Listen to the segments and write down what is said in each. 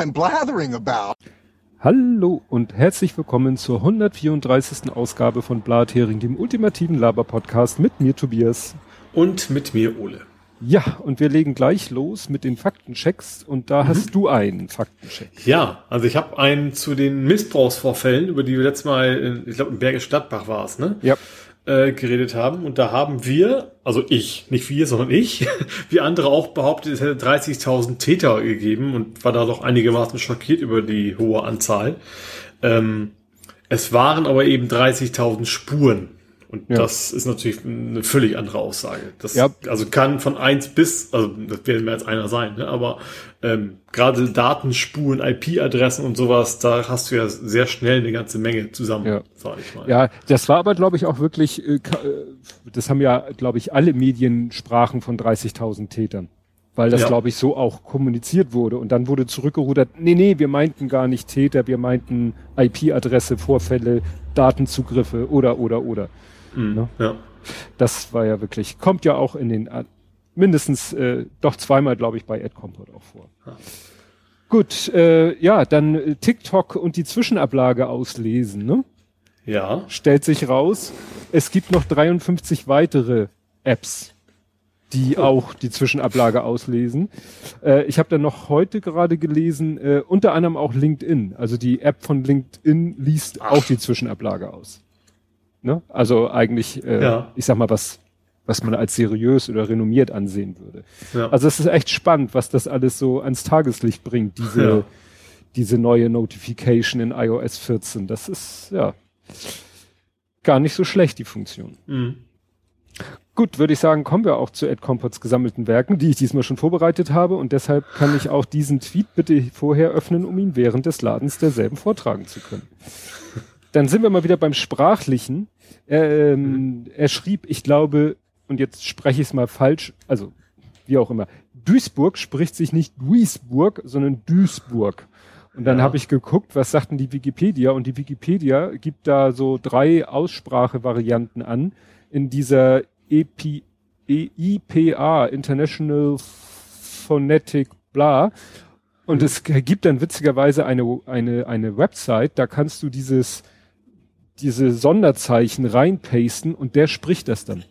I'm blathering about. Hallo und herzlich willkommen zur 134. Ausgabe von Blathering, dem ultimativen Laber-Podcast mit mir Tobias. Und mit mir Ole. Ja, und wir legen gleich los mit den Faktenchecks und da mhm. hast du einen Faktencheck. Ja, also ich habe einen zu den Missbrauchsvorfällen, über die wir letztes Mal, in, ich glaube in Bergisch Stadtbach war es, ne? Ja. Äh, geredet haben. Und da haben wir, also ich, nicht wir, sondern ich, wie andere auch behauptet, es hätte 30.000 Täter gegeben und war da doch einigermaßen schockiert über die hohe Anzahl. Ähm, es waren aber eben 30.000 Spuren. Und ja. das ist natürlich eine völlig andere Aussage. Das ja. also kann von eins bis, also das werden mehr als einer sein, ne? aber ähm, gerade Datenspuren, IP-Adressen und sowas, da hast du ja sehr schnell eine ganze Menge zusammen, ja. sag ich mal. Ja, das war aber, glaube ich, auch wirklich, äh, äh das haben ja, glaube ich, alle Mediensprachen von 30.000 Tätern. Weil das, ja. glaube ich, so auch kommuniziert wurde. Und dann wurde zurückgerudert, nee, nee, wir meinten gar nicht Täter, wir meinten IP-Adresse, Vorfälle, Datenzugriffe oder, oder, oder. Mhm, ne? Ja. Das war ja wirklich, kommt ja auch in den mindestens äh, doch zweimal, glaube ich, bei Ed Comport auch vor. Ja. Gut, äh, ja, dann äh, TikTok und die Zwischenablage auslesen, ne? Ja. Stellt sich raus, es gibt noch 53 weitere Apps, die oh. auch die Zwischenablage auslesen. Äh, ich habe dann noch heute gerade gelesen, äh, unter anderem auch LinkedIn. Also die App von LinkedIn liest Ach. auch die Zwischenablage aus. Ne? Also eigentlich, äh, ja. ich sag mal, was, was man als seriös oder renommiert ansehen würde. Ja. Also es ist echt spannend, was das alles so ans Tageslicht bringt, diese, ja. diese neue Notification in iOS 14. Das ist, ja, gar nicht so schlecht, die Funktion. Mhm. Gut, würde ich sagen, kommen wir auch zu Ed Compots gesammelten Werken, die ich diesmal schon vorbereitet habe und deshalb kann ich auch diesen Tweet bitte vorher öffnen, um ihn während des Ladens derselben vortragen zu können. Dann sind wir mal wieder beim Sprachlichen. Er, ähm, mhm. er schrieb, ich glaube, und jetzt spreche ich es mal falsch, also wie auch immer, Duisburg spricht sich nicht Duisburg, sondern Duisburg. Und dann ja. habe ich geguckt, was sagten die Wikipedia und die Wikipedia gibt da so drei Aussprachevarianten an in dieser EP, EIPA, International Phonetic Bla. Und mhm. es gibt dann witzigerweise eine, eine, eine Website, da kannst du dieses diese Sonderzeichen reinpasten und der spricht das dann.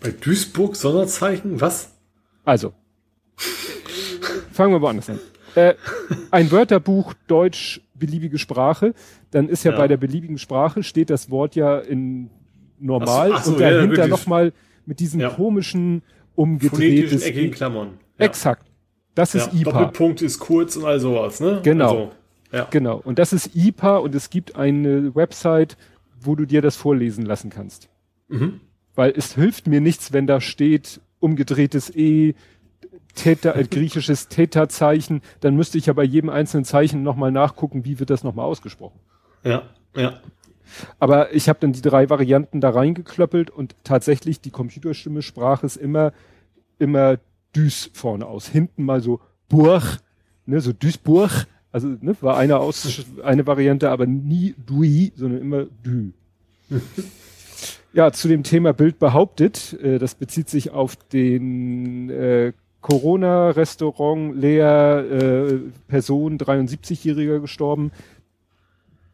Bei Duisburg Sonderzeichen? Was? Also. fangen wir woanders an. Äh, ein Wörterbuch Deutsch beliebige Sprache, dann ist ja, ja, bei der beliebigen Sprache steht das Wort ja in normal ach so, ach so, und dahinter ja, nochmal mit diesen ja. komischen umgedrehtes eckigen Klammern. Ja. Exakt. Das ist IPA. Doppelpunkt ist kurz und all sowas, ne? Genau. Also, ja. Genau. Und das ist IPA und es gibt eine Website, wo du dir das vorlesen lassen kannst. Mhm. Weil es hilft mir nichts, wenn da steht umgedrehtes E, Theta, äh, griechisches Theta-Zeichen, dann müsste ich ja bei jedem einzelnen Zeichen nochmal nachgucken, wie wird das nochmal ausgesprochen. Ja, ja. Aber ich habe dann die drei Varianten da reingeklöppelt und tatsächlich die Computerstimme sprach es immer, immer Düs vorne aus. Hinten mal so Burg, ne, so Duisburg, also ne, war eine aus eine Variante, aber nie Dui, sondern immer Dü. ja, zu dem Thema Bild behauptet, äh, das bezieht sich auf den äh, Corona-Restaurant leer äh, Person, 73-Jähriger gestorben.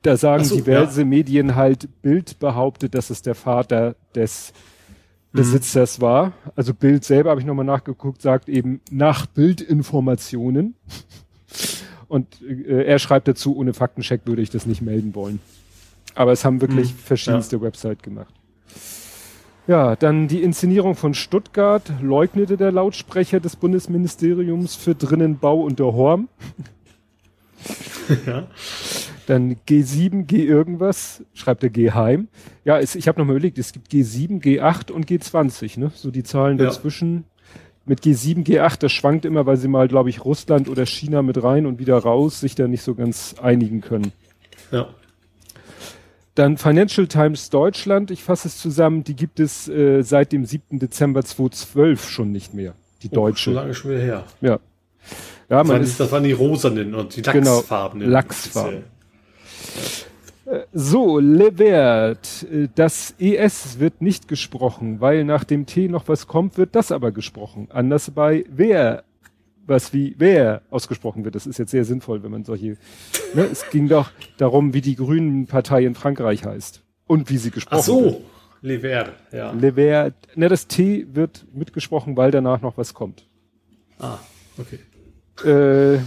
Da sagen so, diverse ja. Medien halt, Bild behauptet, dass es der Vater des Besitzers mhm. war. Also Bild selber habe ich nochmal nachgeguckt, sagt eben nach Bildinformationen. Und äh, er schreibt dazu, ohne Faktencheck würde ich das nicht melden wollen. Aber es haben wirklich mhm. verschiedenste ja. Website gemacht. Ja, dann die Inszenierung von Stuttgart leugnete der Lautsprecher des Bundesministeriums für Drinnenbau und der Horm. Ja. Dann G7, G irgendwas, schreibt der G heim. Ja, es, ich habe noch mal überlegt, es gibt G7, G8 und G20, ne? So die Zahlen ja. Mit G7, G8, das schwankt immer, weil sie mal, glaube ich, Russland oder China mit rein und wieder raus sich da nicht so ganz einigen können. Ja. Dann Financial Times Deutschland, ich fasse es zusammen, die gibt es äh, seit dem 7. Dezember 2012 schon nicht mehr. Die deutsche. Oh, schon lange schon wieder her. Ja. Ja, man das, ist, das waren die rosanen und die genau, Lachsfarben. Genau, Lachsfarben. So, Levert, das ES wird nicht gesprochen, weil nach dem T noch was kommt, wird das aber gesprochen. Anders bei wer was wie wer ausgesprochen wird. Das ist jetzt sehr sinnvoll, wenn man solche. Ne, es ging doch darum, wie die Grünen Partei in Frankreich heißt und wie sie gesprochen Ach so, wird. Le Vert, ja. Le Vert, ne, das T wird mitgesprochen, weil danach noch was kommt. Ah, okay. Äh,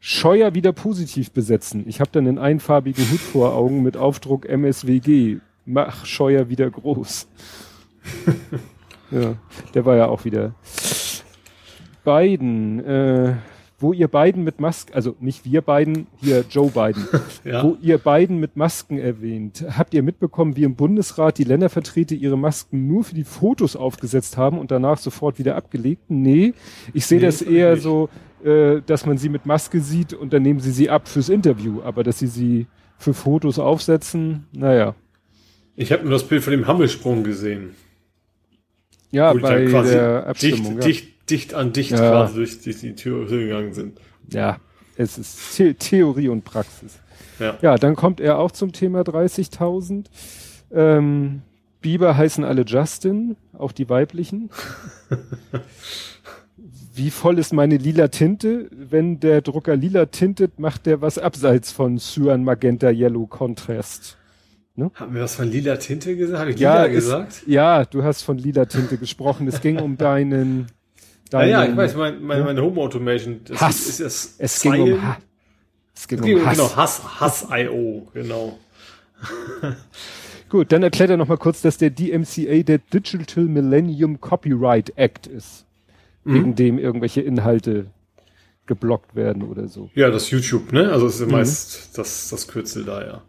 Scheuer wieder positiv besetzen. Ich habe dann einen einfarbigen Hut vor Augen mit Aufdruck MSWG. Mach Scheuer wieder groß. ja, der war ja auch wieder. Biden, äh, wo ihr beiden mit Masken, also nicht wir beiden, hier Joe Biden, Ja. wo ihr beiden mit Masken erwähnt. Habt ihr mitbekommen, wie im Bundesrat die Ländervertreter ihre Masken nur für die Fotos aufgesetzt haben und danach sofort wieder abgelegt? Nee, ich sehe Nee, das eher nicht. so, äh, dass man sie mit Maske sieht und dann nehmen sie sie ab fürs Interview, aber dass sie sie für Fotos aufsetzen, naja. Ich habe nur das Bild von dem Hammelsprung gesehen. Ja, wo bei quasi der Abstimmung. dicht, ja. dicht, dicht an dicht Ja. quasi durch, durch die Tür gegangen sind. ja, es ist The Theorie und Praxis. Ja. Ja, dann kommt er auch zum Thema 30.000. Ähm, Biber heißen alle Justin, auch die weiblichen. Wie voll ist meine lila Tinte? Wenn der Drucker lila tintet, macht der was abseits von Cyan, Magenta, Yellow, Contrast. Haben wir was von lila Tinte gesagt? Habe ich Ja, lila ist- gesagt? Ja, du hast von lila Tinte gesprochen. Es ging um deinen, Ja, deinen ja, ich weiß, mein, mein, meine Home Automation. Das Hass. Ist, ist das es ging um, ha es ging Es ging um Hass. Genau, Hass, Hass.io, genau. Gut, dann erklärt er noch mal kurz, dass der DMCA der Digital Millennium Copyright Act ist, Mhm. wegen dem irgendwelche Inhalte geblockt werden oder so. Ja, das YouTube, ne? Also es Mhm. ist meist das, das Kürzel da, ja.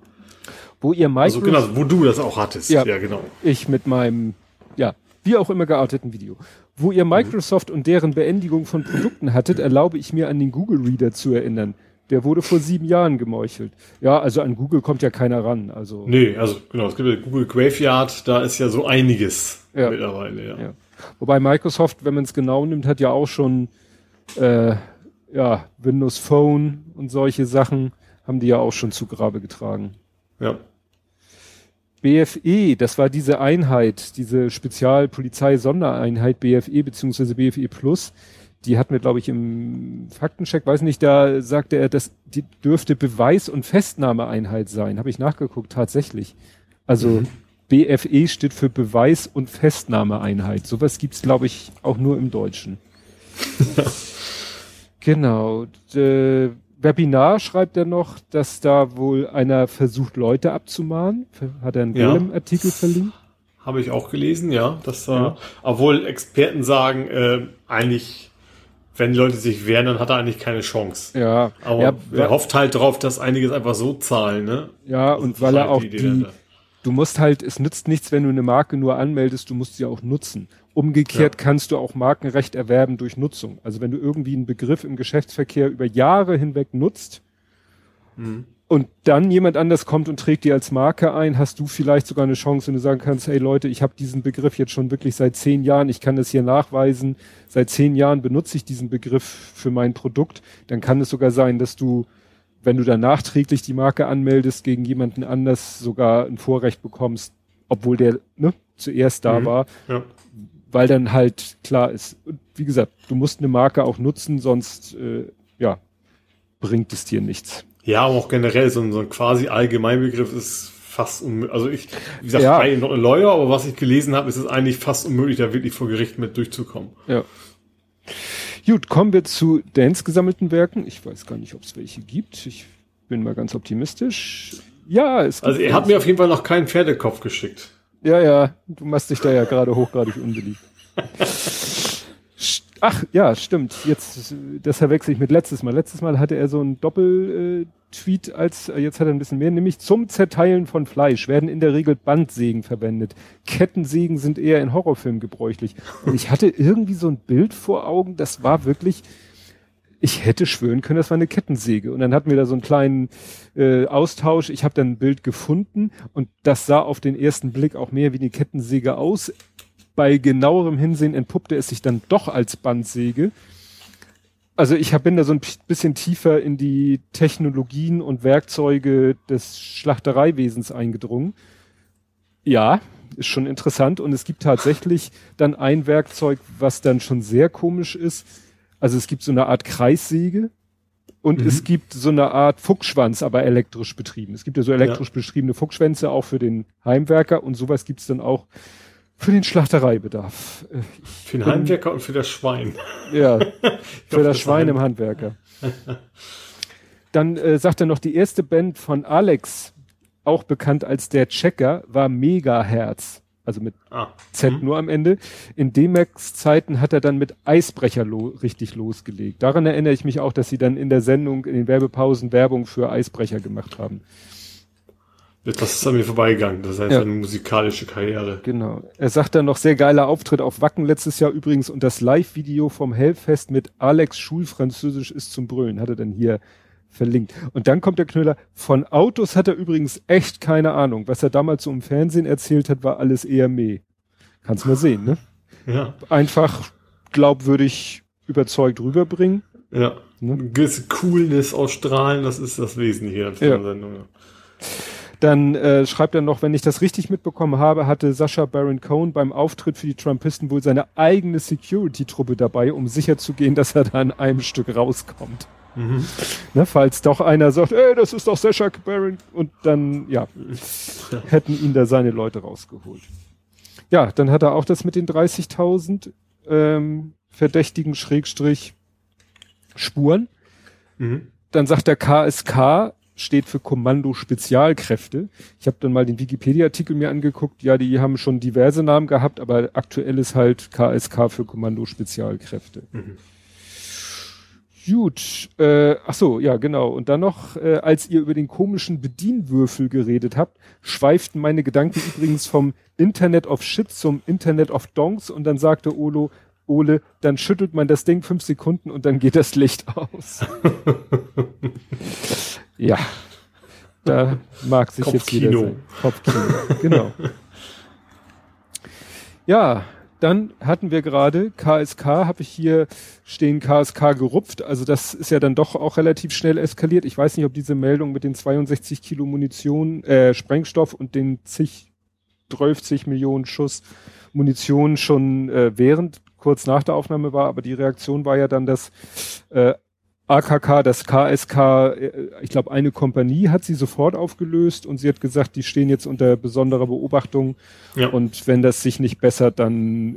Wo ihr Also Microsoft, genau, wo du das auch hattest. Ja. Ja, genau. ich mit meinem, ja, wie auch immer gearteten Video, wo ihr Microsoft und deren Beendigung von Produkten hattet, erlaube ich mir an den Google Reader zu erinnern. Der wurde vor sieben Jahren gemeuchelt. Ja, also an Google kommt ja keiner ran. Also Nee, also genau, es gibt ja Google Graveyard, da ist ja so einiges Ja. mittlerweile, ja. Ja. Wobei Microsoft, wenn man es genau nimmt, hat ja auch schon äh, ja, Windows Phone und solche Sachen haben die ja auch schon zu Grabe getragen. ja. BFE, das war diese Einheit, diese Spezialpolizei-Sondereinheit BFE beziehungsweise BFE Plus, die hatten wir, glaube ich, im Faktencheck, weiß nicht, da sagte er, dass die dürfte Beweis- und Festnahmeeinheit sein. Habe ich nachgeguckt, tatsächlich. Also BFE steht für Beweis- und Festnahmeeinheit. Sowas gibt's, glaube ich, auch nur im Deutschen. genau. D Webinar schreibt er noch, dass da wohl einer versucht, Leute abzumahnen. Hat er einen Ja. Golem-Artikel verlinkt? Habe ich auch gelesen, ja. Dass da, Ja. obwohl Experten sagen, äh, eigentlich, wenn die Leute sich wehren, dann hat er eigentlich keine Chance. Ja. Aber ja, er hofft halt drauf, dass einiges einfach so zahlen, ne? ja, und weil er auch die die. Du musst halt, es nützt nichts, wenn du eine Marke nur anmeldest, du musst sie auch nutzen. Umgekehrt Ja. kannst du auch Markenrecht erwerben durch Nutzung. Also wenn du irgendwie einen Begriff im Geschäftsverkehr über Jahre hinweg nutzt Mhm. und dann jemand anders kommt und trägt die als Marke ein, hast du vielleicht sogar eine Chance, wenn du sagen kannst, hey Leute, ich habe diesen Begriff jetzt schon wirklich seit zehn Jahren, ich kann das hier nachweisen, seit zehn Jahren benutze ich diesen Begriff für mein Produkt, dann kann es sogar sein, dass du, wenn du dann nachträglich die Marke anmeldest, gegen jemanden anders sogar ein Vorrecht bekommst, obwohl der ne, zuerst da Mhm. war, Ja. weil dann halt klar ist. Und wie gesagt, du musst eine Marke auch nutzen, sonst äh, ja bringt es dir nichts. Ja, aber auch generell so ein, so ein quasi Allgemeinbegriff ist fast unmöglich. Also ich, wie gesagt, Ja. ich bin noch ein Lawyer, aber was ich gelesen habe, ist es eigentlich fast unmöglich, da wirklich vor Gericht mit durchzukommen. Ja. Gut, kommen wir zu Dans gesammelten Werken. Ich weiß gar nicht, ob es welche gibt. Ich bin mal ganz optimistisch. Ja, es gibt Also er hat mir auf jeden Fall noch keinen Pferdekopf geschickt. Ja, ja, du machst dich da ja gerade hochgradig unbeliebt. Ach, ja, stimmt. Jetzt, äh, das verwechsel ich mit letztes Mal. Letztes Mal hatte er so einen Doppel-Tweet als, äh, jetzt hat er ein bisschen mehr, nämlich zum Zerteilen von Fleisch werden in der Regel Bandsägen verwendet. Kettensägen sind eher in Horrorfilmen gebräuchlich. Und ich hatte irgendwie so ein Bild vor Augen, das war wirklich, ich hätte schwören können, das war eine Kettensäge. Und dann hatten wir da so einen kleinen äh, Austausch. Ich habe dann ein Bild gefunden und das sah auf den ersten Blick auch mehr wie eine Kettensäge aus. Bei genauerem Hinsehen entpuppte es sich dann doch als Bandsäge. Also ich hab, bin da so ein bisschen tiefer in die Technologien und Werkzeuge des Schlachtereiwesens eingedrungen. Ja, ist schon interessant und es gibt tatsächlich dann ein Werkzeug, was dann schon sehr komisch ist. Also es gibt so eine Art Kreissäge und mhm. es gibt so eine Art Fuchsschwanz, aber elektrisch betrieben. Es gibt ja so elektrisch ja. betriebene Fuchsschwänze auch für den Heimwerker und sowas gibt's dann auch für den Schlachtereibedarf. Für den Handwerker und für das Schwein. Ja, für das Schwein im Handwerker. Dann äh, sagt er noch, die erste Band von Alex, auch bekannt als der Checker, war Megaherz. Also mit ah. Z mhm. nur am Ende. In D-Max-Zeiten hat er dann mit Eisbrecher lo richtig losgelegt. Daran erinnere ich mich auch, dass sie dann in der Sendung, in den Werbepausen Werbung für Eisbrecher gemacht haben. Das ist an mir vorbeigegangen. Das heißt ja. eine musikalische Karriere. Genau. Er sagt dann noch sehr geiler Auftritt auf Wacken letztes Jahr übrigens und das Live-Video vom Hellfest mit Alex Schulfranzösisch ist zum Brüllen. Hat er dann hier verlinkt. Und dann kommt der Knüller. Von Autos hat er übrigens echt keine Ahnung. Was er damals so im Fernsehen erzählt hat, war alles eher meh. Kannst mal sehen, ne? Ja. Einfach glaubwürdig überzeugt rüberbringen. Ja. Ne? Gewisse Coolness ausstrahlen, das ist das Wesentliche der ja. Sendung. Ja. Dann äh, schreibt er noch, wenn ich das richtig mitbekommen habe, hatte Sascha Baron Cohen beim Auftritt für die Trumpisten wohl seine eigene Security-Truppe dabei, um sicherzugehen, dass er da in einem Stück rauskommt. Mhm. Ne, falls doch einer sagt, ey, das ist doch Sascha Baron und dann, ja, hätten ihn da seine Leute rausgeholt. Ja, dann hat er auch das mit den 30.000 ähm, verdächtigen Schrägstrich Spuren. Mhm. Dann sagt der KSK, steht für Kommando Spezialkräfte. Ich habe dann mal den Wikipedia-Artikel mir angeguckt. Ja, die haben schon diverse Namen gehabt, aber aktuell ist halt KSK für Kommando Spezialkräfte. Mhm. Gut, äh, ach so, ja genau. Und dann noch, äh, als ihr über den komischen Bedienwürfel geredet habt, schweiften meine Gedanken übrigens vom Internet of Shit zum Internet of Donks und dann sagte Olo, Ole, dann schüttelt man das Ding fünf Sekunden und dann geht das Licht aus. ja, da mag sich jetzt jeder sein. Kopfkino, genau. Ja, dann hatten wir gerade KSK, habe ich hier stehen KSK gerupft. Also das ist ja dann doch auch relativ schnell eskaliert. Ich weiß nicht, ob diese Meldung mit den 62 Kilo Munition, äh, Sprengstoff und den zig, 12 Millionen Schuss Munition schon äh, während, kurz nach der Aufnahme war, aber die Reaktion war ja dann, dass äh, AKK, das KSK, äh, ich glaube, eine Kompanie hat sie sofort aufgelöst und sie hat gesagt, die stehen jetzt unter besonderer Beobachtung ja. und wenn das sich nicht bessert, dann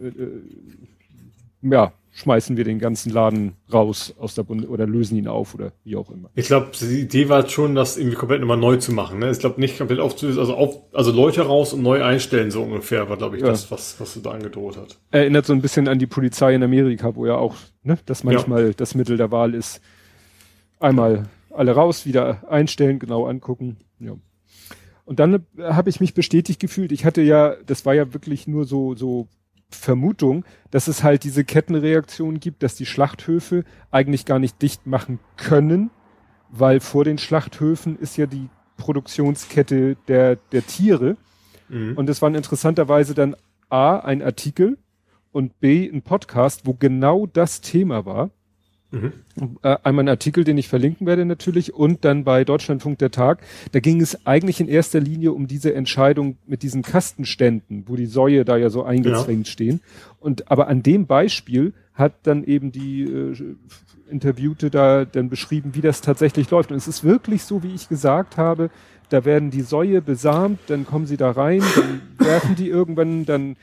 äh, ja, schmeißen wir den ganzen Laden raus aus der Bund oder lösen ihn auf oder wie auch immer. Ich glaube, die Idee war schon, das irgendwie komplett nochmal neu zu machen. Ne? Ich glaube nicht komplett aufzulösen, also auf, also Leute raus und neu einstellen, so ungefähr, war, glaube ich, ja. das, was, was du da angedroht hat. Erinnert so ein bisschen an die Polizei in Amerika, wo ja auch, ne, das manchmal ja. das Mittel der Wahl ist Einmal alle raus, wieder einstellen, genau angucken. Ja. Und dann habe ich mich bestätigt gefühlt. Ich hatte ja, das war ja wirklich nur so, so Vermutung, dass es halt diese Kettenreaktion gibt, dass die Schlachthöfe eigentlich gar nicht dicht machen können, weil vor den Schlachthöfen ist ja die Produktionskette der, der Tiere. Mhm. Und es waren interessanterweise dann A, ein Artikel und B, ein Podcast, wo genau das Thema war. Mhm. Äh, einmal ein Artikel, den ich verlinken werde natürlich und dann bei Deutschlandfunk der Tag. Da ging es eigentlich in erster Linie um diese Entscheidung mit diesen Kastenständen, wo die Säue da ja so eingezwängt ja. stehen. Und aber an dem Beispiel hat dann eben die äh, Interviewte da dann beschrieben, wie das tatsächlich läuft. Und es ist wirklich so, wie ich gesagt habe, da werden die Säue besamt, dann kommen sie da rein, dann werfen die irgendwann, dann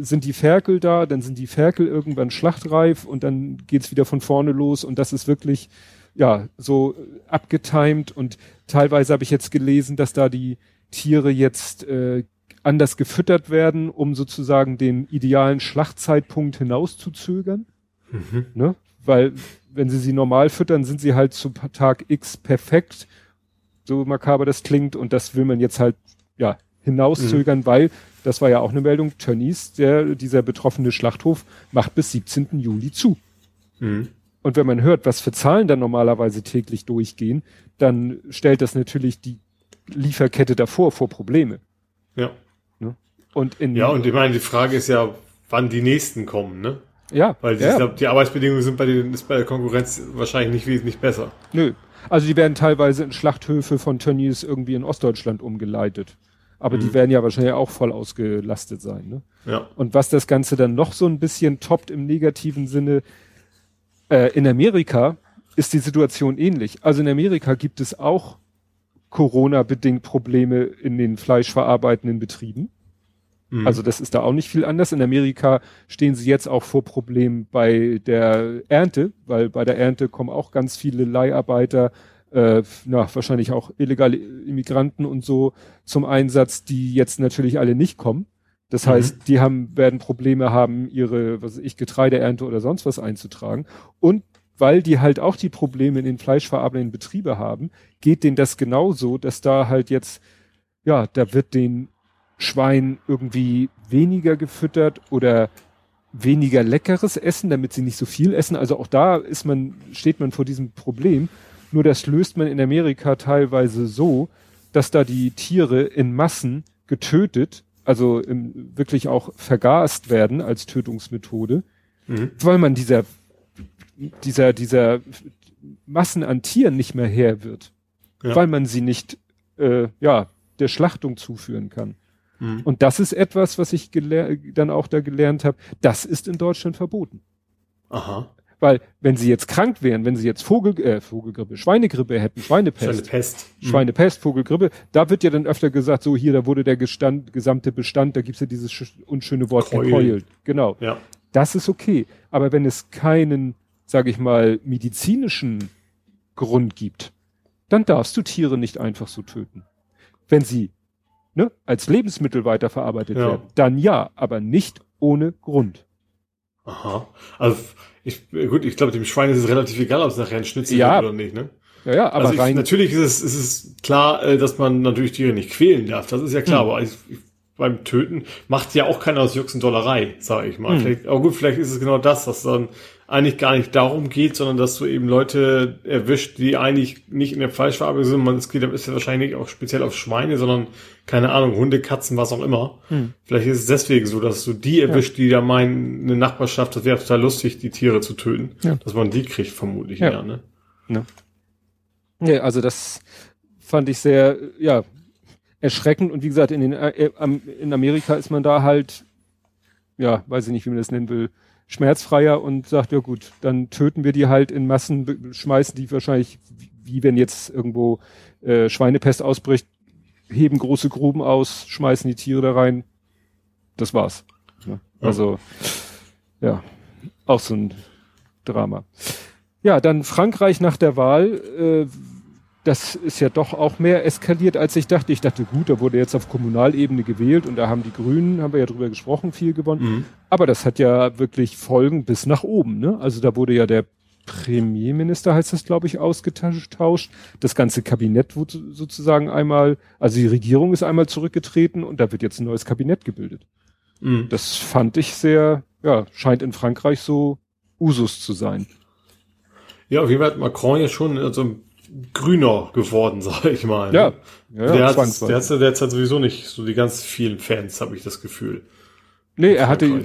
sind die Ferkel da, dann sind die Ferkel irgendwann schlachtreif und dann geht's wieder von vorne los und das ist wirklich ja so abgetimt und teilweise habe ich jetzt gelesen, dass da die Tiere jetzt äh, anders gefüttert werden, um sozusagen den idealen Schlachtzeitpunkt hinauszuzögern. Mhm. Ne? Weil wenn sie sie normal füttern, sind sie halt zu Tag X perfekt, so makaber das klingt und das will man jetzt halt ja hinauszögern, mhm. weil das war ja auch eine Meldung, Tönnies, der, dieser betroffene Schlachthof, macht bis 17. Juli zu. Mhm. Und wenn man hört, was für Zahlen dann normalerweise täglich durchgehen, dann stellt das natürlich die Lieferkette davor vor Probleme. Ja. Ne? Und in ja, und ich meine, die Frage ist ja, wann die nächsten kommen, ne? Ja. Weil ja. glaube, die Arbeitsbedingungen sind bei, den, ist bei der Konkurrenz wahrscheinlich nicht wesentlich besser. Nö. Also die werden teilweise in Schlachthöfe von Tönnies irgendwie in Ostdeutschland umgeleitet. Aber mhm. die werden ja wahrscheinlich auch voll ausgelastet sein. Ne? Ja. Und was das Ganze dann noch so ein bisschen toppt im negativen Sinne, Äh, in Amerika ist die Situation ähnlich. Also in Amerika gibt es auch Corona-bedingt Probleme in den fleischverarbeitenden Betrieben. Mhm. Also das ist da auch nicht viel anders. In Amerika stehen sie jetzt auch vor Problemen bei der Ernte, weil bei der Ernte kommen auch ganz viele Leiharbeiter, äh, na, wahrscheinlich auch illegale Immigranten und so zum Einsatz, die jetzt natürlich alle nicht kommen. Das mhm. heißt, die haben, werden Probleme haben, ihre, was weiß ich, Getreideernte oder sonst was einzutragen. Und weil die halt auch die Probleme in den fleischverarbeitenden Betriebe haben, geht denen das genauso, dass da halt jetzt, ja, da wird den Schwein irgendwie weniger gefüttert oder weniger leckeres Essen, damit sie nicht so viel essen. Also auch da ist man, steht man vor diesem Problem. Nur das löst man in Amerika teilweise so, dass da die Tiere in Massen getötet, also im, wirklich auch vergast werden als Tötungsmethode, mhm. weil man dieser, dieser, dieser Massen an Tieren nicht mehr her wird. Ja. Weil man sie nicht, äh, ja, der Schlachtung zuführen kann. Mhm. Und das ist etwas, was ich dann auch da gelernt habe, das ist in Deutschland verboten. Aha. Weil wenn sie jetzt krank wären, wenn sie jetzt Vogel, äh, Vogelgrippe, Schweinegrippe hätten, Schweinepest, Schweinepest, mhm. Schweinepest Vogelgrippe, da wird ja dann öfter gesagt, so hier, da wurde der Gestand, gesamte Bestand, da gibt's ja dieses unschöne Wort Keul. gekeult. Genau. Ja. Das ist okay. Aber wenn es keinen, sage ich mal, medizinischen Grund gibt, dann darfst du Tiere nicht einfach so töten. Wenn sie ne, als Lebensmittel weiterverarbeitet ja. werden, dann ja, aber nicht ohne Grund. Aha. Also ich, gut, ich glaube, dem Schwein ist es relativ egal, ob es nachher ein Schnitzel ja. wird oder nicht, ne? Ja, ja, aber also ich, natürlich ist es, ist es klar, äh, dass man natürlich Tiere nicht quälen darf. Das ist ja klar, hm. aber ich, ich, beim Töten macht ja auch keiner aus Jux und Dollerei, sage ich mal. Hm. Vielleicht, aber gut, vielleicht ist es genau das, dass dann eigentlich gar nicht darum geht, sondern dass du eben Leute erwischt, die eigentlich nicht in der Fleischverarbeitung sind. Man, es geht ist ja wahrscheinlich auch speziell auf Schweine, sondern keine Ahnung, Hunde, Katzen, was auch immer. Hm. Vielleicht ist es deswegen so, dass du die erwischt, ja. die da meinen, eine Nachbarschaft, das wäre total lustig, die Tiere zu töten. Ja. Dass man die kriegt, vermutlich, ja, ja ne? Ja. ja, also das fand ich sehr, ja, erschreckend und wie gesagt, in den, äh, in Amerika ist man da halt, ja, weiß ich nicht, wie man das nennen will, schmerzfreier und sagt, ja gut, dann töten wir die halt in Massen, schmeißen die wahrscheinlich, wie wenn jetzt irgendwo äh, Schweinepest ausbricht, heben große Gruben aus, schmeißen die Tiere da rein. Das war's. Ja. Also, ja, auch so ein Drama. Ja, dann Frankreich nach der Wahl. Äh, das ist ja doch auch mehr eskaliert, als ich dachte. Ich dachte, gut, da wurde jetzt auf Kommunalebene gewählt und da haben die Grünen, haben wir ja drüber gesprochen, viel gewonnen. Mhm. Aber das hat ja wirklich Folgen bis nach oben. Ne? Also da wurde ja der Premierminister, heißt das, glaube ich, ausgetauscht. Das ganze Kabinett wurde sozusagen einmal, also die Regierung ist einmal zurückgetreten und da wird jetzt ein neues Kabinett gebildet. Mhm. Das fand ich sehr, ja, scheint in Frankreich so Usus zu sein. Ja, auf jeden Fall hat Macron ja schon also grüner geworden, sage ich mal. Ja, ja, der, hat, der hat derzeit sowieso nicht so die ganz vielen Fans, habe ich das Gefühl. Nee, er hatte,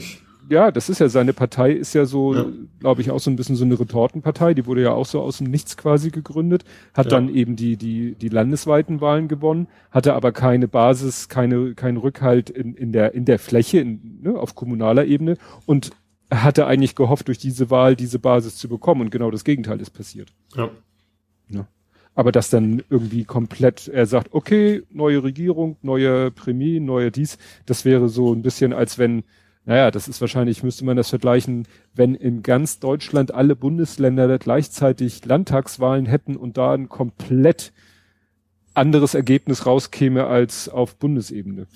ja, das ist ja, seine Partei ist ja so, ja. glaube ich, auch so ein bisschen so eine Retortenpartei, die wurde ja auch so aus dem Nichts quasi gegründet, hat ja. dann eben die, die, die landesweiten Wahlen gewonnen, hatte aber keine Basis, keine, keinen Rückhalt in, in der, in der Fläche, in, ne, auf kommunaler Ebene und hatte eigentlich gehofft, durch diese Wahl diese Basis zu bekommen und genau das Gegenteil ist passiert. Ja. Ja. Aber dass dann irgendwie komplett, er sagt, okay, neue Regierung, neue Prämie, neue dies, das wäre so ein bisschen, als wenn, naja, das ist wahrscheinlich, müsste man das vergleichen, wenn in ganz Deutschland alle Bundesländer gleichzeitig Landtagswahlen hätten und da ein komplett anderes Ergebnis rauskäme als auf Bundesebene.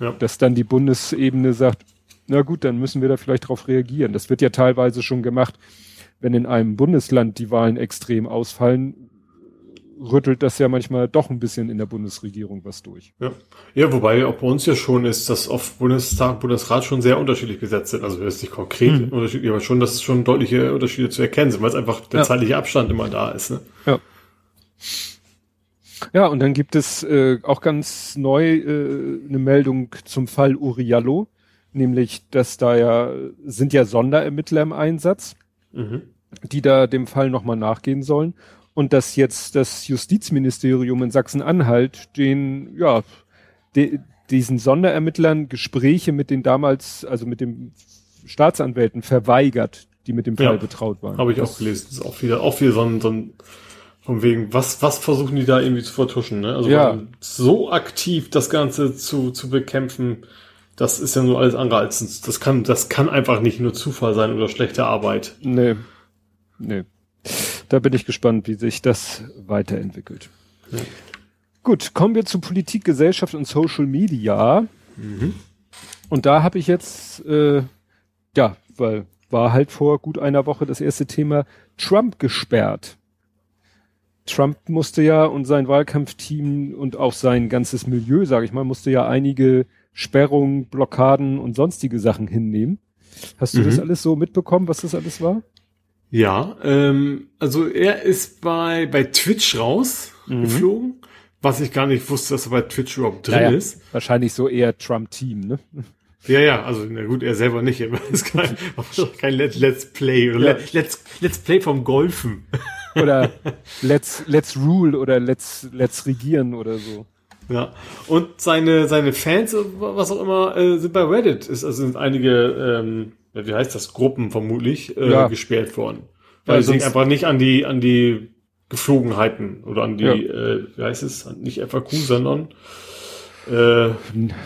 Ja. Dass dann die Bundesebene sagt, na gut, dann müssen wir da vielleicht drauf reagieren. Das wird ja teilweise schon gemacht, wenn in einem Bundesland die Wahlen extrem ausfallen, rüttelt das ja manchmal doch ein bisschen in der Bundesregierung was durch. Ja, ja wobei auch bei uns ja schon ist, dass auf Bundestag, Bundesrat schon sehr unterschiedlich besetzt sind. Also ist nicht konkret hm. unterschiedlich, aber schon, dass schon deutliche Unterschiede zu erkennen sind, weil es einfach der ja. zeitliche Abstand immer da ist. Ne? Ja. Ja, und dann gibt es äh, auch ganz neu äh, eine Meldung zum Fall Uriallo, nämlich, dass da ja sind ja Sonderermittler im Einsatz, mhm. die da dem Fall nochmal nachgehen sollen und dass jetzt das Justizministerium in Sachsen-Anhalt den, ja, de, diesen Sonderermittlern Gespräche mit den damals, also mit dem Staatsanwälten verweigert, die mit dem Fall Ja. betraut waren. Habe ich Das- auch gelesen. Das ist auch wieder, auch wieder so ein, so ein von wegen, was, was versuchen die da irgendwie zu vertuschen, ne? Also Ja. so aktiv das Ganze zu, zu bekämpfen, das ist ja nur alles andere als, das kann, das kann einfach nicht nur Zufall sein oder schlechte Arbeit. Nee. Nee. Da bin ich gespannt, wie sich das weiterentwickelt. Ja. Gut, kommen wir zu Politik, Gesellschaft und Social Media. Und da habe ich jetzt, äh, ja, weil war halt vor gut einer Woche das erste Thema Trump gesperrt. Trump musste ja und sein Wahlkampfteam und auch sein ganzes Milieu, sage ich mal, musste ja einige Sperrungen, Blockaden und sonstige Sachen hinnehmen. Hast du Mhm. das alles so mitbekommen, was das alles war? Ja, ähm, also er ist bei, bei Twitch rausgeflogen, was ich gar nicht wusste, dass er bei Twitch überhaupt drin Naja, ist. Wahrscheinlich so eher Trump-Team, ne? Ja, ja, also na gut, er selber nicht, es ist kein, kein Let, Let's Play oder Ja. Let, Let's, Let's Play vom Golfen. Oder Let's, let's Rule oder Let's, Let's Regieren oder so. Ja, und seine, seine Fans, was auch immer, äh, sind bei Reddit. Ist, also sind einige, ähm, wie heißt das, Gruppen vermutlich, äh, Ja. gesperrt worden. Ja, Weil sie einfach nicht an die, an die Geflogenheiten oder an die, Ja. äh, wie heißt es, nicht FAQ, sondern, äh,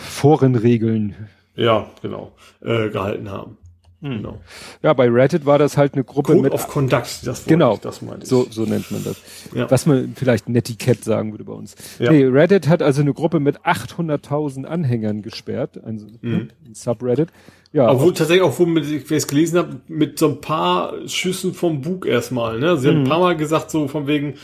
Forenregeln. ja, genau, äh, gehalten haben. Hm. Genau. Ja, bei Reddit war das halt eine Gruppe Code mit, of Conduct, das Genau. das meinte ich. so, so nennt man das. Ja. Was man vielleicht Netiquette sagen würde bei uns. Ja. Nee, Reddit hat also eine Gruppe mit 800.000 Anhängern gesperrt, also ne, ein Subreddit. Ja, Obwohl, tatsächlich auch, womit ich es gelesen habe, mit so ein paar Schüssen vom Bug erstmal. Ne? Sie haben Mhm. ein paar Mal gesagt, so von wegen,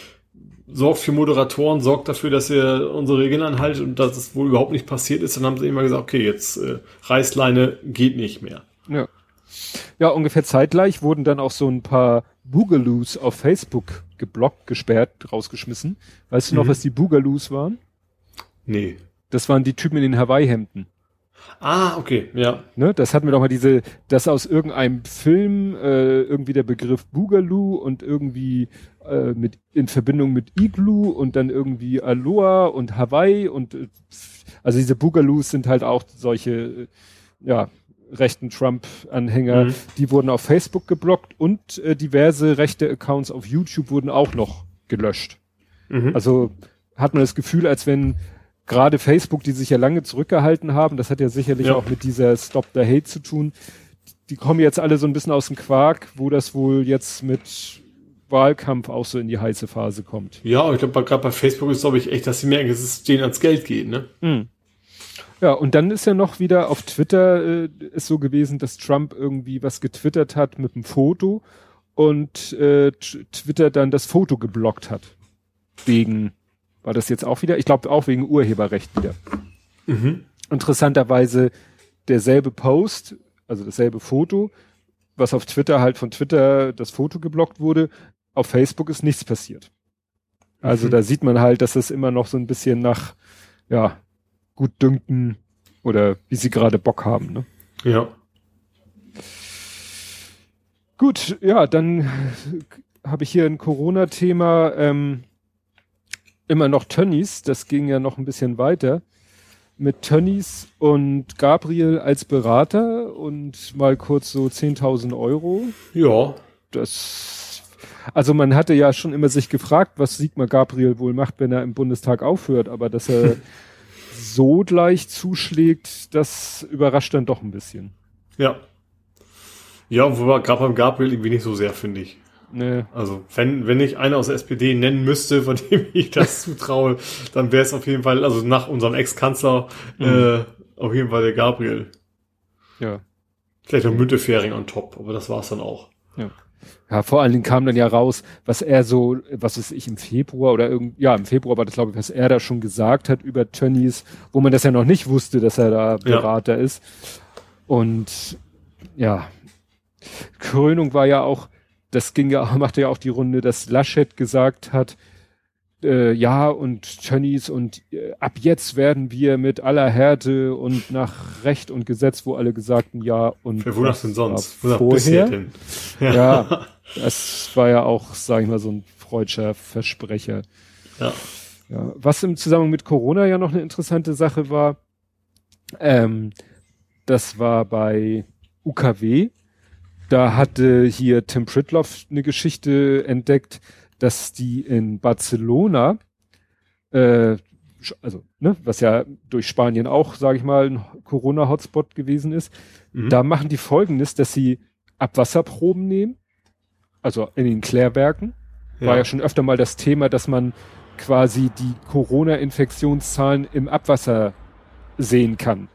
sorgt für Moderatoren, sorgt dafür, dass ihr unsere Regeln anhaltet und dass es wohl überhaupt nicht passiert ist. Dann haben sie immer gesagt, okay, jetzt äh, Reißleine geht nicht mehr. Ja. Ja, ungefähr zeitgleich wurden dann auch so ein paar Boogaloos auf Facebook geblockt, gesperrt, rausgeschmissen. Weißt du noch, Mhm. was die Boogaloos waren? Nee. Das waren die Typen in den Hawaii-Hemden. Ah, okay, ja. Ne? Das hatten wir doch mal diese, dass aus irgendeinem Film äh, irgendwie der Begriff Boogaloo und irgendwie äh, mit in Verbindung mit Igloo und dann irgendwie Aloha und Hawaii und äh, also diese Boogaloos sind halt auch solche äh, ja rechten Trump-Anhänger, Mhm. die wurden auf Facebook geblockt und äh, diverse rechte Accounts auf YouTube wurden auch noch gelöscht. Mhm. Also hat man das Gefühl, als wenn gerade Facebook, die sich ja lange zurückgehalten haben, das hat ja sicherlich Ja. auch mit dieser Stop the Hate zu tun, die kommen jetzt alle so ein bisschen aus dem Quark, wo das wohl jetzt mit Wahlkampf auch so in die heiße Phase kommt. ja, ich glaube, gerade bei Facebook ist, glaube ich, echt, dass sie merken, dass es denen ans Geld geht, ne? Ja, und dann ist ja noch wieder auf Twitter äh, ist so gewesen, dass Trump irgendwie was getwittert hat mit einem Foto und äh, Twitter dann das Foto geblockt hat. Wegen, war das jetzt auch wieder? Ich glaube auch wegen Urheberrecht wieder. Mhm. interessanterweise derselbe Post, also dasselbe Foto, was auf Twitter halt von Twitter das Foto geblockt wurde, auf Facebook ist nichts passiert. Also Mhm. da sieht man halt, dass es immer noch so ein bisschen nach, ja, gut dünken oder wie sie gerade Bock haben. Ne? Ja. Gut, ja, dann habe ich hier ein Corona-Thema, ähm, immer noch Tönnies, das ging ja noch ein bisschen weiter. Mit Tönnies und Gabriel als Berater und mal kurz so 10.000 Euro. Ja. Das, also man hatte ja schon immer sich gefragt, was Sigmar Gabriel wohl macht, wenn er im Bundestag aufhört, aber dass er so gleich zuschlägt, das überrascht dann doch ein bisschen. Ja. Ja, wobei gerade beim Gabriel irgendwie nicht so sehr, finde ich. Ne, Also, wenn, wenn ich einer aus der SPD nennen müsste, von dem ich das zutraue, dann wäre es auf jeden Fall, also nach unserem Ex-Kanzler, äh, auf jeden Fall der Gabriel. ja. Vielleicht noch Müntefering on top, aber das war's dann auch. Ja, vor allen Dingen kam dann ja raus, was er so, was weiß ich, im Februar oder irgend, ja, im Februar war das, glaube ich, was er da schon gesagt hat über Tönnies, wo man das ja noch nicht wusste, dass er da Berater ist. Und ja, Krönung war ja auch, das ging ja, machte ja auch die Runde, dass Laschet gesagt hat, äh, ja, und Tönnies und äh, ab jetzt werden wir mit aller Härte und nach Recht und Gesetz, wo alle gesagten ja und Wer was denn sonst? Wonach bisher vorher. denn? Ja, das war ja auch, sag ich mal, so ein freudscher Versprecher. Ja. Ja, was im Zusammenhang mit Corona ja noch eine interessante Sache war, ähm, das war bei UKW, Da hatte hier Tim Pritloff eine Geschichte entdeckt, dass die in Barcelona, äh, also ne, was ja durch Spanien auch, sage ich mal, ein Corona-Hotspot gewesen ist, mhm. da machen die folgendes, dass sie Abwasserproben nehmen, also in den Klärwerken. Ja. War ja schon öfter mal das Thema, dass man quasi die Corona-Infektionszahlen im Abwasser sehen kann.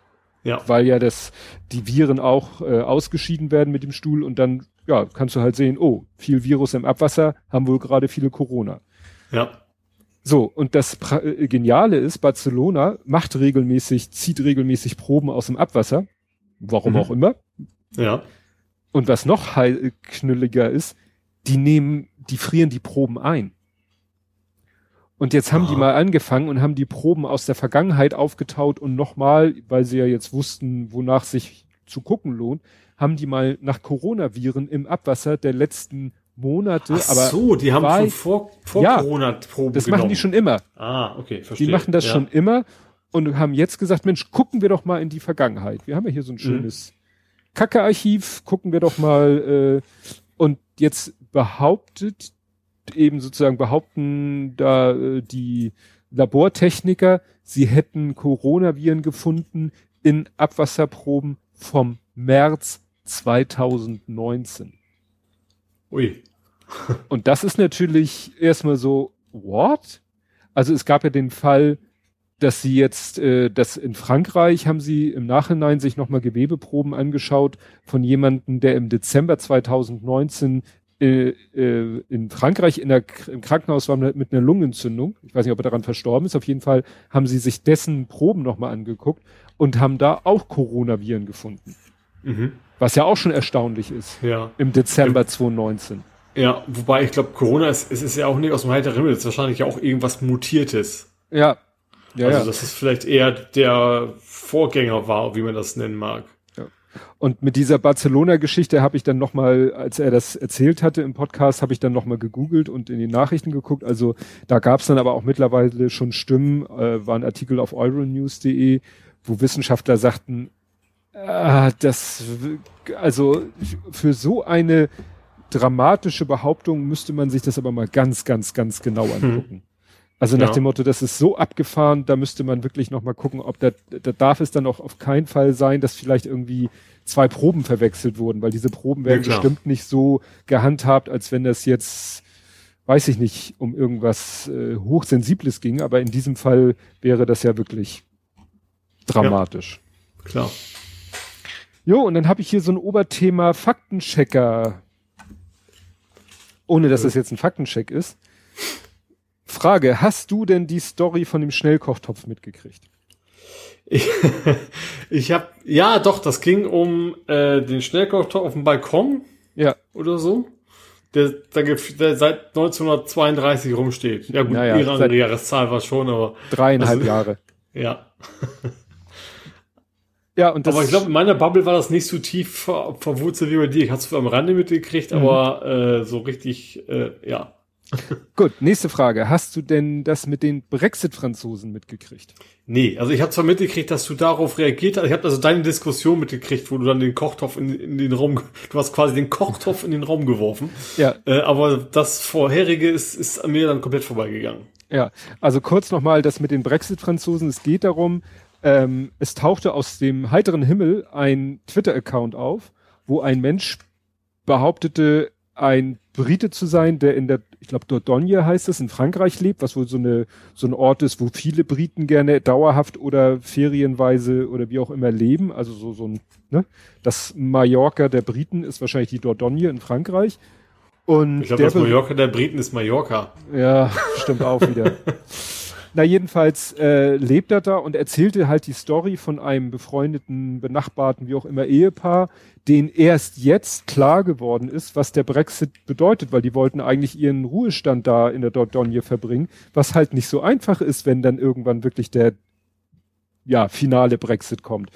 Ja. Weil ja das, die Viren auch äh, ausgeschieden werden mit dem Stuhl und dann, ja, kannst du halt sehen, oh, viel Virus im Abwasser, haben wohl gerade viele Corona. Ja. So, und das pra äh, Geniale ist, Barcelona macht regelmäßig, zieht regelmäßig Proben aus dem Abwasser. Warum mhm. auch immer. Ja. Und was noch knülliger ist, die nehmen, die frieren die Proben ein. Und jetzt haben Aha. die mal angefangen und haben die Proben aus der Vergangenheit aufgetaut und nochmal, weil sie ja jetzt wussten, wonach sich zu gucken lohnt, haben die mal nach Coronaviren im Abwasser der letzten Monate. Ach aber so, die haben schon vor, vor ja, Corona Proben Das genommen. machen die schon immer. Ah, okay, verstehe. Die machen das ja. schon immer und haben jetzt gesagt, Mensch, gucken wir doch mal in die Vergangenheit. Wir haben ja hier so ein mhm. schönes mhm. Kacke-Archiv, gucken wir doch mal. Äh, und jetzt behauptet eben sozusagen behaupten da äh, die Labortechniker, sie hätten Coronaviren gefunden in Abwasserproben vom März 2019. Ui. Und das ist natürlich erstmal so, what? Also es gab ja den Fall, dass sie jetzt, äh, dass in Frankreich haben sie im Nachhinein sich nochmal Gewebeproben angeschaut von jemandem, der im Dezember 2019 äh, äh, in Frankreich in der, im Krankenhaus war mit einer Lungenentzündung. Ich weiß nicht, ob er daran verstorben ist. Auf jeden Fall haben sie sich dessen Proben nochmal angeguckt und haben da auch Coronaviren gefunden. Mhm. Was ja auch schon erstaunlich ist. Ja. Im Dezember 2019. Ja, wobei ich glaube, Corona ist, es ist ja auch nicht aus dem heiteren Himmel. Es ist wahrscheinlich auch irgendwas Mutiertes. Ja. ja also, ja. dass es vielleicht eher der Vorgänger war, wie man das nennen mag. Und mit dieser Barcelona-Geschichte habe ich dann nochmal, als er das erzählt hatte im Podcast, habe ich dann nochmal gegoogelt und in die Nachrichten geguckt. Also da gab es dann aber auch mittlerweile schon Stimmen, äh, war ein Artikel auf euronews.de, wo Wissenschaftler sagten, ah, das, also für so eine dramatische Behauptung müsste man sich das aber mal ganz, ganz, ganz genau hm. angucken. Hm. Also nach ja. dem Motto, das ist so abgefahren, da müsste man wirklich nochmal gucken, ob da, da darf es dann auch auf keinen Fall sein, dass vielleicht irgendwie zwei Proben verwechselt wurden, weil diese Proben werden ja, bestimmt nicht so gehandhabt, als wenn das jetzt, weiß ich nicht, um irgendwas äh, Hochsensibles ging, aber in diesem Fall wäre das ja wirklich dramatisch. Ja, klar. Jo, und dann habe ich hier so ein Oberthema Faktenchecker. Ohne dass es jetzt ein Faktencheck ist. Frage, hast du denn die Story von dem Schnellkochtopf mitgekriegt? Ich, ich habe ja doch, das ging um äh, den Schnellkochtopf auf dem Balkon. Ja. Oder so. Der, der, der seit 1932 rumsteht. Ja gut, naja, ihre Jahreszahl war schon, aber. Dreieinhalb also, Jahre. Ja. Ja, und das aber ich glaube, in meiner Bubble war das nicht so tief ver verwurzelt wie bei dir. Ich hatte es am Rande mitgekriegt, mhm. aber äh, so richtig, äh, ja. Gut, nächste Frage. Hast du denn das mit den Brexit-Franzosen mitgekriegt? Nee, also ich habe zwar mitgekriegt, dass du darauf reagiert hast. Ich habe also deine Diskussion mitgekriegt, wo du dann den Kochtopf in, in, den Raum, du hast quasi den Kochtopf in den Raum geworfen. Ja. Äh, aber das vorherige ist, ist an mir dann komplett vorbeigegangen. Ja, also kurz nochmal das mit den Brexit-Franzosen. Es geht darum, ähm, es tauchte aus dem heiteren Himmel ein Twitter-Account auf, wo ein Mensch behauptete, ein Brite zu sein, der in der, ich glaube, Dordogne heißt es, in Frankreich lebt, was wohl so eine so ein Ort ist, wo viele Briten gerne dauerhaft oder ferienweise oder wie auch immer leben. Also so so ein, ne? Das Mallorca der Briten ist wahrscheinlich die Dordogne in Frankreich. Und ich glaube, das Mallorca der Briten ist Mallorca. Ja, stimmt auch wieder. Na, jedenfalls äh, lebt er da und erzählte halt die Story von einem befreundeten, benachbarten, wie auch immer, Ehepaar, den erst jetzt klar geworden ist, was der Brexit bedeutet, weil die wollten eigentlich ihren Ruhestand da in der Dordogne verbringen, was halt nicht so einfach ist, wenn dann irgendwann wirklich der ja, finale Brexit kommt.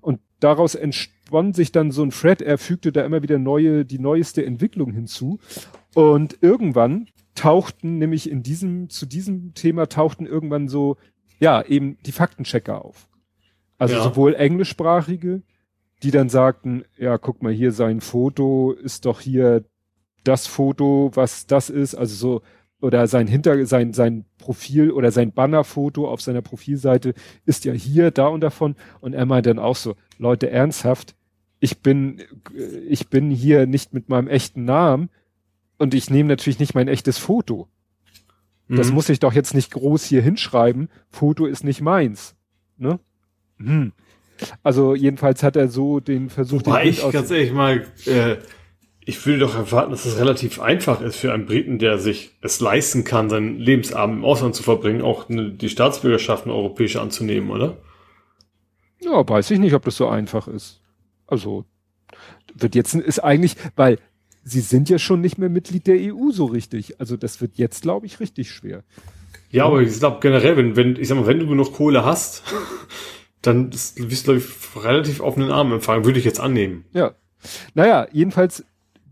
Und daraus entspann sich dann so ein Thread, er fügte da immer wieder neue, die neueste Entwicklung hinzu. Und irgendwann tauchten nämlich in diesem, zu diesem Thema tauchten irgendwann so, ja, eben die Faktenchecker auf. Also ja. sowohl englischsprachige die dann sagten, ja, guck mal hier, sein Foto ist doch hier das Foto, was das ist, also so, oder sein Hinter, sein, sein Profil oder sein Bannerfoto auf seiner Profilseite ist ja hier, da und davon. Und er meint dann auch so, Leute, ernsthaft, ich bin, ich bin hier nicht mit meinem echten Namen und ich nehme natürlich nicht mein echtes Foto. Das mhm. muss ich doch jetzt nicht groß hier hinschreiben. Foto ist nicht meins. Ne? Hm. Also jedenfalls hat er so den Versuch. Wobei den ich ganz ehrlich mal, äh, ich würde doch erwarten, dass es relativ einfach ist für einen Briten, der sich es leisten kann, seinen Lebensabend im Ausland zu verbringen, auch eine, die Staatsbürgerschaft eine europäische anzunehmen, oder? Ja, weiß ich nicht, ob das so einfach ist. Also wird jetzt ist eigentlich, weil sie sind ja schon nicht mehr Mitglied der EU so richtig. Also das wird jetzt, glaube ich, richtig schwer. Ja, aber ich glaube generell, wenn, wenn, ich sag mal, wenn du genug Kohle hast, dann wirst du, glaube ich, relativ offenen Armen empfangen, würde ich jetzt annehmen. Ja. Naja, jedenfalls,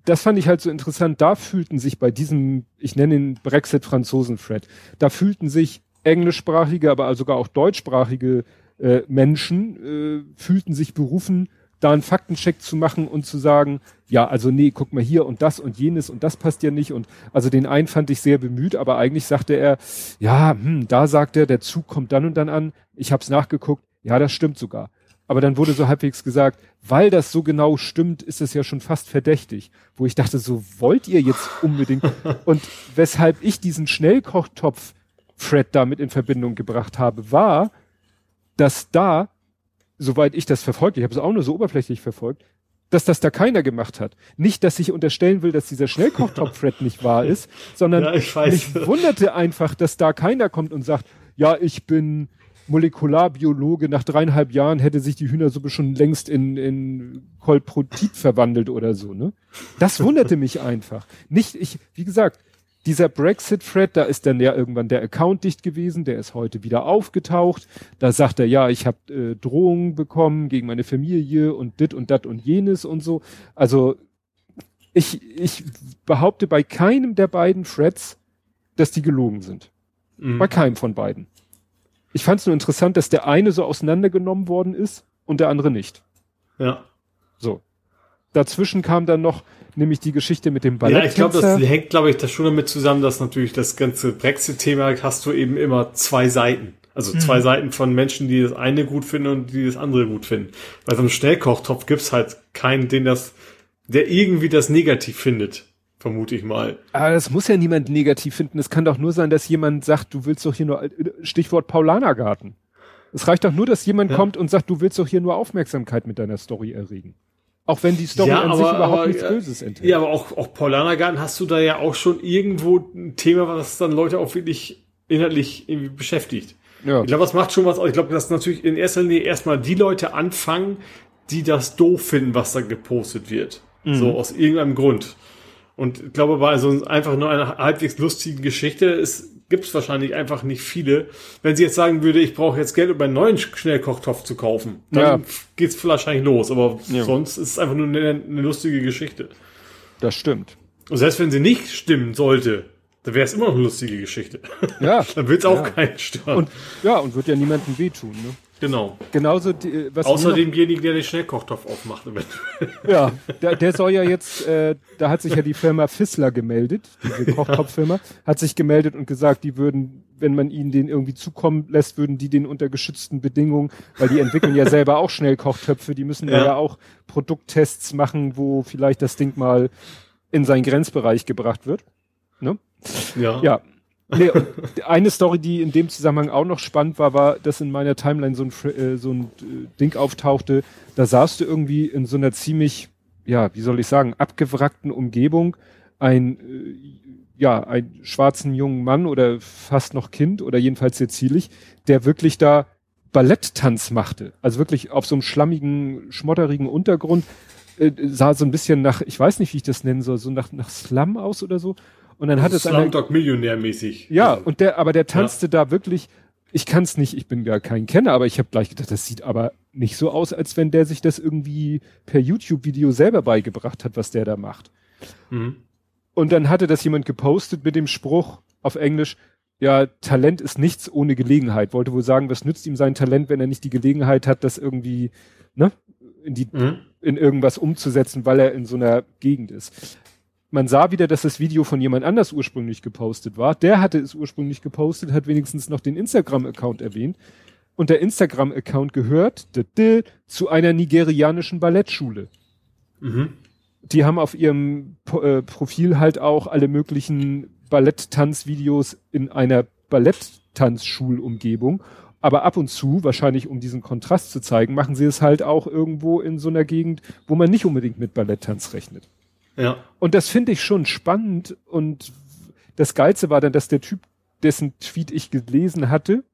das fand ich halt so interessant. Da fühlten sich bei diesem, ich nenne ihn Brexit-Franzosen-Fred, da fühlten sich englischsprachige, aber sogar auch deutschsprachige äh, Menschen, äh, fühlten sich berufen, da einen Faktencheck zu machen und zu sagen, ja, also nee, guck mal hier und das und jenes und das passt ja nicht und also den einen fand ich sehr bemüht, aber eigentlich sagte er, ja, hm, da sagt er, der Zug kommt dann und dann an. Ich habe es nachgeguckt, ja, das stimmt sogar. Aber dann wurde so halbwegs gesagt, weil das so genau stimmt, ist es ja schon fast verdächtig. Wo ich dachte, so wollt ihr jetzt unbedingt. und weshalb ich diesen Schnellkochtopf Fred damit in Verbindung gebracht habe, war, dass da soweit ich das verfolgt, ich habe es auch nur so oberflächlich verfolgt, dass das da keiner gemacht hat. Nicht, dass ich unterstellen will, dass dieser Schnellkochtopf-Thread nicht wahr ist, sondern ja, mich wunderte einfach, dass da keiner kommt und sagt, ja, ich bin Molekularbiologe, nach dreieinhalb Jahren hätte sich die Hühnersuppe schon längst in, in Kolprotit verwandelt oder so, ne? Das wunderte mich einfach. Nicht, ich, wie gesagt, dieser Brexit-Thread, da ist dann ja irgendwann der Account dicht gewesen, der ist heute wieder aufgetaucht. Da sagt er, ja, ich habe äh, Drohungen bekommen gegen meine Familie und dit und dat und jenes und so. Also ich, ich behaupte bei keinem der beiden Threads, dass die gelogen sind. Mhm. Bei keinem von beiden. Ich fand es nur interessant, dass der eine so auseinandergenommen worden ist und der andere nicht. Ja. So. Dazwischen kam dann noch nämlich die Geschichte mit dem Ballett. Ja, ich glaube, das hängt, glaube ich, das schon damit zusammen, dass natürlich das ganze Brexit-Thema hast du eben immer zwei Seiten. Also mhm. zwei Seiten von Menschen, die das eine gut finden und die das andere gut finden. Bei so einem Schnellkochtopf gibt's halt keinen, den das, der irgendwie das negativ findet. Vermute ich mal. Aber das muss ja niemand negativ finden. Es kann doch nur sein, dass jemand sagt, du willst doch hier nur, Stichwort Paulanergarten. Es reicht doch nur, dass jemand ja. kommt und sagt, du willst doch hier nur Aufmerksamkeit mit deiner Story erregen. Auch wenn die Story ja, an aber, sich überhaupt aber, nichts Böses enthält. Ja, aber auch, auch Paulanergarten hast du da ja auch schon irgendwo ein Thema, was dann Leute auch wirklich inhaltlich irgendwie beschäftigt. Ja. Ich glaube, das macht schon was aus. Ich glaube, dass natürlich in erster Linie erstmal die Leute anfangen, die das doof finden, was da gepostet wird. Mhm. So aus irgendeinem Grund. Und ich glaube, bei so einfach nur einer halbwegs lustigen Geschichte ist gibt es wahrscheinlich einfach nicht viele. Wenn sie jetzt sagen würde, ich brauche jetzt Geld, um einen neuen Schnellkochtopf zu kaufen, dann ja. geht's wahrscheinlich los. Aber ja. sonst ist es einfach nur eine, eine, lustige Geschichte. Das stimmt. Und selbst wenn sie nicht stimmen sollte, dann wäre es immer noch eine lustige Geschichte. Ja. dann wird es auch ja. keinen stören. Und, ja, und wird ja niemandem wehtun. Ne? Genau. Genauso die, was Außer demjenigen, der den Schnellkochtopf aufmacht. ja, der, der soll ja jetzt, äh, da hat sich ja die Firma Fissler gemeldet, diese Kochtopffirma, hat sich gemeldet und gesagt, die würden, wenn man ihnen den irgendwie zukommen lässt, würden die den unter geschützten Bedingungen, weil die entwickeln ja selber auch Schnellkochtöpfe, die müssen ja. ja auch Produkttests machen, wo vielleicht das Ding mal in seinen Grenzbereich gebracht wird. Ne? Ja. Ja, Nee, eine Story, die in dem Zusammenhang auch noch spannend war, war, dass in meiner Timeline so ein, äh, so ein äh, Ding auftauchte. Da saßt du irgendwie in so einer ziemlich, ja, wie soll ich sagen, abgewrackten Umgebung ein, äh, ja, einen schwarzen jungen Mann oder fast noch Kind oder jedenfalls sehr zielig, der wirklich da Balletttanz machte. Also wirklich auf so einem schlammigen, schmotterigen Untergrund sah so ein bisschen nach, ich weiß nicht, wie ich das nennen soll, so nach, nach Slum aus oder so. Und dann hat es Slumdog Millionär mäßig. Ja, und der, aber der tanzte ja. da wirklich. Ich kann es nicht, ich bin ja kein Kenner, aber ich habe gleich gedacht, das sieht aber nicht so aus, als wenn der sich das irgendwie per YouTube-Video selber beigebracht hat, was der da macht. Mhm. Und dann hatte das jemand gepostet mit dem Spruch auf Englisch, ja, Talent ist nichts ohne Gelegenheit. Wollte wohl sagen, was nützt ihm sein Talent, wenn er nicht die Gelegenheit hat, das irgendwie, ne, in die, mhm. in irgendwas umzusetzen, weil er in so einer Gegend ist. Man sah wieder, dass das Video von jemand anders ursprünglich gepostet war. Der hatte es ursprünglich gepostet, hat wenigstens noch den Instagram-Account erwähnt. Und der Instagram-Account gehört zu einer nigerianischen Ballettschule. Mhm. Die haben auf ihrem äh, Profil halt auch alle möglichen Balletttanzvideos in einer Balletttanzschulumgebung. Aber ab und zu, wahrscheinlich um diesen Kontrast zu zeigen, machen sie es halt auch irgendwo in so einer Gegend, wo man nicht unbedingt mit Balletttanz rechnet. Ja. Und das finde ich schon spannend. Und das Geilste war dann, dass der Typ, dessen Tweet ich gelesen hatte,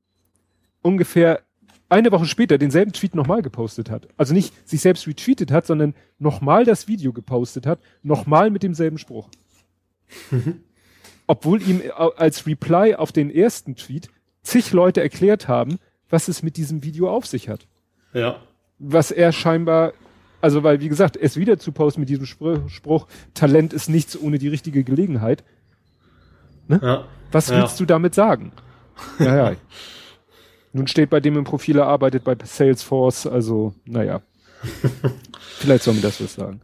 ungefähr eine Woche später denselben Tweet nochmal gepostet hat. Also nicht sich selbst retweetet hat, sondern nochmal das Video gepostet hat, nochmal mit demselben Spruch. Obwohl ihm als Reply auf den ersten Tweet zig Leute erklärt haben, was es mit diesem Video auf sich hat. Ja. Was er scheinbar, also weil, wie gesagt, es wieder zu posten mit diesem Spruch, Spruch Talent ist nichts ohne die richtige Gelegenheit. Ne? Ja. Was willst ja. du damit sagen? Ja, ja. Nun steht bei dem im Profil, er arbeitet bei Salesforce, also, naja. Vielleicht soll mir das was sagen.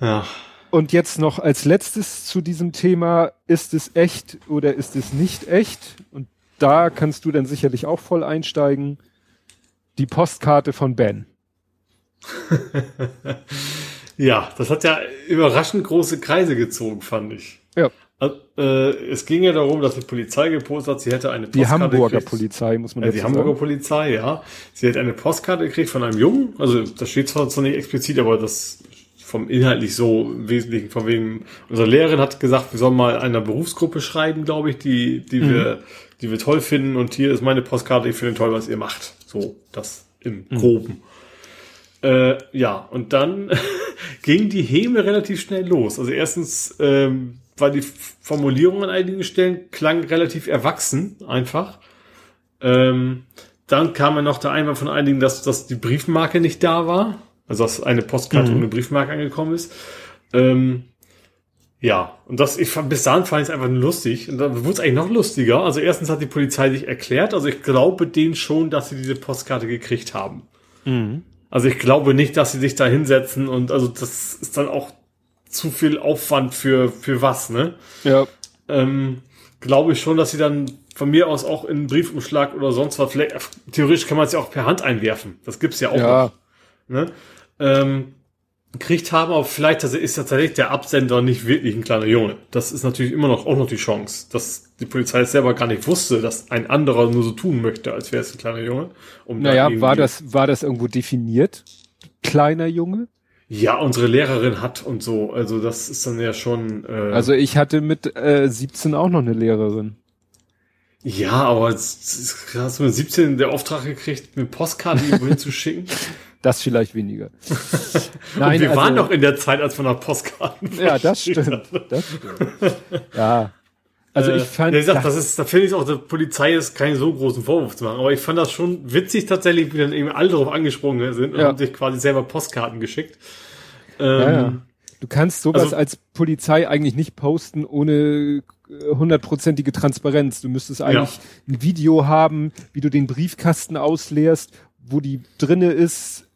Ja. Und jetzt noch als letztes zu diesem Thema, ist es echt oder ist es nicht echt? Und da kannst du dann sicherlich auch voll einsteigen. Die Postkarte von Ben. ja, das hat ja überraschend große Kreise gezogen, fand ich. Ja. Also, äh, es ging ja darum, dass die Polizei gepostet hat, sie hätte eine Postkarte Die Hamburger gekriegt. Polizei, muss man ja, Die Hamburger sagen. Polizei, ja. Sie hätte eine Postkarte gekriegt von einem Jungen, also das steht zwar nicht explizit, aber das vom inhaltlich so im Wesentlichen von wegen, unsere Lehrerin hat gesagt, wir sollen mal einer Berufsgruppe schreiben, glaube ich, die, die mhm. wir, die wir toll finden und hier ist meine Postkarte, ich finde toll, was ihr macht. So, das im mhm. Äh, ja, und dann ging die Häme relativ schnell los. Also erstens ähm, war die Formulierung an einigen Stellen klang relativ erwachsen, einfach. Ähm, dann kam ja noch der Einwand von einigen, dass, dass die Briefmarke nicht da war. Also dass eine Postkarte mhm. ohne Briefmarke angekommen ist. Ähm, ja, und das, ich fand, bis dahin fand ich es einfach lustig. Und dann wurde es eigentlich noch lustiger. Also erstens hat die Polizei sich erklärt. Also ich glaube denen schon, dass sie diese Postkarte gekriegt haben. Mhm. Also ich glaube nicht, dass sie sich da hinsetzen und also das ist dann auch zu viel Aufwand für, für was, ne? Ja. Ähm, glaube ich schon, dass sie dann von mir aus auch in einen Briefumschlag oder sonst was, vielleicht, theoretisch kann man es ja auch per Hand einwerfen. Das gibt's ja auch ja. noch. Ne? ähm, gekriegt haben, aber vielleicht ist tatsächlich der Absender nicht wirklich ein kleiner Junge. Das ist natürlich immer noch auch noch die Chance, dass die Polizei selber gar nicht wusste, dass ein anderer nur so tun möchte, als wäre es ein kleiner Junge. Um naja, war das, war das irgendwo definiert? Kleiner Junge? Ja, unsere Lehrerin hat und so. Also das ist dann ja schon. Äh, also ich hatte mit äh, 17 auch noch eine Lehrerin. Ja, aber hast du mit 17 der Auftrag gekriegt, mir Postkarten irgendwo hinzuschicken? Das vielleicht weniger. Nein, wir also, waren noch in der Zeit, als man nach Postkarten Ja, das stimmt. Das stimmt. Ja. Also ich äh, fand. Äh, ja, gesagt, das, das ist, da finde ich auch, der Polizei ist keinen so großen Vorwurf zu machen. Aber ich fand das schon witzig tatsächlich, wie dann eben alle darauf angesprungen sind und ja. haben sich quasi selber Postkarten geschickt. Ähm, ja, ja. Du kannst sowas also, als Polizei eigentlich nicht posten ohne hundertprozentige Transparenz. Du müsstest eigentlich ein Video haben, wie du den Briefkasten ausleerst, wo die drinne ist,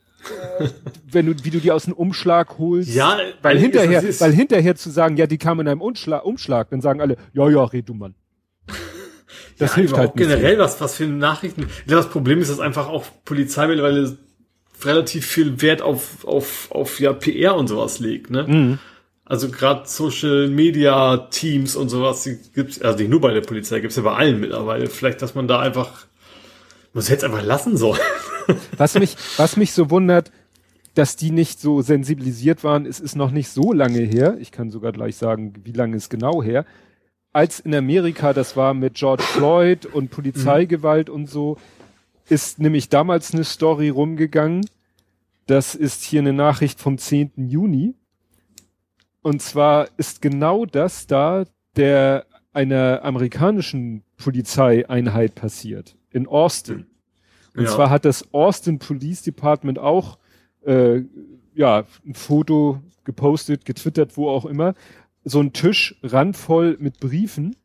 wenn du, wie du die aus dem Umschlag holst. Ja, weil hinterher, ist, weil hinterher zu sagen, ja, die kam in einem Umschlag, Umschlag, dann sagen alle, ja, ja, red du Mann. Das ja, hilft halt nicht. Generell was, was für Nachrichten. Ja, das Problem ist, dass einfach auch Polizei mittlerweile relativ viel Wert auf, auf, auf ja, PR und sowas legt, ne? Mhm. Also gerade Social Media Teams und sowas, die gibt's, also nicht nur bei der Polizei, gibt's ja bei allen mittlerweile. Vielleicht, dass man da einfach, man es jetzt einfach lassen soll. Was mich, was mich so wundert, dass die nicht so sensibilisiert waren, es ist noch nicht so lange her, ich kann sogar gleich sagen, wie lange ist genau her, als in Amerika das war mit George Floyd und Polizeigewalt mhm. und so, ist nämlich damals eine Story rumgegangen. Das ist hier eine Nachricht vom 10. Juni. Und zwar ist genau das da der einer amerikanischen Polizeieinheit passiert in Austin. Und ja. zwar hat das Austin Police Department auch äh, ja ein Foto gepostet, getwittert, wo auch immer, so ein Tisch randvoll mit Briefen.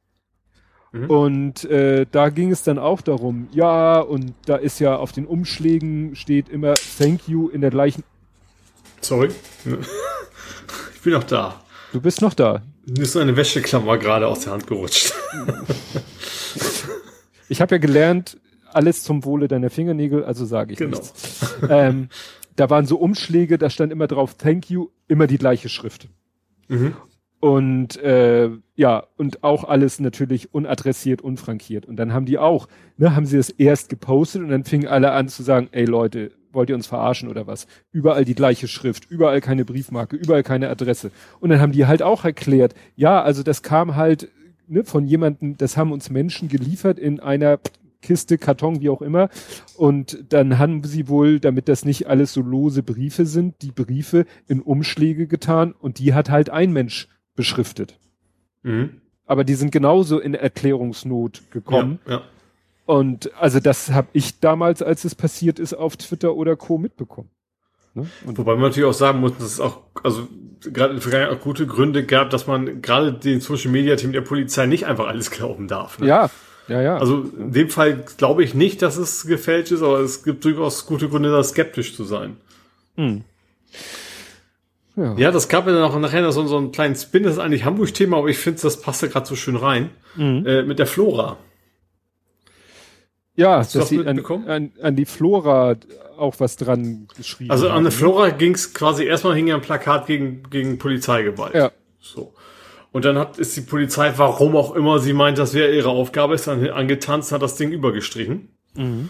Mhm. Und äh, da ging es dann auch darum, ja, und da ist ja auf den Umschlägen steht immer Thank you in der gleichen Sorry. Ich bin noch da. Du bist noch da. Mir ist so eine Wäscheklammer gerade aus der Hand gerutscht. Ich habe ja gelernt, alles zum Wohle deiner Fingernägel, also sage ich Genau. nichts. Ähm, da waren so Umschläge, da stand immer drauf Thank you, immer die gleiche Schrift. Mhm. Und äh, ja, und auch alles natürlich unadressiert, unfrankiert. Und dann haben die auch, ne, haben sie das erst gepostet und dann fingen alle an zu sagen, ey Leute, wollt ihr uns verarschen oder was? Überall die gleiche Schrift, überall keine Briefmarke, überall keine Adresse. Und dann haben die halt auch erklärt, ja, also das kam halt ne, von jemandem, das haben uns Menschen geliefert in einer Kiste, Karton, wie auch immer. Und dann haben sie wohl, damit das nicht alles so lose Briefe sind, die Briefe in Umschläge getan und die hat halt ein Mensch beschriftet. Mhm. Aber die sind genauso in Erklärungsnot gekommen. Ja, ja. Und also das habe ich damals, als es passiert ist, auf Twitter oder Co. mitbekommen. Ne? Und Wobei man natürlich auch sagen muss, dass es auch, also gerade in der Vergangenheit auch gute Gründe gab, dass man gerade den Social Media Team der Polizei nicht einfach alles glauben darf. Ne? ja, ja, ja. Also in dem Fall glaube ich nicht, dass es gefälscht ist, aber es gibt durchaus gute Gründe, da skeptisch zu sein. Hm. ja. Ja, das gab ja dann auch nachher so, so einen kleinen Spin, das ist eigentlich Hamburg-Thema, aber ich finde, das passt da gerade so schön rein. Mhm. Äh, mit der Flora. Ja, Hast das sie an, an, an die Flora auch was dran geschrieben Also an haben. der Flora ging es quasi erstmal hing ja ein Plakat gegen, gegen Polizeigewalt. Ja. So. Und dann hat, ist die Polizei, warum auch immer, sie meint, das wäre ihre Aufgabe, ist dann angetanzt, hat das Ding übergestrichen. Mhm.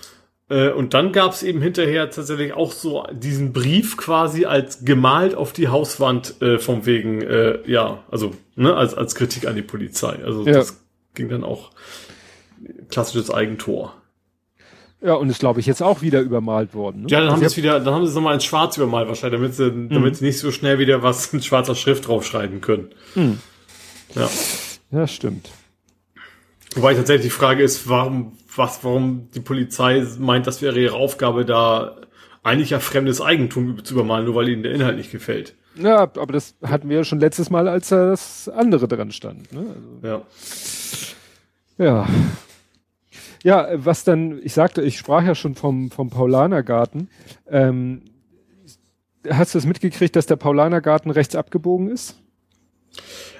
Äh, und dann gab es eben hinterher tatsächlich auch so diesen Brief quasi als gemalt auf die Hauswand äh, vom wegen, äh, ja, also ne, als, als Kritik an die Polizei. Also Ja. das ging dann auch klassisches Eigentor. Ja, und ist, glaube ich, jetzt auch wieder übermalt worden. Ne? Ja, dann haben sie Also es wieder, dann haben sie es nochmal in Schwarz übermalt wahrscheinlich, damit sie, Mhm. damit sie nicht so schnell wieder was in schwarzer Schrift draufschreiben können. Mhm. Ja. Ja, stimmt. Wobei tatsächlich die Frage ist, warum, was, warum die Polizei meint, das wäre ihre Aufgabe, da eigentlich ja fremdes Eigentum zu übermalen, nur weil ihnen der Inhalt nicht gefällt. Ja, aber das hatten wir ja schon letztes Mal, als da das andere dran stand. Ne? Also, Ja. ja. Ja, was dann, ich sagte, ich sprach ja schon vom, vom Paulanergarten. Ähm, hast du es mitgekriegt, dass der Paulanergarten rechts abgebogen ist?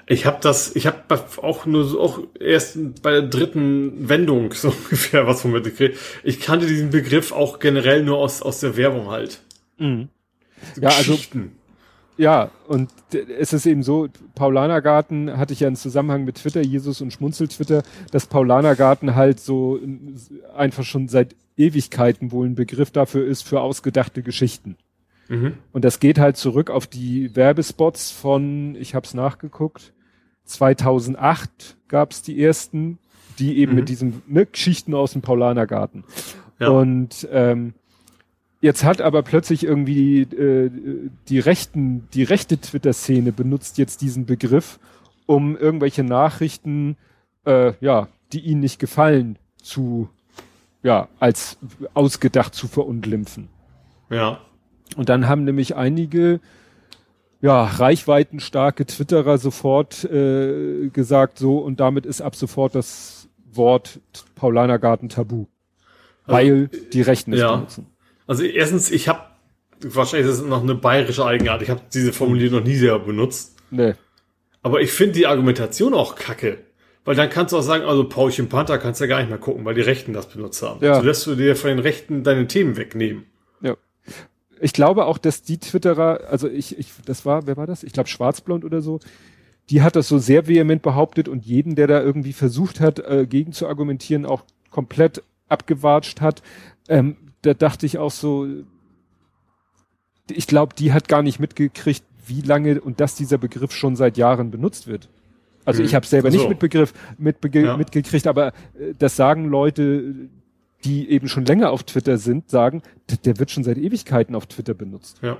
Ich habe das, ich habe auch nur so, auch erst bei der dritten Wendung so ungefähr was von mitgekriegt. Ich kannte diesen Begriff auch generell nur aus, aus der Werbung halt. Mhm. Ja, also-. Ja, und es ist eben so, Paulanergarten hatte ich ja einen Zusammenhang mit Twitter, Jesus und Schmunzel-Twitter, dass Paulanergarten halt so n- einfach schon seit Ewigkeiten wohl ein Begriff dafür ist für ausgedachte Geschichten. Mhm. Und das geht halt zurück auf die Werbespots von, ich habe es nachgeguckt, 2008 gab es die ersten, die eben Mhm. mit diesen ne, Geschichten aus dem Paulanergarten. Ja. Und ähm, jetzt hat aber plötzlich irgendwie äh, die rechten, die rechte Twitter-Szene benutzt jetzt diesen Begriff, um irgendwelche Nachrichten, äh, ja, die ihnen nicht gefallen, zu ja als ausgedacht zu verunglimpfen. Ja. Und dann haben nämlich einige ja, reichweitenstarke Twitterer sofort äh, gesagt, so und damit ist ab sofort das Wort Paulanergarten tabu. Also, weil die Rechten es ja. benutzen. Also erstens, ich habe wahrscheinlich ist es noch eine bayerische Eigenart. Ich habe diese Formulierung noch nie selber benutzt. Nee. Aber ich finde die Argumentation auch kacke. Weil dann kannst du auch sagen, also Paulchen Panther kannst du ja gar nicht mehr gucken, weil die Rechten das benutzt haben. Ja. So lässt du dir von den Rechten deine Themen wegnehmen. Ja. Ich glaube auch, dass die Twitterer, also ich, ich, das war, wer war das? Ich glaube Schwarzblond oder so. Die hat das so sehr vehement behauptet und jeden, der da irgendwie versucht hat, äh, gegen zu argumentieren, auch komplett abgewatscht hat. Ähm, da dachte ich auch so, ich glaube, die hat gar nicht mitgekriegt, wie lange und dass dieser Begriff schon seit Jahren benutzt wird. Also Mhm. ich habe selber so. nicht mit Begriff mitbege Ja. mitgekriegt, aber äh, das sagen Leute, die eben schon länger auf Twitter sind, sagen, der wird schon seit Ewigkeiten auf Twitter benutzt. Ja.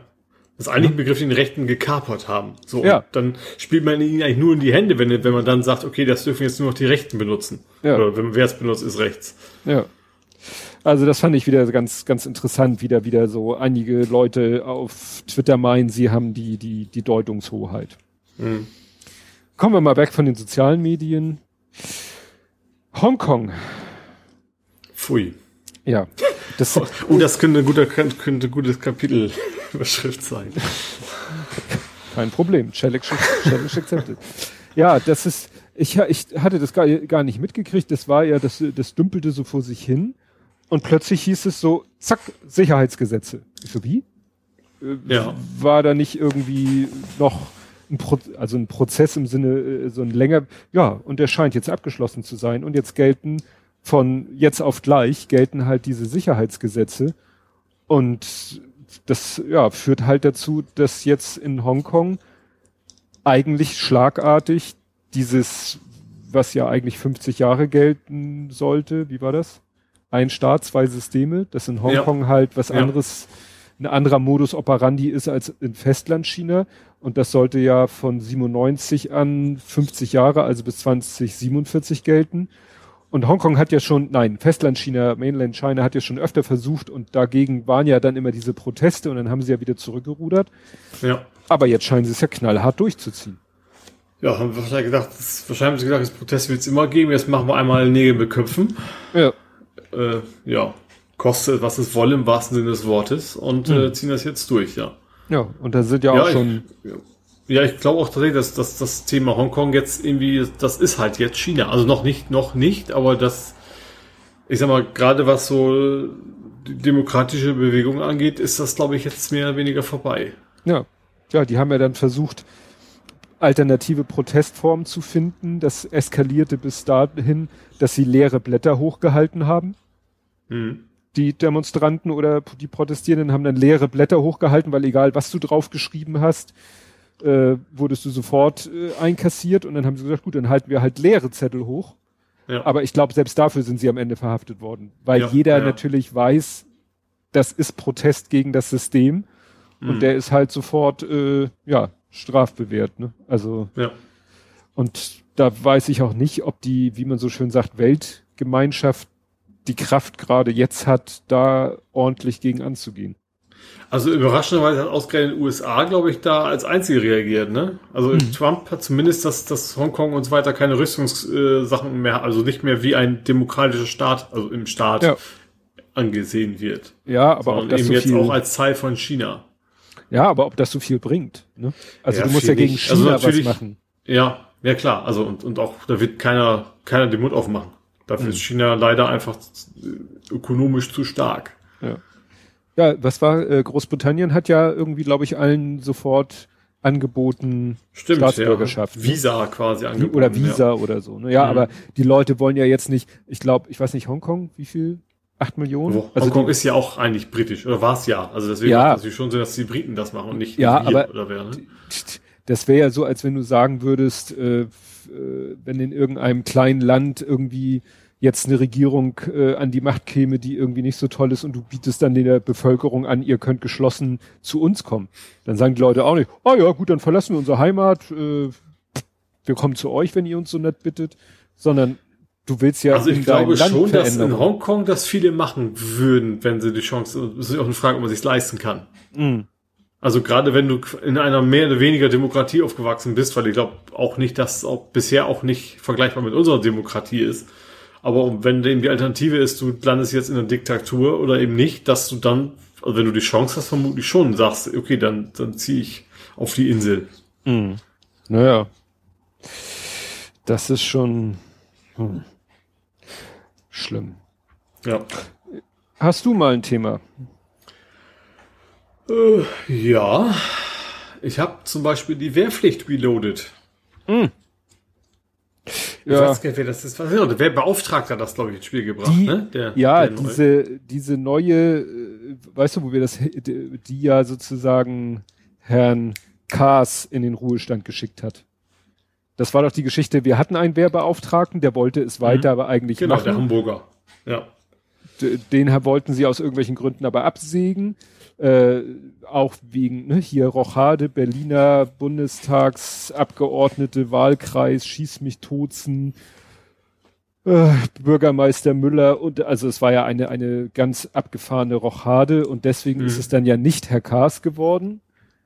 Das ist eigentlich ein Begriff, den die Rechten gekapert haben. So, Ja. dann spielt man ihnen eigentlich nur in die Hände, wenn, wenn man dann sagt, okay, das dürfen jetzt nur noch die Rechten benutzen. Ja. Oder wenn wer es benutzt, ist rechts. Ja. Also das fand ich wieder ganz, ganz interessant, wieder, wieder so einige Leute auf Twitter meinen, sie haben die, die, die Deutungshoheit. Mhm. Kommen wir mal weg von den sozialen Medien. Hongkong. Pfui. Ja. Das, Oh, das könnte ein guter, könnte ein gutes Kapitelüberschrift sein. Kein Problem. Challenge, Challenge accepted. Ja, das ist, ich, ich hatte das gar, gar nicht mitgekriegt. Das war ja, das, das dümpelte so vor sich hin. Und plötzlich hieß es so, zack, Sicherheitsgesetze. Ich so, wie? Äh, ja. War da nicht irgendwie noch ein Pro also ein Prozess im Sinne, äh, so ein länger, ja, und der scheint jetzt abgeschlossen zu sein. Und jetzt gelten von jetzt auf gleich gelten halt diese Sicherheitsgesetze. Und das, ja, führt halt dazu, dass jetzt in Hongkong eigentlich schlagartig dieses, was ja eigentlich 50 Jahre gelten sollte, wie war das? Ein Staat, zwei Systeme, das in Hongkong ja. halt was anderes, ein anderer Modus operandi ist als in Festlandchina. Und das sollte ja von 97 an 50 Jahre, also bis 2047 gelten. Und Hongkong hat ja schon, nein, Festlandchina, Mainland China hat ja schon öfter versucht und dagegen waren ja dann immer diese Proteste und dann haben sie ja wieder zurückgerudert. Ja. Aber jetzt scheinen sie es ja knallhart durchzuziehen. Ja, haben wir wahrscheinlich gedacht, das, wahrscheinlich haben sie gedacht, das Protest wird es immer geben, jetzt machen wir einmal Nägel beköpfen. Ja. Äh, ja. Kostet, was es wolle im wahrsten Sinne des Wortes und mhm. äh, ziehen das jetzt durch, ja. Ja, und da sind ja, ja auch schon. Ich, ja, ich glaube auch tatsächlich, dass, dass das Thema Hongkong jetzt irgendwie, das ist halt jetzt China. Also noch nicht, noch nicht, aber das, ich sag mal, gerade was so die demokratische Bewegung angeht, ist das, glaube ich, jetzt mehr oder weniger vorbei. Ja. Ja, die haben ja dann versucht, alternative Protestformen zu finden. Das eskalierte bis dahin, dass sie leere Blätter hochgehalten haben. Mhm. Die Demonstranten oder die Protestierenden haben dann leere Blätter hochgehalten, weil egal was du drauf geschrieben hast, äh, wurdest du sofort äh, einkassiert und dann haben sie gesagt, gut, dann halten wir halt leere Zettel hoch. Ja. Aber ich glaube, selbst dafür sind sie am Ende verhaftet worden, weil ja, jeder ja. natürlich weiß, das ist Protest gegen das System mhm. und der ist halt sofort äh, ja strafbewehrt. Ne? Also ja. und da weiß ich auch nicht, ob die, wie man so schön sagt, Weltgemeinschaft die Kraft gerade jetzt hat, da ordentlich gegen anzugehen. Also überraschenderweise hat ausgerechnet den USA, glaube ich, da als Einzige reagiert, ne? Also mhm. Trump hat zumindest, dass, dass Hongkong und so weiter keine Rüstungssachen mehr, also nicht mehr wie ein demokratischer Staat, also im Staat ja. angesehen wird. Ja, aber auch das eben so jetzt auch als Teil von China. Ja, aber ob das so viel bringt, ne? Also ja, du musst ja gegen also China also was machen. Ja, ja klar, also und, und auch, da wird keiner, keiner den Mund aufmachen. Dafür mhm. ist China leider einfach ökonomisch zu stark. Ja. Ja, was war, äh, Großbritannien hat ja irgendwie, glaube ich, allen sofort angeboten Stimmt, Staatsbürgerschaft. Ja. Ne? Visa quasi angeboten. Oder Visa ja. oder so. Ne? Ja, mhm. aber die Leute wollen ja jetzt nicht, ich glaube, ich weiß nicht, Hongkong, wie viel? Acht Millionen? Oh, also Hongkong die, ist ja auch eigentlich britisch, oder war es ja. Also deswegen ja, macht es natürlich schon so, dass die Briten das machen und nicht ja, aber oder wer, ne? Das wäre ja so, als wenn du sagen würdest, äh, äh, wenn in irgendeinem kleinen Land irgendwie jetzt eine Regierung äh, an die Macht käme, die irgendwie nicht so toll ist und du bietest dann der Bevölkerung an, ihr könnt geschlossen zu uns kommen. Dann sagen die Leute auch nicht, oh ja, gut, dann verlassen wir unsere Heimat, äh, wir kommen zu euch, wenn ihr uns so nett bittet, sondern du willst ja Also ich glaube Land schon, dass in Hongkong das viele machen würden, wenn sie die Chance, das ist auch eine Frage, ob man sich leisten kann. Mm. Also gerade wenn du in einer mehr oder weniger Demokratie aufgewachsen bist, weil ich glaube auch nicht, dass auch bisher auch nicht vergleichbar mit unserer Demokratie ist, aber wenn eben die Alternative ist, du landest jetzt in einer Diktatur oder eben nicht, dass du dann, also wenn du die Chance hast, vermutlich schon sagst, okay, dann, dann ziehe ich auf die Insel. Mhm. Naja. Das ist schon hm. schlimm. Ja. Hast du mal ein Thema? Äh, ja. Ich habe zum Beispiel die Wehrpflicht reloaded. Mhm. Ja. weiß das ist. Wer beauftragt hat das, glaube ich, ins Spiel gebracht, die, ne? Der, ja, der diese, neue. diese neue, äh, weißt du, wo wir das, die ja sozusagen Herrn Kaas in den Ruhestand geschickt hat. Das war doch die Geschichte, wir hatten einen Wehrbeauftragten, der wollte es weiter, mhm. aber eigentlich genau, machen. Genau, der Hamburger. Ja. Den wollten sie aus irgendwelchen Gründen aber absägen äh, auch wegen ne, hier Rochade, Berliner Bundestagsabgeordnete, Wahlkreis, Schieß mich Tozen, äh, Bürgermeister Müller und also es war ja eine, eine ganz abgefahrene Rochade und deswegen mhm. ist es dann ja nicht Herr Kaas geworden.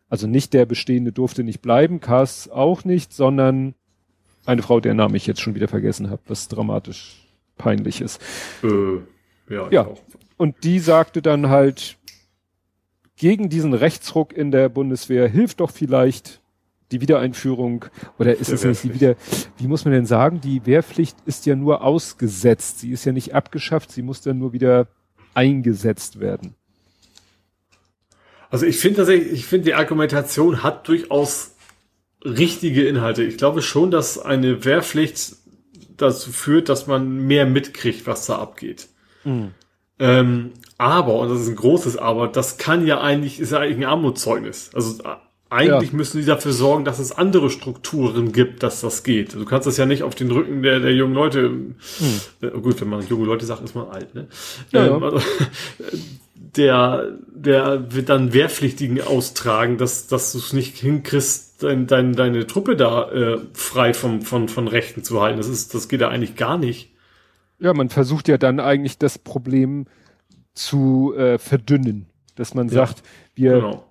Also nicht der bestehende durfte nicht bleiben, Kaas auch nicht, sondern eine Frau, der Name ich jetzt schon wieder vergessen habe, was dramatisch peinlich ist. Äh, ja, ja. Und die sagte dann halt, gegen diesen Rechtsruck in der Bundeswehr hilft doch vielleicht die Wiedereinführung oder ist es nicht die wieder, wie muss man denn sagen, die Wehrpflicht ist ja nur ausgesetzt, sie ist ja nicht abgeschafft, sie muss dann nur wieder eingesetzt werden. Also ich finde tatsächlich, ich finde die Argumentation hat durchaus richtige Inhalte. Ich glaube schon, dass eine Wehrpflicht dazu führt, dass man mehr mitkriegt, was da abgeht. Mhm. Ähm, aber, und das ist ein großes Aber, das kann ja eigentlich, ist ja eigentlich ein Armutszeugnis. Also eigentlich ja. müssen die dafür sorgen, dass es andere Strukturen gibt, dass das geht. Du kannst das ja nicht auf den Rücken der, der jungen Leute, hm. äh, gut, wenn man junge Leute sagt, ist man alt, ne? Ja, ähm, also, der, der wird dann Wehrpflichtigen austragen, dass, dass du es nicht hinkriegst, dein, dein, deine Truppe da äh, frei vom, von, von Rechten zu halten. Das ist, das geht ja eigentlich gar nicht. Ja, man versucht ja dann eigentlich das Problem zu äh, verdünnen, dass man ja, sagt, wir genau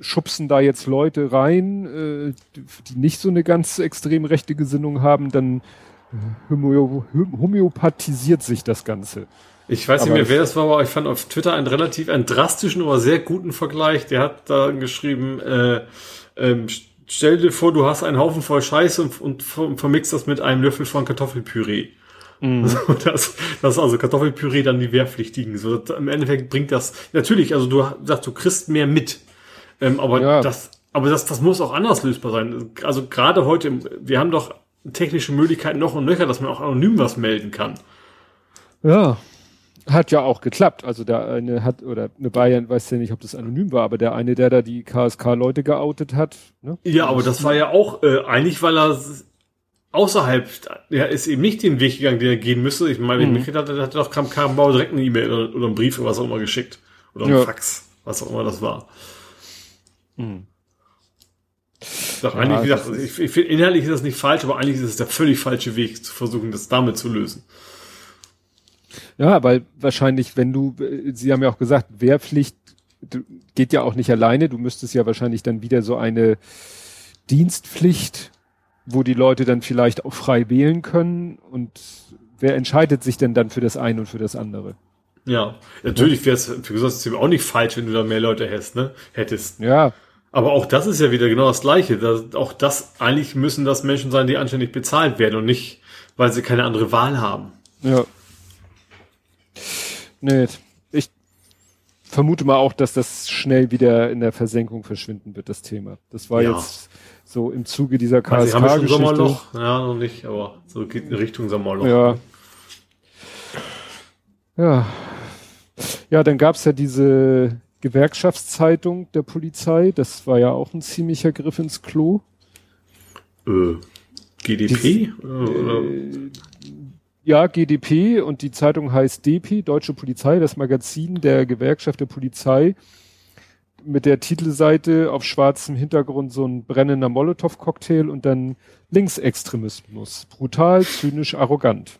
schubsen da jetzt Leute rein, äh, die nicht so eine ganz extrem rechte Gesinnung haben, dann homö homöopathisiert sich das Ganze. Ich weiß aber nicht mehr, wer das war, aber ich fand auf Twitter einen relativ, einen drastischen, aber sehr guten Vergleich. Der hat da geschrieben, äh, ähm, stell dir vor, du hast einen Haufen voll Scheiße und, und, und vermixst das mit einem Löffel von Kartoffelpüree. Mm. So, das, das ist also Kartoffelpüree dann die Wehrpflichtigen. So, Im Endeffekt bringt das, natürlich, also du sagst, du kriegst mehr mit. Ähm, aber ja. das, aber das, das muss auch anders lösbar sein. Also gerade heute, wir haben doch technische Möglichkeiten noch und nöcher, dass man auch anonym was melden kann. Ja, hat ja auch geklappt. Also der eine hat, oder eine Bayern, weiß ja nicht, ob das anonym war, aber der eine, der da die KSK-Leute geoutet hat. Ne? Ja, aber das war ja auch äh, eigentlich, weil er außerhalb, er ist eben nicht den Weg gegangen, den er gehen müsste. Ich meine, mhm. wenn hat, hat doch kam, kam Bau direkt eine E-Mail oder, oder einen Brief oder was auch immer geschickt. Oder ein ja. Fax, was auch immer das war. Hm. Doch, ja, eigentlich, wie gesagt, ich, ich finde, inhaltlich ist das nicht falsch, aber eigentlich ist es der völlig falsche Weg, zu versuchen, das damit zu lösen. Ja, weil wahrscheinlich, wenn du, Sie haben ja auch gesagt, Wehrpflicht geht ja auch nicht alleine. Du müsstest ja wahrscheinlich dann wieder so eine Dienstpflicht, wo die Leute dann vielleicht auch frei wählen können. Und wer entscheidet sich denn dann für das eine und für das andere? Ja, natürlich wäre es für das System auch nicht falsch, wenn du da mehr Leute hättest, ne? Hättest. Ja. Aber auch das ist ja wieder genau das Gleiche. Das, auch das, eigentlich müssen das Menschen sein, die anständig bezahlt werden und nicht, weil sie keine andere Wahl haben. Ja. Nee, ich vermute mal auch, dass das schnell wieder in der Versenkung verschwinden wird, das Thema. Das war ja. jetzt so im Zuge dieser KSK. Also? Ja, noch nicht, aber so geht in Richtung Sommerloch. Ja. Ja. Ja, dann gab's ja diese Gewerkschaftszeitung der Polizei. Das war ja auch ein ziemlicher Griff ins Klo. Äh, GDP? Die, äh, ja, GDP und die Zeitung heißt DP, Deutsche Polizei, das Magazin der Gewerkschaft der Polizei. Mit der Titelseite auf schwarzem Hintergrund so ein brennender Molotow-Cocktail und dann Linksextremismus. Brutal, zynisch, arrogant.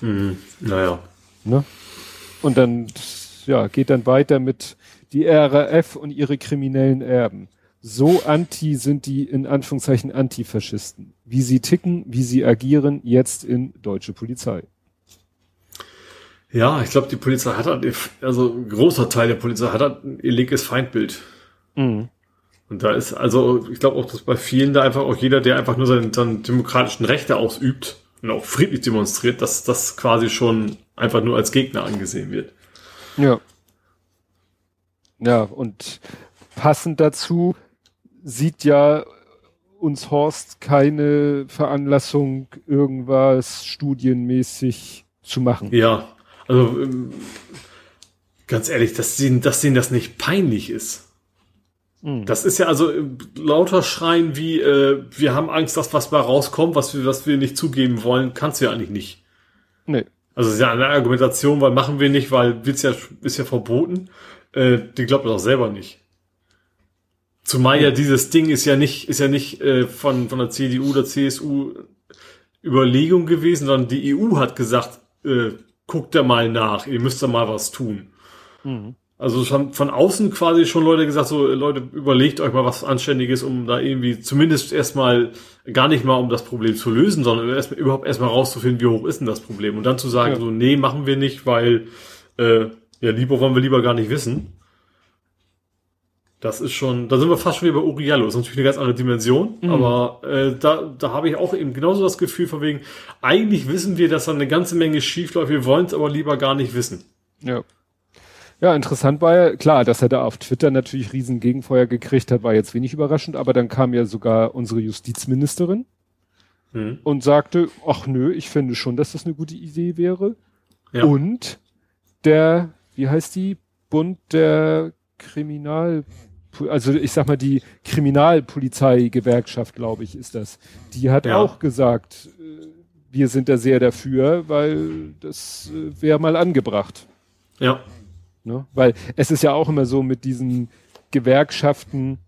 Mhm, naja. Ne? Und dann, ja, geht dann weiter mit die RAF und ihre kriminellen Erben. So anti sind die in Anführungszeichen Antifaschisten. Wie sie ticken, wie sie agieren, jetzt in deutsche Polizei. Ja, ich glaube, die Polizei hat halt, also ein großer Teil der Polizei hat halt ein illiges Feindbild. Mhm. Und da ist, also ich glaube auch, dass bei vielen da einfach auch jeder, der einfach nur seine, seine demokratischen Rechte ausübt und auch friedlich demonstriert, dass das quasi schon einfach nur als Gegner angesehen wird. Ja. Ja, und passend dazu sieht ja uns Horst keine Veranlassung, irgendwas studienmäßig zu machen. Ja, also ähm, ganz ehrlich, dass denen, dass denen das nicht peinlich ist. Hm. Das ist ja also äh, lauter Schreien wie, äh, wir haben Angst, dass was mal rauskommt, was wir, was wir nicht zugeben wollen, kannst du ja eigentlich nicht. Nee. Also es ist ja eine Argumentation, weil machen wir nicht, weil wird's ja, ist ja verboten äh, die glaubt das auch selber nicht. Zumal ja dieses Ding ist ja nicht, ist ja nicht äh, von, von der CDU oder CSU Überlegung gewesen, sondern die EU hat gesagt, äh, guckt da mal nach, ihr müsst da mal was tun. Mhm. Also schon von außen quasi schon Leute gesagt, so Leute, überlegt euch mal was Anständiges, um da irgendwie zumindest erstmal gar nicht mal um das Problem zu lösen, sondern erstmal überhaupt erstmal rauszufinden, wie hoch ist denn das Problem. Und dann zu sagen, ja. so, nee, machen wir nicht, weil äh, ja, lieber wollen wir lieber gar nicht wissen. Das ist schon, da sind wir fast schon wie bei Uriallo. Das ist natürlich eine ganz andere Dimension, mhm. aber äh, da, da habe ich auch eben genauso das Gefühl von wegen, eigentlich wissen wir, dass da eine ganze Menge schief läuft, wir wollen es aber lieber gar nicht wissen. Ja. Ja, interessant war ja, klar, dass er da auf Twitter natürlich riesen Gegenfeuer gekriegt hat, war jetzt wenig überraschend, aber dann kam ja sogar unsere Justizministerin mhm. und sagte, ach nö, ich finde schon, dass das eine gute Idee wäre. Ja. Und der, wie heißt die? Bund der Kriminal, also ich sag mal, die Kriminalpolizei-Gewerkschaft, glaube ich, ist das. Die hat ja. auch gesagt, äh, wir sind da sehr dafür, weil das äh, wäre mal angebracht. Ja. Ne? Weil es ist ja auch immer so mit diesen Gewerkschaften,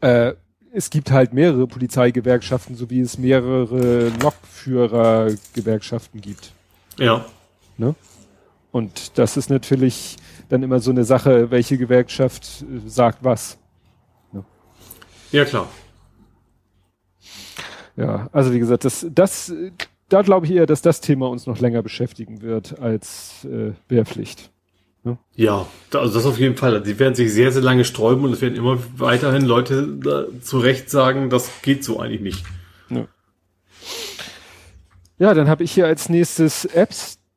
äh, es gibt halt mehrere Polizeigewerkschaften, so wie es mehrere Lokführergewerkschaften gibt. Ja. Ne? Und das ist natürlich dann immer so eine Sache, welche Gewerkschaft äh, sagt was. Ne? Ja, klar. Ja, also wie gesagt, das, das, da glaube ich eher, dass das Thema uns noch länger beschäftigen wird als äh, Wehrpflicht. Ja, also das auf jeden Fall. Die werden sich sehr, sehr lange sträuben und es werden immer weiterhin Leute zu Recht sagen, das geht so eigentlich nicht. Ja, ja dann habe ich hier als nächstes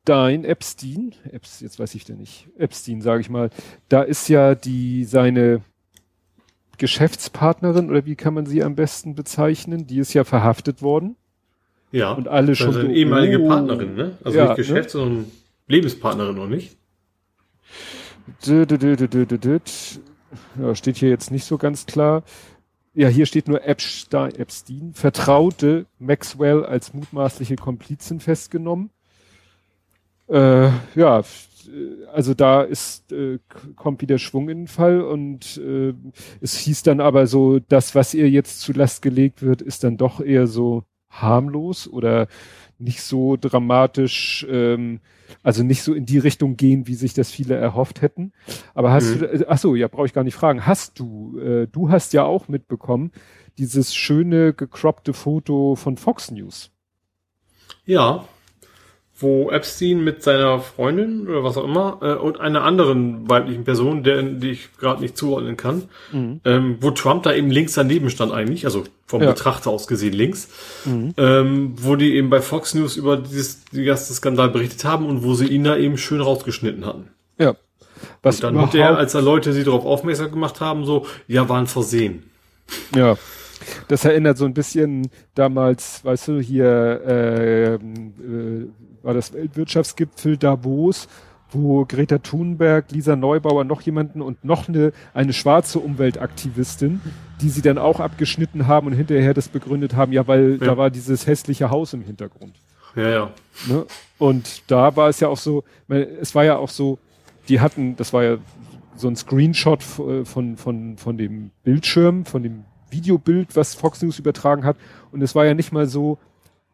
Epstein, Epstein, Epps, jetzt weiß ich denn nicht, Epstein, sage ich mal. Da ist ja die seine Geschäftspartnerin oder wie kann man sie am besten bezeichnen? Die ist ja verhaftet worden. Ja. Und alle schon. Also eine ehemalige oh, Partnerin, ne? Also ja, nicht Geschäfts-, ne? sondern Lebenspartnerin, oder nicht? Ja, steht hier jetzt nicht so ganz klar. Ja, hier steht nur Epstein, Epstein vertraute Maxwell als mutmaßliche Komplizin festgenommen. Äh, ja, also da ist, äh, kommt wieder Schwung in den Fall und äh, es hieß dann aber so, das, was ihr jetzt zu Last gelegt wird, ist dann doch eher so harmlos oder nicht so dramatisch, ähm, also nicht so in die Richtung gehen, wie sich das viele erhofft hätten. Aber hast mhm. du, äh, ach so, ja, brauche ich gar nicht fragen. Hast du, äh, du hast ja auch mitbekommen, dieses schöne gecroppte Foto von Fox News. Ja, wo Epstein mit seiner Freundin oder was auch immer äh, und einer anderen weiblichen Person, der, die ich gerade nicht zuordnen kann, mhm. ähm, wo Trump da eben links daneben stand eigentlich, also vom ja. Betrachter aus gesehen links, mhm. ähm, wo die eben bei Fox News über dieses, die ganze Skandal berichtet haben und wo sie ihn da eben schön rausgeschnitten hatten. Ja. Was und dann wird er, als da Leute sie darauf aufmerksam gemacht haben, so, ja, waren versehen. Ja. Das erinnert so ein bisschen damals, weißt du, hier äh, äh, war das Weltwirtschaftsgipfel Davos, wo Greta Thunberg, Lisa Neubauer, noch jemanden und noch eine, eine schwarze Umweltaktivistin, die sie dann auch abgeschnitten haben und hinterher das begründet haben, ja, weil ja. da war dieses hässliche Haus im Hintergrund. Ja, ja. Ne? Und da war es ja auch so, es war ja auch so, die hatten, das war ja so ein Screenshot äh, von, von, von dem Bildschirm, von dem Videobild, was Fox News übertragen hat. Und es war ja nicht mal so,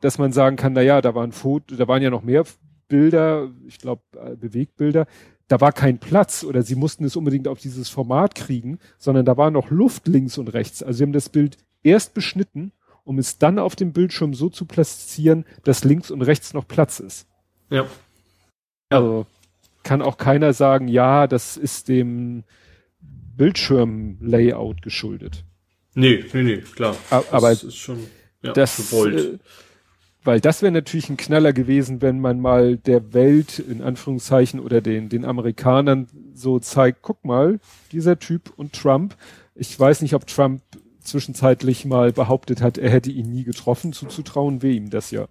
dass man sagen kann, na ja, da waren Foto, da waren ja noch mehr Bilder, ich glaube äh, Bewegbilder. Da war kein Platz oder sie mussten es unbedingt auf dieses Format kriegen, sondern da war noch Luft links und rechts. Also sie haben das Bild erst beschnitten, um es dann auf dem Bildschirm so zu platzieren, dass links und rechts noch Platz ist. Ja. Also kann auch keiner sagen, ja, das ist dem Bildschirmlayout geschuldet. Nee, nee, nee, klar. Aber das ist schon ja, das, gewollt. Äh, weil das wäre natürlich ein Knaller gewesen, wenn man mal der Welt in Anführungszeichen oder den, den Amerikanern so zeigt, guck mal, dieser Typ und Trump. Ich weiß nicht, ob Trump zwischenzeitlich mal behauptet hat, er hätte ihn nie getroffen, zuzutrauen wir ihm das ja.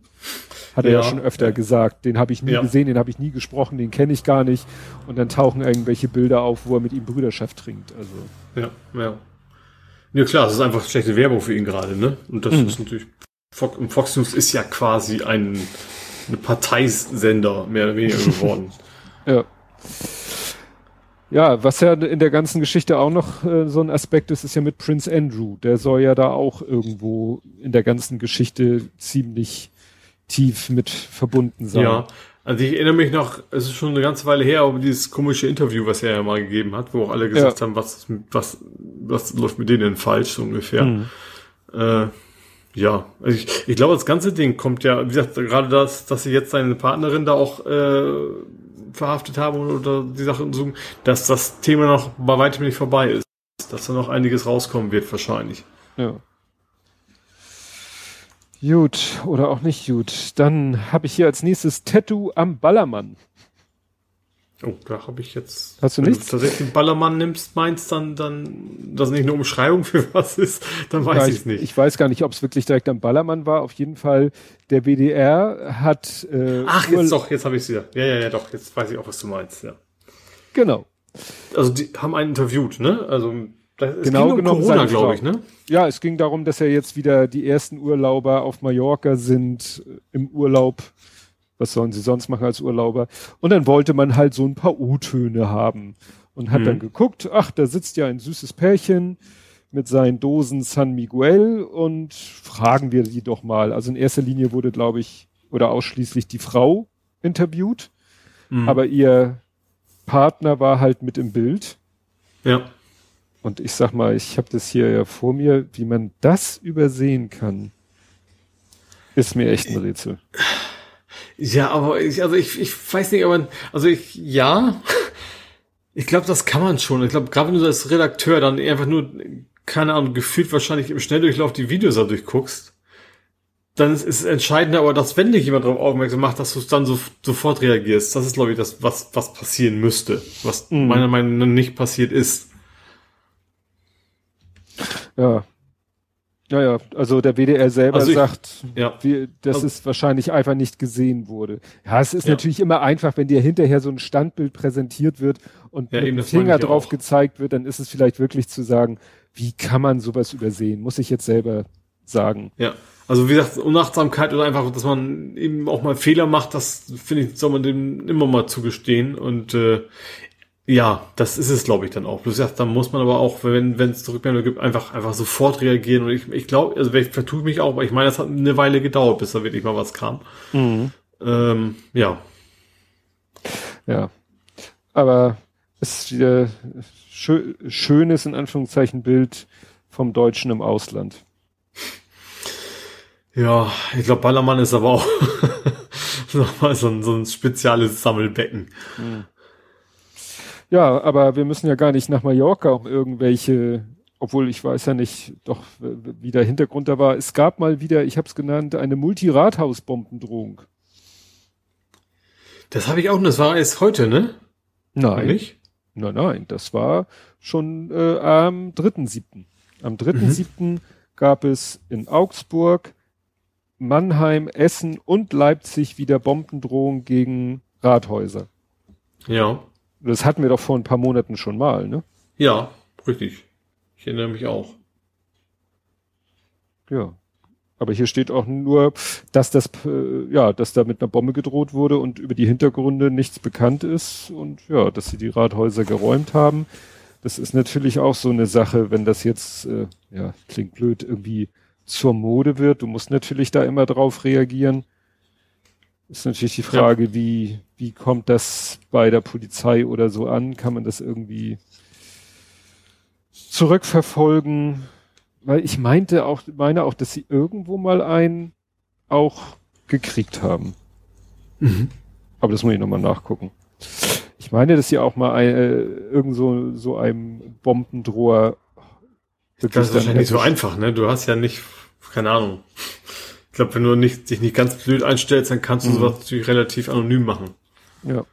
Hat er ja, schon öfter ja. gesagt. Den habe ich nie gesehen, den habe ich nie gesprochen, den kenne ich gar nicht. Und dann tauchen irgendwelche Bilder auf, wo er mit ihm Brüderschaft trinkt. Also. Ja, ja. Ja klar, das ist einfach schlechte Werbung für ihn gerade, ne? Und das mhm. ist natürlich. Fox News ist ja quasi ein eine Parteisender mehr oder weniger geworden. ja. Ja, was ja in der ganzen Geschichte auch noch äh, so ein Aspekt ist, ist ja mit Prince Andrew. Der soll ja da auch irgendwo in der ganzen Geschichte ziemlich tief mit verbunden sein. Ja, also ich erinnere mich noch, es ist schon eine ganze Weile her, aber dieses komische Interview, was er ja mal gegeben hat, wo auch alle gesagt ja. haben, was, was, was läuft mit denen falsch, so ungefähr. Mhm. Äh, ja, also ich, ich glaube, das ganze Ding kommt ja, wie gesagt, gerade das, dass sie jetzt seine Partnerin da auch äh, verhaftet haben oder die Sachen suchen, dass das Thema noch bei weitem nicht vorbei ist. ist, dass da noch einiges rauskommen wird wahrscheinlich. Ja. Gut, oder auch nicht gut. Dann habe ich hier als nächstes Tattoo am Ballermann. Oh, da habe ich jetzt. Hast du wenn nichts? du tatsächlich den Ballermann nimmst, meinst dann, dann, das nicht eine Umschreibung für was ist, dann weiß ich es nicht. Ich weiß gar nicht, ob es wirklich direkt am Ballermann war. Auf jeden Fall, der WDR hat. Äh, Ach, jetzt doch, jetzt habe ich es wieder. Ja, ja, ja, doch, jetzt weiß ich auch, was du meinst, ja. Genau. Also die haben einen interviewt, ne? Also das, es Genau ging um genommen Corona, glaube ich, ne? Ja, es ging darum, dass ja jetzt wieder die ersten Urlauber auf Mallorca sind, äh, im Urlaub. Was sollen sie sonst machen als Urlauber? Und dann wollte man halt so ein paar U-Töne haben. Und hat Mhm. dann geguckt, ach, da sitzt ja ein süßes Pärchen mit seinen Dosen San Miguel und fragen wir die doch mal. Also in erster Linie wurde, glaube ich, oder ausschließlich die Frau interviewt, Mhm. aber ihr Partner war halt mit im Bild. ja. Und ich sag mal, ich habe das hier ja vor mir, wie man das übersehen kann, ist mir echt ein Rätsel. Ja, aber ich, also ich, ich weiß nicht, aber also ich, ja, ich glaube, das kann man schon. Ich glaube, gerade wenn du als Redakteur dann einfach nur, keine Ahnung, gefühlt wahrscheinlich im Schnelldurchlauf die Videos da durchguckst, dann ist es entscheidender, aber dass wenn dich jemand darauf aufmerksam macht, dass du es dann so, sofort reagierst. Das ist, glaube ich, das, was, was passieren müsste. Was Mhm. meiner Meinung nach nicht passiert ist. Ja. Ja, ja, also der WDR selber Also ich- sagt, Ja. wie, dass Also- es wahrscheinlich einfach nicht gesehen wurde. Ja, es ist Ja. natürlich immer einfach, wenn dir hinterher so ein Standbild präsentiert wird und Ja, mit dem Finger drauf auch. gezeigt wird, dann ist es vielleicht wirklich zu sagen, wie kann man sowas übersehen? Muss ich jetzt selber sagen. Ja, also wie gesagt, Unachtsamkeit oder einfach, dass man eben auch mal Fehler macht, das finde ich, soll man dem immer mal zugestehen. Und äh, ja, das ist es, glaube ich, dann auch. Bloß ja, dann muss man aber auch, wenn wenn es Rückmeldung gibt, einfach einfach sofort reagieren. Und ich, ich glaube, also vielleicht vertue ich mich auch, aber ich meine, das hat eine Weile gedauert, bis da wirklich mal was kam. Ähm, ja, Ja. Aber es ist wieder schö schönes, in Anführungszeichen, Bild vom Deutschen im Ausland. ja, ich glaube, Ballermann ist aber auch nochmal so ein, so ein spezielles Sammelbecken. Ja, aber wir müssen ja gar nicht nach Mallorca, um irgendwelche, obwohl ich weiß ja nicht, doch wie der Hintergrund da war. Es gab mal wieder, ich habe es genannt, eine Multirathausbombendrohung. Das habe ich auch, und das war erst heute, ne? Nein, Nicht? nein, nein, das war schon äh, am 3.7. Am 3.7. gab es in Augsburg, Mannheim, Essen und Leipzig wieder Bombendrohung gegen Rathäuser. Ja. Das hatten wir doch vor ein paar Monaten schon mal, ne? Ja, richtig. Ich erinnere mich auch. Ja. Aber hier steht auch nur, dass das, äh, ja, dass da mit einer Bombe gedroht wurde und über die Hintergründe nichts bekannt ist und ja, dass sie die Rathäuser geräumt haben. Das ist natürlich auch so eine Sache, wenn das jetzt, äh, ja, klingt blöd, irgendwie zur Mode wird. Du musst natürlich da immer drauf reagieren. Ist natürlich die Frage, wie, wie kommt das bei der Polizei oder so an? Kann man das irgendwie zurückverfolgen? Weil ich meinte auch, meine auch, dass sie irgendwo mal einen auch gekriegt haben. Aber das muss ich nochmal nachgucken. Ich meine, dass sie auch mal ein, äh, irgend so, so einem Bombendroher Das ist dann wahrscheinlich nicht so einfach, ne? Du hast ja nicht, keine Ahnung. Ich glaube, wenn du nicht, dich nicht ganz blöd einstellst, dann kannst du Mhm. sowas natürlich relativ anonym machen. Ja.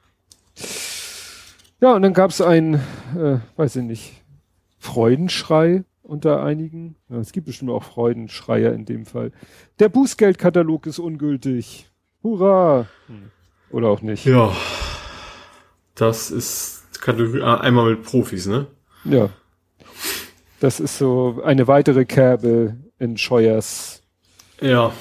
Ja, und dann gab es einen, äh, weiß ich nicht, Freudenschrei unter einigen. Ja, es gibt bestimmt auch Freudenschreier in dem Fall. Der Bußgeldkatalog ist ungültig. Hurra! Hm. Oder auch nicht. Ja. Das ist Kategorie A, einmal mit Profis, ne? Ja. Das ist so eine weitere Kerbe in Scheuers Ja.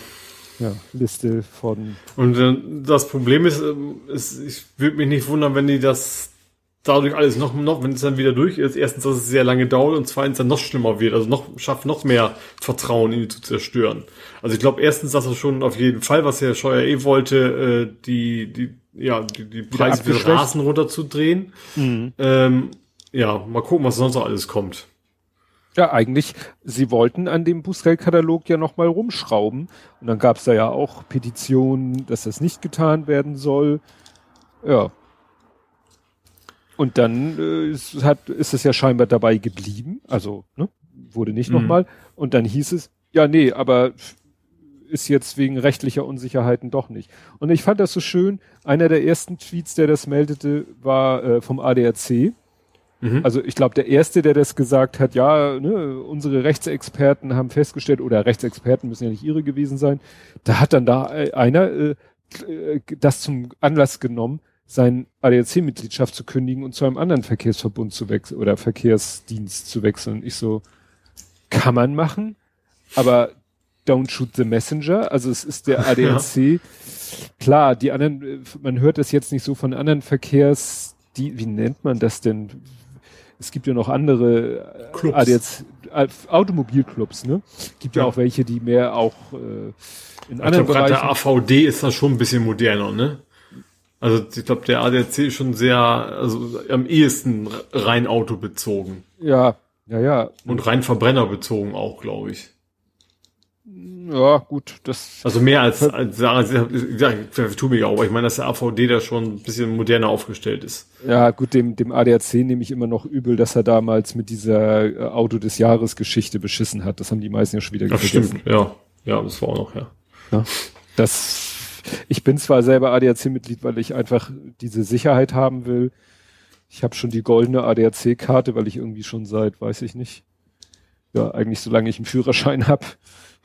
Ja, Liste von. Und äh, das Problem ist, ähm, ist ich würde mich nicht wundern, wenn die das dadurch alles noch, noch, wenn es dann wieder durch ist, erstens, dass es sehr lange dauert und zweitens dann noch schlimmer wird, also noch, schafft noch mehr Vertrauen in die zu zerstören. Also ich glaube erstens, dass er schon auf jeden Fall, was Herr Scheuer eh wollte, äh, die, die, ja, die, die Preise für. Rasen runterzudrehen. Ähm, ja, mal gucken, was sonst noch alles kommt. Ja, eigentlich, sie wollten an dem Bußgeldkatalog ja nochmal rumschrauben. Und dann gab es da ja auch Petitionen, dass das nicht getan werden soll. Ja. Und dann äh, ist, hat, ist es ja scheinbar dabei geblieben, also ne, wurde nicht mhm. nochmal. Und dann hieß es, ja, nee, aber ist jetzt wegen rechtlicher Unsicherheiten doch nicht. Und ich fand das so schön. Einer der ersten Tweets, der das meldete, war äh, vom ADAC. Mhm. Also ich glaube, der erste, der das gesagt hat, ja, ne, unsere Rechtsexperten haben festgestellt, oder Rechtsexperten müssen ja nicht ihre gewesen sein, da hat dann da äh, einer äh, äh das zum Anlass genommen, sein ADAC-Mitgliedschaft zu kündigen und zu einem anderen Verkehrsverbund zu wechseln oder Verkehrsdienst zu wechseln. Ich so, kann man machen, aber don't shoot the messenger. Also es ist der ADAC. Ja. Klar, die anderen, man hört das jetzt nicht so von anderen Verkehrs, die, wie nennt man das denn? Es gibt ja noch andere äh, Clubs. ADAC, Automobilclubs, ne? Gibt ja. ja. auch welche, die mehr auch äh, in ich anderen glaub, Bereichen. Der AVD ist da schon ein bisschen moderner, ne? Also ich glaube, der ADAC ist schon sehr, also am ehesten rein autobezogen. Ja, ja, ja. Und rein Verbrenner auch, glaube ich. Ja, gut, das. Also mehr als, als ja, ich tue mich auch, aber ich meine, dass der AVD da schon ein bisschen moderner aufgestellt ist. Ja, gut, dem, dem ADAC nehme ich immer noch übel, dass er damals mit dieser äh, Auto des Jahres Geschichte beschissen hat. Das haben die meisten ja schon wieder das vergessen. Stimmt, ja. Ja, das war auch noch, ja. ja das, ich bin zwar selber ADAC-Mitglied, weil ich einfach diese Sicherheit haben will. Ich habe schon die goldene ADAC-Karte, weil ich irgendwie schon seit, weiß ich nicht, ja, eigentlich solange ich einen Führerschein habe,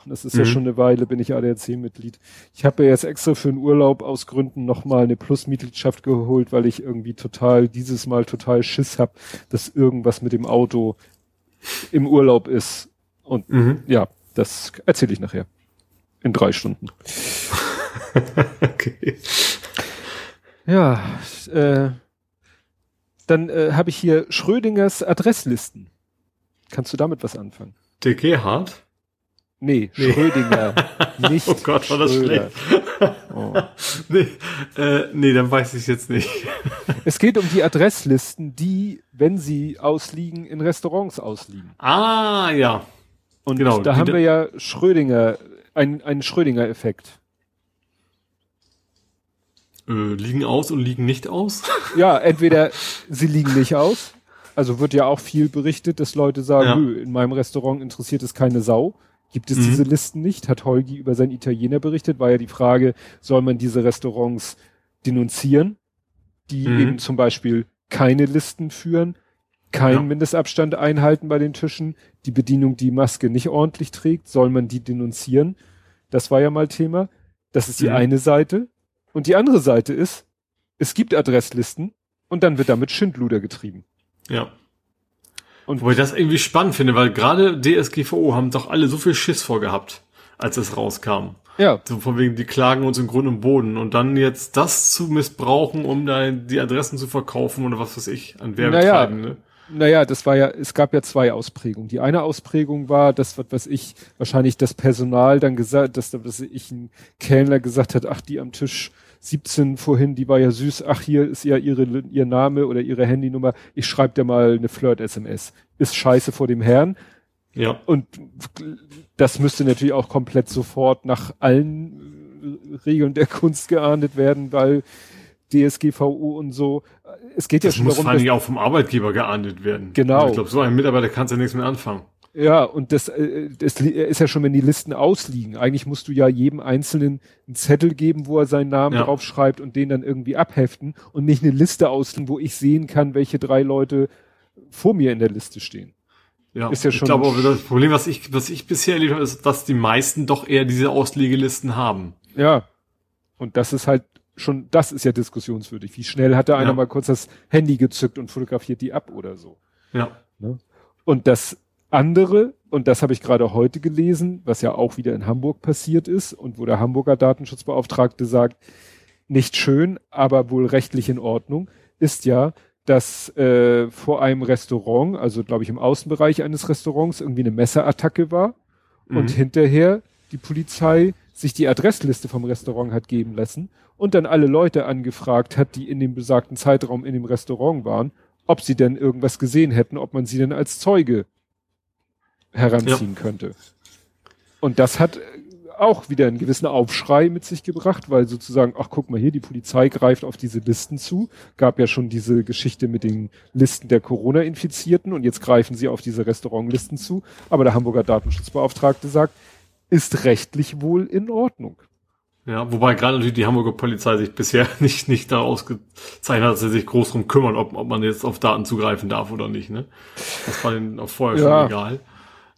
das ist mhm. ja schon eine Weile, bin ich ADAC-Mitglied. Ich habe ja jetzt extra für einen Urlaub aus Gründen nochmal eine Plus-Mitgliedschaft geholt, weil ich irgendwie total, dieses Mal total Schiss hab, dass irgendwas mit dem Auto im Urlaub ist. Und mhm. ja, das erzähle ich nachher. In drei Stunden. okay. Ja, äh, dann äh, habe ich hier Schrödingers Adresslisten. Kannst du damit was anfangen? Der Gerhard? Nee, nee. Schrödinger. nicht oh Gott, war das Schröder. schlecht. Oh. nee, äh, nee, dann weiß ich jetzt nicht. es geht um die Adresslisten, die, wenn sie ausliegen, in Restaurants ausliegen. Ah, ja. Und genau, da haben wir ja Schrödinger, einen, einen Schrödinger-Effekt. Äh, liegen aus und liegen nicht aus? ja, entweder sie liegen nicht aus. Also wird ja auch viel berichtet, dass Leute sagen, ja. In meinem Restaurant interessiert es keine Sau Gibt es mhm. diese Listen nicht? Hat Holgi über seinen Italiener berichtet? War ja die Frage, soll man diese Restaurants denunzieren, die mhm. eben zum Beispiel keine Listen führen, keinen ja. Mindestabstand einhalten bei den Tischen, die Bedienung die Maske nicht ordentlich trägt, soll man die denunzieren? Das war ja mal Thema. Das ist die mhm. eine Seite. Und die andere Seite ist, es gibt Adresslisten und dann wird damit Schindluder getrieben. Ja. Und Wo ich das irgendwie spannend finde, weil gerade DSGVO haben doch alle so viel Schiss vorgehabt, als es rauskam. Ja. So von wegen, die klagen uns im Grund und Boden. Und dann jetzt das zu missbrauchen, um da die Adressen zu verkaufen oder was weiß ich, an Werbetreibende. Naja. Naja, das war ja, es gab ja zwei Ausprägungen. Die eine Ausprägung war, dass, was weiß ich, wahrscheinlich das Personal dann gesagt, dass, dass ich ein Kellner gesagt hat, ach, die am Tisch 17 vorhin, die war ja süß, ach, hier ist ja ihre, ihr Name oder ihre Handynummer, ich schreibe dir mal eine Flirt-SMS. Ist scheiße vor dem Herrn. Ja. Und das müsste natürlich auch komplett sofort nach allen Regeln der Kunst geahndet werden, weil DSGVO und so. Es geht das ja schon muss darum, vor allem auch vom Arbeitgeber geahndet werden. Genau. Also ich glaube, so ein Mitarbeiter kannst ja nichts mehr anfangen. Ja, und das, äh, das ist ja schon, wenn die Listen ausliegen. Eigentlich musst du ja jedem Einzelnen einen Zettel geben, wo er seinen Namen ja. draufschreibt und den dann irgendwie abheften und nicht eine Liste auslegen, wo ich sehen kann, welche drei Leute vor mir in der Liste stehen. Ja, ist ja schon ich glaube aber das Problem, was ich, was ich bisher erlebt habe, ist, dass die meisten doch eher diese Auslegelisten haben. Ja. Und das ist halt schon, das ist ja diskussionswürdig. Wie schnell hat da einer ja. mal kurz das Handy gezückt und fotografiert die ab oder so? Ja. Ne? Und das andere, und das habe ich gerade heute gelesen, was ja auch wieder in Hamburg passiert ist und wo der Hamburger Datenschutzbeauftragte sagt, nicht schön, aber wohl rechtlich in Ordnung, ist ja, dass äh, vor einem Restaurant, also glaube ich im Außenbereich eines Restaurants, irgendwie eine Messerattacke war mhm. und hinterher die Polizei sich die Adressliste vom Restaurant hat geben lassen und dann alle Leute angefragt hat, die in dem besagten Zeitraum in dem Restaurant waren, ob sie denn irgendwas gesehen hätten, ob man sie denn als Zeuge heranziehen ja. könnte. Und das hat auch wieder einen gewissen Aufschrei mit sich gebracht, weil sozusagen, ach guck mal hier, die Polizei greift auf diese Listen zu. Gab ja schon diese Geschichte mit den Listen der Corona-Infizierten und jetzt greifen sie auf diese Restaurantlisten zu. Aber der Hamburger Datenschutzbeauftragte sagt, ist rechtlich wohl in Ordnung. Ja, wobei gerade natürlich die Hamburger Polizei sich bisher nicht, nicht daraus gezeichnet hat, dass sie sich groß drum kümmern, ob, ob man jetzt auf Daten zugreifen darf oder nicht. Ne? Das war denen auch vorher ja, schon egal.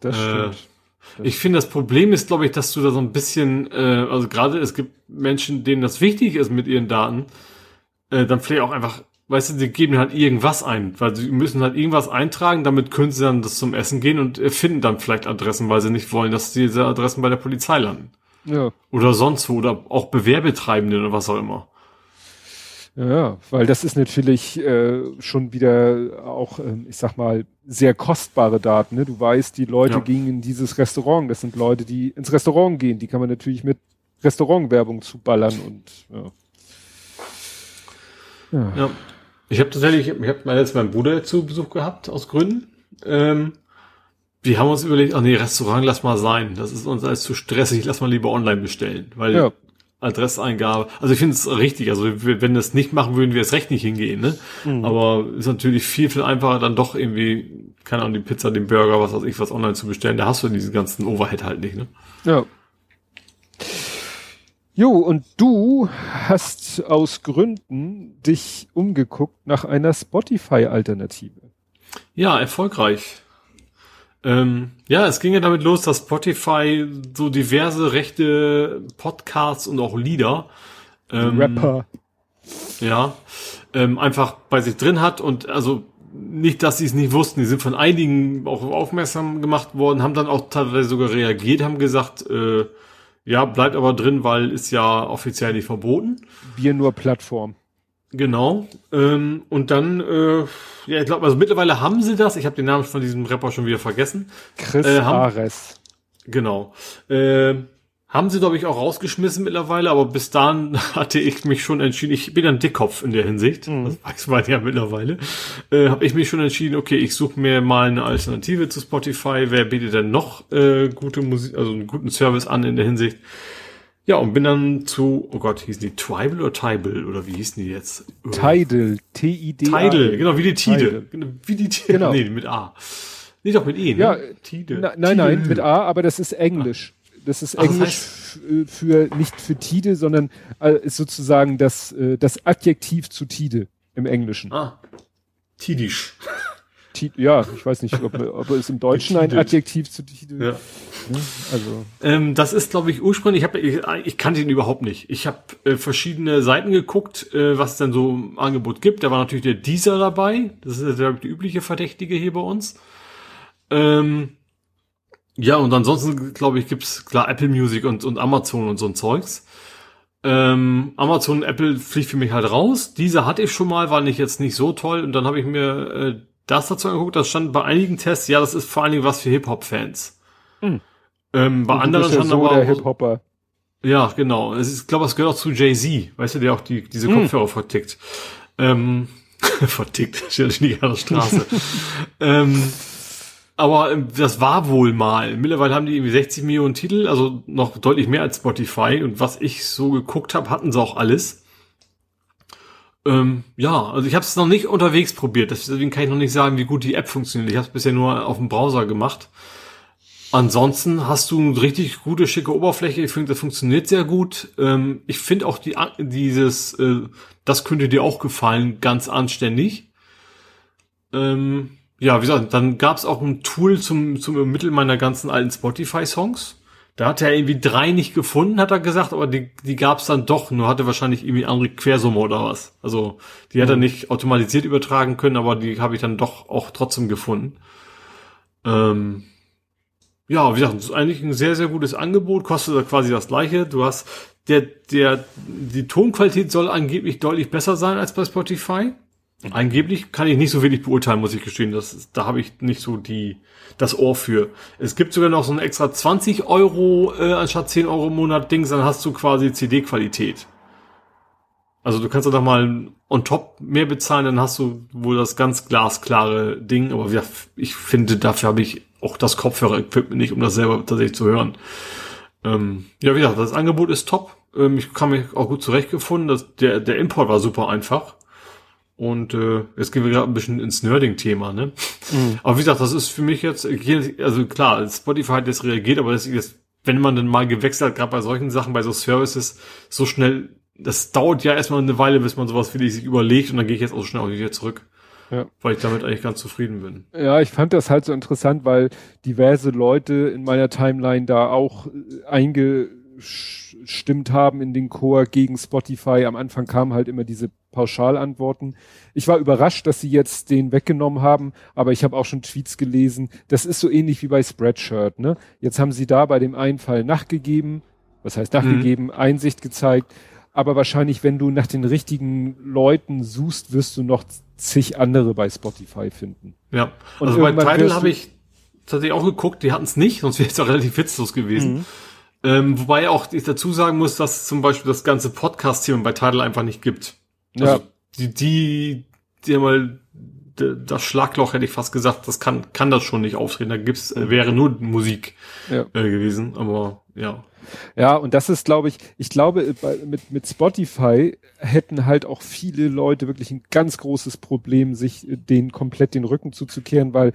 Das äh, stimmt. Das ich finde, das Problem ist, glaube ich, dass du da so ein bisschen, äh, also gerade es gibt Menschen, denen das wichtig ist mit ihren Daten, äh, dann vielleicht auch einfach, weißt du, sie geben halt irgendwas ein, weil sie müssen halt irgendwas eintragen, damit können sie dann das zum Essen gehen und finden dann vielleicht Adressen, weil sie nicht wollen, dass diese Adressen bei der Polizei landen. Ja. Oder sonst wo, oder auch Bewerbetreibende oder was auch immer. Ja, weil das ist natürlich äh, schon wieder auch, äh, ich sag mal, sehr kostbare Daten. Ne? Du weißt, die Leute ja. gingen in dieses Restaurant. Das sind Leute, die ins Restaurant gehen. Die kann man natürlich mit Restaurantwerbung zuballern und ja. Ja. ja. Ich habe tatsächlich, ich habe mal jetzt meinen Bruder zu Besuch gehabt, aus Gründen. Ähm, wir haben uns überlegt, ach nee, Restaurant lass mal sein. Das ist uns alles zu stressig, lass mal lieber online bestellen. Weil ja. Adresseingabe, also ich finde es richtig, also wenn das nicht machen, würden wir es recht nicht hingehen, ne? Mhm. Aber ist natürlich viel, viel einfacher, dann doch irgendwie, keine Ahnung, die Pizza, den Burger, was weiß ich, was online zu bestellen. Da hast du diesen ganzen Overhead halt nicht, ne? Ja. Jo, und du hast aus Gründen dich umgeguckt nach einer Spotify-Alternative. Ja, erfolgreich. Ähm, ja, es ging ja damit los, dass Spotify so diverse rechte Podcasts und auch Lieder, ähm, Rapper, ja, ähm, einfach bei sich drin hat und also nicht, dass sie es nicht wussten, die sind von einigen auch aufmerksam gemacht worden, haben dann auch teilweise sogar reagiert, haben gesagt, äh, ja, bleibt aber drin, weil ist ja offiziell nicht verboten. Wir nur Plattform. Genau. Ähm, und dann, äh, ja, ich glaube, also mittlerweile haben sie das. Ich habe den Namen von diesem Rapper schon wieder vergessen. Chris äh, haben, Ares. Genau. Äh, haben sie, glaube ich, auch rausgeschmissen mittlerweile, aber bis dahin hatte ich mich schon entschieden, ich bin ein Dickkopf in der Hinsicht, mhm. das weiß man ja mittlerweile, äh, habe ich mich schon entschieden, okay, ich suche mir mal eine Alternative zu Spotify, wer bietet denn noch äh, gute Musik, also einen guten Service an in der Hinsicht. Ja, und bin dann zu, oh Gott, hießen die Tribal oder Tibal oder wie hießen die jetzt? Tidal, T-I-D. Tidal, genau, wie die Tide. Genau, wie die Tide. Genau. Nee, mit A. Nee, doch mit E, ne? Ja, Tide. Na, nein, Tide. nein, mit A, aber das ist Englisch. Das ist Ach, Englisch das heißt, für, nicht für Tide, sondern äh, ist sozusagen das, äh, das Adjektiv zu Tide im Englischen. Ah. Tidisch. Ja, ich weiß nicht, ob, ob es im Deutschen ein Adjektiv zu Tide ja. Also. Ähm, das ist, glaube ich, ursprünglich, ich, hab, ich, ich kannte ihn überhaupt nicht. Ich habe äh, verschiedene Seiten geguckt, äh, was es denn so im Angebot gibt. Da war natürlich der Deezer dabei. Das ist die übliche Verdächtige hier bei uns. Ähm, ja, und ansonsten, glaube ich, gibt's klar Apple Music und, und Amazon und so ein Zeugs. Ähm, Amazon und Apple fliegt für mich halt raus. Diese hatte ich schon mal, war nicht jetzt nicht so toll. Und dann habe ich mir äh, das dazu angeguckt. Das stand bei einigen Tests, ja, das ist vor allen Dingen was für Hip-Hop-Fans. Hm. Ähm, bei anderen schon so aber der Hip-Hopper. Ja, genau. Es ist, ich glaube, es gehört auch zu Jay-Z, weißt du, der auch die, diese hm. Kopfhörer vertickt. Ähm, vertickt, steht nicht an der Straße. ähm, aber ähm, das war wohl mal. Mittlerweile haben die irgendwie 60 Millionen Titel, also noch deutlich mehr als Spotify. Und was ich so geguckt habe, hatten sie auch alles. Ähm, ja, also ich habe es noch nicht unterwegs probiert, deswegen kann ich noch nicht sagen, wie gut die App funktioniert. Ich habe es bisher nur auf dem Browser gemacht. Ansonsten hast du eine richtig gute, schicke Oberfläche. Ich finde, das funktioniert sehr gut. Ähm, ich finde auch die, dieses, äh, das könnte dir auch gefallen, ganz anständig. Ähm, ja, wie gesagt, dann gab es auch ein Tool zum, zum Ermitteln meiner ganzen alten Spotify-Songs. Da hat er irgendwie drei nicht gefunden, hat er gesagt, aber die, die gab es dann doch. Nur hatte wahrscheinlich irgendwie andere Quersumme oder was. Also die hat er mhm. nicht automatisiert übertragen können, aber die habe ich dann doch auch trotzdem gefunden. Ähm, ja, wie gesagt, das ist eigentlich ein sehr, sehr gutes Angebot, kostet quasi das gleiche. Du hast, der, der, die Tonqualität soll angeblich deutlich besser sein als bei Spotify. Angeblich kann ich nicht so wenig beurteilen, muss ich gestehen. Das, da habe ich nicht so die, das Ohr für. Es gibt sogar noch so ein extra 20 Euro äh, anstatt 10 Euro im Monat Dings, dann hast du quasi CD-Qualität. Also du kannst doch mal on top mehr bezahlen, dann hast du wohl das ganz glasklare Ding. Aber ich finde, dafür habe ich auch das Kopfhörer-Equipment nicht, um das selber tatsächlich zu hören. Ähm, ja, wie gesagt, das Angebot ist top. Ähm, ich kann mich auch gut zurechtgefunden. Das, der, der Import war super einfach. Und äh, jetzt gehen wir gerade ein bisschen ins Nerding-Thema, ne? Mhm. Aber wie gesagt, das ist für mich jetzt, also klar, Spotify hat jetzt reagiert, aber das ist, wenn man dann mal gewechselt hat, gerade bei solchen Sachen, bei so Services, so schnell, das dauert ja erstmal eine Weile, bis man sowas wirklich sich überlegt und dann gehe ich jetzt auch schnell auch wieder zurück. Ja. Weil ich damit eigentlich ganz zufrieden bin. Ja, ich fand das halt so interessant, weil diverse Leute in meiner Timeline da auch äh, eingestimmt haben in den Chor gegen Spotify. Am Anfang kamen halt immer diese Pauschalantworten. Ich war überrascht, dass sie jetzt den weggenommen haben, aber ich habe auch schon Tweets gelesen. Das ist so ähnlich wie bei Spreadshirt, ne? Jetzt haben sie da bei dem einen Fall nachgegeben, was heißt nachgegeben, mhm. Einsicht gezeigt. Aber wahrscheinlich, wenn du nach den richtigen Leuten suchst, wirst du noch zig andere bei Spotify finden. Ja, und also bei Tidal habe ich tatsächlich auch geguckt, die hatten es nicht, sonst wäre es auch relativ witzlos gewesen. Mhm. Ähm, wobei auch ich dazu sagen muss, dass zum Beispiel das ganze Podcast-Thema bei Tidal einfach nicht gibt. Also ja. die, die, die mal das Schlagloch hätte ich fast gesagt, das kann, kann das schon nicht auftreten. Da gibt's, äh, wäre nur Musik ja. äh, gewesen, aber ja. Ja, und das ist, glaube ich, ich glaube, mit, mit Spotify hätten halt auch viele Leute wirklich ein ganz großes Problem, sich den komplett den Rücken zuzukehren, weil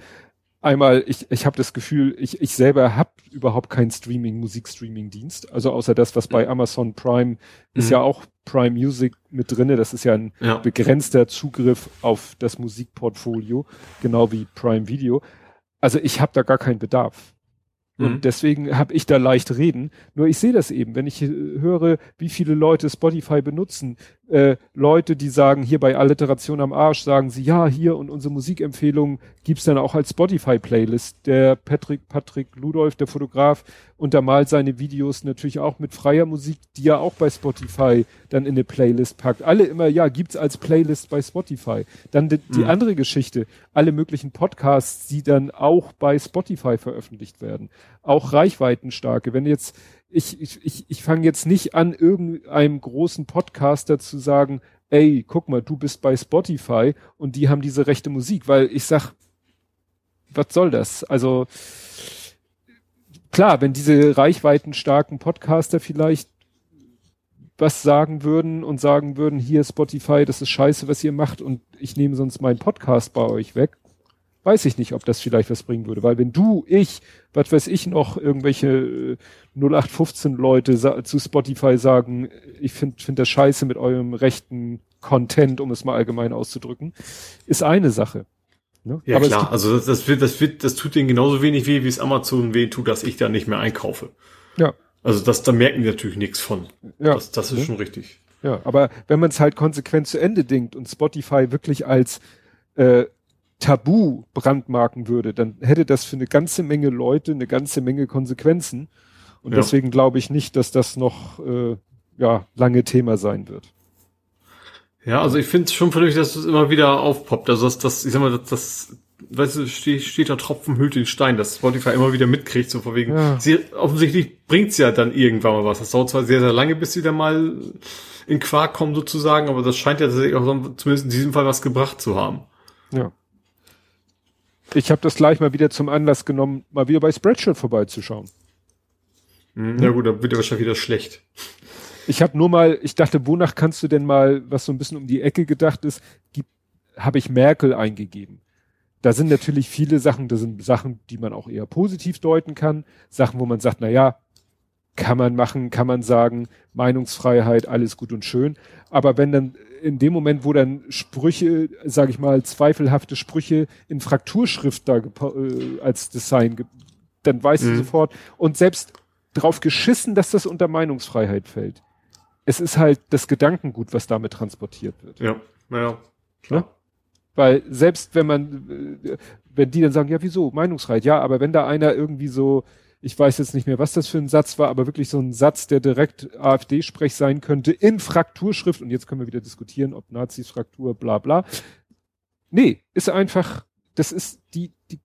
einmal, ich, ich habe das Gefühl, ich, ich selber habe überhaupt keinen Streaming, Musikstreaming-Dienst. Also außer das, was bei Amazon Prime mhm. ist ja auch Prime Music mit drinne. Das ist ja ein ja. begrenzter Zugriff auf das Musikportfolio, genau wie Prime Video. Also ich habe da gar keinen Bedarf. Und mhm. deswegen habe ich da leicht reden. Nur ich sehe das eben, wenn ich höre, wie viele Leute Spotify benutzen, äh, Leute, die sagen, hier bei Alliteration am Arsch, sagen sie, ja, hier und unsere Musikempfehlungen gibt's dann auch als Spotify-Playlist. Der Patrick, Patrick Ludolf, der Fotograf, untermalt seine Videos natürlich auch mit freier Musik, die er auch bei Spotify dann in eine Playlist packt. Alle immer, ja, gibt's als Playlist bei Spotify. Dann die, die mhm. andere Geschichte, alle möglichen Podcasts, die dann auch bei Spotify veröffentlicht werden. Auch reichweitenstarke. Wenn jetzt ich, ich, ich, ich fange jetzt nicht an, irgendeinem großen Podcaster zu sagen, ey, guck mal, du bist bei Spotify und die haben diese rechte Musik, weil ich sag, was soll das? Also klar, wenn diese reichweitenstarken Podcaster vielleicht was sagen würden und sagen würden, hier Spotify, das ist scheiße, was ihr macht und ich nehme sonst meinen Podcast bei euch weg, weiß ich nicht, ob das vielleicht was bringen würde. Weil wenn du, ich, was weiß ich noch, irgendwelche 0815 äh, Leute zu Spotify sagen, ich finde find das scheiße mit eurem rechten Content, um es mal allgemein auszudrücken, ist eine Sache. Ne? Ja Aber klar, also das, das, wird, das wird, das tut denen genauso wenig weh, wie es Amazon weh tut, dass ich da nicht mehr einkaufe. Ja. Also das, da merken die natürlich nichts von. Ja. Das, das ist ja. schon richtig. Ja, aber wenn man es halt konsequent zu Ende denkt und Spotify wirklich als äh, Tabu brandmarken würde, dann hätte das für eine ganze Menge Leute eine ganze Menge Konsequenzen. Und ja. deswegen glaube ich nicht, dass das noch äh, ja lange Thema sein wird. Ja, also ich finde es schon vernünftig, dass das immer wieder aufpoppt. Also das, das ich sag mal, das, das weißt du, steht, steht da Tropfen hüllt den Stein, dass Spotify immer wieder mitkriegt, so von wegen. Ja. Sie, offensichtlich bringt's ja dann irgendwann mal was. Das dauert zwar sehr, sehr lange, bis sie dann mal in Quark kommen sozusagen, aber das scheint ja tatsächlich auch so, zumindest in diesem Fall was gebracht zu haben. Ja ich habe das gleich mal wieder zum Anlass genommen, mal wieder bei Spreadshirt vorbeizuschauen. Mhm. Ja gut, dann wird er wahrscheinlich wieder schlecht. Ich habe nur mal, ich dachte, wonach kannst du denn mal, was so ein bisschen um die Ecke gedacht ist, habe ich Merkel eingegeben. Da sind natürlich viele Sachen, da sind Sachen, die man auch eher positiv deuten kann, Sachen, wo man sagt, na ja, kann man machen, kann man sagen, Meinungsfreiheit, alles gut und schön. Aber wenn dann in dem Moment, wo dann Sprüche, sage ich mal, zweifelhafte Sprüche in Frakturschrift da äh, als Design, dann weißt mhm. du sofort. Und selbst drauf geschissen, dass das unter Meinungsfreiheit fällt. Es ist halt das Gedankengut, was damit transportiert wird. Ja, naja. Klar. Ne? Weil selbst wenn man, äh, wenn die dann sagen, ja, wieso, Meinungsfreiheit, ja, aber wenn da einer irgendwie so ich weiß jetzt nicht mehr, was das für ein Satz war, aber wirklich so ein Satz, der direkt AfD-Sprech sein könnte, in Frakturschrift, und jetzt können wir wieder diskutieren, ob Nazis Fraktur, bla bla. Nee, ist einfach, das ist die, die,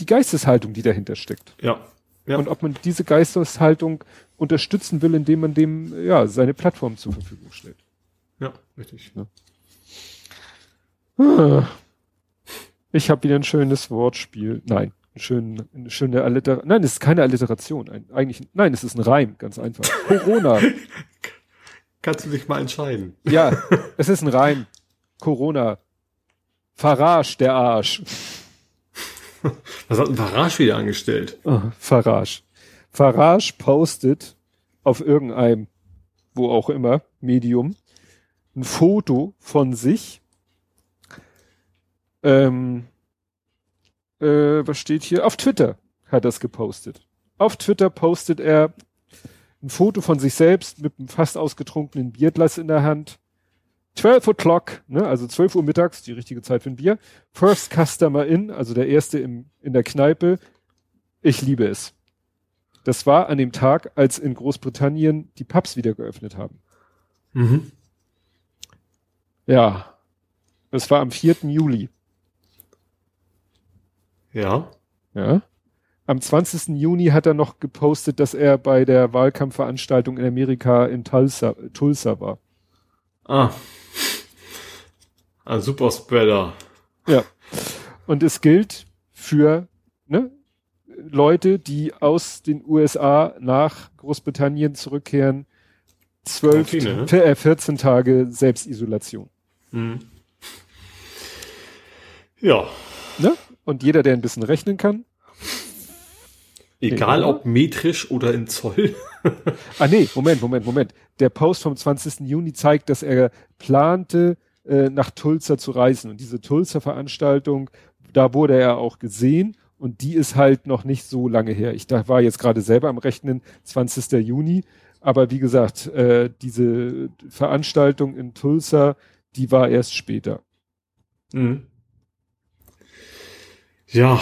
die Geisteshaltung, die dahinter steckt. Ja. ja. Und ob man diese Geisteshaltung unterstützen will, indem man dem, ja, seine Plattform zur Verfügung stellt. Ja, richtig. Ja. Ah. Ich habe wieder ein schönes Wortspiel. Nein, Schön, eine schöne Alliteration. Nein, es ist keine Alliteration. Ein, eigentlich, nein, es ist ein Reim, ganz einfach. Corona. Kannst du dich mal entscheiden? Ja, es ist ein Reim. Corona. Farage, der Arsch. Was hat ein Farage wieder angestellt? Oh, Farage. Farage postet auf irgendeinem, wo auch immer, Medium, ein Foto von sich. Ähm, äh, was steht hier? Auf Twitter hat er es gepostet. Auf Twitter postet er ein Foto von sich selbst mit einem fast ausgetrunkenen Bierglas in der Hand. 12 o'clock, ne, also 12 Uhr mittags, die richtige Zeit für ein Bier. First Customer in, also der erste im, in der Kneipe. Ich liebe es. Das war an dem Tag, als in Großbritannien die Pubs wieder geöffnet haben. Mhm. Ja. Das war am 4. Juli. Ja. Ja. Am 20. Juni hat er noch gepostet, dass er bei der Wahlkampfveranstaltung in Amerika in Tulsa, Tulsa war. Ah. Ein Superspreader. Ja. Und es gilt für ne, Leute, die aus den USA nach Großbritannien zurückkehren, zwölf, Quarantäne, ne? äh, 14 Tage Selbstisolation. Mhm. Ja. Ne? Und jeder, der ein bisschen rechnen kann. Egal Nee, ob metrisch oder in Zoll. Ah nee, Moment, Moment, Moment. Der Post vom 20. Juni zeigt, dass er plante, äh, nach Tulsa zu reisen. Und diese Tulsa-Veranstaltung, da wurde er auch gesehen. Und die ist halt noch nicht so lange her. Ich da war jetzt gerade selber am Rechnen, 20. Juni. Aber wie gesagt, äh, diese Veranstaltung in Tulsa, die war erst später. Mhm. Ja,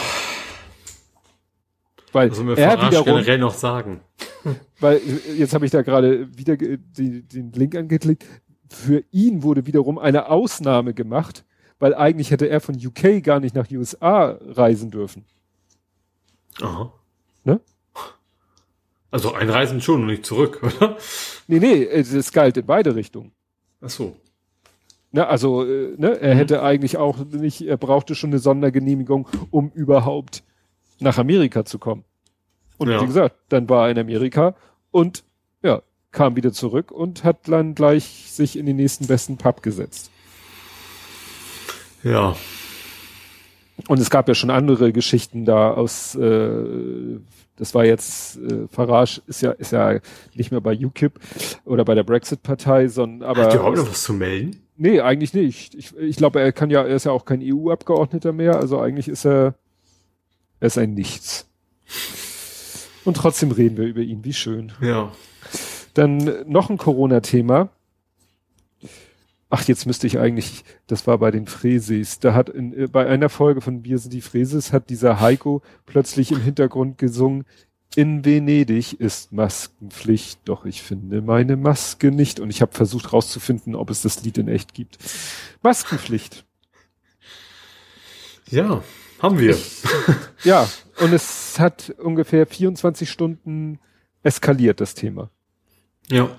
Weil was soll mir er Farage wiederum, generell noch sagen? weil jetzt habe ich da gerade wieder die, den Link angeklickt. Für ihn wurde wiederum eine Ausnahme gemacht, weil eigentlich hätte er von UK gar nicht nach USA reisen dürfen. Aha. Ne? Also einreisen schon und nicht zurück, oder? Nee, nee, es es galt in beide Richtungen. Ach so. Ne, also, äh, ne, er Mhm. hätte eigentlich auch nicht, er brauchte schon eine Sondergenehmigung, um überhaupt nach Amerika zu kommen. Und Ja. wie gesagt, dann war er in Amerika und ja, kam wieder zurück und hat dann gleich sich in den nächsten besten Pub gesetzt. Ja. Und es gab ja schon andere Geschichten da aus, äh, das war jetzt, äh, Farage ist ja, ist ja nicht mehr bei UKIP oder bei der Brexit-Partei, sondern aber. Hat überhaupt noch was zu melden? Nee, eigentlich nicht. Ich, ich glaube, er kann ja, er ist ja auch kein EU-Abgeordneter mehr, also eigentlich ist er, er ist ein Nichts. Und trotzdem reden wir über ihn, wie schön. Ja. Dann noch ein Corona-Thema. Ach, jetzt müsste ich eigentlich, das war bei den Fräses, da hat in, äh, bei einer Folge von Wir sind die Fräses hat dieser Heiko plötzlich im Hintergrund gesungen, in Venedig ist Maskenpflicht, doch ich finde meine Maske nicht. Und ich habe versucht rauszufinden, ob es das Lied in echt gibt. Maskenpflicht. Ja, haben wir. Ja, und es hat ungefähr 24 Stunden eskaliert, das Thema. Ja.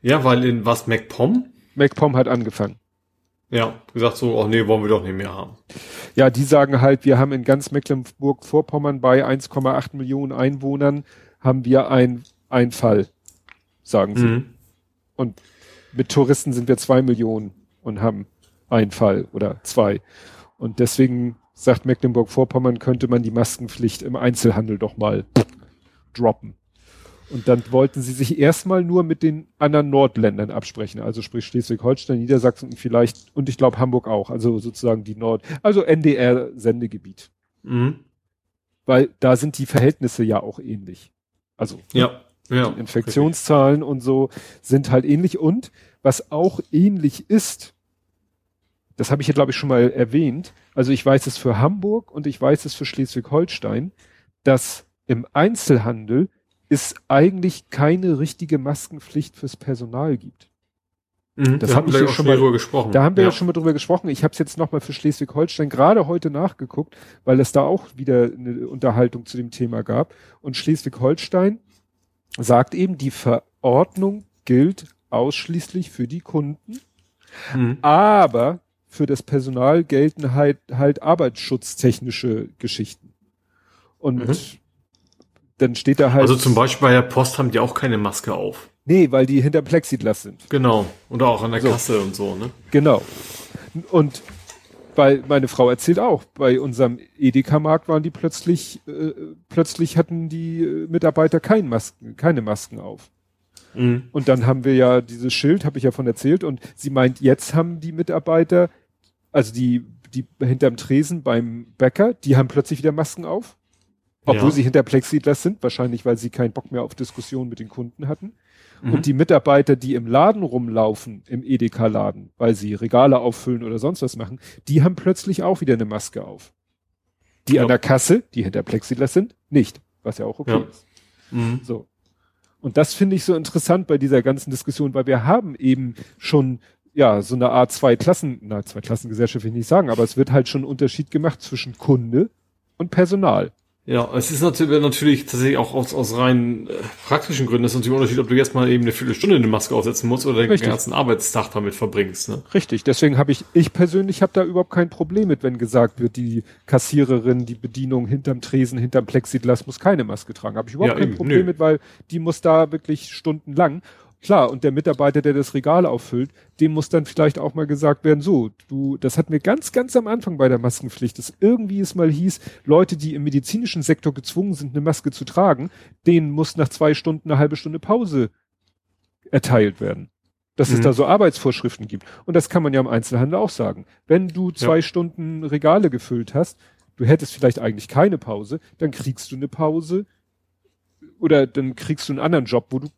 Ja, weil in was MacPom? MacPom hat angefangen. Ja, gesagt so, oh nee, wollen wir doch nicht mehr haben. Ja, die sagen halt, wir haben in ganz Mecklenburg-Vorpommern bei 1,8 Millionen Einwohnern haben wir ein, ein Fall, sagen sie. Mhm. Und mit Touristen sind wir zwei Millionen und haben einen Fall oder zwei. Und deswegen sagt Mecklenburg-Vorpommern, könnte man die Maskenpflicht im Einzelhandel doch mal droppen. Und dann wollten sie sich erstmal nur mit den anderen Nordländern absprechen, also sprich Schleswig-Holstein, Niedersachsen und vielleicht, und ich glaube Hamburg auch, also sozusagen die Nord, also NDR-Sendegebiet. Mhm. Weil da sind die Verhältnisse ja auch ähnlich. Also Ja. Ja. die Infektionszahlen und so sind halt ähnlich. Und was auch ähnlich ist, das habe ich hier, glaube ich, schon mal erwähnt. Also ich weiß es für Hamburg und ich weiß es für Schleswig-Holstein, dass im Einzelhandel es eigentlich keine richtige Maskenpflicht fürs Personal gibt. Mhm. Das Wir hab haben hier auch schon mal- drüber gesprochen. Da haben wir ja, schon mal drüber gesprochen. Ich habe es jetzt nochmal für Schleswig-Holstein gerade heute nachgeguckt, weil es da auch wieder eine Unterhaltung zu dem Thema gab. Und Schleswig-Holstein sagt eben, die Verordnung gilt ausschließlich für die Kunden, Mhm. aber für das Personal gelten halt, halt arbeitsschutztechnische Geschichten. Und mhm. Dann steht da halt. Also zum Beispiel bei der Post haben die auch keine Maske auf. Nee, weil die hinter Plexiglas sind. Genau. Oder auch an der so. Kasse und so, ne? Genau. Und weil meine Frau erzählt auch, bei unserem Edeka-Markt waren die plötzlich, äh, plötzlich hatten die äh, Mitarbeiter kein Masken, keine Masken auf. Mhm. Und dann haben wir ja dieses Schild, habe ich ja von erzählt, und sie meint, jetzt haben die Mitarbeiter, also die, die hinterm Tresen beim Bäcker, die haben plötzlich wieder Masken auf. Obwohl ja. sie hinter Plexiglas sind, wahrscheinlich, weil sie keinen Bock mehr auf Diskussionen mit den Kunden hatten. Mhm. Und die Mitarbeiter, die im Laden rumlaufen, im Edeka-Laden, weil sie Regale auffüllen oder sonst was machen, die haben plötzlich auch wieder eine Maske auf. Die ja. an der Kasse, die hinter Plexiglas sind, nicht. Was ja auch okay ja. ist. Mhm. So. Und das finde ich so interessant bei dieser ganzen Diskussion, weil wir haben eben schon ja, so eine Art zwei Klassen, na, zwei Klassengesellschaft will ich nicht sagen, aber es wird halt schon ein Unterschied gemacht zwischen Kunde und Personal. Ja, es ist natürlich, natürlich tatsächlich auch aus, aus rein äh, praktischen Gründen, das ist natürlich ein Unterschied, ob du jetzt mal eben eine Viertelstunde eine Maske aufsetzen musst oder den ganzen Arbeitstag damit verbringst. Ne? Richtig, deswegen habe ich, ich persönlich habe da überhaupt kein Problem mit, wenn gesagt wird, die Kassiererin, die Bedienung hinterm Tresen, hinterm Plexiglas muss keine Maske tragen. Habe ich überhaupt ja, kein eben, Problem nö. mit, weil die muss da wirklich stundenlang. Klar, und der Mitarbeiter, der das Regal auffüllt, dem muss dann vielleicht auch mal gesagt werden, so, du, das hatten wir ganz, ganz am Anfang bei der Maskenpflicht, dass irgendwie es mal hieß, Leute, die im medizinischen Sektor gezwungen sind, eine Maske zu tragen, denen muss nach zwei Stunden eine halbe Stunde Pause erteilt werden. Dass mhm. es da so Arbeitsvorschriften gibt. Und das kann man ja im Einzelhandel auch sagen. Wenn du zwei ja. Stunden Regale gefüllt hast, du hättest vielleicht eigentlich keine Pause, dann kriegst du eine Pause oder dann kriegst du einen anderen Job, wo du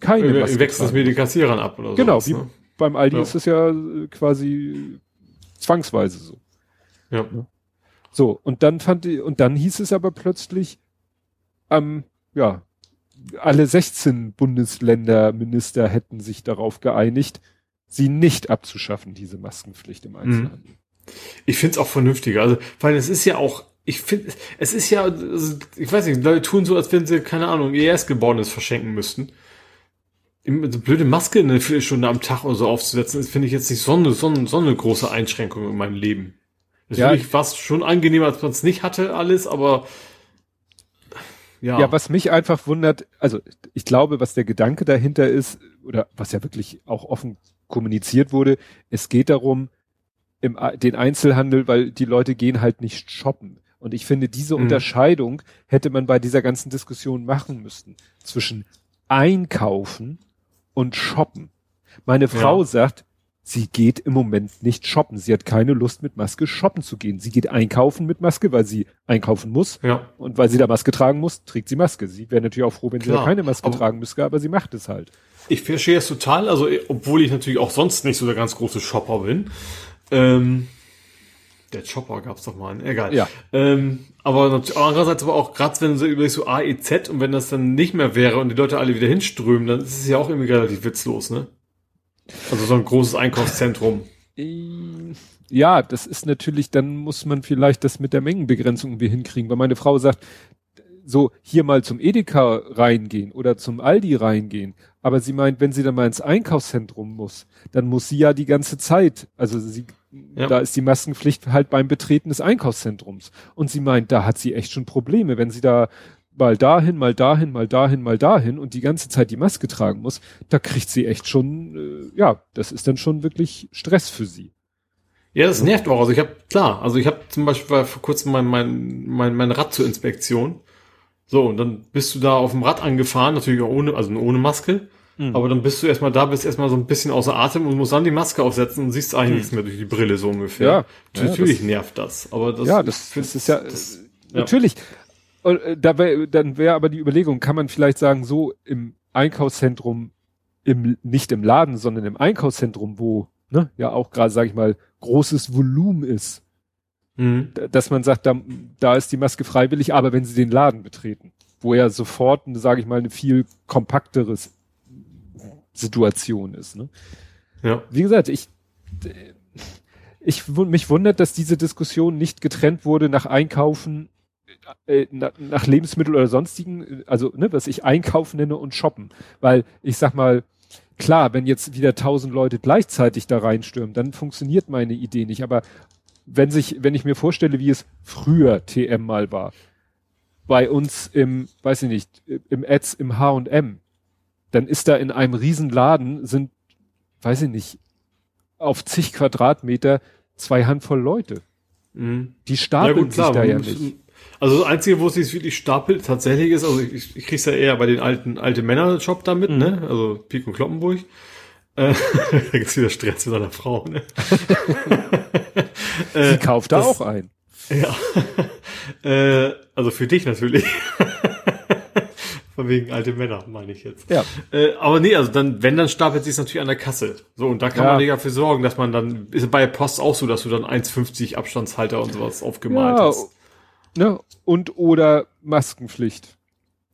keine Maske Wechselst es mir die Kassierern ab oder so. Genau, sowas, wie ne? beim Aldi ja. ist es ja äh, quasi zwangsweise so. Ja. So, und dann fand ich, und dann hieß es aber plötzlich, ähm, ja, alle 16 Bundesländerminister hätten sich darauf geeinigt, sie nicht abzuschaffen, diese Maskenpflicht im Einzelhandel. Ich finde es auch vernünftiger. Also, weil es ist ja auch, ich finde, es ist ja, also, ich weiß nicht, Leute tun so, als wenn sie, keine Ahnung, ihr Erstgeborenes verschenken müssten so blöde Maske eine Viertelstunde am Tag oder so aufzusetzen, finde ich jetzt nicht so eine, so, eine, so eine große Einschränkung in meinem Leben. Natürlich ja, war es schon angenehmer, als man es nicht hatte, alles, aber ja. Ja, was mich einfach wundert, also ich glaube, was der Gedanke dahinter ist, oder was ja wirklich auch offen kommuniziert wurde, es geht darum, im, den Einzelhandel, weil die Leute gehen halt nicht shoppen. Und ich finde, diese mhm. Unterscheidung hätte man bei dieser ganzen Diskussion machen müssen zwischen Einkaufen und shoppen. Meine Frau ja. sagt, sie geht im Moment nicht shoppen. Sie hat keine Lust mit Maske shoppen zu gehen. Sie geht einkaufen mit Maske, weil sie einkaufen muss. Ja. Und weil sie da Maske tragen muss, trägt sie Maske. Sie wäre natürlich auch froh, wenn Klar. sie da keine Maske aber tragen müsste, aber sie macht es halt. Ich verstehe es total. Also, obwohl ich natürlich auch sonst nicht so der ganz große Shopper bin. Ähm, der Chopper gab's doch mal, egal. Ja. Ähm, aber andererseits aber auch gerade wenn du überlegst so A, E, Z und wenn das dann nicht mehr wäre und die Leute alle wieder hinströmen, dann ist es ja auch irgendwie relativ witzlos, ne? Also so ein großes Einkaufszentrum. Ja, das ist natürlich, dann muss man vielleicht das mit der Mengenbegrenzung irgendwie hinkriegen, weil meine Frau sagt, so hier mal zum Edeka reingehen oder zum Aldi reingehen. Aber sie meint, wenn sie dann mal ins Einkaufszentrum muss, dann muss sie ja die ganze Zeit, also sie, ja. da ist die Maskenpflicht halt beim Betreten des Einkaufszentrums. Und sie meint, da hat sie echt schon Probleme, wenn sie da mal dahin, mal dahin, mal dahin, mal dahin und die ganze Zeit die Maske tragen muss, da kriegt sie echt schon, äh, ja, das ist dann schon wirklich Stress für sie. Ja, das nervt auch. Also ich habe klar, also ich habe zum Beispiel vor kurzem mein mein mein, mein Rad zur Inspektion so, und dann bist du da auf dem Rad angefahren, natürlich auch ohne, also ohne Maske. Mhm. Aber dann bist du erstmal da, bist erstmal so ein bisschen außer Atem und musst dann die Maske aufsetzen und siehst eigentlich mhm. nichts mehr durch die Brille so ungefähr. Ja, natürlich ja, das, nervt das. Aber das, ja, das, das ist ja, das, natürlich. Und, äh, da wär, dann wäre aber die Überlegung, kann man vielleicht sagen, so im Einkaufszentrum, im, nicht im Laden, sondern im Einkaufszentrum, wo, ne, ja auch gerade, sage ich mal, großes Volumen ist, Mhm. Dass man sagt, da, da ist die Maske freiwillig, aber wenn sie den Laden betreten, wo ja sofort, sage ich mal, eine viel kompakteres Situation ist. Ne? Ja. Wie gesagt, ich, ich mich wundert, dass diese Diskussion nicht getrennt wurde nach Einkaufen, äh, nach, nach Lebensmittel oder sonstigen, also ne, was ich Einkaufen nenne und Shoppen, weil ich sag mal klar, wenn jetzt wieder tausend Leute gleichzeitig da reinstürmen, dann funktioniert meine Idee nicht. Aber wenn sich, wenn ich mir vorstelle, wie es früher TM mal war, bei uns im, weiß ich nicht, im Ads im H&M, dann ist da in einem Riesenladen sind, weiß ich nicht, auf zig Quadratmeter zwei Handvoll Leute. Mhm. Die stapeln Ja, gut, klar, sich da ja nicht. Also das Einzige, wo es sich wirklich stapelt, tatsächlich ist, also ich, ich krieg's ja eher bei den alten, alte Männer-Shop damit, Mhm. ne? Also und Kloppenburg. Äh, da gibt's wieder Stress mit einer Frau, ne? Die kauft da das- auch ein. Ja. äh, also für dich natürlich. Von wegen alte Männer, meine ich jetzt. Ja. Äh, aber nee, also dann, wenn, dann stapelt sich natürlich an der Kasse. So, und da kann Ja. man ja dafür sorgen, dass man dann, ist bei der Post auch so, dass du dann 1,50 Abstandshalter und sowas aufgemalt Ja, hast. Ne? Und oder Maskenpflicht.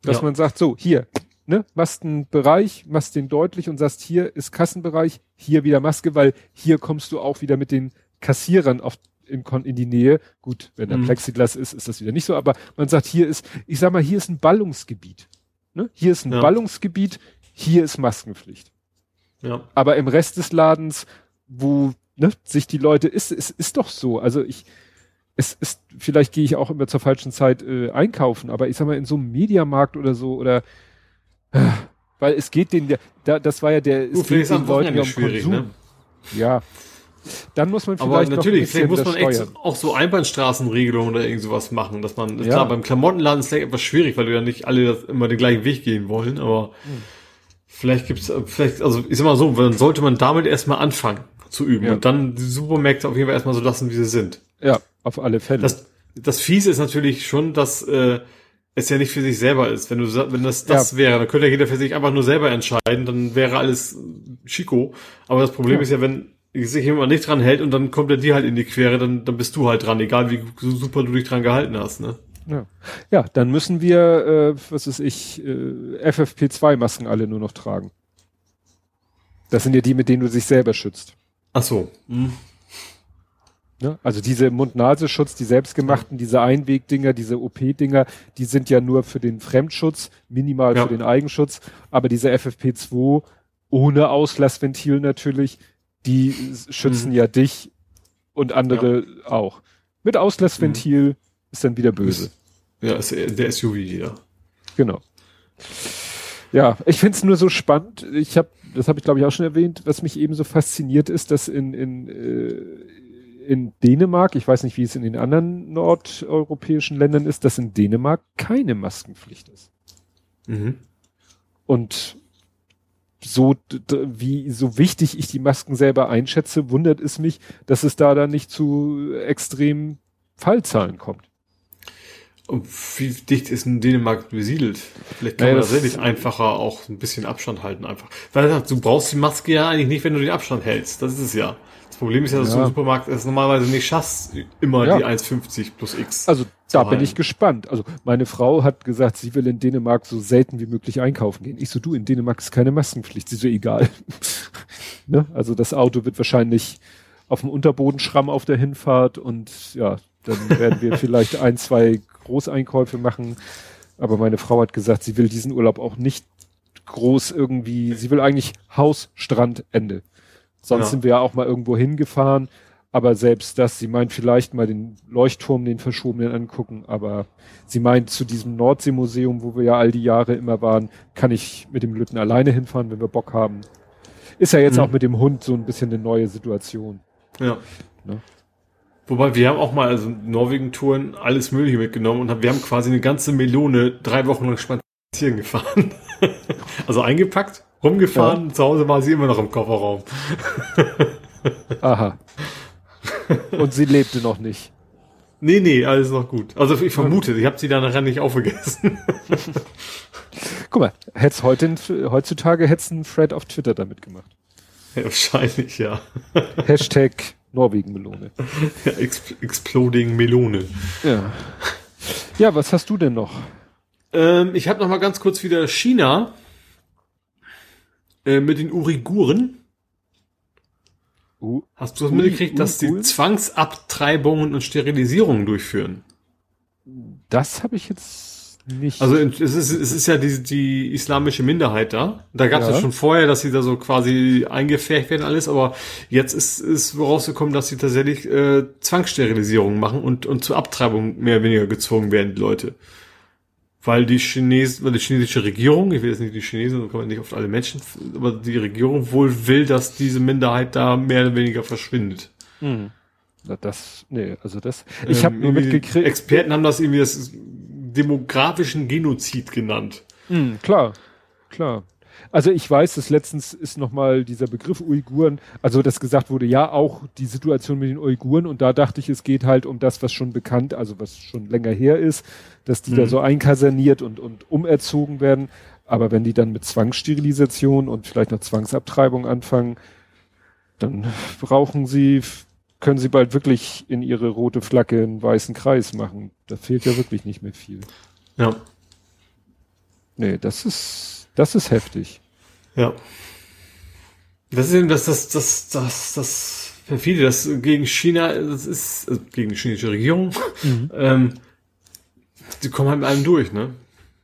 Dass Ja. man sagt, so, hier, ne, machst einen Bereich, machst den deutlich und sagst, hier ist Kassenbereich, hier wieder Maske, weil hier kommst du auch wieder mit den Kassierern auf, in, in die Nähe. Gut, wenn da Mhm. Plexiglas ist, ist das wieder nicht so, aber man sagt, hier ist, ich sag mal, hier ist ein Ballungsgebiet. Ne? Hier ist ein Ja. Ballungsgebiet, hier ist Maskenpflicht. Ja. Aber im Rest des Ladens, wo ne, sich die Leute, ist, ist, ist doch so. Also ich, es ist, vielleicht gehe ich auch immer zur falschen Zeit äh, einkaufen, aber ich sag mal, in so einem Mediamarkt oder so oder äh, weil es geht den da, das war ja der, Gut, es vielleicht geht den Leuten ja um Konsum. ne? Ja. Dann muss man vielleicht Aber natürlich, vielleicht muss man echt auch so Einbahnstraßenregelungen oder irgend sowas machen, dass man, Ja. klar, beim Klamottenladen ist es vielleicht etwas schwierig, weil du ja nicht alle immer den gleichen Weg gehen wollen, aber Hm. vielleicht gibt's, vielleicht, also ich sag mal so, dann sollte man damit erstmal anfangen zu üben Ja. und dann die Supermärkte auf jeden Fall erstmal so lassen, wie sie sind. Ja, auf alle Fälle. Das, das Fiese ist natürlich schon, dass äh, es ja nicht für sich selber ist. Wenn du wenn das das Ja. wäre, dann könnte ja jeder für sich einfach nur selber entscheiden, dann wäre alles Chico. Aber das Problem Ja. ist ja, wenn sich jemand nicht dran hält und dann kommt er dir halt in die Quere, dann, dann bist du halt dran, egal wie super du dich dran gehalten hast. Ne? ja. ja, dann müssen wir, äh, was ist ich, äh, FFP2-Masken alle nur noch tragen. Das sind ja die, mit denen du dich selber schützt. Ach so. Hm. Ne? Also diese Mund-Nasenschutz, die selbstgemachten, diese Einwegdinger, diese OP-Dinger, die sind ja nur für den Fremdschutz, minimal Ja. für den Eigenschutz. Aber diese FFP2 ohne Auslassventil natürlich, die schützen Mhm. ja dich und andere auch. Mit Auslassventil Mhm. ist dann wieder böse. Ja, ist der SUV hier. Genau. Ja, ich find's nur so spannend. Ich habe, das habe ich glaube ich auch schon erwähnt, was mich eben so fasziniert ist, dass in, in, äh, in Dänemark, ich weiß nicht, wie es in den anderen nordeuropäischen Ländern ist, dass in Dänemark keine Maskenpflicht ist. Mhm. Und so, wie, so wichtig ich die Masken selber einschätze, wundert es mich, dass es da dann nicht zu extremen Fallzahlen kommt. Und wie dicht ist in Dänemark besiedelt? Vielleicht kann Naja, man tatsächlich einfacher auch ein bisschen Abstand halten einfach. Weil du brauchst die Maske ja eigentlich nicht, wenn du den Abstand hältst. Das ist es ja. Das Problem ist ja, dass Ja. du im Supermarkt es normalerweise nicht schaffst, immer Ja. die 1,50 plus X. Also da bin ich gespannt. Also meine Frau hat gesagt, sie will in Dänemark so selten wie möglich einkaufen gehen. Ich so, du, in Dänemark ist keine Maskenpflicht. Sie so, egal. ne? Also das Auto wird wahrscheinlich auf dem Unterbodenschramm auf der Hinfahrt und ja, dann werden wir vielleicht ein, zwei Großeinkäufe machen. Aber meine Frau hat gesagt, sie will diesen Urlaub auch nicht groß irgendwie, sie will eigentlich Haus, Strand, Ende. Sonst Ja. sind wir ja auch mal irgendwo hingefahren. Aber selbst das, sie meint vielleicht mal den Leuchtturm, den verschobenen angucken, aber sie meint zu diesem Nordseemuseum, wo wir ja all die Jahre immer waren, kann ich mit dem Lütten alleine hinfahren, wenn wir Bock haben. Ist ja jetzt Mhm. auch mit dem Hund so ein bisschen eine neue Situation. Ja. Ne? Wobei wir haben auch mal also Norwegen-Touren alles Mögliche mitgenommen und wir haben quasi eine ganze Melone drei Wochen lang spazieren gefahren. also eingepackt, rumgefahren, zu Hause war sie immer noch im Kofferraum. Aha. Und sie lebte noch nicht. Nee, nee, alles noch gut. Also ich vermute, ich habe sie dann nachher nicht aufgegessen. Guck mal, hätt's heute, heutzutage hätt's einen Thread auf Twitter damit gemacht. ja, wahrscheinlich, ja. Hashtag Norwegenmelone. ja Ex Exploding Melone. Ja. Ja, was hast du denn noch? Ähm, ich habe noch mal ganz kurz wieder China äh, mit den Uiguren. Uh, Hast du das mitgekriegt, dass die? Zwangsabtreibungen und Sterilisierungen durchführen? das habe ich jetzt nicht. Also es ist, es ist ja die, die islamische Minderheit da. Da gab es ja. Ja. schon vorher, dass sie da so quasi eingefärbt werden alles, aber jetzt ist es rausgekommen, dass sie tatsächlich äh, Zwangssterilisierungen machen und, und zur Abtreibung mehr oder weniger gezwungen werden, die Leute. Weil die Chinesen, weil die chinesische Regierung, ich will jetzt nicht die Chinesen, so kann man nicht oft alle Menschen, aber die Regierung wohl will, dass diese Minderheit da mehr oder weniger verschwindet. Hm. Na, das, nee, also das, ich habe nur mitgekriegt. Experten haben das irgendwie das demografischen Genozid genannt. Hm, klar, klar. Also ich weiß, dass letztens ist nochmal dieser Begriff Uiguren, also dass gesagt wurde, ja, auch die Situation mit den Uiguren und da dachte ich, es geht halt um das, was schon bekannt, also was schon länger her ist, dass die da Mhm. so einkaserniert und, und umerzogen werden. Aber wenn die dann mit Zwangssterilisation und vielleicht noch Zwangsabtreibung anfangen, dann brauchen sie, können sie bald wirklich in ihre rote Flagge einen weißen Kreis machen. Da fehlt ja wirklich nicht mehr viel. Ja, Nee, das ist, das ist heftig. Ja. Das ist eben das, das, das, das, das perfide, das gegen China, das ist, also gegen die chinesische Regierung, ähm, die kommen halt mit allem durch, ne?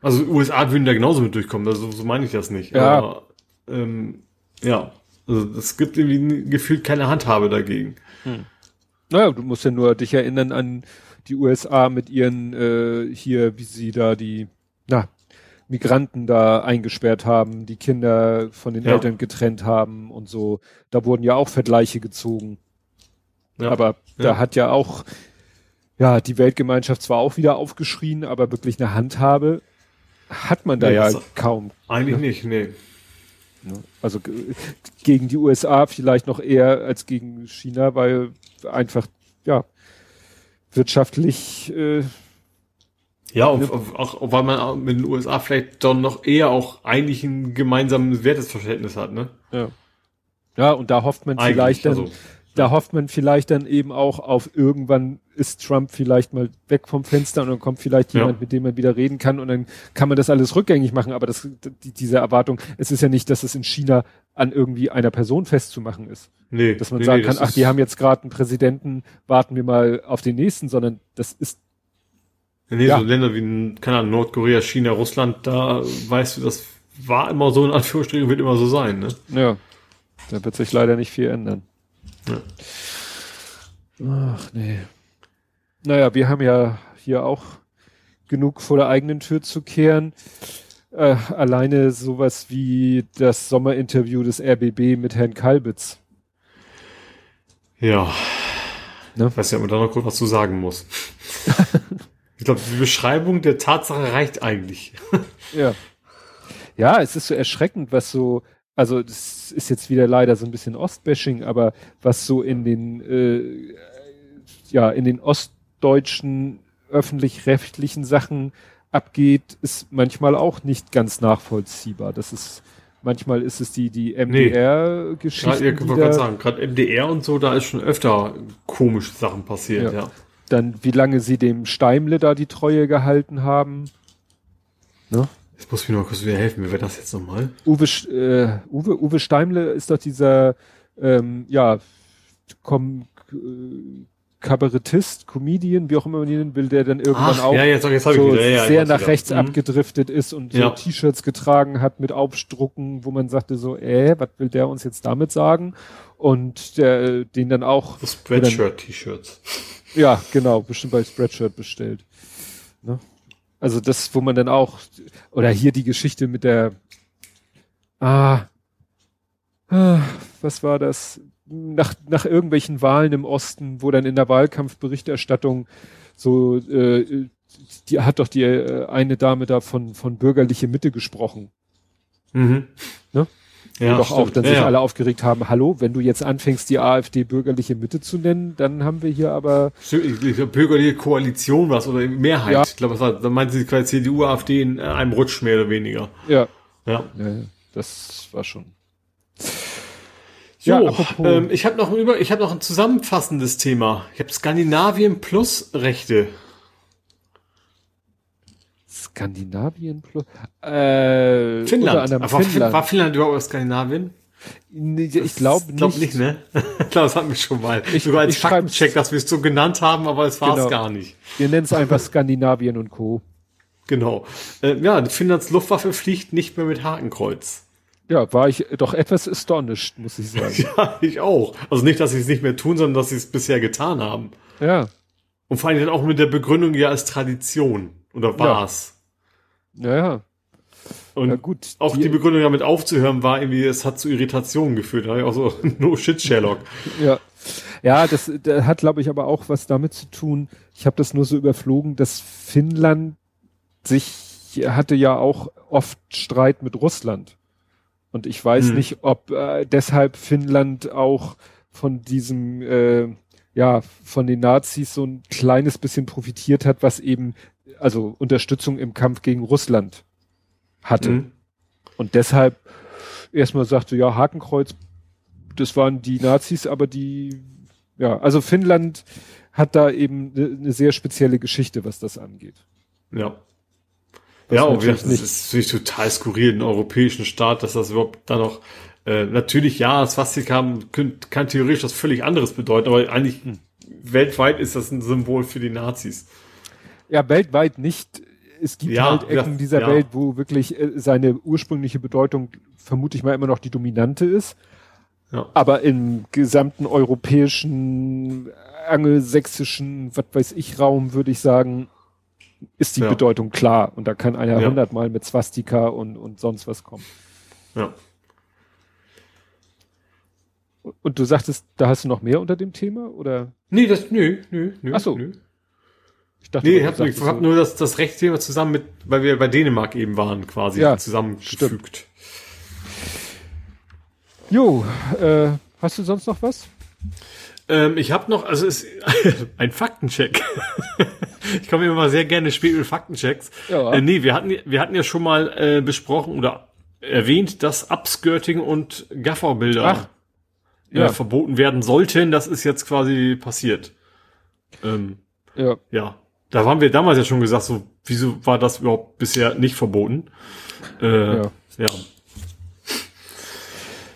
Also USA würden da genauso mit durchkommen, also so meine ich das nicht. Ja. Aber, ähm, ja, also es gibt irgendwie gefühlt keine Handhabe dagegen. Naja, du musst ja nur dich erinnern an die USA mit ihren äh, hier, wie sie da die na, Migranten da eingesperrt haben, die Kinder von den Ja. Eltern getrennt haben und so. Da wurden ja auch Vergleiche gezogen. Ja. Aber Ja. da hat ja auch ja die Weltgemeinschaft zwar auch wieder aufgeschrien, aber wirklich eine Handhabe hat man da Nee, ja kaum. Eigentlich nicht, nee. Ne? Also ge- gegen die USA vielleicht noch eher als gegen China, weil einfach ja wirtschaftlich äh, Ja, auch, auch, auch weil man mit den USA vielleicht dann noch eher auch eigentlich ein gemeinsames Wertesverständnis hat, ne? ja. ja und da hofft man vielleicht dann, also, da hofft man vielleicht dann eben auch auf irgendwann ist Trump vielleicht mal weg vom Fenster und dann kommt vielleicht Ja. jemand, mit dem man wieder reden kann und dann kann man das alles rückgängig machen. Aber das, die, diese Erwartung, es ist ja nicht, dass es in China an irgendwie einer Person festzumachen ist. nee, Dass man nee, sagen nee, kann, ach, die haben jetzt gerade einen Präsidenten, warten wir mal auf den nächsten, sondern das ist, Nee, Ja. so Länder wie, keine Ahnung, Nordkorea, China, Russland, da weißt du, das war immer so, in Anführungsstrichen, wird immer so sein, ne? ja, da wird sich leider nicht viel ändern. Ja. Ach nee. Naja, wir haben ja hier auch genug vor der eigenen Tür zu kehren. Äh, alleine sowas wie das Sommerinterview des RBB mit Herrn Kalbitz. Ja. Ne? Ich weiß ja, ob man da noch kurz was zu sagen muss. ich glaube, die Beschreibung der Tatsache reicht eigentlich. Ja. Ja, es ist so erschreckend, was so, also das ist jetzt wieder leider so ein bisschen Ostbashing, aber was so in den, äh, ja, in den ostdeutschen öffentlich-rechtlichen Sachen abgeht, ist manchmal auch nicht ganz nachvollziehbar. Das ist, manchmal ist es die, die Gerade, MDR-Geschichte, ihr könnt die gerade da, sagen, gerade MDR und so, da ist schon öfter komische Sachen passiert, Ja. ja. Dann wie lange sie dem Steimle da die Treue gehalten haben. Ne? Jetzt muss ich mir noch kurz wieder helfen, wie wäre das jetzt nochmal? Uwe, äh, Uwe, Uwe Steimle ist doch dieser, ähm, ja, Kom äh, Kabarettist, Comedian, wie auch immer man ihn nennen will, der dann irgendwann Ach, auch ja, jetzt, jetzt so wieder. Ja, sehr nach wieder. rechts Mhm. abgedriftet ist und so Ja. T-Shirts getragen hat mit Aufdrucken, wo man sagte so, äh, was will der uns jetzt damit sagen? Und der, äh, den dann auch, So Spreadshirt-T-Shirts. ja, genau, bestimmt bei Spreadshirt bestellt. Ne? Also das, wo man dann auch, oder hier die Geschichte mit der, ah, ah was war das? Nach, nach irgendwelchen Wahlen im Osten, wo dann in der Wahlkampfberichterstattung so, äh, die hat doch die äh, eine Dame da von, von bürgerliche Mitte gesprochen. Mhm. Ne? Ja, doch auch stimmt. dann ja, sich ja. alle aufgeregt haben, hallo, wenn du jetzt anfängst, die AfD bürgerliche Mitte zu nennen, dann haben wir hier aber bürgerliche Koalition was oder Mehrheit. Ja. Ich glaube, da meinte sie quasi CDU, AfD in einem Rutsch mehr oder weniger. Ja. Ja, ja, das war schon. So, Ja, ähm, ich habe noch ein über, ich habe noch ein zusammenfassendes Thema. Ich habe Skandinavien plus Rechte. Skandinavien plus äh, unter Finnland. war Finnland. War Finnland überhaupt aus Skandinavien? Nee, ich glaube nicht. Glaub nicht, ne? ich glaube, das hatten wir schon mal. Ich- Sogar als ich Faktencheck, dass wir es so genannt haben, aber es war es Genau. gar nicht. Wir nennen es einfach Skandinavien und Co. Genau. Äh, ja, Finnlands Luftwaffe fliegt nicht mehr mit Hakenkreuz. Ja, war ich doch etwas astonished, muss ich sagen. Ja, ich auch. Also nicht, dass sie es nicht mehr tun, sondern dass sie es bisher getan haben. ja. Und vor allem dann auch mit der Begründung ja als Tradition. Oder war's? Naja. Und Ja, gut. auch die, Begründung damit aufzuhören war irgendwie, es hat zu Irritationen geführt. Da ich auch so, no shit, Sherlock. Ja, ja, das, das hat, glaube ich, aber auch was damit zu tun. Ich habe das nur so überflogen, dass Finnland sich hatte ja auch oft Streit mit Russland. Und ich weiß Hm. nicht, ob äh, deshalb Finnland auch von diesem, äh, ja, von den Nazis so ein kleines bisschen profitiert hat, was eben, also Unterstützung im Kampf gegen Russland hatte. Mhm. Und deshalb erstmal sagte, ja, Hakenkreuz, das waren die Nazis, aber die, ja, also Finnland hat da eben eine ne sehr spezielle Geschichte, was das angeht. Ja. Ja, und natürlich das ist natürlich total skurril, einen europäischen Staat, dass das überhaupt da noch, äh, natürlich, ja, Swastika kann, kann theoretisch was völlig anderes bedeuten, aber eigentlich weltweit ist das ein Symbol für die Nazis. Ja, weltweit nicht. Es gibt Ja, halt Ecken ja, dieser ja. Welt, wo wirklich äh, seine ursprüngliche Bedeutung vermute ich mal immer noch die dominante ist. Ja. Aber im gesamten europäischen, angelsächsischen, was weiß ich, Raum würde ich sagen, ist die Ja. Bedeutung klar. Und da kann einer Ja. hundertmal mit Swastika und, und sonst was kommen. Ja. Und du sagtest, da hast du noch mehr unter dem Thema? Oder? Nee, das, nö, nö, nö. Ach so. Nö. Ich dachte, Nee, du ich hab, ich sagtest hab so- nur das, das Rechtsthema zusammen mit, weil wir bei Dänemark eben waren, quasi Ja, zusammengefügt. Jo, äh, hast du sonst noch was? Ähm, ich habe noch, also es ist ein Faktencheck. Ich komme immer sehr gerne spät mit Faktenchecks. Ja. Äh, nee, wir hatten, wir hatten ja schon mal äh, besprochen oder erwähnt, dass Upskirting und Gafferbilder äh, ja. verboten werden sollten. Das ist jetzt quasi passiert. Ähm, Ja. ja, da waren wir damals ja schon gesagt, so wieso war das überhaupt bisher nicht verboten? Äh, Ja. ja.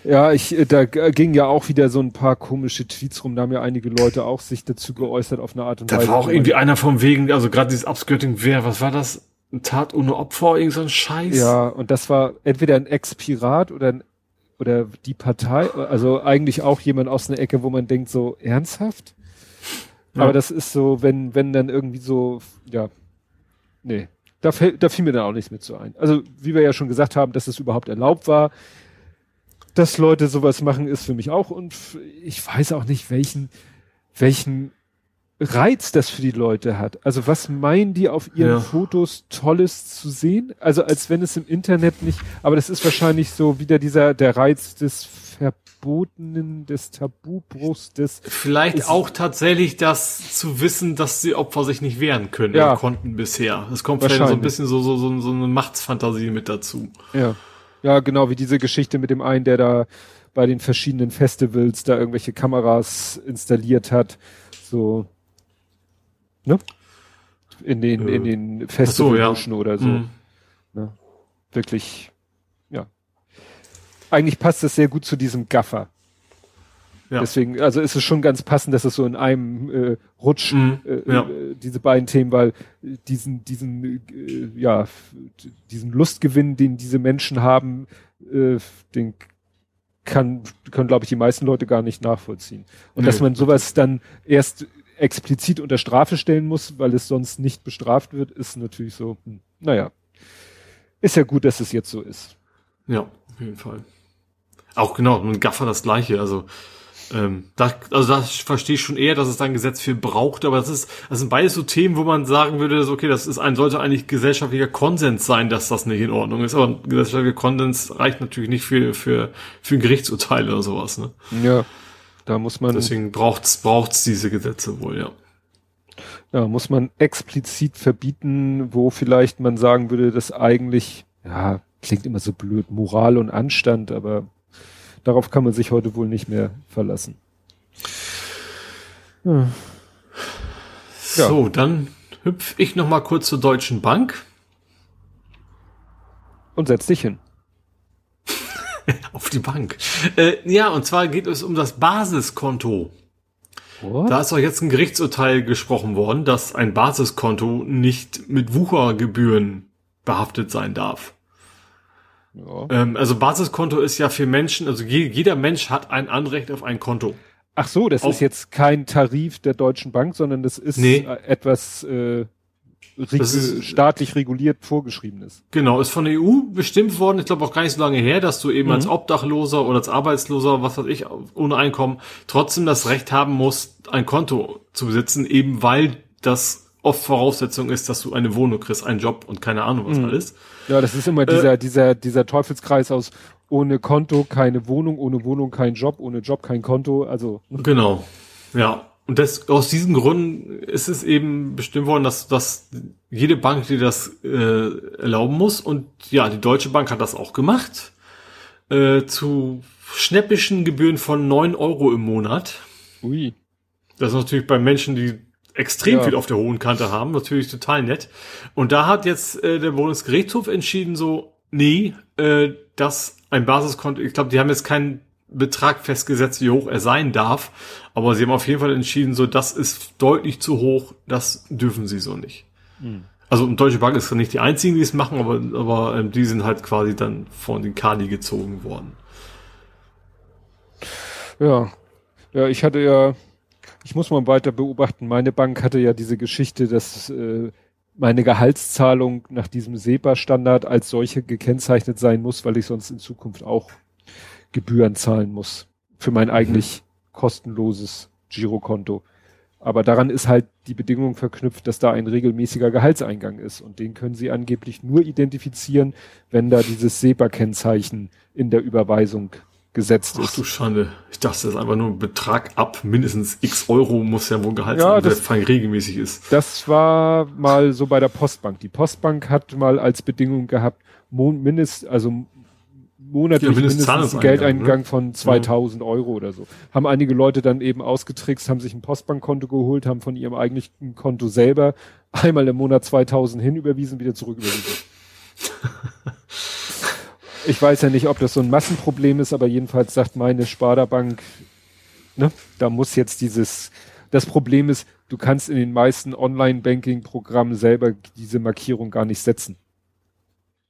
Ja, ich, äh, da ging ja auch wieder so ein paar komische Tweets rum, da haben ja einige Leute auch sich dazu geäußert auf eine Art und Da Weise. war auch irgendwie einer vom Wegen, also gerade dieses Upskirting, wer, was war das? Ein Tat ohne Opfer, irgend so ein Scheiß? Ja, und das war entweder ein Ex-Pirat oder ein, oder die Partei, also eigentlich auch jemand aus einer Ecke, wo man denkt, so ernsthaft? Ja. Aber das ist so, wenn, wenn dann irgendwie so, ja, nee, da, da fiel mir dann auch nichts mit so ein. Also, wie wir ja schon gesagt haben, dass es überhaupt erlaubt war, dass Leute sowas machen, ist für mich auch und ich weiß auch nicht, welchen, welchen Reiz das für die Leute hat. Also was meinen die auf ihren Ja. Fotos Tolles zu sehen? Also als wenn es im Internet nicht, aber das ist wahrscheinlich so wieder dieser, der Reiz des Verbotenen, des Tabubruchs, des, Vielleicht Ist- auch tatsächlich das zu wissen, dass die Opfer sich nicht wehren können Ja. konnten bisher. Es kommt vielleicht so ein bisschen so, so, so, so eine Machtsfantasie mit dazu. ja. Ja, genau, wie diese Geschichte mit dem einen, der da bei den verschiedenen Festivals da irgendwelche Kameras installiert hat, so, ne? In den, Äh, in den so, Festivalbuschen oder so. Mhm. Ne? Wirklich, ja. Eigentlich passt das sehr gut zu diesem Gaffer. Ja. Deswegen, also ist es schon ganz passend, dass es so in einem äh, Rutsch Mhm, äh, ja. äh, diese beiden Themen, weil diesen, diesen, äh, ja, diesen Lustgewinn, den diese Menschen haben, äh, den kann, können, glaube ich, die meisten Leute gar nicht nachvollziehen. Und Nee, dass man sowas dann erst explizit unter Strafe stellen muss, weil es sonst nicht bestraft wird, ist natürlich so, hm, naja. Ist ja gut, dass es jetzt so ist. Ja, auf jeden Fall. Auch genau, mit Gaffer das gleiche. Also, ähm, da, also da verstehe ich schon eher, dass es da ein Gesetz für braucht, aber das ist, das sind beides so Themen, wo man sagen würde, so, okay, das ist ein, sollte eigentlich gesellschaftlicher Konsens sein, dass das nicht in Ordnung ist. Aber ein gesellschaftlicher Konsens reicht natürlich nicht für, für, für ein Gerichtsurteil oder sowas, ne? Ja. Da muss man, Deswegen braucht's, braucht's diese Gesetze wohl, ja. ja, muss man explizit verbieten, wo vielleicht man sagen würde, dass eigentlich, ja, klingt immer so blöd, Moral und Anstand, aber darauf kann man sich heute wohl nicht mehr verlassen. Ja. So, dann hüpf ich noch mal kurz zur Deutschen Bank. Und setz dich hin. Auf die Bank. Äh, ja, und zwar geht es um das Basiskonto. What? Da ist doch jetzt ein Gerichtsurteil gesprochen worden, dass ein Basiskonto nicht mit Wuchergebühren behaftet sein darf. Ja. Ähm, also Basiskonto ist ja für Menschen, also je, jeder Mensch hat ein Anrecht auf ein Konto. Ach so, das Auf- ist jetzt kein Tarif der Deutschen Bank, sondern das ist Nee. äh, etwas, äh, reg ist- staatlich reguliert vorgeschrieben ist. Genau, ist von der EU bestimmt worden, ich glaube auch gar nicht so lange her, dass du Mhm. eben als Obdachloser oder als Arbeitsloser, was weiß ich, ohne Einkommen, trotzdem das Recht haben musst, ein Konto zu besitzen, eben weil das oft Voraussetzung ist, dass du eine Wohnung kriegst, einen Job und keine Ahnung Mhm. was alles. Ja, das ist immer dieser, dieser, dieser Teufelskreis aus ohne Konto keine Wohnung, ohne Wohnung kein Job, ohne Job kein Konto. Also Genau. Ja. Und das, aus diesen Gründen ist es eben bestimmt worden, dass, dass jede Bank dir das äh, erlauben muss. Und ja, die Deutsche Bank hat das auch gemacht. Äh, zu schnäppischen Gebühren von 9 Euro im Monat. ui. Das ist natürlich bei Menschen, die extrem Ja. viel auf der hohen Kante haben, natürlich total nett. Und da hat jetzt äh, der Bundesgerichtshof entschieden, so, nee, äh, dass ein Basiskonto, ich glaube, die haben jetzt keinen Betrag festgesetzt, wie hoch er sein darf, aber sie haben auf jeden Fall entschieden, so, das ist deutlich zu hoch, das dürfen sie so nicht. Also und Deutsche Bank ist nicht die einzigen, die es machen, aber, aber ähm, die sind halt quasi dann von den Kali gezogen worden. Ja. Ja, ich hatte ja, ich muss mal weiter beobachten. Meine Bank hatte ja diese Geschichte, dass äh, meine Gehaltszahlung nach diesem SEPA-Standard als solche gekennzeichnet sein muss, weil ich sonst in Zukunft auch Gebühren zahlen muss für mein eigentlich kostenloses Girokonto. Aber daran ist halt die Bedingung verknüpft, dass da ein regelmäßiger Gehaltseingang ist. Und den können Sie angeblich nur identifizieren, wenn da dieses SEPA-Kennzeichen in der Überweisung gesetzt Ach ist. du Schande. Ich dachte, das ist einfach nur ein Betrag ab. Mindestens x Euro muss ja wohl Gehalt Ja, sein, der das- fein regelmäßig ist. Das war mal so bei der Postbank. Die Postbank hat mal als Bedingung gehabt, Mon mindest, also monatlich Ja, mindestens einen Mindestzahlungseingang, Geldeingang ne? von 2000 Euro oder so. Haben einige Leute dann eben ausgetrickst, haben sich ein Postbankkonto geholt, haben von ihrem eigentlichen Konto selber einmal im Monat 2000 hinüberwiesen, wieder zurück überwiesen. ich weiß ja nicht, ob das so ein Massenproblem ist, aber jedenfalls sagt meine Sparda-Bank, ne, da muss jetzt dieses, das Problem ist, du kannst in den meisten Online-Banking-Programmen selber diese Markierung gar nicht setzen.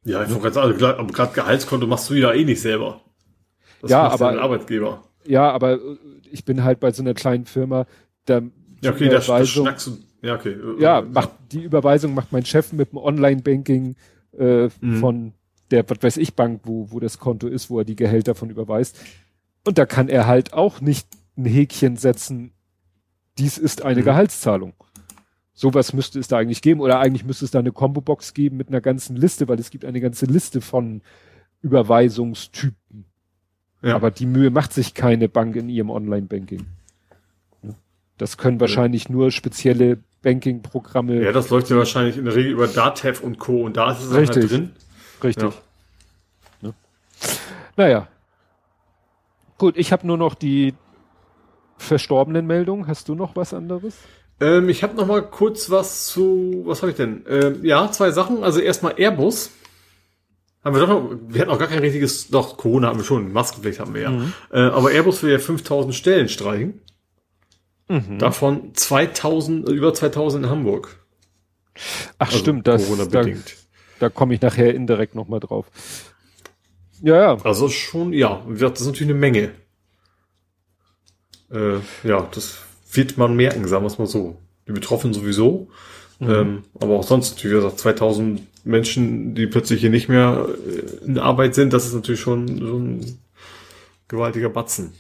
Ja, ich gerade sagen, also, aber gerade Gehaltskonto machst du ja eh nicht selber. Das Ja, aber- dein Arbeitgeber. Ja, aber äh, ich bin halt bei so einer kleinen Firma, da Ja, okay, das, das schnackst du. Ja, okay. äh, ja, äh, macht die Überweisung macht mein Chef mit dem Online-Banking äh, Mhm. von der, was weiß ich, Bank, wo, wo das Konto ist, wo er die Gehälter von überweist. Und da kann er halt auch nicht ein Häkchen setzen, dies ist eine Mhm. Gehaltszahlung. Sowas müsste es da eigentlich geben. Oder eigentlich müsste es da eine Combo-Box geben mit einer ganzen Liste, weil es gibt eine ganze Liste von Überweisungstypen. Ja. Aber die Mühe macht sich keine Bank in ihrem Online-Banking. Das können wahrscheinlich nur spezielle Banking-Programme. ja, das läuft ja wahrscheinlich in der Regel über Datev und Co. Und da ist es halt drin. Richtig. Ja. Ne? Naja. Gut, ich habe nur noch die verstorbenen Meldungen. Hast du noch was anderes? Ähm, ich habe noch mal kurz was zu, was habe ich denn? Ähm, ja, zwei Sachen. Also erstmal Airbus. Haben wir doch noch, wir hatten auch gar kein richtiges, doch, Corona haben wir schon, Maskenpflicht haben wir ja. Mhm. Äh, aber Airbus will ja 5000 Stellen streichen. Mhm. Davon 2000, über 2000 in Hamburg. Ach Also stimmt, das, da, Corona-bedingt. Da komme ich nachher indirekt noch mal drauf. Ja, ja. Also schon, ja, gesagt, das ist natürlich eine Menge. Äh, ja, das wird man merken, sagen wir es mal so. Die Betroffenen sowieso. Mhm. Ähm, aber auch sonst, wie gesagt, 2000 Menschen, die plötzlich hier nicht mehr äh, in Arbeit sind, das ist natürlich schon, schon ein gewaltiger Batzen.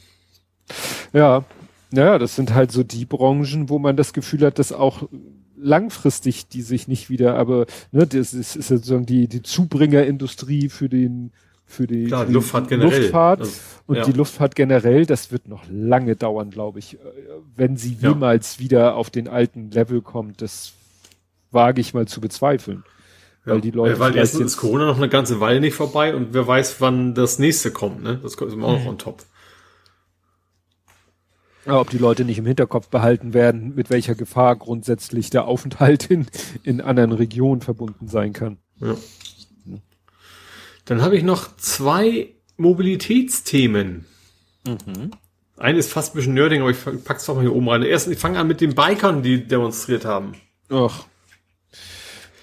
Ja, ja, das sind halt so die Branchen, wo man das Gefühl hat, dass auch langfristig die sich nicht wieder, aber ne, das ist, ist sozusagen die, die Zubringerindustrie für den für die, Klar, die Luftfahrt generell. Luftfahrt Also, und ja. die Luftfahrt generell, das wird noch lange dauern, glaube ich, wenn sie Ja. jemals wieder auf den alten Level kommt. Das wage ich mal zu bezweifeln. Weil die Leute Ja, weil erstens ist jetzt- Corona noch eine ganze Weile nicht vorbei und wer weiß, wann das nächste kommt, ne? Das kommt immer auch Mhm. noch on top. Ob die Leute nicht im Hinterkopf behalten werden, mit welcher Gefahr grundsätzlich der Aufenthalt in, in anderen Regionen verbunden sein kann. Ja. Dann habe ich noch zwei Mobilitätsthemen. Eine ist fast ein bisschen nerding, aber ich pack's doch mal hier oben rein. Erstens, ich fange an mit den Bikern, die demonstriert haben. Ach.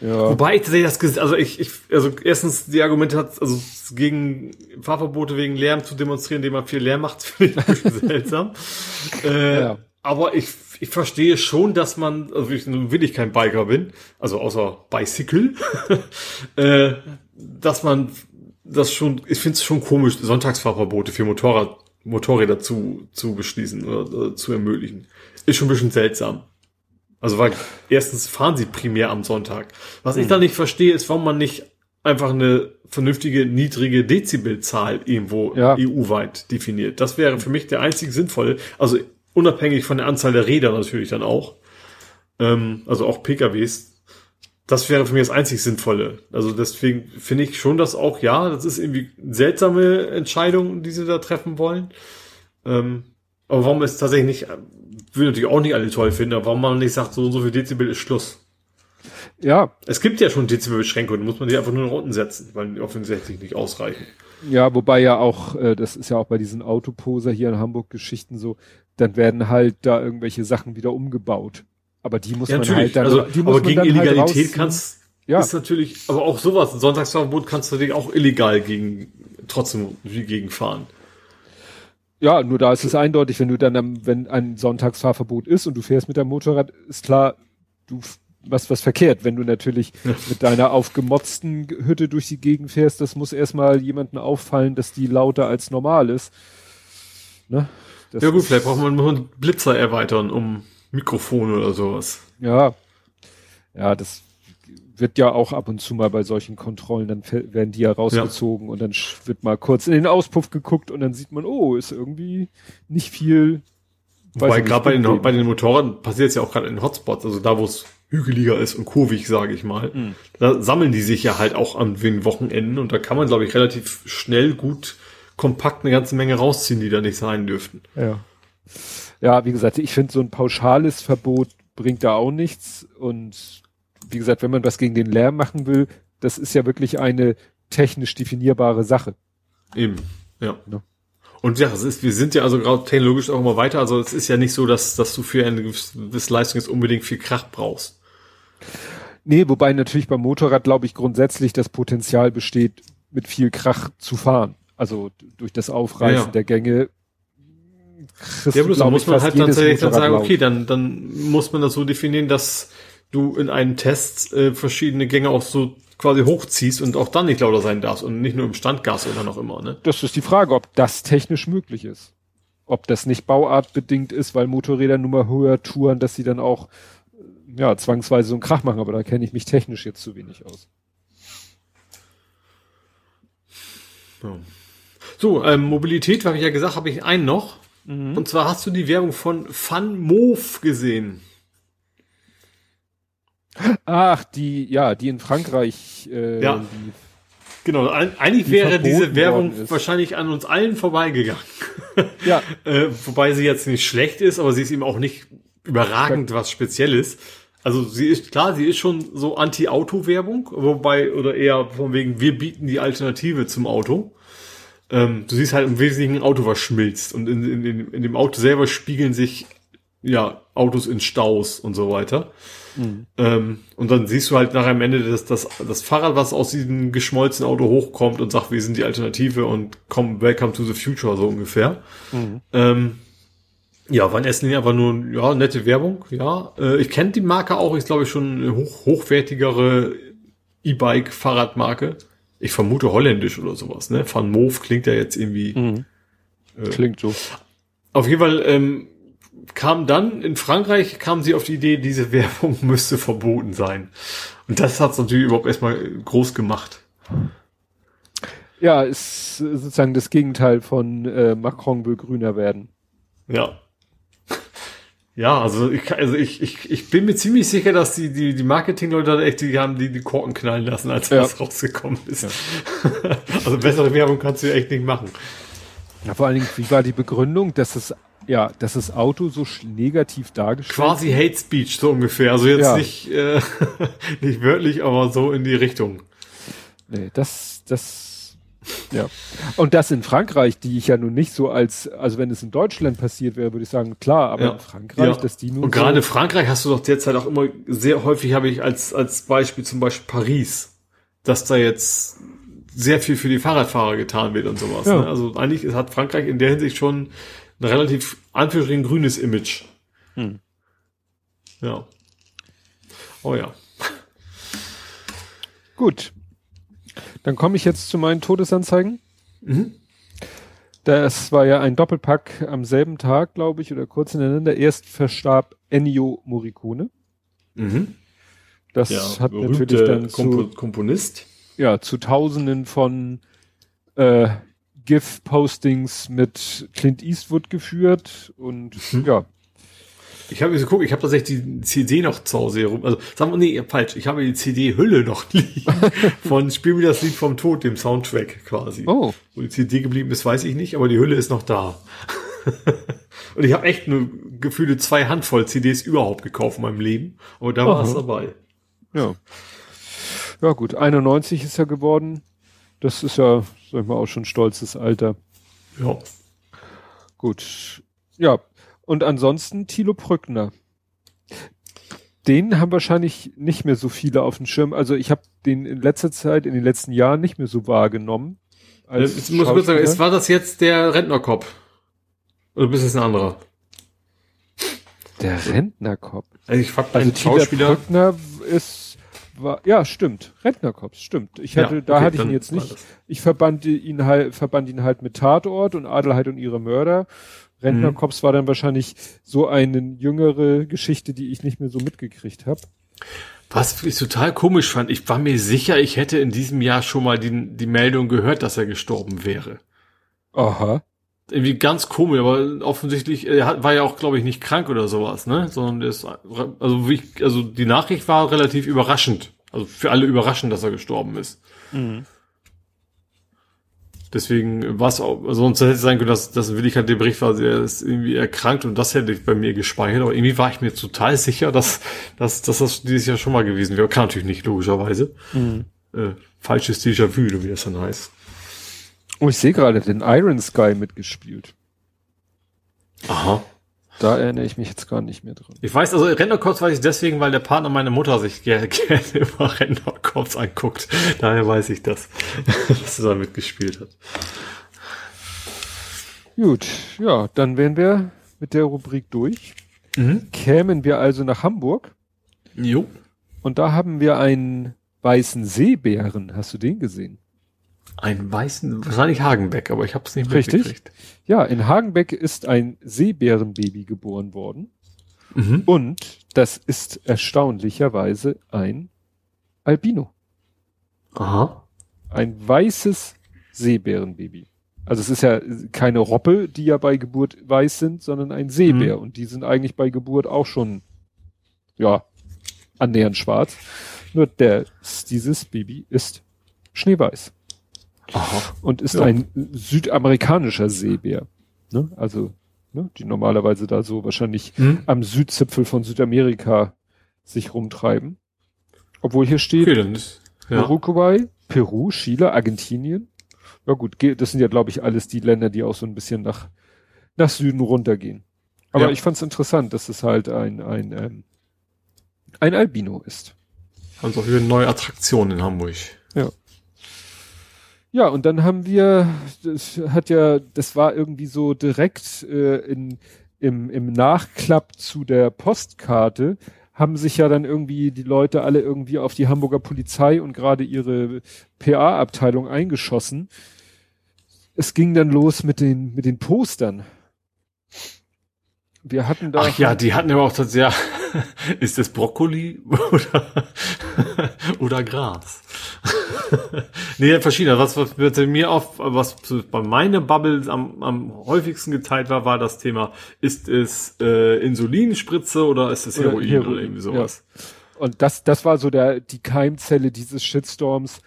Ja. Wobei ich tatsächlich das, also ich, ich, also erstens die Argumente hat, also gegen Fahrverbote wegen Lärm zu demonstrieren, indem man viel Lärm macht, finde ich ein bisschen seltsam. Äh, Ja. Aber ich ich verstehe schon, dass man, also ich will ich kein Biker bin, also außer Bicycle, äh, dass man das schon, ich finde es schon komisch, Sonntagsfahrverbote für Motorrad, Motorräder zu, zu beschließen oder, oder zu ermöglichen. Ist schon ein bisschen seltsam. Also weil erstens fahren sie primär am Sonntag. Was ich da nicht verstehe, ist, warum man nicht einfach eine vernünftige, niedrige Dezibelzahl irgendwo Ja. EU-weit definiert. Das wäre für mich der einzig sinnvolle, also unabhängig von der Anzahl der Räder natürlich dann auch, ähm, also auch PKWs, das wäre für mich das einzig Sinnvolle. Also deswegen finde ich schon, dass auch, ja, das ist irgendwie seltsame Entscheidung, die sie da treffen wollen. Ähm, aber warum es tatsächlich nicht, will natürlich auch nicht alle toll finden, aber warum man nicht sagt, so und so viel Dezibel ist Schluss. Ja, Es gibt ja schon Dezibelbeschränkungen, muss man die einfach nur nach unten setzen, weil die offensichtlich nicht ausreichen. Ja, wobei ja auch, äh, das ist ja auch bei diesen Autoposer hier in Hamburg Geschichten so, dann werden halt da irgendwelche Sachen wieder umgebaut. Aber die muss Ja, man natürlich. halt dann, also, die muss aber man gegen dann halt Illegalität rausziehen. kannst, Ja. ist natürlich, aber auch sowas, ein Sonntagsverbot kannst du natürlich auch illegal gegen, trotzdem gegen fahren. Ja, nur da ist es eindeutig, wenn du dann, am, wenn ein Sonntagsfahrverbot ist und du fährst mit deinem Motorrad, ist klar, du was was verkehrt. Wenn du natürlich mit deiner aufgemotzten Hütte durch die Gegend fährst, das muss erstmal jemandem auffallen, dass die lauter als normal ist. Ne? Das Ja gut, vielleicht braucht man einen Blitzer erweitern um Mikrofone oder sowas. Ja, ja, das wird ja auch ab und zu mal bei solchen Kontrollen, dann werden die ja rausgezogen und dann wird mal kurz in den Auspuff geguckt und dann sieht man, oh, ist irgendwie nicht viel. Wobei nicht, gerade bei den, bei den Motorrädern passiert es ja auch gerade in Hotspots, also da, wo es hügeliger ist und kurvig, sage ich mal. Mhm. Da sammeln die sich ja halt auch an den Wochenenden und da kann man, glaube ich, relativ schnell gut kompakt eine ganze Menge rausziehen, die da nicht sein dürften. Ja. Ja, wie gesagt, ich finde so ein pauschales Verbot bringt da auch nichts und wie gesagt, wenn man was gegen den Lärm machen will, das ist ja wirklich eine technisch definierbare Sache. Eben, ja. Ja. Und ja, es ist, wir sind ja also gerade technologisch auch immer weiter. Also es ist ja nicht so, dass, dass du für eine gewisse Leistung jetzt unbedingt viel Krach brauchst. Nee, wobei natürlich beim Motorrad, glaube ich, grundsätzlich das Potenzial besteht, mit viel Krach zu fahren. Also durch das Aufreißen Ja, ja. der Gänge. Ja, bloß muss man halt tatsächlich dann sagen, okay, dann, dann muss man das so definieren, dass du in einem Test äh, verschiedene Gänge auch so quasi hochziehst und auch dann nicht lauter sein darfst und nicht nur im Standgas oder noch immer, ne? Das ist die Frage, ob das technisch möglich ist. Ob das nicht bauartbedingt ist, weil Motorräder nun mal höher touren, dass sie dann auch äh, ja, zwangsweise so einen Krach machen, aber da kenne ich mich technisch jetzt zu wenig aus. Ja. So, ähm, Mobilität, habe ich ja gesagt, habe ich einen noch. Und zwar hast du die Werbung von Fun Move gesehen. Ach, die, ja, die in Frankreich, äh, Ja. die, Genau, ein, eigentlich Die wäre diese Werbung wahrscheinlich an uns allen vorbeigegangen. ja, Äh, wobei sie jetzt nicht schlecht ist, aber sie ist eben auch nicht überragend was Spezielles. Also sie ist klar, sie ist schon so Anti-Auto-Werbung, wobei, oder eher von wegen, wir bieten die Alternative zum Auto. Ähm, du siehst halt im Wesentlichen ein Auto, was schmilzt. Und in, in, in, in dem Auto selber spiegeln sich ja Autos in Staus und so weiter. Ähm, und dann siehst du halt nachher am Ende das, das, das Fahrrad, was aus diesem geschmolzenen Auto hochkommt und sagt, wir sind die Alternative und komm, welcome to the future, so ungefähr. Ähm, ja, war in erster Linie einfach nur, ja, nette Werbung, ja. Äh, ich kenne die Marke auch, ist glaube ich schon eine hoch, hochwertigere E-Bike-Fahrradmarke. Ich vermute holländisch oder sowas, ne? Van Moof klingt ja jetzt irgendwie. klingt so. Auf jeden Fall ähm, kam dann in Frankreich kam sie auf die Idee, diese Werbung müsste verboten sein. Und das hat's natürlich überhaupt erstmal groß gemacht. Ja, ist sozusagen das Gegenteil von äh, Macron will grüner werden. Ja. Ja, also ich, also ich, ich, ich bin mir ziemlich sicher, dass die, die, die Marketingleute da echt, die haben die, die Korken knallen lassen, als Ja. das rausgekommen ist. also bessere Werbung kannst du echt nicht machen. Ja, vor allen Dingen, wie war die Begründung, dass es, ja, dass das Auto so negativ dargestellt Quasi Hate Speech, so ungefähr. Also jetzt Ja. nicht, äh, nicht wörtlich, aber so in die Richtung. Nee, das, das, ja. Und das in Frankreich, die ich ja nun nicht so als, also wenn es in Deutschland passiert wäre, würde ich sagen, klar, aber Ja. in Frankreich, Ja. dass die nun Und gerade so, Frankreich hast du doch derzeit auch immer sehr häufig habe ich als, als Beispiel zum Beispiel Paris, dass da jetzt sehr viel für die Fahrradfahrer getan wird und sowas. Ja. Ne? Also eigentlich hat Frankreich in der Hinsicht schon ein relativ Anführungsstrichen grünes Image. Hm. Ja. Oh ja. Gut. Dann komme ich jetzt zu meinen Todesanzeigen. Mhm. Das war ja ein Doppelpack am selben Tag, glaube ich, oder kurz hintereinander. Erst verstarb Ennio Morricone. Mhm. Das Der hat natürlich dann Kompo zu, Komponist. ja, zu Tausenden von äh, GIF-Postings mit Clint Eastwood geführt und Mhm. ja, Ich habe jetzt geguckt, ich habe tatsächlich die CD noch zu Hause herum. Also sagen wir, nee, falsch. Ich habe die CD-Hülle noch liegen. von Spiel mir das Lied vom Tod, dem Soundtrack quasi. oh, Wo die CD geblieben ist, weiß ich nicht, aber die Hülle ist noch da. Und ich habe echt nur gefühlte zwei Handvoll CDs überhaupt gekauft in meinem Leben. Aber da war es dabei. ja. Ja gut, 91 ist er geworden. Das ist ja, sag ich mal, auch schon stolzes Alter. Ja. Gut. Ja. Und ansonsten Thilo Brückner. Den haben wahrscheinlich nicht mehr so viele auf dem Schirm. Also ich habe den in letzter Zeit, in den letzten Jahren nicht mehr so wahrgenommen. als Jetzt muss ich kurz sagen, ist, war das jetzt der Rentnerkopf? Oder bist es ein anderer? der Rentnerkopf. Also ich fand Also Schauspieler. Brückner ist, war, ja, stimmt. Rentnerkopf, stimmt. Ich hatte, Ja, da okay, hatte ich ihn jetzt nicht. Ich verband ihn halt, verband ihn halt mit Tatort und Adelheid und ihre Mörder. Rentnerkops Mhm. war dann wahrscheinlich so eine jüngere Geschichte, die ich nicht mehr so mitgekriegt habe. Was ich total komisch fand, ich war mir sicher, ich hätte in diesem Jahr schon mal die, die Meldung gehört, dass er gestorben wäre. Aha. Irgendwie ganz komisch, aber offensichtlich, er hat, war ja auch, glaube ich, nicht krank oder sowas, ne? Sondern der ist, also wie ich, also die Nachricht war relativ überraschend. Also für alle überraschend, dass er gestorben ist. Deswegen war es auch, also sonst hätte es sein können, dass, dass Willi halt der Bericht war, er ist irgendwie erkrankt und das hätte ich bei mir gespeichert, aber irgendwie war ich mir total sicher, dass, dass, dass das dieses Jahr schon mal gewesen wäre. Kann natürlich nicht, logischerweise. Äh, falsches Déjà-vu, wie das dann heißt. Oh, ich sehe gerade den Iron Sky mitgespielt. Aha. Da erinnere ich mich jetzt gar nicht mehr dran. Ich weiß, also Rentnerkorps weiß ich deswegen, weil der Partner meiner Mutter sich gerne, gerne immer Rentnerkorps anguckt. Daher weiß ich das, dass er da mitgespielt hat. Gut, ja, dann wären wir mit der Rubrik durch. Mhm. Kämen wir also nach Hamburg Jo. und da haben wir einen weißen Seebären. Hast du den gesehen? Ein weißen, wahrscheinlich Hagenbeck, aber ich habe es nicht Richtig. Ja, in Hagenbeck ist ein Seebärenbaby geboren worden Mhm. und das ist erstaunlicherweise ein Albino. Aha. Ein weißes Seebärenbaby. Also es ist ja keine Robbe, die ja bei Geburt weiß sind, sondern ein Seebär. Und die sind eigentlich bei Geburt auch schon, ja, annähernd schwarz. Nur der, dieses Baby ist schneeweiß. Aha. Und ist Ja. ein südamerikanischer Seebär. Ne? Also, ne, die normalerweise da so wahrscheinlich Mhm. am Südzipfel von Südamerika sich rumtreiben. Obwohl hier steht, Okay, ja. Uruguay, Peru, Chile, Argentinien. Ja gut, das sind ja, glaube ich, alles die Länder, die auch so ein bisschen nach, nach Süden runtergehen. Aber Ja. ich fand es interessant, dass es halt ein, ein, ähm, ein Albino ist. Also wieder eine neue Attraktion in Hamburg. Ja, und dann haben wir, das hat ja, das war irgendwie so direkt äh, in, im, im Nachklapp zu der Postkarte, haben sich ja dann irgendwie die Leute alle irgendwie auf die Hamburger Polizei und gerade ihre PA-Abteilung eingeschossen. Es ging dann los mit den, mit den Postern. Wir hatten da. Ach ja, die hatten aber auch das, ja, ist das Brokkoli oder, oder Gras? nee, verschiedene. Was, was bei mir auf, was bei meiner Bubble am, am häufigsten geteilt war, war das Thema, ist es äh, Insulinspritze oder ist es Oder Heroin oder, Heroin, irgendwie sowas? Und das, das war so der, die Keimzelle dieses Shitstorms.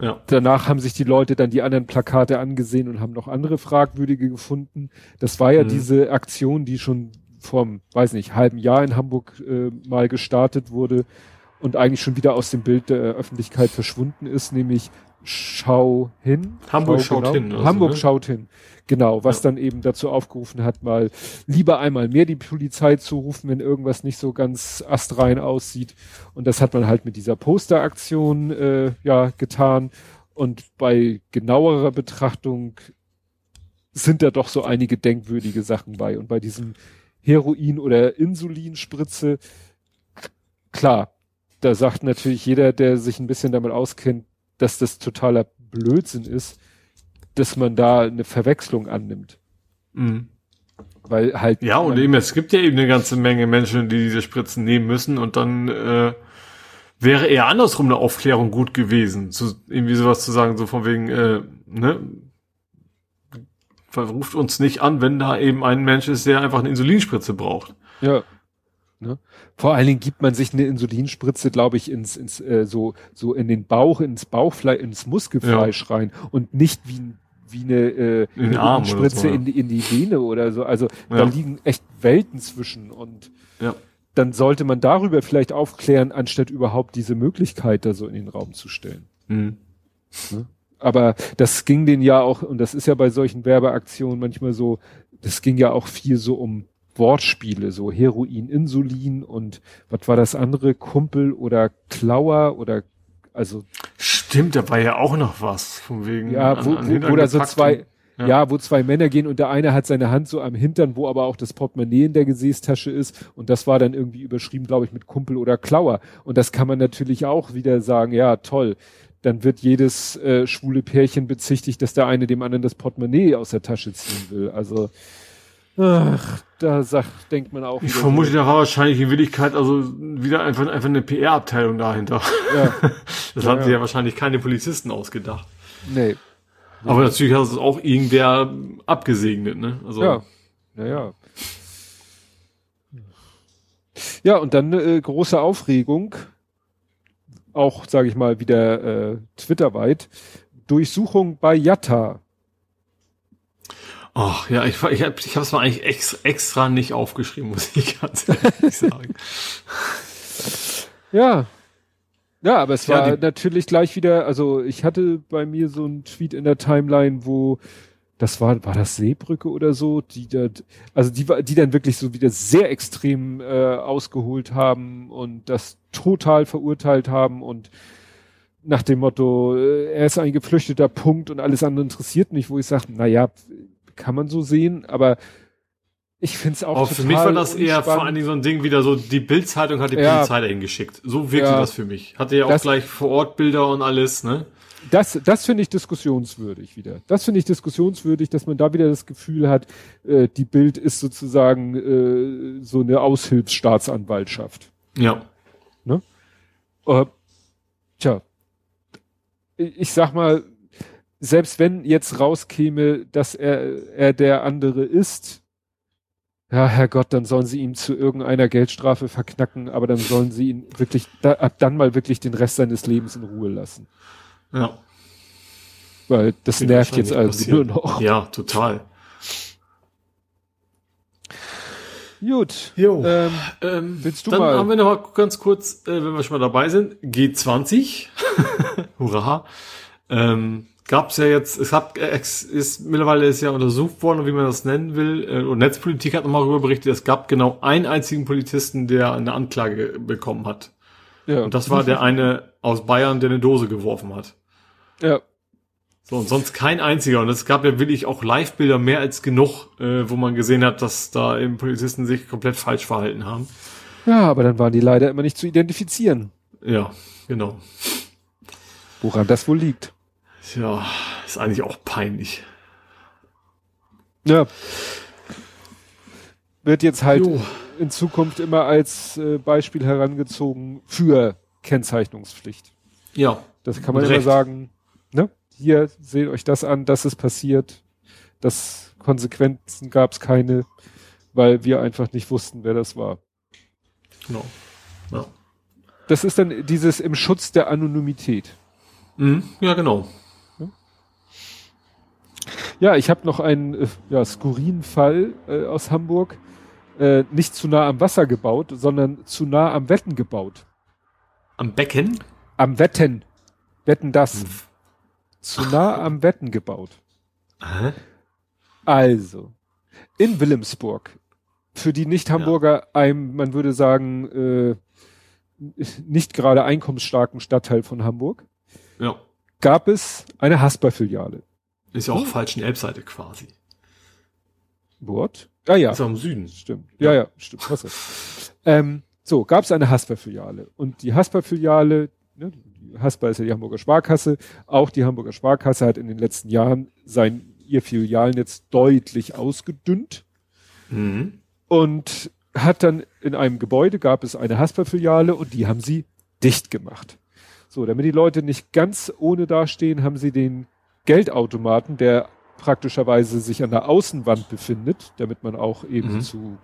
Ja. Danach haben sich die Leute dann die anderen Plakate angesehen und haben noch andere fragwürdige gefunden. Das war ja Mhm. diese Aktion, die schon vom, weiß nicht, halben Jahr in Hamburg äh, mal gestartet wurde und eigentlich schon wieder aus dem Bild der Öffentlichkeit verschwunden ist, nämlich Schau hin. Hamburg Schau schaut hin, also, Hamburg ne? schaut hin. Genau, was Ja. dann eben dazu aufgerufen hat, mal lieber einmal mehr die Polizei zu rufen, wenn irgendwas nicht so ganz astrein aussieht. Und das hat man halt mit dieser Posteraktion äh, ja getan. Und bei genauerer Betrachtung sind da doch so einige denkwürdige Sachen bei. Und bei diesem Heroin- oder Insulinspritze, klar, da sagt natürlich jeder, der sich ein bisschen damit auskennt, dass das totaler Blödsinn ist, dass man da eine Verwechslung annimmt. Mhm. Weil halt. Ja, und eben, es gibt ja eben eine ganze Menge Menschen, die diese Spritzen nehmen müssen und dann äh, wäre eher andersrum eine Aufklärung gut gewesen, zu, irgendwie sowas zu sagen, so von wegen, äh, ne, ruft uns nicht an, wenn da eben ein Mensch ist, der einfach eine Insulinspritze braucht. Ja. Ne? Vor allen Dingen gibt man sich eine Insulinspritze, glaube ich, ins, ins äh, so so in den Bauch, ins Bauchfleisch, ins Muskelfleisch ja. rein und nicht wie ein wie eine, äh, in eine Spritze so, ja. in, die, in die Vene oder so. Also ja. da liegen echt Welten zwischen und ja. dann sollte man darüber vielleicht aufklären, anstatt überhaupt diese Möglichkeit da so in den Raum zu stellen. Mhm. Ne? Aber das ging den ja auch, und das ist ja bei solchen Werbeaktionen manchmal so, das ging ja auch viel so um Wortspiele, so Heroin, Insulin und was war das andere, Kumpel oder Klauer oder also. Stimmt, da war ja auch noch was, von wegen. Ja, wo, an, wo, wo da so zwei, ja. ja. wo zwei Männer gehen und der eine hat seine Hand so am Hintern, wo aber auch das Portemonnaie in der Gesäßtasche ist und das war dann irgendwie überschrieben, glaube ich, mit Kumpel oder Klauer. Und das kann man natürlich auch wieder sagen, ja, toll. Dann wird jedes äh, schwule Pärchen bezichtigt, dass der eine dem anderen das Portemonnaie aus der Tasche ziehen will. Also, Ach, da sagt, denkt man auch. Ich vermute, da war wahrscheinlich in Wirklichkeit also wieder einfach, einfach eine PR-Abteilung dahinter. Ja. Das ja, hat sich ja. ja wahrscheinlich keine Polizisten ausgedacht. Nee. Aber natürlich hat es auch irgendwer abgesegnet, ne? Also. Ja. Ja, ja. Ja, und dann äh, große Aufregung, auch, sage ich mal, wieder äh, twitterweit, Durchsuchung bei Yatta. Ach ja, ich, ich habe es mal eigentlich extra, extra nicht aufgeschrieben, muss ich ganz ehrlich sagen. ja. Ja, aber es war ja, natürlich gleich wieder, also ich hatte bei mir so einen Tweet in der Timeline, wo das war, war das Seebrücke oder so, die da, also die, die dann wirklich so wieder sehr extrem äh, ausgeholt haben und das total verurteilt haben und nach dem Motto, äh, er ist ein geflüchteter Punkt und alles andere interessiert mich, wo ich sage, na ja, kann man so sehen, aber ich finde es auch. Aber für mich war das eher vor allen Dingen so ein Ding wieder so, die Bildzeitung hat die ja. Polizei dahin geschickt. So wirkte ja. das für mich. Hatte ja auch das, gleich vor Ort Bilder und alles, ne? Das, das finde ich diskussionswürdig wieder. Das finde ich diskussionswürdig, dass man da wieder das Gefühl hat, äh, die Bild ist sozusagen äh, so eine Aushilfsstaatsanwaltschaft. Ja. Ne? Äh, tja, ich sag mal, selbst wenn jetzt rauskäme, dass er, er der andere ist, ja, Herrgott, dann sollen sie ihn zu irgendeiner Geldstrafe verknacken, aber dann sollen sie ihn wirklich, da, ab dann mal wirklich den Rest seines Lebens in Ruhe lassen. Ja. Weil das Wird nervt jetzt also nur noch. Ja, total. Gut. Jo. Ähm, ähm, willst du dann mal? haben wir noch mal ganz kurz, äh, wenn wir schon mal dabei sind, G20. Hurra. Ähm, gab es ja jetzt, es hat, es ist mittlerweile ist ja untersucht worden, wie man das nennen will, äh, und Netzpolitik hat nochmal darüber berichtet, es gab genau einen einzigen Polizisten, der eine Anklage bekommen hat. Ja. Und das war der eine aus Bayern, der eine Dose geworfen hat. Ja. So, und sonst kein einziger. Und es gab ja wirklich auch Live-Bilder mehr als genug, äh, wo man gesehen hat, dass da eben Polizisten sich komplett falsch verhalten haben. Ja, aber dann waren die leider immer nicht zu identifizieren. Ja, genau. Woran das wohl liegt. Ja, ist eigentlich auch peinlich. Ja. Wird jetzt halt jo. in Zukunft immer als äh, Beispiel herangezogen für Kennzeichnungspflicht. Ja. Das kann man immer sagen, ne? Hier seht euch das an, das ist passiert. Das Konsequenzen gab es keine, weil wir einfach nicht wussten, wer das war. Genau. Ja. Das ist dann dieses im Schutz der Anonymität. Mhm. Ja, genau. Ja, ich habe noch einen äh, ja, skurrilen Fall äh, aus Hamburg. Äh, nicht zu nah am Wasser gebaut, sondern zu nah am Wetten gebaut. Am Becken? Am Wetten. Wetten das. Zu nah am Wetten gebaut. Hä? Also, in Wilhelmsburg. Für die Nicht-Hamburger, ja. einem, man würde sagen, äh, nicht gerade einkommensstarken Stadtteil von Hamburg. Ja. Gab es eine Hasper-Filiale. Ist ja auch hm. falschen Elbseite quasi. What? Ah ja. Ist im Süden. Stimmt. Ja, ja, ja stimmt. Was ähm, So, gab es eine Hasper-Filiale. Und die Hasper-Filiale, ne, Hasper ist ja die Hamburger Sparkasse, auch die Hamburger Sparkasse hat in den letzten Jahren sein, ihr Filialnetz deutlich ausgedünnt. Mhm. Und hat dann in einem Gebäude gab es eine Hasper-Filiale und die haben sie dicht gemacht. So, damit die Leute nicht ganz ohne dastehen, haben sie den Geldautomaten, der praktischerweise sich an der Außenwand befindet, damit man auch eben Mhm. zu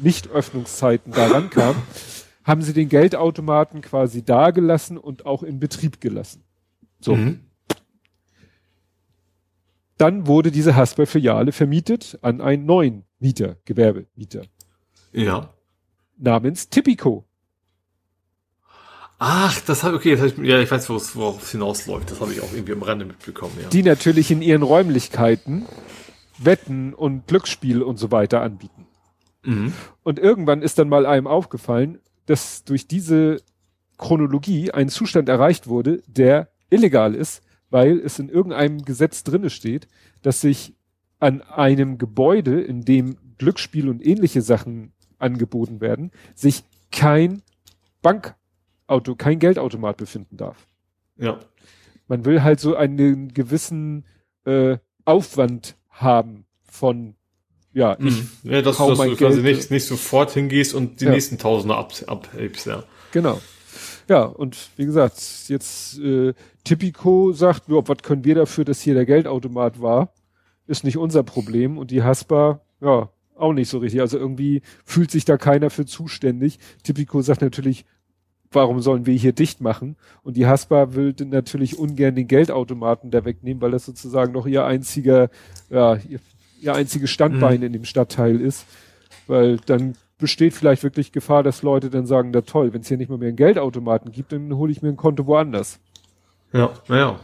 Nicht-Öffnungszeiten da rankam, haben sie den Geldautomaten quasi da gelassen und auch in Betrieb gelassen. So. Mhm. Dann wurde diese Hasper-Filiale vermietet an einen neuen Mieter, Gewerbemieter, Ja. namens Tipico. Ach, das habe okay, das hab ich, ja, ich weiß, worauf worauf es hinausläuft. Das habe ich auch irgendwie am Rande mitbekommen, ja. die natürlich in ihren Räumlichkeiten Wetten und Glücksspiel und so weiter anbieten. mhm. Und irgendwann ist dann mal einem aufgefallen, dass durch diese Chronologie ein Zustand erreicht wurde, der illegal ist, weil es in irgendeinem Gesetz drinne steht, dass sich an einem Gebäude, in dem Glücksspiel und ähnliche Sachen angeboten werden, sich kein Bankauto, kein Geldautomat befinden darf. Ja. Man will halt so einen gewissen äh, Aufwand haben von, ja, ich, Mhm. Ja, dass, dass mein du quasi Geld- nicht, nicht sofort hingehst und die Ja. nächsten Tausender ab, abhebst, ja. genau. Ja, und wie gesagt, jetzt äh, Tipico sagt, ja, was können wir dafür, dass hier der Geldautomat war? Ist nicht unser Problem. Und die Haspa, ja, auch nicht so richtig. Also irgendwie fühlt sich da keiner für zuständig. Tipico sagt natürlich, warum sollen wir hier dicht machen? Und die Haspa will natürlich ungern den Geldautomaten da wegnehmen, weil das sozusagen noch ihr einziger, ja, ihr, einziges Standbein in dem Stadtteil ist. Weil dann besteht vielleicht wirklich Gefahr, dass Leute dann sagen, na toll, wenn es hier nicht mal mehr einen Geldautomaten gibt, dann hole ich mir ein Konto woanders. Ja, naja.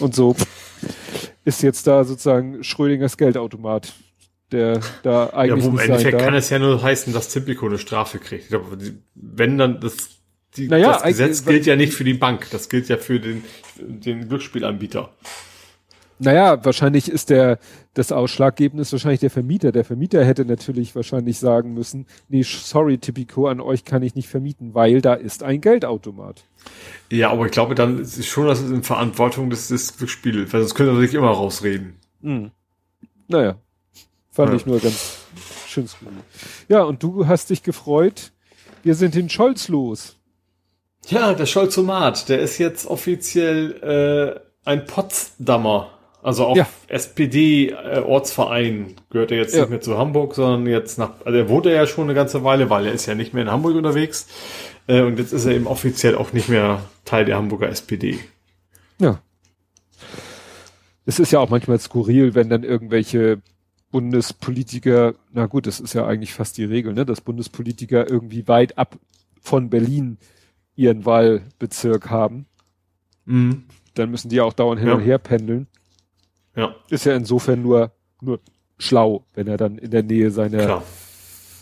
Und so ist jetzt da sozusagen Schrödingers Geldautomat, der da Ja, eigentlich wo im Endeffekt kann es ja nur heißen, dass Tipico eine Strafe kriegt. Glaube, wenn dann das, die, Naja, das Gesetz gilt ja nicht für die Bank, das gilt ja für den, den Glücksspielanbieter. Naja, wahrscheinlich ist der, das Ausschlaggebende ist wahrscheinlich der Vermieter. Der Vermieter hätte natürlich wahrscheinlich sagen müssen, nee, sorry, Tipico, an euch kann ich nicht vermieten, weil da ist ein Geldautomat. Ja, aber ich glaube, dann ist es schon, dass es in Verantwortung des, des Glücksspiels, weil sonst können sie sich immer rausreden. Naja, fand Ja. ich nur ganz schön. Ja, und du hast dich gefreut, wir sind den Scholz los. Ja, der Scholzomat, der ist jetzt offiziell äh, ein Potsdamer. Also auch Ja. SPD-Ortsverein gehört er jetzt Ja. nicht mehr zu Hamburg, sondern jetzt nach, also er wohnt ja schon eine ganze Weile, weil er ist ja nicht mehr in Hamburg unterwegs. Äh, und jetzt ist er eben offiziell auch nicht mehr Teil der Hamburger SPD. Ja. Es ist ja auch manchmal skurril, wenn dann irgendwelche Bundespolitiker, na gut, das ist ja eigentlich fast die Regel, ne, dass Bundespolitiker irgendwie weit ab von Berlin ihren Wahlbezirk haben. Mhm. Dann müssen die auch dauernd hin Ja. und her pendeln. Ja, Ist ja insofern nur, nur schlau, wenn er dann in der Nähe seiner, klar.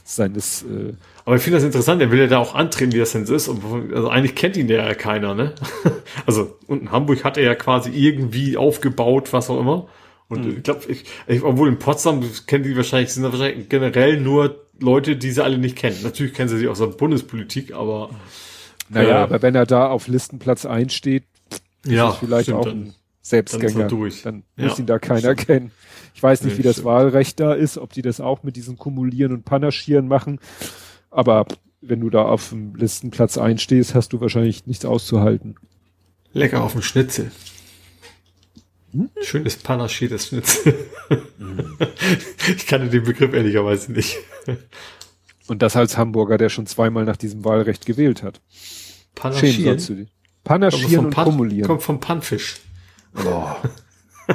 seines, äh, Aber ich finde das interessant, er will ja da auch antreten, wie das denn so ist. Und, also eigentlich kennt ihn ja keiner, ne? Also, und in Hamburg hat er ja quasi irgendwie aufgebaut, was auch immer. Und ich glaube, ich, ich, obwohl in Potsdam kennen die wahrscheinlich, sind da wahrscheinlich generell nur Leute, die sie alle nicht kennen. Natürlich kennen sie sich aus der Bundespolitik, aber naja, Äh, aber wenn er da auf Listenplatz einsteht, ja, ist vielleicht stimmt, auch ein Selbstgänger. dann durch. Dann Ja, muss ihn da keiner kennen. Ich weiß nicht, Nee, wie das stimmt. Wahlrecht da ist, ob die das auch mit diesem Kumulieren und Panaschieren machen. Aber wenn du da auf dem Listenplatz einstehst, hast du wahrscheinlich nichts auszuhalten. lecker auf dem Schnitzel. Hm? Schönes panaschiertes Schnitzel. ich kannte den Begriff ehrlicherweise nicht. Und das als Hamburger, der schon zweimal nach diesem Wahlrecht gewählt hat. Panaschieren. sollst du dich. Panaschieren und Pan- kumulieren. Kommt vom Panfisch. Oh,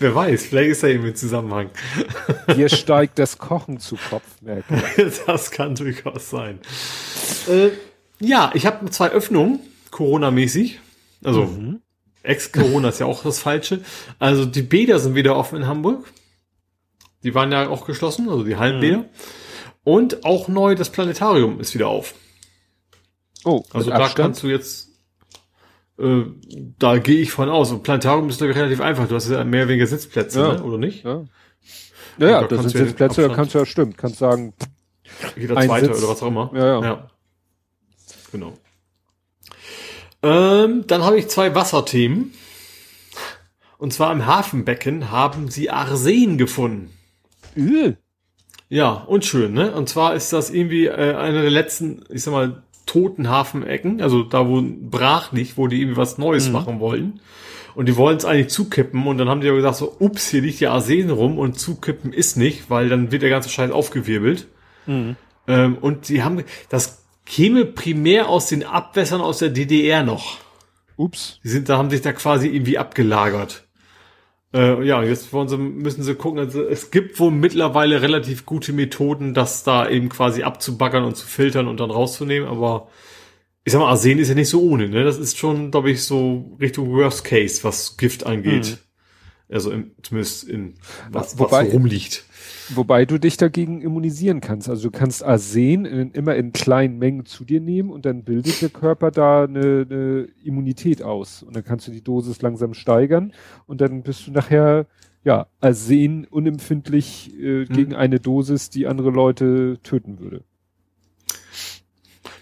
Wer weiß, vielleicht ist er eben im Zusammenhang. dir steigt das Kochen zu Kopf, merke das kann durchaus sein. Äh, ja, ich habe zwei Öffnungen, Corona-mäßig. Also Ex-Corona ist ja auch das Falsche. Also die Bäder sind wieder offen in Hamburg. Die waren ja auch geschlossen, also die Hallenbäder. Und auch neu, das Planetarium ist wieder auf. Oh, Also da Abstand? kannst du jetzt, äh, da gehe ich von aus. Und Planetarium ist glaube ich relativ einfach. Du hast ja mehr oder weniger Sitzplätze, Ja. ne? oder nicht? Ja. Naja, da das sind ja Sitzplätze, da kannst du ja stimmt, kannst sagen, Jeder zweite oder was auch immer. Ja, ja. ja. Genau. Ähm, dann habe ich zwei Wasserthemen. Und zwar im Hafenbecken haben sie Arsen gefunden. Üh. Ja, und schön, ne? Und zwar ist das irgendwie äh, eine der letzten, ich sag mal, toten Hafenecken, also da wo brach nicht, wo die irgendwie was Neues mhm. machen wollen. Und die wollen es eigentlich zukippen und dann haben die aber gesagt so, ups, hier liegt ja Arsen rum und zukippen ist nicht, weil dann wird der ganze Scheiß aufgewirbelt. Mhm. Ähm, und sie haben, das käme primär aus den Abwässern aus der DDR noch. Ups. Die sind, da haben sich da quasi irgendwie abgelagert. Äh, ja, jetzt wollen sie, müssen sie gucken. Also es gibt wohl mittlerweile relativ gute Methoden, das da eben quasi abzubaggern und zu filtern und dann rauszunehmen, aber ich sag mal, Arsen ist ja nicht so ohne, ne? Das ist schon, glaube ich, so Richtung Worst Case, was Gift angeht. Mhm. Also im, zumindest in was, Wobei, was so rumliegt. Wobei du dich dagegen immunisieren kannst. Also du kannst Arsen in, immer in kleinen Mengen zu dir nehmen und dann bildet der Körper da eine, eine Immunität aus. Und dann kannst du die Dosis langsam steigern und dann bist du nachher ja Arsen unempfindlich äh, hm. gegen eine Dosis, die andere Leute töten würde.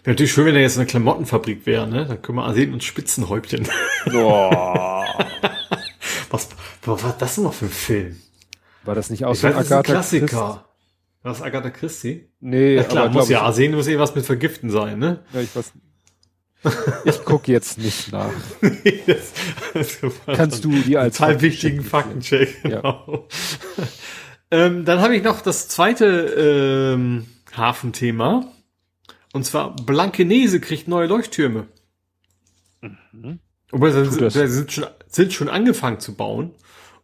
Wäre natürlich schön, wenn er jetzt eine Klamottenfabrik wäre, ne? Dann können wir Arsen und Spitzenhäubchen. Boah. was, was war das noch für ein Film? War das nicht auch so ein Agatha Klassiker? Christ? War das Agatha Christie? Nee, ja, klar, aber muss ja Arsen muss eh was mit Vergiften sein, ne? Ja, ich weiß. Ich guck jetzt nicht nach. nee, das, das Kannst du die als total wichtigen Faktencheck. Genau. Ja. ähm, dann habe ich noch das zweite ähm, Hafenthema. Und zwar Blankenese kriegt neue Leuchttürme. Mhm. Aber sie sind, sind, schon, sind schon angefangen zu bauen.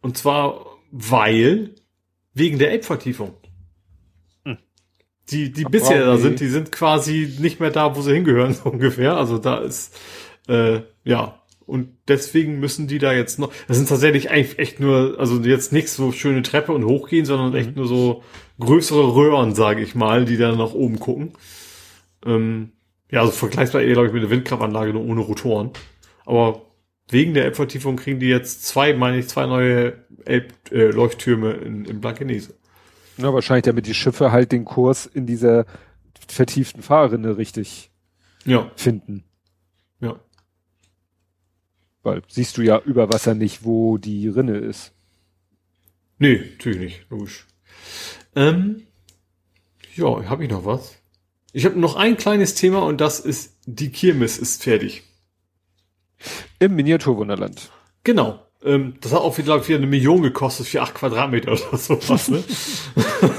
Und zwar weil wegen der Elbvertiefung. Hm. Die, die bisher da sind, die sind quasi nicht mehr da, wo sie hingehören, so ungefähr. Also da ist, äh, ja. Und deswegen müssen die da jetzt noch, das sind tatsächlich eigentlich echt nur, also jetzt nicht so schöne Treppe und hochgehen, sondern echt mhm. nur so größere Röhren, sage ich mal, die da nach oben gucken. Ähm, ja, also vergleichsbar eher, glaube ich, mit der Windkraftanlage nur ohne Rotoren. Aber wegen der Elbvertiefung kriegen die jetzt zwei, meine ich, zwei neue Elb-Leuchttürme äh, in, in Blankenese. Ja, wahrscheinlich, damit die Schiffe halt den Kurs in dieser vertieften Fahrrinne richtig ja. finden. Ja. Weil siehst du ja über Wasser nicht, wo die Rinne ist. Nee, natürlich nicht, logisch. Ähm, ja, habe ich noch was? Ich habe noch ein kleines Thema und das ist, die Kirmes ist fertig. Im Miniaturwunderland. Genau. Ähm, das hat auch wieder, glaube ich, wieder eine Million gekostet für acht Quadratmeter oder sowas. Ne?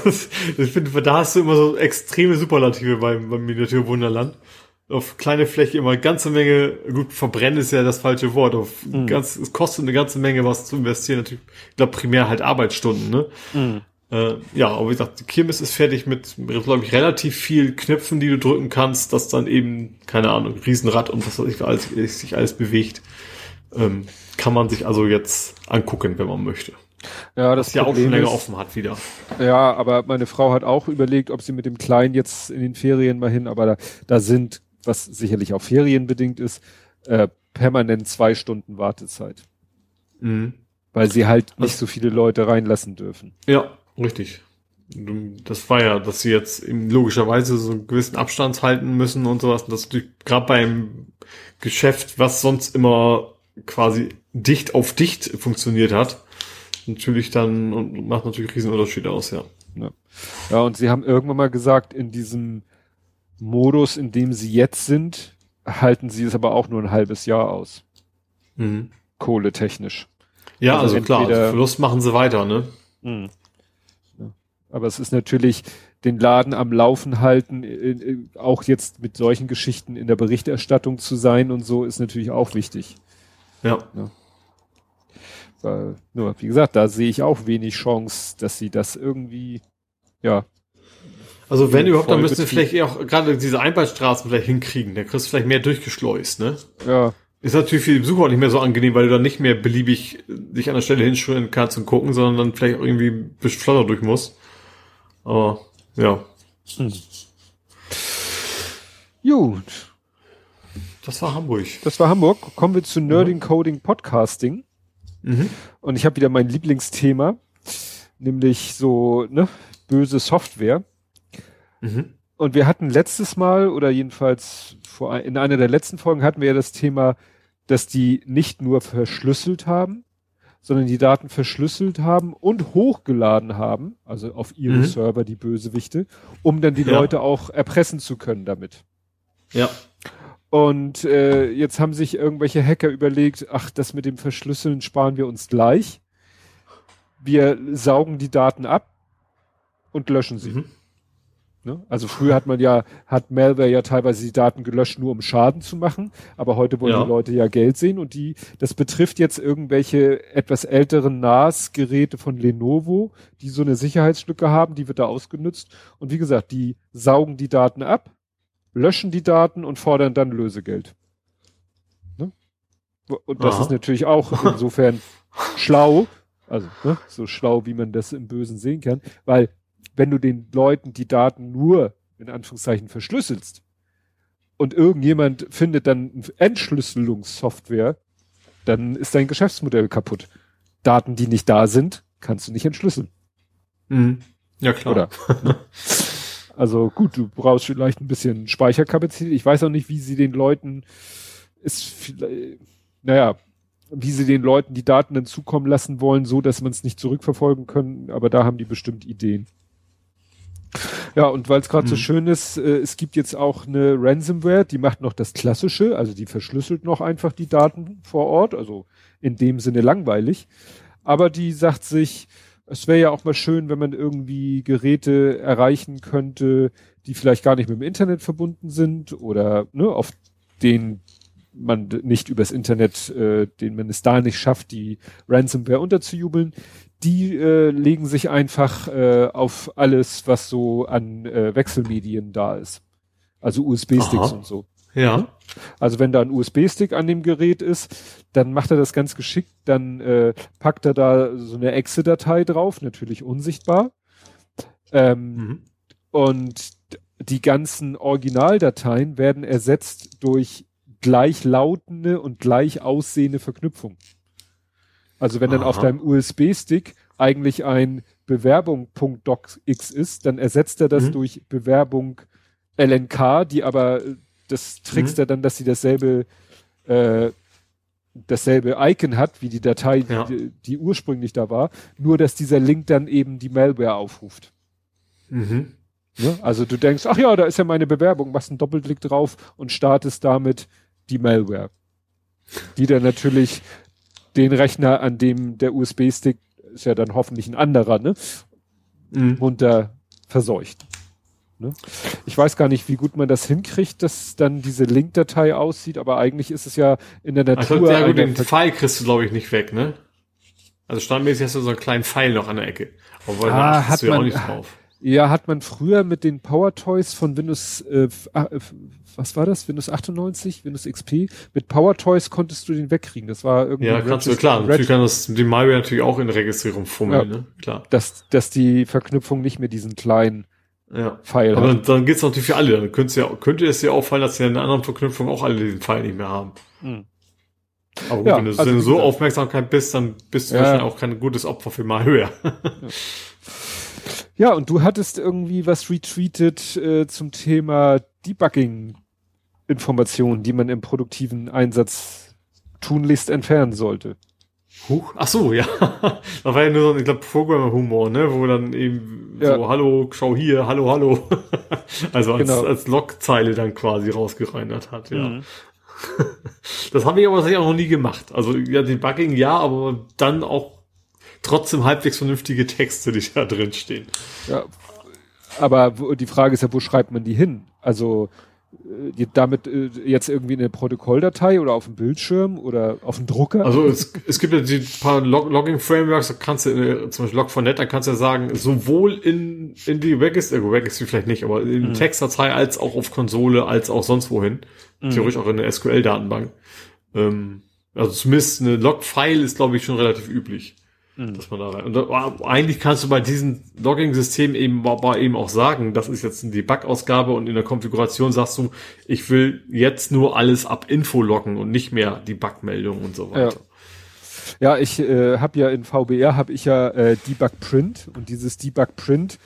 ich finde, da hast du immer so extreme Superlative beim, beim Miniaturwunderland. Auf kleine Fläche immer ganze Menge, gut, verbrennen ist ja das falsche Wort. Auf mhm. ganz, es kostet eine ganze Menge was zu investieren. Natürlich, ich glaube, primär halt Arbeitsstunden, ne? Mhm. Äh, ja, aber wie gesagt, die Kirmes ist fertig mit, glaube ich, relativ viel Knöpfen, die du drücken kannst, dass dann eben, keine Ahnung, Riesenrad und was weiß ich, alles, sich alles bewegt. Ähm, kann man sich also jetzt angucken, wenn man möchte. Ja, das ja auch schon länger ist, offen hat wieder. Ja, aber meine Frau hat auch überlegt, ob sie mit dem Kleinen jetzt in den Ferien mal hin, aber da, da sind, was sicherlich auch ferienbedingt ist, äh, permanent zwei Stunden Wartezeit. Mhm. Weil sie halt nicht so viele Leute reinlassen dürfen. Ja, Richtig. Das war ja, dass sie jetzt logischerweise so einen gewissen Abstand halten müssen und sowas. Das gerade beim Geschäft, was sonst immer quasi dicht auf dicht funktioniert hat, natürlich dann und macht natürlich riesen Unterschied aus, ja. ja. Ja, und sie haben irgendwann mal gesagt, in diesem Modus, in dem sie jetzt sind, halten sie es aber auch nur ein halbes Jahr aus. Mhm. Kohletechnisch. Ja, also, also klar, also Verlust machen sie weiter, ne? Mhm. Aber es ist natürlich den Laden am Laufen halten, auch jetzt mit solchen Geschichten in der Berichterstattung zu sein und so ist natürlich auch wichtig. Ja. ja. Weil, nur, wie gesagt, da sehe ich auch wenig Chance, dass sie das irgendwie, ja. Also wenn überhaupt, dann müssten sie vielleicht auch gerade diese Einbahnstraßen vielleicht hinkriegen. Da kriegst du vielleicht mehr durchgeschleust, ne? Ja. Ist natürlich für die Besucher auch nicht mehr so angenehm, weil du dann nicht mehr beliebig dich an der Stelle hinschwimmen kannst und gucken, sondern dann vielleicht auch irgendwie ein bisschen flotter durch musst. Aber ja. Hm. Gut. Das war Hamburg. Das war Hamburg. Kommen wir zu Nerding Coding Podcasting. Mhm. Und ich habe wieder mein Lieblingsthema, nämlich so ne, böse Software. Mhm. Und wir hatten letztes Mal oder jedenfalls vor, in einer der letzten Folgen hatten wir ja das Thema, dass die nicht nur verschlüsselt haben, sondern die Daten verschlüsselt haben und hochgeladen haben, also auf ihre mhm. Server die Bösewichte, um dann die ja. Leute auch erpressen zu können damit. Ja. Und äh, jetzt haben sich irgendwelche Hacker überlegt, ach, das mit dem Verschlüsseln sparen wir uns gleich. Wir saugen die Daten ab und löschen sie. Mhm. Ne? Also früher hat man ja, hat Malware ja teilweise die Daten gelöscht, nur um Schaden zu machen, aber heute wollen ja. die Leute ja Geld sehen und die, das betrifft jetzt irgendwelche etwas älteren NAS-Geräte von Lenovo, die so eine Sicherheitslücke haben, die wird da ausgenutzt und wie gesagt, die saugen die Daten ab, löschen die Daten und fordern dann Lösegeld. Ne? Und das Aha. ist natürlich auch insofern schlau, also ne, so schlau, wie man das im Bösen sehen kann, weil wenn du den Leuten die Daten nur in Anführungszeichen verschlüsselst und irgendjemand findet dann Entschlüsselungssoftware, dann ist dein Geschäftsmodell kaputt. Daten, die nicht da sind, kannst du nicht entschlüsseln. Mhm. Ja, klar. Oder? Ne? Also gut, du brauchst vielleicht ein bisschen Speicherkapazität. Ich weiß auch nicht, wie sie den Leuten ist vielleicht, naja, wie sie den Leuten die Daten dann zukommen lassen wollen, so dass man es nicht zurückverfolgen können, aber da haben die bestimmt Ideen. Ja, und weil es gerade mhm. so schön ist, äh, es gibt jetzt auch eine Ransomware, die macht noch das Klassische, also die verschlüsselt noch einfach die Daten vor Ort, also in dem Sinne langweilig. Aber die sagt sich, es wäre ja auch mal schön, wenn man irgendwie Geräte erreichen könnte, die vielleicht gar nicht mit dem Internet verbunden sind oder ne, auf denen man nicht übers Internet, äh, den man es da nicht schafft, die Ransomware unterzujubeln die äh, legen sich einfach äh, auf alles, was so an äh, Wechselmedien da ist. Also USB-Sticks und so. Ja. Also wenn da ein USB-Stick an dem Gerät ist, dann macht er das ganz geschickt, dann äh, packt er da so eine Exe-Datei drauf, natürlich unsichtbar. Ähm, mhm. Und die ganzen Originaldateien werden ersetzt durch gleichlautende und gleich aussehende Verknüpfungen. Also wenn Aha. dann auf deinem USB-Stick eigentlich ein Bewerbung.docx ist, dann ersetzt er das mhm. durch Bewerbung LNK, die aber äh, das trickst mhm. er dann, dass sie dasselbe äh, dasselbe Icon hat wie die Datei, ja. die, die, ursprünglich da war, nur dass dieser Link dann eben die Malware aufruft. Mhm. Ja, also du denkst, ach ja, da ist ja meine Bewerbung, machst einen Doppelklick drauf und startest damit die Malware. Die dann natürlich den Rechner, an dem der USB-Stick ist ja dann hoffentlich ein anderer, ne? Mhm. Munter verseucht. Ne? Ich weiß gar nicht, wie gut man das hinkriegt, dass dann diese Link-Datei aussieht, aber eigentlich ist es ja in der Natur. Also, ja gut, den Pfeil kriegst du, glaube ich, nicht weg, ne? Also standmäßig hast du so einen kleinen Pfeil noch an der Ecke. Aber ah, hat man, ja auch nicht drauf. Ja, hat man früher mit den Power Toys von Windows, äh, ah, äh, was war das? Windows 98, Windows XP? Mit Power Toys konntest du den wegkriegen. Das war irgendwie. Ja, kannst du, klar. Natürlich kann das die Malware natürlich auch in Registrierung fummeln, ja, ne? Klar. Dass, dass die Verknüpfung nicht mehr diesen kleinen ja. Pfeil Aber hat. dann, dann geht's natürlich für alle. Dann könnte, ja, könnte es ja auffallen, dass sie in einer anderen Verknüpfung auch alle diesen Pfeil nicht mehr haben. Hm. Aber gut, ja, wenn du, also so Aufmerksamkeit bist, dann bist du ja. wahrscheinlich auch kein gutes Opfer für Malware. ja. Ja, und du hattest irgendwie was retweetet äh, zum Thema Debugging-Informationen, die man im produktiven Einsatz tunlichst entfernen sollte. Huch, ach so, ja. da war ja nur so, ich glaube, Programmer-Humor, ne, wo dann eben ja. so, hallo, schau hier, hallo, hallo. also als, genau. als Logzeile dann quasi rausgereinert hat, ja. Mhm. das habe ich aber tatsächlich auch noch nie gemacht. Also ja, Debugging ja, aber dann auch trotzdem halbwegs vernünftige Texte, die da drin stehen. Ja, aber die Frage ist ja, wo schreibt man die hin? Also äh, damit äh, jetzt irgendwie eine Protokolldatei oder auf dem Bildschirm oder auf dem Drucker? Also es, es gibt ja die paar Log Logging-Frameworks, da kannst du, äh, zum Beispiel Log4net, da kannst du ja sagen, sowohl in, in die Registry, äh, Registry vielleicht nicht, aber in mhm. Textdatei als auch auf Konsole, als auch sonst wohin. Mhm. Theoretisch auch in der SQL-Datenbank. Ähm, also zumindest eine Log-File ist, glaube ich, schon relativ üblich. Mhm. Dass man da rein. Und da, eigentlich kannst du bei diesem Logging-System eben, aber eben auch sagen, das ist jetzt eine Debug-Ausgabe und in der Konfiguration sagst du, ich will jetzt nur alles ab Info loggen und nicht mehr die Bug-Meldung und so weiter. Ja. ja ich äh, habe ja in VBR habe ich ja äh, Debug Print und dieses Debug Print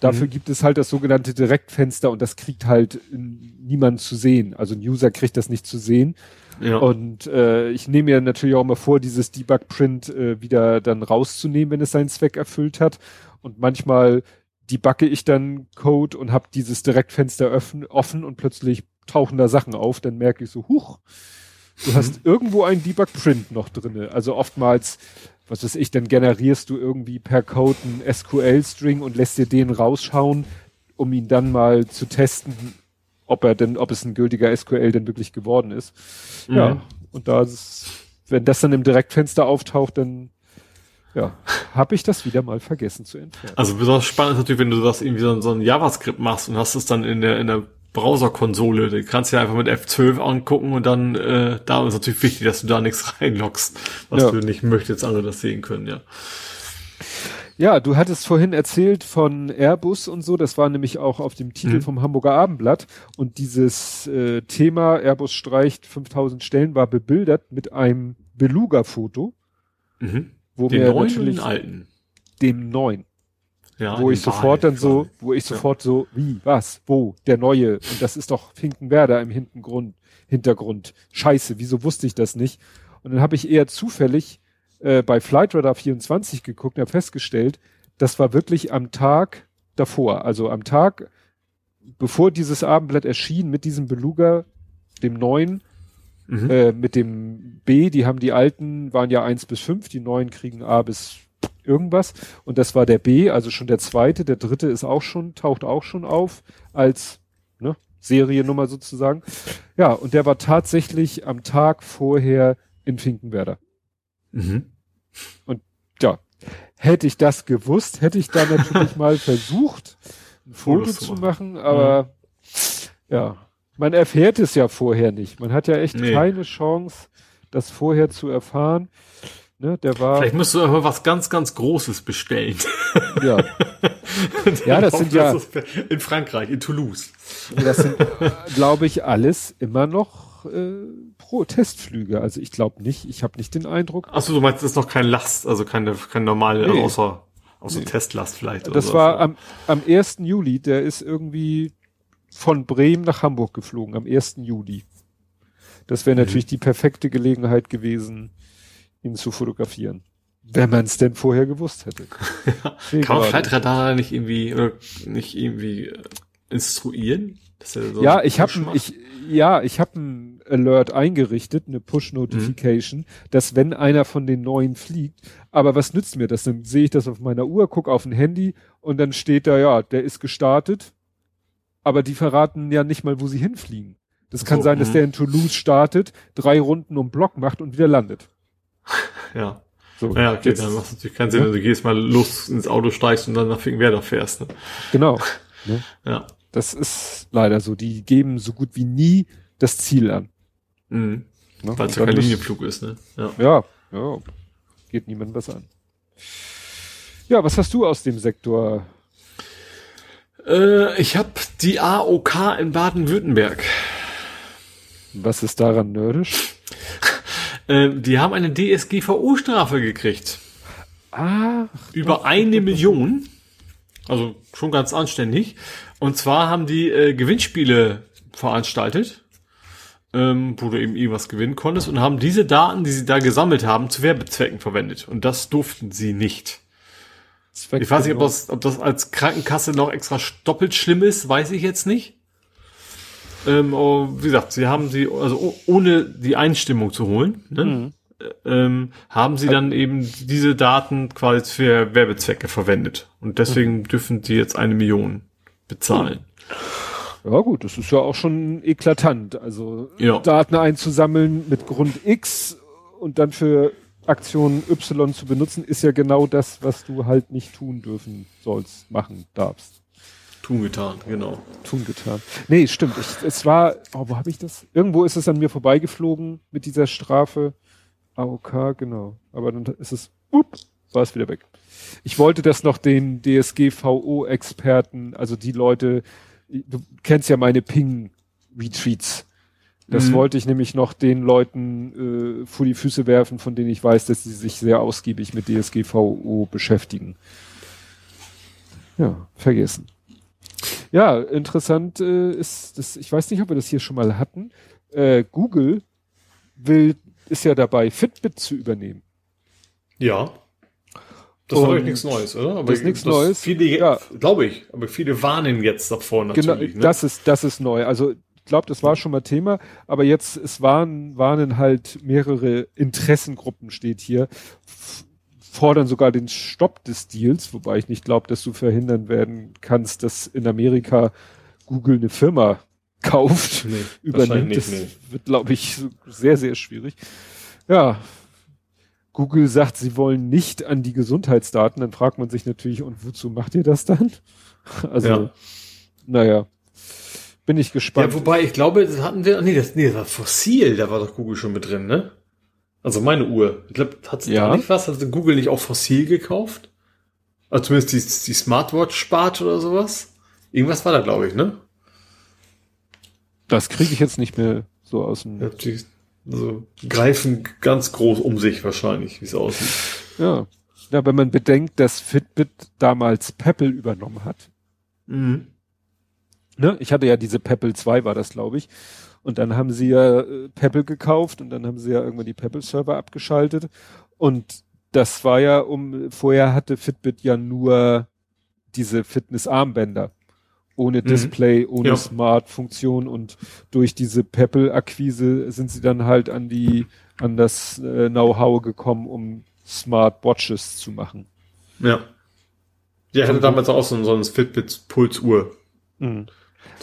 Dafür mhm. gibt es halt das sogenannte Direktfenster und das kriegt halt niemand zu sehen. Also ein User kriegt das nicht zu sehen. Ja. Und äh, ich nehme mir natürlich auch mal vor, dieses Debug-Print äh, wieder dann rauszunehmen, wenn es seinen Zweck erfüllt hat. Und manchmal debugge ich dann Code und habe dieses Direktfenster öffnen, offen und plötzlich tauchen da Sachen auf. Dann merke ich so, huch, du mhm. hast irgendwo ein Debug-Print noch drinne. Also oftmals was weiß ich, dann generierst du irgendwie per Code einen SQL-String und lässt dir den rausschauen, um ihn dann mal zu testen, ob er denn, ob es ein gültiger SQL denn wirklich geworden ist. Mhm. Ja, und da ist, wenn das dann im Direktfenster auftaucht, dann ja, habe ich das wieder mal vergessen zu entfernen. Also besonders spannend ist natürlich, wenn du das irgendwie so, so ein JavaScript machst und hast es dann in der in der Browserkonsole. Die kannst du ja einfach mit F12 angucken und dann, äh, da ist natürlich wichtig, dass du da nichts reinloggst, was ja. du nicht möchtest, andere das sehen können, ja. Ja, du hattest vorhin erzählt von Airbus und so, das war nämlich auch auf dem Titel mhm. vom Hamburger Abendblatt und dieses äh, Thema Airbus streicht 5000 Stellen war bebildert mit einem Beluga-Foto, mhm. wo den mir neuen natürlich alten dem neuen ja, wo ich sofort dann so, wo ich sofort ja. so, wie, was, wo, der neue, und das ist doch Finkenwerder im Hintergrund, Hintergrund. Scheiße, wieso wusste ich das nicht? Und dann habe ich eher zufällig äh, bei Flightradar 24 geguckt und habe festgestellt, das war wirklich am Tag davor, also am Tag, bevor dieses Abendblatt erschien, mit diesem Beluga, dem neuen, mhm. äh, mit dem B, die haben die alten, waren ja eins bis fünf, die neuen kriegen A bis irgendwas. Und das war der B, also schon der zweite. Der dritte ist auch schon, taucht auch schon auf als ne, Seriennummer sozusagen. Ja, und der war tatsächlich am Tag vorher in Finkenwerder. Mhm. Und ja, hätte ich das gewusst, hätte ich da natürlich mal versucht, ein Foto zu machen, aber ja. ja, man erfährt es ja vorher nicht. Man hat ja echt nee. keine Chance, das vorher zu erfahren. Ne, der war. Vielleicht musst du aber was ganz, ganz Großes bestellen. Ja. ja, das sind ja. In Frankreich, in Toulouse. Das sind, glaube ich, alles immer noch äh, Pro-Testflüge. Also ich glaube nicht, ich habe nicht den Eindruck. Achso, du meinst, das ist noch kein Last, also keine, keine normale, nee. außer, außer nee. Testlast vielleicht. Das war am, am 1. Juli, der ist irgendwie von Bremen nach Hamburg geflogen, am 1. Juli. Das wäre mhm. natürlich die perfekte Gelegenheit gewesen, ihn zu fotografieren. Wenn man es denn vorher gewusst hätte. ja. Kann man Flightradar nicht irgendwie oder nicht irgendwie äh, instruieren? So ja, ich habe ich ja, ich habe ein Alert eingerichtet, eine Push Notification, mhm. dass wenn einer von den neuen fliegt, aber was nützt mir das? Dann sehe ich das auf meiner Uhr, guck auf ein Handy und dann steht da ja, der ist gestartet, aber die verraten ja nicht mal, wo sie hinfliegen. Das kann so, sein, dass mhm. der in Toulouse startet, drei Runden um Block macht und wieder landet. Ja. So, ja, okay, jetzt, dann macht es natürlich keinen Sinn, ja. wenn du gehst mal los ins Auto steigst und dann nach Finkenwerder fährst. Ne? Genau. Ne? Ja. Das ist leider so. Die geben so gut wie nie das Ziel an. Mhm. Ne? Weil es ja kein Linienflug ist, ne? Ja. ja, ja. Geht niemandem was an. Ja, was hast du aus dem Sektor? Äh, ich habe die AOK in Baden-Württemberg. Was ist daran nerdisch? Äh, die haben eine DSGVO-Strafe gekriegt. Ah. Über eine Million. Also schon ganz anständig. Und zwar haben die äh, Gewinnspiele veranstaltet, ähm, wo du eben irgendwas gewinnen konntest und haben diese Daten, die sie da gesammelt haben, zu Werbezwecken verwendet. Und das durften sie nicht. Ich weiß nicht, ob das, ob das als Krankenkasse noch extra doppelt schlimm ist, weiß ich jetzt nicht. Ähm, oh, wie gesagt, sie haben sie, also ohne die Einstimmung zu holen, ne? Mhm. Ähm, haben sie dann eben diese Daten quasi für Werbezwecke verwendet. Und deswegen dürfen sie jetzt eine Million bezahlen. Ja gut, das ist ja auch schon eklatant. Also ja. Daten einzusammeln mit Grund X und dann für Aktion Y zu benutzen, ist ja genau das, was du halt nicht tun dürfen sollst, machen darfst. Tun getan, genau. Tun getan. Nee, stimmt. Ich, es war, oh, wo habe ich das? Irgendwo ist es an mir vorbeigeflogen mit dieser Strafe. AOK, genau. Aber dann ist es, up, war es wieder weg. Ich wollte das noch den DSGVO-Experten, also die Leute, du kennst ja meine Ping-Retweets. Das mhm. wollte ich nämlich noch den Leuten äh, vor die Füße werfen, von denen ich weiß, dass sie sich sehr ausgiebig mit DSGVO beschäftigen. Ja, vergessen. Ja, interessant äh, ist, das, ich weiß nicht, ob wir das hier schon mal hatten. Äh, Google will, ist ja dabei, Fitbit zu übernehmen. Ja. Das war doch nichts Neues, oder? Aber das ist nichts Neues. Viele, ja. glaube ich, aber viele warnen jetzt davor natürlich. Genau, ne? das ist, das ist neu. Also, ich glaube, das war schon mal Thema, aber jetzt, es waren, warnen halt mehrere Interessengruppen, steht hier, fordern sogar den Stopp des Deals, wobei ich nicht glaube, dass du verhindern werden kannst, dass in Amerika Google eine Firma kauft, nee, übernimmt. Das nee. wird, glaube ich, sehr, sehr schwierig. Ja, Google sagt, sie wollen nicht an die Gesundheitsdaten, dann fragt man sich natürlich, und wozu macht ihr das dann? Also, ja. naja, bin ich gespannt. Ja, wobei, ich glaube, das hatten wir, nee, das, nee, das war Fossil, da war doch Google schon mit drin, ne? Also meine Uhr. Ich glaube, hat ja. da nicht was? Hat Google nicht auch Fossil gekauft? Also zumindest die, die Smartwatch-Spart oder sowas? Irgendwas war da, glaube ich, ne? Das kriege ich jetzt nicht mehr so aus dem. Ja, die, also greifen ganz groß um sich wahrscheinlich, wie es aussieht. Ja. Ja, wenn man bedenkt, dass Fitbit damals Pebble übernommen hat. Mhm. Ne? Ich hatte ja diese Pebble 2, war das, glaube ich. Und dann haben sie ja äh, Pebble gekauft und dann haben sie ja irgendwann die Pebble-Server abgeschaltet. Und das war ja um, vorher hatte Fitbit ja nur diese Fitness-Armbänder. Ohne mhm. Display, ohne ja. Smart-Funktion und durch diese Pebble-Akquise sind sie dann halt an die, an das äh, Know-how gekommen, um Smart Watches zu machen. Ja. Ja, hatte damals auch so, so ein Fitbit Pulsuhr. Mhm.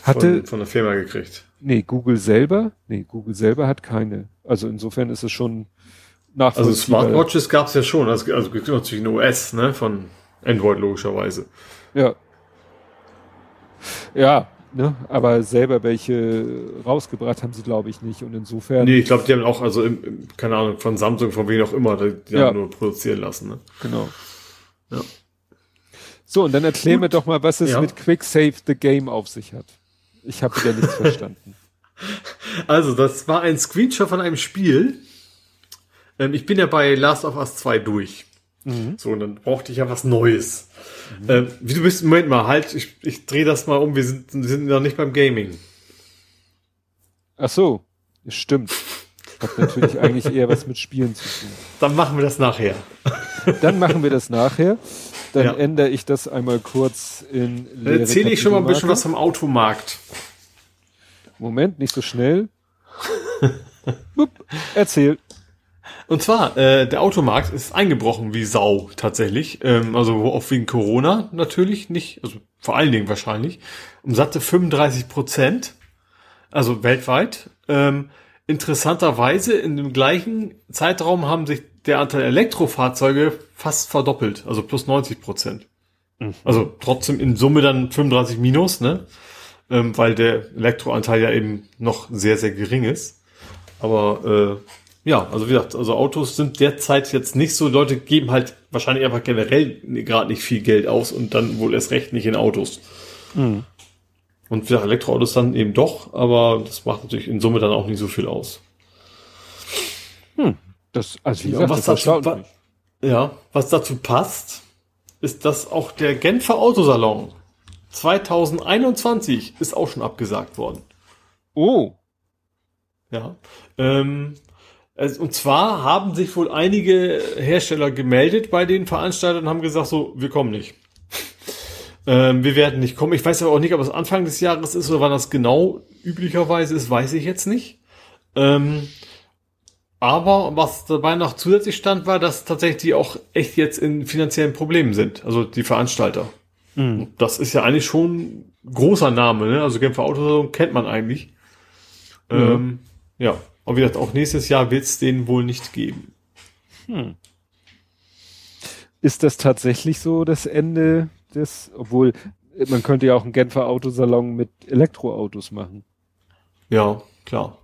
Hatte, von, von der Firma gekriegt. Nee, Google selber, nee, Google selber hat keine. Also insofern ist es schon nachvollziehbar. Also Smartwatches gab es ja schon, also, also natürlich ein OS, ne, von Android logischerweise. Ja. Ja, ne, aber selber welche rausgebracht haben sie, glaube ich, nicht. Und insofern. Nee, ich glaube, die haben auch, also im, im, keine Ahnung, von Samsung, von wem auch immer, die, die ja. haben nur produzieren lassen, ne? Genau. Ja. So, und dann erklär Gut. mir doch mal, was es ja. mit Quick Save the Game auf sich hat. Ich habe wieder nichts verstanden. Also, das war ein Screenshot von einem Spiel. Ähm, ich bin ja bei Last of Us 2 durch. Mhm. So, und dann brauchte ich ja was Neues. Mhm. Ähm, wie du bist, Moment mal, halt, ich, ich drehe das mal um, wir sind, wir sind noch nicht beim Gaming. Ach so, stimmt. Hat natürlich eigentlich eher was mit Spielen zu tun. Dann machen wir das nachher. Dann machen wir das nachher. Dann ja. ändere ich das einmal kurz in Dann erzähle ich schon mal ein bisschen was vom Automarkt. Moment, nicht so schnell. Bup, erzähl. Und zwar, äh, der Automarkt ist eingebrochen wie Sau tatsächlich. Ähm, also auch wegen Corona natürlich nicht, also vor allen Dingen wahrscheinlich. Um satte 35 Prozent, also weltweit. Ähm, interessanterweise in dem gleichen Zeitraum haben sich der Anteil Elektrofahrzeuge fast verdoppelt, also plus 90 Prozent. Mhm. Also trotzdem in Summe dann 35 minus, ne? Ähm, weil der Elektroanteil ja eben noch sehr, sehr gering ist. Aber äh, ja, also wie gesagt, also Autos sind derzeit jetzt nicht so, Leute geben halt wahrscheinlich einfach generell gerade nicht viel Geld aus und dann wohl erst recht nicht in Autos. Mhm. Und wie gesagt, Elektroautos dann eben doch, aber das macht natürlich in Summe dann auch nicht so viel aus. Hm. Das, also wie gesagt, was das dazu, ja, was dazu passt, ist, dass auch der Genfer Autosalon 2021 ist auch schon abgesagt worden. Oh. Ja. Ähm, und zwar haben sich wohl einige Hersteller gemeldet bei den Veranstaltern und haben gesagt, so, wir kommen nicht. ähm, wir werden nicht kommen. Ich weiß aber auch nicht, ob es Anfang des Jahres ist oder wann das genau üblicherweise ist, weiß ich jetzt nicht. Ähm, aber was dabei noch zusätzlich stand, war, dass tatsächlich die auch echt jetzt in finanziellen Problemen sind, also die Veranstalter. Mhm. Das ist ja eigentlich schon großer Name, ne? Also Genfer Autosalon kennt man eigentlich. Mhm. Ähm, ja, aber wie gesagt, auch nächstes Jahr wird es den wohl nicht geben. Hm. Ist das tatsächlich so das Ende des, obwohl man könnte ja auch einen Genfer Autosalon mit Elektroautos machen. Ja, klar.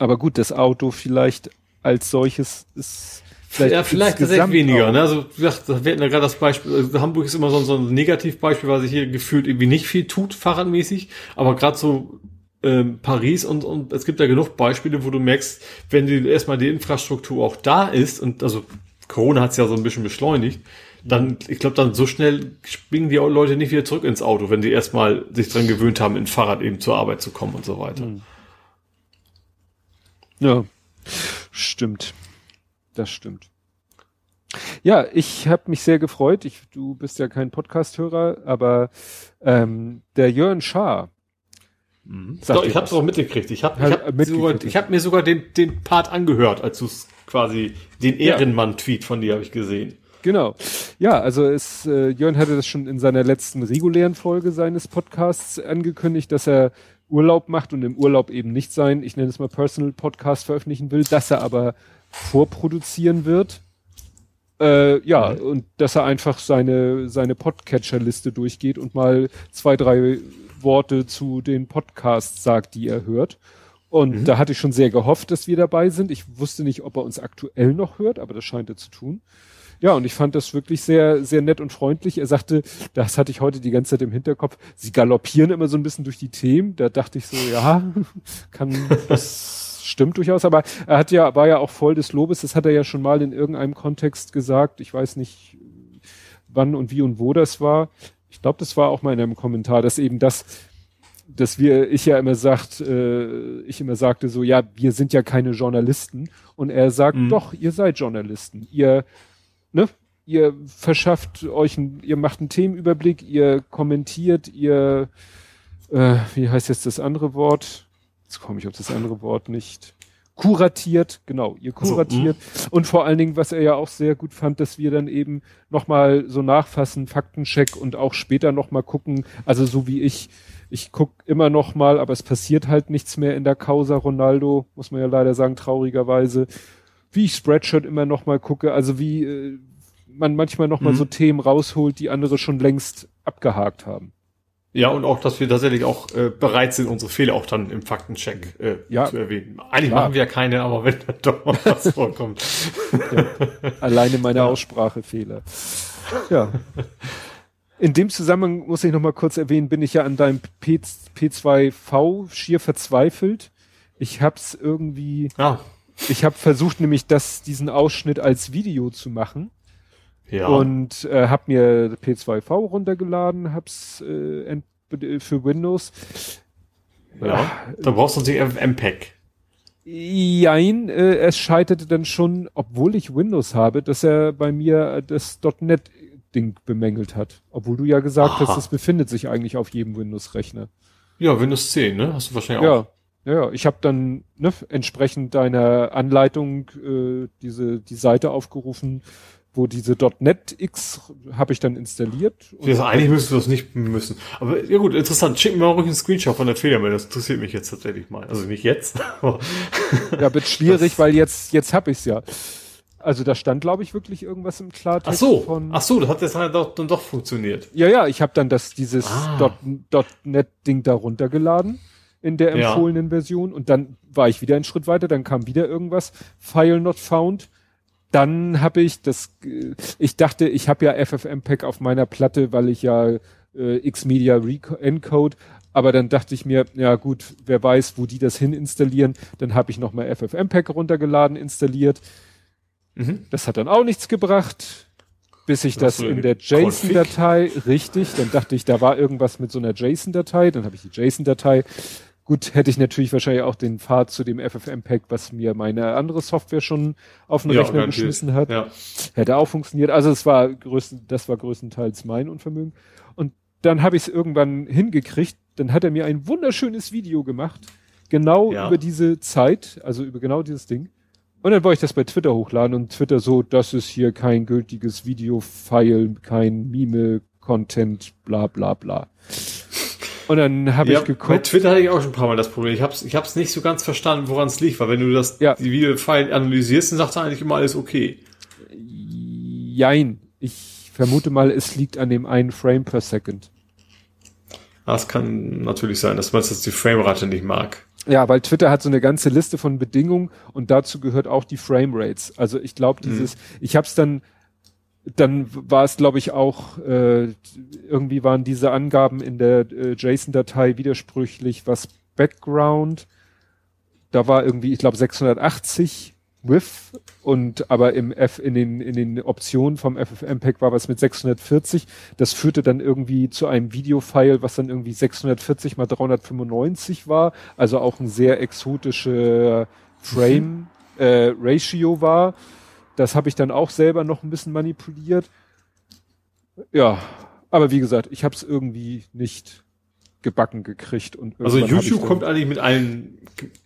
Aber gut, das Auto vielleicht als solches ist vielleicht, ja, vielleicht tatsächlich weniger. Ne? Also wie gesagt, wir hatten ja gerade das Beispiel, also Hamburg ist immer so, so ein Negativbeispiel, weil sich hier gefühlt irgendwie nicht viel tut, fahrradmäßig, aber gerade so ähm, Paris und, und es gibt ja genug Beispiele, wo du merkst, wenn die, erstmal die Infrastruktur auch da ist und also Corona hat es ja so ein bisschen beschleunigt, dann, ich glaube, dann so schnell springen die Leute nicht wieder zurück ins Auto, wenn sie erstmal sich dran gewöhnt haben, in Fahrrad eben zur Arbeit zu kommen und so weiter. Mhm. Ja, stimmt. Das stimmt. Ja, ich habe mich sehr gefreut. Ich, du bist ja kein Podcast-Hörer, aber ähm, der Jörn Schaar. Mhm. Doch, ich habe es auch mitgekriegt. Ich habe ich hab sogar, ich hab mir sogar den, den Part angehört, als du quasi den Ehrenmann-Tweet von dir habe ich gesehen. Genau. Ja, also es, äh, Jörn hatte das schon in seiner letzten regulären Folge seines Podcasts angekündigt, dass er Urlaub macht und im Urlaub eben nicht sein, ich nenne es mal Personal Podcast veröffentlichen will, dass er aber vorproduzieren wird. Äh, ja, mhm. und dass er einfach seine, seine Podcatcher-Liste durchgeht und mal zwei, drei Worte zu den Podcasts sagt, die er hört. Und mhm. da hatte ich schon sehr gehofft, dass wir dabei sind. Ich wusste nicht, ob er uns aktuell noch hört, aber das scheint er zu tun. Ja, und ich fand das wirklich sehr, sehr nett und freundlich. Er sagte, das hatte ich heute die ganze Zeit im Hinterkopf, sie galoppieren immer so ein bisschen durch die Themen. Da dachte ich so, ja, kann, das stimmt durchaus. Aber er hat ja, war ja auch voll des Lobes. Das hat er ja schon mal in irgendeinem Kontext gesagt. Ich weiß nicht, wann und wie und wo das war. Ich glaube, das war auch mal in einem Kommentar, dass eben das, dass wir, ich ja immer sagt, äh, ich immer sagte so, ja, wir sind ja keine Journalisten. Und er sagt, mhm. doch, ihr seid Journalisten. Ihr ne, ihr verschafft euch, ein, ihr macht einen Themenüberblick, ihr kommentiert, ihr, äh, wie heißt jetzt das andere Wort? Jetzt komme ich auf das andere Wort nicht. Kuratiert, genau, ihr kuratiert. So, und vor allen Dingen, was er ja auch sehr gut fand, dass wir dann eben nochmal so nachfassen, Faktencheck und auch später nochmal gucken, also so wie ich, ich guck immer noch mal, aber es passiert halt nichts mehr in der Causa Ronaldo, muss man ja leider sagen, traurigerweise wie ich Spreadshirt immer noch mal gucke, also wie äh, man manchmal noch mal mhm. so Themen rausholt, die andere schon längst abgehakt haben. Ja, und auch, dass wir tatsächlich auch äh, bereit sind, unsere Fehler auch dann im Faktencheck äh, ja, zu erwähnen. Eigentlich klar. machen wir ja keine, aber wenn dann doch mal was vorkommt. Ja, alleine meine ja. Aussprachefehler. Ja. In dem Zusammenhang muss ich noch mal kurz erwähnen, bin ich ja an deinem P P2V schier verzweifelt. Ich hab's irgendwie, ah. Ich habe versucht nämlich das, diesen Ausschnitt als Video zu machen. Ja. Und äh, habe mir P2V runtergeladen, hab's äh, für Windows. Ja, ja. da brauchst du natürlich MPEG. Jein, äh, es scheiterte dann schon, obwohl ich Windows habe, dass er bei mir das .NET-Ding bemängelt hat. Obwohl du ja gesagt Aha. hast, es befindet sich eigentlich auf jedem Windows-Rechner. Ja, Windows 10, ne? Hast du wahrscheinlich auch. Ja, ja, ich habe dann ne, entsprechend deiner Anleitung äh, diese die Seite aufgerufen, wo diese .NET X habe ich dann installiert. Also eigentlich müsstest du das nicht müssen. Aber ja gut, interessant. Schick mir mal ruhig einen Screenshot von der Fehlermeldung. Das interessiert mich jetzt tatsächlich mal. Also nicht jetzt. ja, wird schwierig, das, weil jetzt jetzt habe ich's ja. Also da stand, glaube ich, wirklich irgendwas im Klartext ach so, von. Ach so, das hat jetzt halt doch, dann doch funktioniert. Ja, ja, ich habe dann das dieses ah. .NET Ding da runtergeladen in der empfohlenen ja. Version und dann war ich wieder einen Schritt weiter, dann kam wieder irgendwas, File not found. Dann habe ich das, ich dachte, ich habe ja FFmpeg auf meiner Platte, weil ich ja äh, Xmedia Encode, aber dann dachte ich mir, ja gut, wer weiß, wo die das hin installieren, dann habe ich nochmal FFmpeg runtergeladen, installiert. Mhm. Das hat dann auch nichts gebracht, bis ich das, das in der JSON-Datei, richtig, dann dachte ich, da war irgendwas mit so einer JSON-Datei, dann habe ich die JSON-Datei Gut, hätte ich natürlich wahrscheinlich auch den Pfad zu dem FFmpeg, was mir meine andere Software schon auf den ja, Rechner geschmissen hat. Ja. Hätte auch funktioniert. Also es war größten, das war größtenteils mein Unvermögen. Und dann habe ich es irgendwann hingekriegt. Dann hat er mir ein wunderschönes Video gemacht, genau ja. über diese Zeit, also über genau dieses Ding. Und dann wollte ich das bei Twitter hochladen und Twitter so, das ist hier kein gültiges Video-File, kein Mime-Content, bla bla bla. Und dann habe ja, ich geguckt. Bei Twitter hatte ich auch schon ein paar Mal das Problem. Ich habe es ich hab's nicht so ganz verstanden, woran es liegt, weil wenn du das ja. die Videofile analysierst, dann sagt er eigentlich immer alles okay. Jein. Ich vermute mal, es liegt an dem einen Frame per Second. Das kann natürlich sein, dass man jetzt die Framerate nicht mag. Ja, weil Twitter hat so eine ganze Liste von Bedingungen und dazu gehört auch die Framerates. Also ich glaube, dieses, mhm. ich habe es dann dann war es, glaube ich, auch, äh, irgendwie waren diese Angaben in der äh, JSON-Datei widersprüchlich, was Background, da war irgendwie, ich glaube, 680 with und aber im F in den in den Optionen vom FFmpeg war was mit 640. Das führte dann irgendwie zu einem Videofile, was dann irgendwie 640 mal 395 war, also auch ein sehr exotische Frame äh, Ratio war. Das habe ich dann auch selber noch ein bisschen manipuliert. Ja, aber wie gesagt, ich habe es irgendwie nicht gebacken gekriegt und also YouTube kommt eigentlich mit allen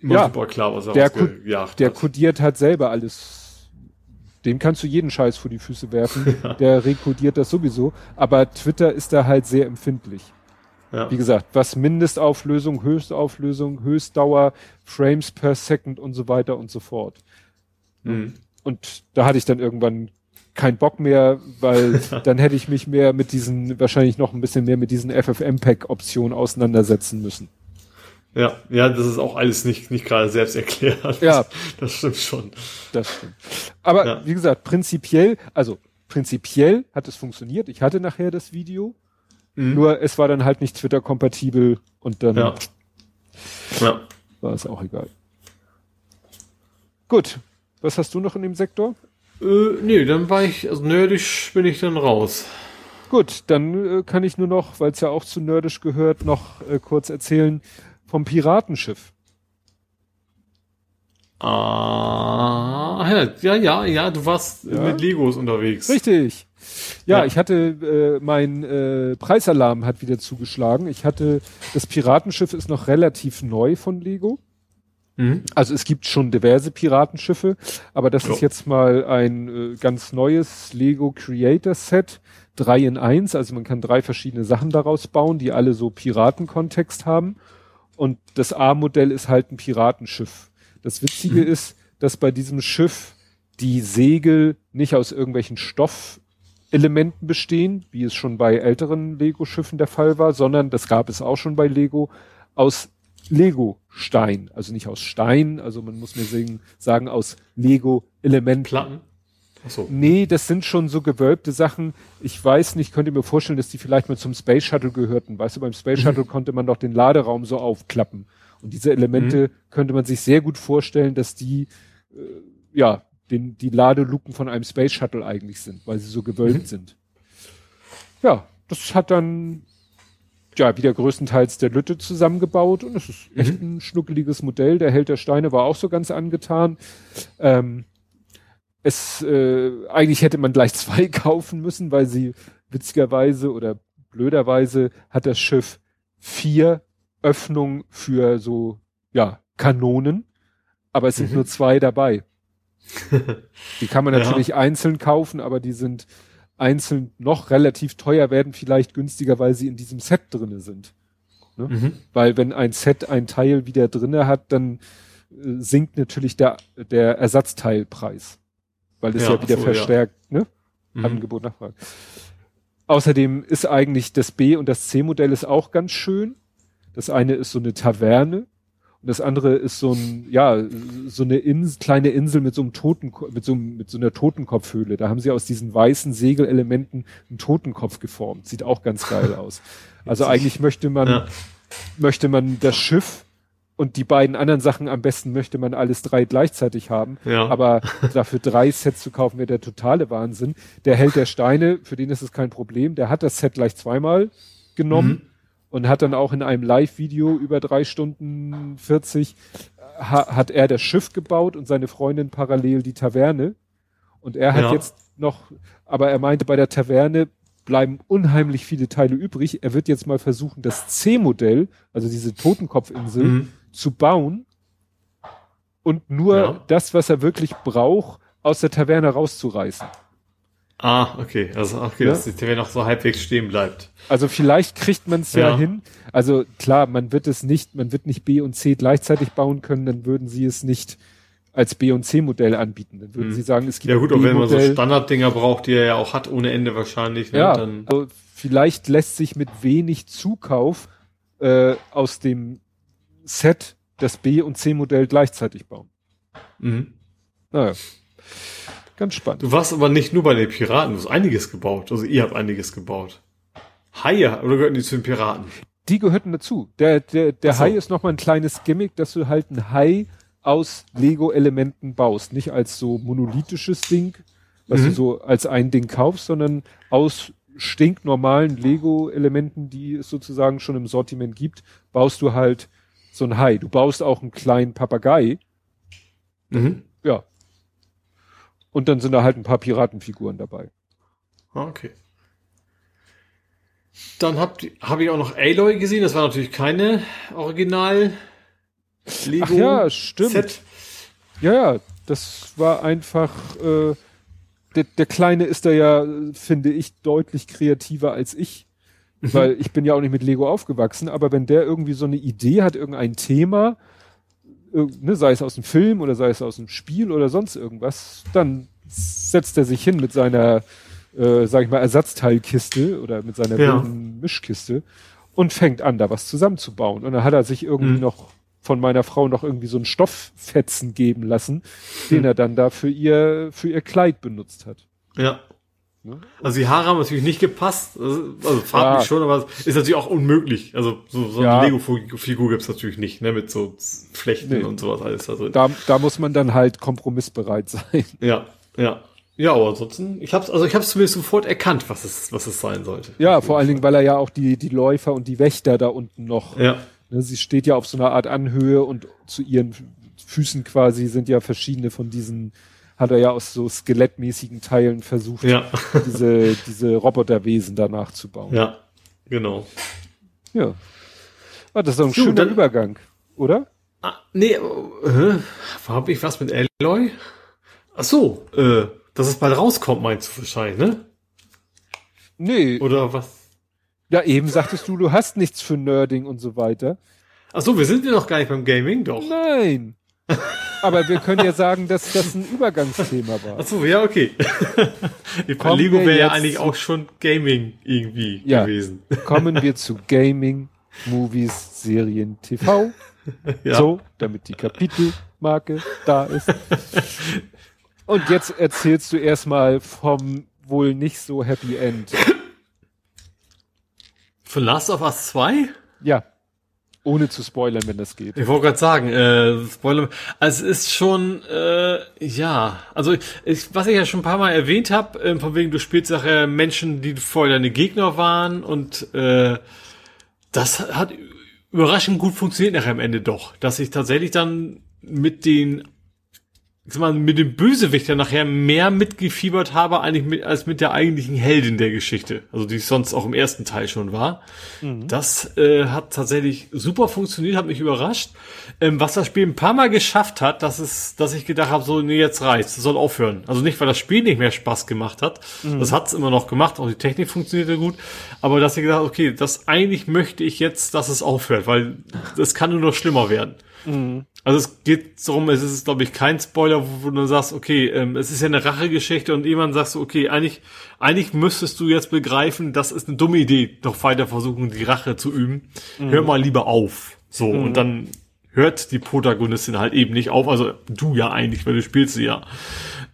ja, klar, was er der, der kodiert halt selber alles. Dem kannst du jeden Scheiß vor die Füße werfen. Ja. Der rekodiert das sowieso. Aber Twitter ist da halt sehr empfindlich. Ja. Wie gesagt, was Mindestauflösung, Höchstauflösung, Höchstdauer, Frames per Second und so weiter und so fort. Mhm. Und da hatte ich dann irgendwann keinen Bock mehr, weil dann hätte ich mich mehr mit diesen, wahrscheinlich noch ein bisschen mehr mit diesen FFmpeg-Optionen auseinandersetzen müssen. Ja, ja, das ist auch alles nicht, nicht gerade selbst erklärt. Ja. Das stimmt schon. Das stimmt. Aber ja. wie gesagt, prinzipiell, also prinzipiell hat es funktioniert. Ich hatte nachher das Video. Mhm. Nur es war dann halt nicht Twitter-kompatibel und dann ja. Ja. war es auch egal. Gut. Was hast du noch in dem Sektor? Äh, nee, dann war ich, also nerdisch bin ich dann raus. Gut, dann äh, kann ich nur noch, weil es ja auch zu nerdisch gehört, noch äh, kurz erzählen vom Piratenschiff. Ah, ja, ja, ja, du warst ja. mit Legos unterwegs. Richtig. Ja, ja. ich hatte, äh, mein äh, Preisalarm hat wieder zugeschlagen. Ich hatte, das Piratenschiff ist noch relativ neu von Lego. Mhm. Also es gibt schon diverse Piratenschiffe, aber das jo. ist jetzt mal ein äh, ganz neues Lego Creator Set. Drei in eins, also man kann drei verschiedene Sachen daraus bauen, die alle so Piratenkontext haben. Und das A-Modell ist halt ein Piratenschiff. Das Witzige mhm. ist, dass bei diesem Schiff die Segel nicht aus irgendwelchen Stoffelementen bestehen, wie es schon bei älteren Lego-Schiffen der Fall war, sondern das gab es auch schon bei Lego, aus Lego-Stein, also nicht aus Stein, also man muss mir sagen, sagen aus Lego-Elementen. Platten? Achso. Nee, das sind schon so gewölbte Sachen. Ich weiß nicht, könnte mir vorstellen, dass die vielleicht mal zum Space Shuttle gehörten. Weißt du, beim Space mhm. Shuttle konnte man doch den Laderaum so aufklappen. Und diese Elemente mhm. könnte man sich sehr gut vorstellen, dass die, äh, ja, den, die Ladeluken von einem Space Shuttle eigentlich sind, weil sie so gewölbt mhm. sind. Ja, das hat dann ja, wieder größtenteils der Lütte zusammengebaut und es ist mhm. echt ein schnuckeliges Modell. Der Held der Steine war auch so ganz angetan. Ähm, es äh, eigentlich hätte man gleich zwei kaufen müssen, weil sie witzigerweise oder blöderweise hat das Schiff vier Öffnungen für so ja Kanonen, aber es sind mhm. nur zwei dabei. die kann man natürlich ja. einzeln kaufen, aber die sind einzeln noch relativ teuer werden, vielleicht günstiger, weil sie in diesem Set drinne sind. Ne? Mhm. Weil wenn ein Set ein Teil wieder drinne hat, dann äh, sinkt natürlich der, der Ersatzteilpreis. Weil es ja, ja, wieder so, verstärkt, ja. ne? Mhm. Angebot Nachfrage. Außerdem ist eigentlich das B und das C-Modell ist auch ganz schön. Das eine ist so eine Taverne, und das andere ist so ein, ja, so eine Insel, kleine Insel mit so einem Toten, mit so, mit so einer Totenkopfhöhle. Da haben sie aus diesen weißen Segelelementen einen Totenkopf geformt. Sieht auch ganz geil aus. Also eigentlich möchte man, ja. möchte man das Schiff und die beiden anderen Sachen am besten möchte man alles drei gleichzeitig haben. Ja. Aber dafür drei Sets zu kaufen wäre der totale Wahnsinn. Der Held der Steine, für den ist es kein Problem. Der hat das Set gleich zweimal genommen. Mhm und hat dann auch in einem Live-Video über drei Stunden 40 ha, hat er das Schiff gebaut und seine Freundin parallel die Taverne. Und er hat ja. jetzt noch, aber er meinte, bei der Taverne bleiben unheimlich viele Teile übrig. Er wird jetzt mal versuchen, das C-Modell, also diese Totenkopfinsel, mhm. zu bauen und nur ja. das, was er wirklich braucht, aus der Taverne rauszureißen. Ah, okay. Also okay, ja? dass die TV noch so halbwegs stehen bleibt. Also vielleicht kriegt man es ja. ja. hin. Also klar, man wird es nicht, man wird nicht B und C gleichzeitig bauen können, dann würden sie es nicht als B und C Modell anbieten. Dann würden hm. sie sagen, es gibt Ja gut, und wenn man so Standarddinger braucht, die er ja auch hat ohne Ende wahrscheinlich. Ne, ja, dann also vielleicht lässt sich mit wenig Zukauf äh, aus dem Set das B und C Modell gleichzeitig bauen. Mhm. Naja. Ganz spannend. Du warst aber nicht nur bei den Piraten, du hast einiges gebaut. Also ihr habt einiges gebaut. Haie, oder gehören die zu den Piraten? Die gehörten dazu. Der, der, der so. Hai ist nochmal ein kleines Gimmick, dass du halt ein Hai aus Lego-Elementen baust. Nicht als so monolithisches Ding, was Mhm. du so als ein Ding kaufst, sondern aus stinknormalen Lego-Elementen, die es sozusagen schon im Sortiment gibt, baust du halt so ein Hai. Du baust auch einen kleinen Papagei, Mhm. ja. Und dann sind da halt ein paar Piratenfiguren dabei. Ah, Okay. Dann habe hab ich auch noch Aloy gesehen. Das war natürlich keine Original Lego Ach ja, stimmt. Set. Ja, ja, das war einfach, äh, der, der Kleine ist da ja, finde ich, deutlich kreativer als ich. Mhm. Weil ich bin ja auch nicht mit Lego aufgewachsen, aber wenn der irgendwie so eine Idee hat, irgendein Thema, ne, sei es aus dem Film oder sei es aus dem Spiel oder sonst irgendwas, dann setzt er sich hin mit seiner, äh, sag ich mal, Ersatzteilkiste oder mit seiner Ja. wilden Mischkiste und fängt an, da was zusammenzubauen. Und dann hat er sich irgendwie Mhm. noch von meiner Frau noch irgendwie so einen Stofffetzen geben lassen, den er dann da für ihr, für ihr Kleid benutzt hat. Ja. Ne? Also die Haare haben natürlich nicht gepasst. Also, also farblich Ja. schon, aber es ist natürlich auch unmöglich. Also so, so Ja. eine Lego-Figur gibt's natürlich nicht, ne? Mit so Flechten Nee. und sowas alles da drin. Da, da muss man dann halt kompromissbereit sein. Ja, ja. Ja, aber ansonsten, ich hab's, also ich hab's zumindest sofort erkannt, was es, was es sein sollte. Ja, vor allen Dingen, weil er ja auch die, die Läufer und die Wächter da unten noch, Ja. ne, sie steht ja auf so einer Art Anhöhe und zu ihren Füßen quasi sind ja verschiedene von diesen, hat er ja aus so skelettmäßigen Teilen versucht, Ja. diese, diese Roboterwesen danach zu bauen. Ja. Genau. Ja. Ah, das ist doch ein So, schöner dann- Übergang, oder? Ah, nee, äh, habe ich was mit Aloy? Ach so, äh, dass es bald rauskommt, meinst du wahrscheinlich, ne? Nee. Oder was? Ja, eben sagtest du, du hast nichts für Nerding und so weiter. Ach so, wir sind ja noch gar nicht beim Gaming, doch. Nein. Aber wir können ja sagen, dass das ein Übergangsthema war. Ach so, ja, okay. Kommen Lego wäre ja eigentlich auch schon Gaming irgendwie Ja. gewesen. Kommen wir zu Gaming, Movies, Serien, TV. Ja. So, damit die Kapitelmarke da ist. Und jetzt erzählst du erstmal vom wohl nicht so Happy End. Von Last of Us 2? Ja. Ohne zu spoilern, wenn das geht. Ich wollte gerade sagen, äh, Spoiler. Also es ist schon, äh, ja, also ich, was ich ja schon ein paar Mal erwähnt habe, äh, von wegen du spielst nachher Menschen, die vorher deine Gegner waren und äh, das hat überraschend gut funktioniert nachher am Ende doch, dass ich tatsächlich dann mit den ich sag mal, mit dem Bösewichter nachher mehr mitgefiebert habe, eigentlich mit, als mit der eigentlichen Heldin der Geschichte. Also die sonst auch im ersten Teil schon war. Das äh, hat tatsächlich super funktioniert, hat mich überrascht. Ähm, was das Spiel ein paar Mal geschafft hat, dass es, dass ich gedacht habe, so, nee, jetzt reicht's, das soll aufhören. Also nicht, weil das Spiel nicht mehr Spaß gemacht hat. Das hat's immer noch gemacht, auch die Technik funktionierte gut. Aber dass ich gedacht, okay, das eigentlich möchte ich jetzt, dass es aufhört, weil das kann nur noch schlimmer werden. Also es geht darum, es ist, glaube ich, kein Spoiler, wo, wo du sagst, okay, ähm, es ist ja eine Rachegeschichte und jemand sagst du, okay, eigentlich, eigentlich müsstest du jetzt begreifen, das ist eine dumme Idee, doch weiter versuchen, die Rache zu üben. Hör mal lieber auf. So, und dann hört die Protagonistin halt eben nicht auf, also du ja eigentlich, weil du spielst sie ja.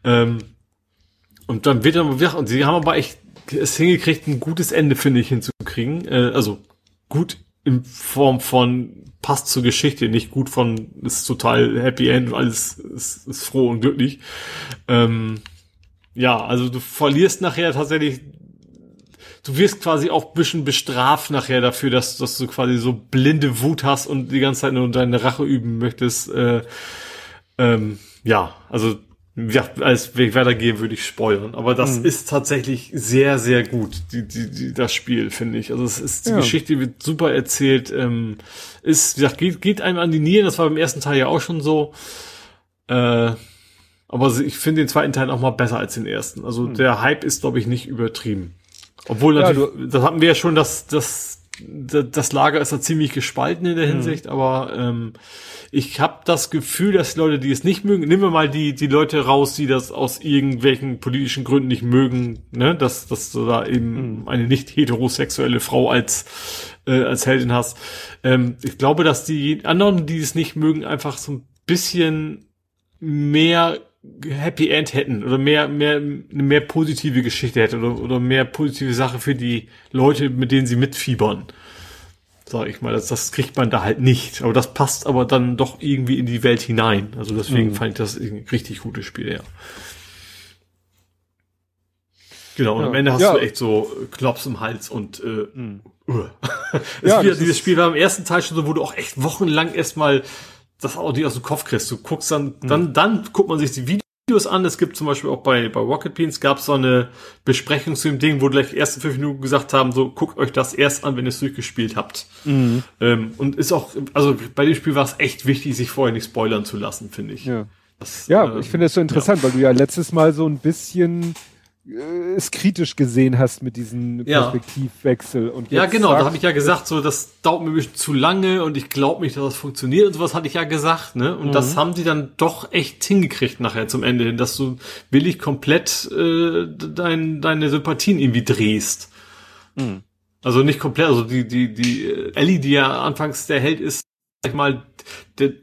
Ähm, und dann wird dann, und sie haben aber echt es hingekriegt, ein gutes Ende, finde ich, hinzukriegen. Äh, also gut in Form von passt zur Geschichte, nicht gut von ist total Happy End alles ist, ist froh und glücklich. Ähm, ja, also du verlierst nachher tatsächlich, du wirst quasi auch bisschen bestraft nachher dafür, dass, dass du quasi so blinde Wut hast und die ganze Zeit nur deine Rache üben möchtest. Äh, ähm, ja, also ja, als wenn ich weitergehe, würde ich spoilern. Aber das ist tatsächlich sehr, sehr gut, die, die, die, das Spiel, finde ich. Also es ist, die Ja. Geschichte wird super erzählt, ähm, ist, wie gesagt, geht, geht einem an die Nieren, das war beim ersten Teil ja auch schon so. Äh, aber ich finde den zweiten Teil auch mal besser als den ersten. Also der Hype ist, glaube ich, nicht übertrieben. Obwohl Ja, natürlich, das hatten wir ja schon, dass das, das Lager ist da ziemlich gespalten in der Hinsicht, aber ähm, ich habe das Gefühl, dass die Leute, die es nicht mögen, nehmen wir mal die, die Leute raus, die das aus irgendwelchen politischen Gründen nicht mögen, ne, dass, dass du da eben eine nicht heterosexuelle Frau als, äh, als Heldin hast. Ähm, ich glaube, dass die anderen, die es nicht mögen, einfach so ein bisschen mehr Happy End hätten oder mehr, mehr, eine mehr positive Geschichte hätte oder, oder mehr positive Sache für die Leute, mit denen sie mitfiebern. sag ich mal. Das, das kriegt man da halt nicht. Aber das passt aber dann doch irgendwie in die Welt hinein. Also deswegen mhm. fand ich das ein richtig gutes Spiel, ja. Genau, und ja. am Ende hast ja. du echt so Klops im Hals und äh, mhm. uh. ja, wieder, dieses Spiel war im ersten Teil schon so, wo du auch echt wochenlang erstmal das auch nicht aus dem Kopf kriegst. Du guckst dann, mhm. dann, dann guckt man sich die Videos Videos an. Es gibt zum Beispiel auch bei, bei Rocket Beans gab es so eine Besprechung zu dem Ding, wo gleich die ersten fünf Minuten gesagt haben, so guckt euch das erst an, wenn ihr es durchgespielt habt. Mhm. Ähm, und ist auch, also bei dem Spiel war es echt wichtig, sich vorher nicht spoilern zu lassen, finde ich. Ja, das, ja äh, ich finde es so interessant, ja. weil du ja letztes Mal so ein bisschen äh, es kritisch gesehen hast mit diesem Perspektivwechsel. Und ja, genau, da habe ich ja gesagt, so das dauert mir ein bisschen zu lange und ich glaube nicht, dass das funktioniert und sowas hatte ich ja gesagt, ne? Und mhm. das haben die dann doch echt hingekriegt nachher zum Ende hin, dass du willig komplett äh, dein, deine Sympathien irgendwie drehst. Mhm. Also nicht komplett, also die, die, die Ellie, die ja anfangs der Held ist, sag ich mal, der,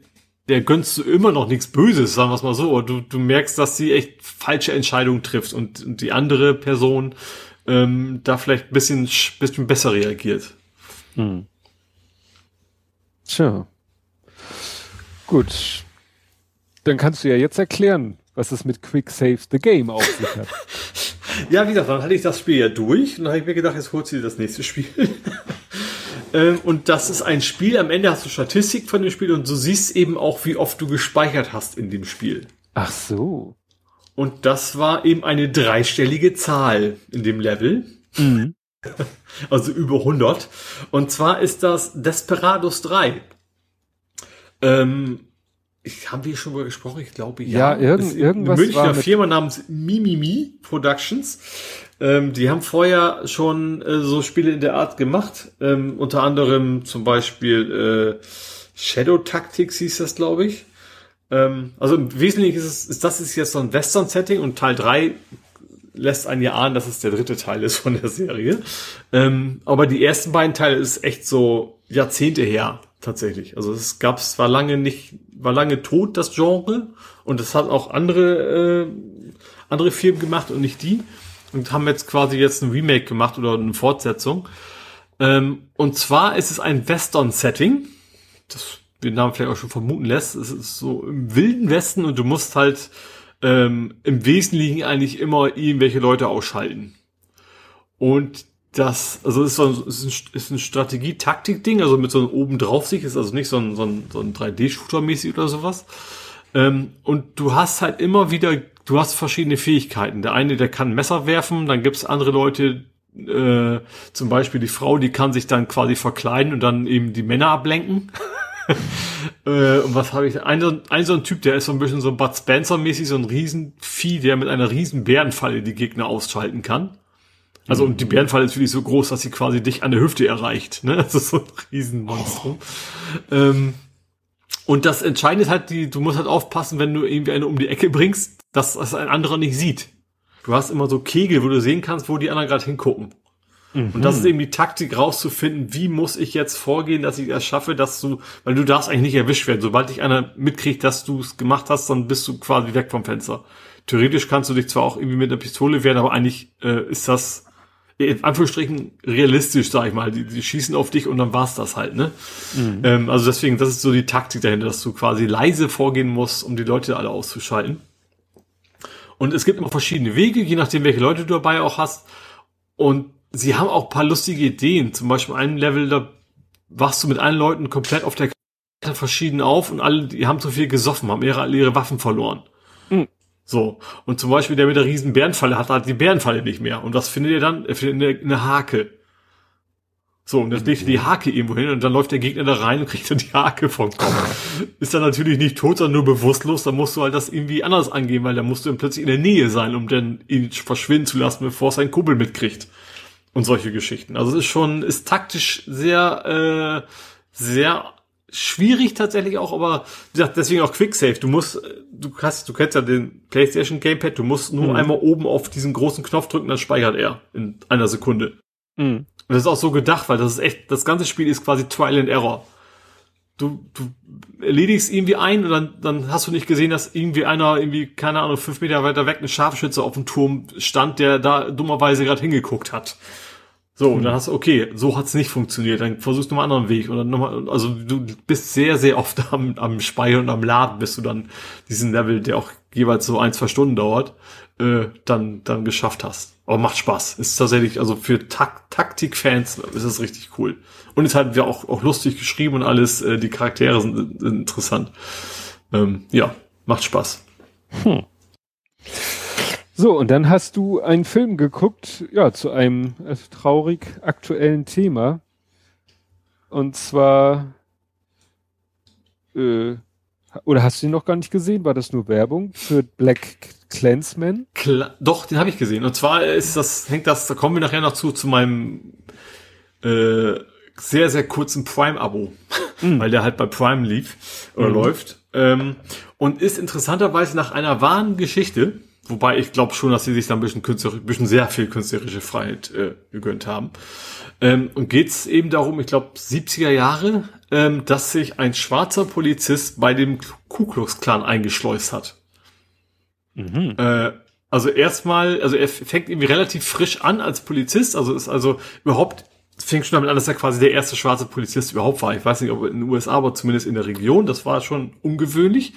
der gönnst du immer noch nichts Böses, sagen wir es mal so. Du, du merkst, dass sie echt falsche Entscheidungen trifft und, und die andere Person ähm, da vielleicht ein bisschen, bisschen besser reagiert. Hm. Tja. Gut. Dann kannst du ja jetzt erklären, was es mit Quick Save the Game auf sich hat. ja, wie gesagt, dann hatte ich das Spiel ja durch und dann habe ich mir gedacht, jetzt holst du dir das nächste Spiel. Ähm, und das ist ein Spiel, am Ende hast du Statistik von dem Spiel und du siehst eben auch, wie oft du gespeichert hast in dem Spiel. Ach so. Und das war eben eine dreistellige Zahl in dem Level. Mhm. Also über 100. Und zwar ist das Desperados 3. Ähm, ich, haben wir schon mal gesprochen? Ich glaube, ja. Ja, irgend, irgendwas eine Münchner Firma namens Mimimi Productions. Ähm, die haben vorher schon äh, so Spiele in der Art gemacht. Ähm, unter anderem zum Beispiel äh, Shadow Tactics hieß das, glaube ich. Ähm, also im Wesentlichen ist es, ist das ist jetzt so ein Western-Setting und Teil 3 lässt einen ja ahnen, dass es der dritte Teil ist von der Serie. Ähm, aber die ersten beiden Teile ist echt so Jahrzehnte her, tatsächlich. Also es gab es war lange nicht, war lange tot, das Genre. Und es hat auch andere, äh, andere Firmen gemacht und nicht die und haben jetzt quasi jetzt ein Remake gemacht oder eine Fortsetzung. Ähm, und zwar ist es ein Western-Setting, das den Namen vielleicht auch schon vermuten lässt. Es ist so im wilden Westen und du musst halt ähm, im Wesentlichen eigentlich immer irgendwelche Leute ausschalten. Und das, also ist so ein, ist ein, ist ein Strategie-Taktik-Ding, also mit so einem oben drauf sich, ist also nicht so ein, so ein, so ein 3D-Shooter-mäßig oder sowas. Ähm, und du hast halt immer wieder du hast verschiedene Fähigkeiten. Der eine, der kann Messer werfen, dann gibt's andere Leute, äh, zum Beispiel die Frau, die kann sich dann quasi verkleiden und dann eben die Männer ablenken. äh, und was habe ich? Ein, ein so ein Typ, der ist so ein bisschen so Bud Spencer-mäßig, so ein Riesenvieh, der mit einer riesen Bärenfalle die Gegner ausschalten kann. Also und die Bärenfalle ist wirklich so groß, dass sie quasi dich an der Hüfte erreicht. Ne? Das ist so ein Riesenmonstrum. Oh. Ähm, und das Entscheidende ist halt, die, du musst halt aufpassen, wenn du irgendwie eine um die Ecke bringst, dass das ein anderer nicht sieht. Du hast immer so Kegel, wo du sehen kannst, wo die anderen gerade hingucken. Mhm. Und das ist eben die Taktik rauszufinden, wie muss ich jetzt vorgehen, dass ich es schaffe, dass du, weil du darfst eigentlich nicht erwischt werden. Sobald dich einer mitkriegt, dass du es gemacht hast, dann bist du quasi weg vom Fenster. Theoretisch kannst du dich zwar auch irgendwie mit einer Pistole wehren, aber eigentlich äh, ist das in Anführungsstrichen realistisch, sag ich mal. Die, die schießen auf dich und dann war's das halt, ne? Mhm. Ähm, also deswegen, das ist so die Taktik dahinter, dass du quasi leise vorgehen musst, um die Leute alle auszuschalten. Und es gibt immer verschiedene Wege, je nachdem, welche Leute du dabei auch hast. Und sie haben auch paar lustige Ideen. Zum Beispiel ein Level, da wachst du mit allen Leuten komplett auf der Karte verschieden auf und alle, die haben zu viel gesoffen, haben ihre, ihre Waffen verloren. Mhm. So. Und zum Beispiel der mit der riesen Bärenfalle hat halt die Bärenfalle nicht mehr. Und was findet ihr dann? Er findet eine, eine Hake. So, und dann legt er die Hake irgendwo hin und dann läuft der Gegner da rein und kriegt dann die Hake vom Kopf. Ist dann natürlich nicht tot, sondern nur bewusstlos, dann musst du halt das irgendwie anders angehen, weil dann musst du dann plötzlich in der Nähe sein, um dann ihn verschwinden zu lassen, bevor es sein Kumpel mitkriegt. Und solche Geschichten. Also es ist schon, ist taktisch sehr, äh, sehr schwierig tatsächlich auch, aber wie gesagt, deswegen auch Quicksave. Du musst, du hast, du kennst ja den PlayStation Gamepad, du musst nur mhm. einmal oben auf diesen großen Knopf drücken, dann speichert er in einer Sekunde. Mhm. Und das ist auch so gedacht, weil das ist echt, das ganze Spiel ist quasi Trial and Error. Du, du erledigst irgendwie ein und dann, dann hast du nicht gesehen, dass irgendwie einer irgendwie, keine Ahnung, fünf Meter weiter weg ein Scharfschütze auf dem Turm stand, der da dummerweise gerade hingeguckt hat. So, und dann hast du, okay, so hat's nicht funktioniert, dann versuchst du mal einen anderen Weg. Dann nochmal, also du bist sehr, sehr oft am, am Speichern und am Laden, bis du dann diesen Level, der auch jeweils so ein, zwei Stunden dauert, äh, dann, dann geschafft hast. Aber macht Spaß. Ist tatsächlich, also für Tak Taktik-Fans ist es richtig cool. Und ist halt ja auch, auch lustig geschrieben und alles, äh, die Charaktere sind, sind interessant. Ähm, ja, macht Spaß. Hm. So, und dann hast du einen Film geguckt, ja, zu einem äh, traurig aktuellen Thema. Und zwar, äh, oder hast du ihn noch gar nicht gesehen? War das nur Werbung für Black Clansman? Doch, den habe ich gesehen. Und zwar ist das, hängt das, da kommen wir nachher noch zu, zu meinem äh, sehr, sehr kurzen Prime-Abo, mm. weil der halt bei Prime lief oder mm. läuft. Ähm, und ist interessanterweise nach einer wahren Geschichte Wobei ich glaube schon, dass sie sich da ein bisschen künstlerisch, ein bisschen sehr viel künstlerische Freiheit äh, gegönnt haben. Ähm, und geht's eben darum, ich glaube 70er Jahre, ähm, dass sich ein schwarzer Polizist bei dem Ku Klux Klan eingeschleust hat. Mhm. Äh, also erstmal, also er fängt irgendwie relativ frisch an als Polizist, also ist also überhaupt fängt schon damit an, dass er quasi der erste schwarze Polizist überhaupt war. Ich weiß nicht, ob in den USA, aber zumindest in der Region. Das war schon ungewöhnlich.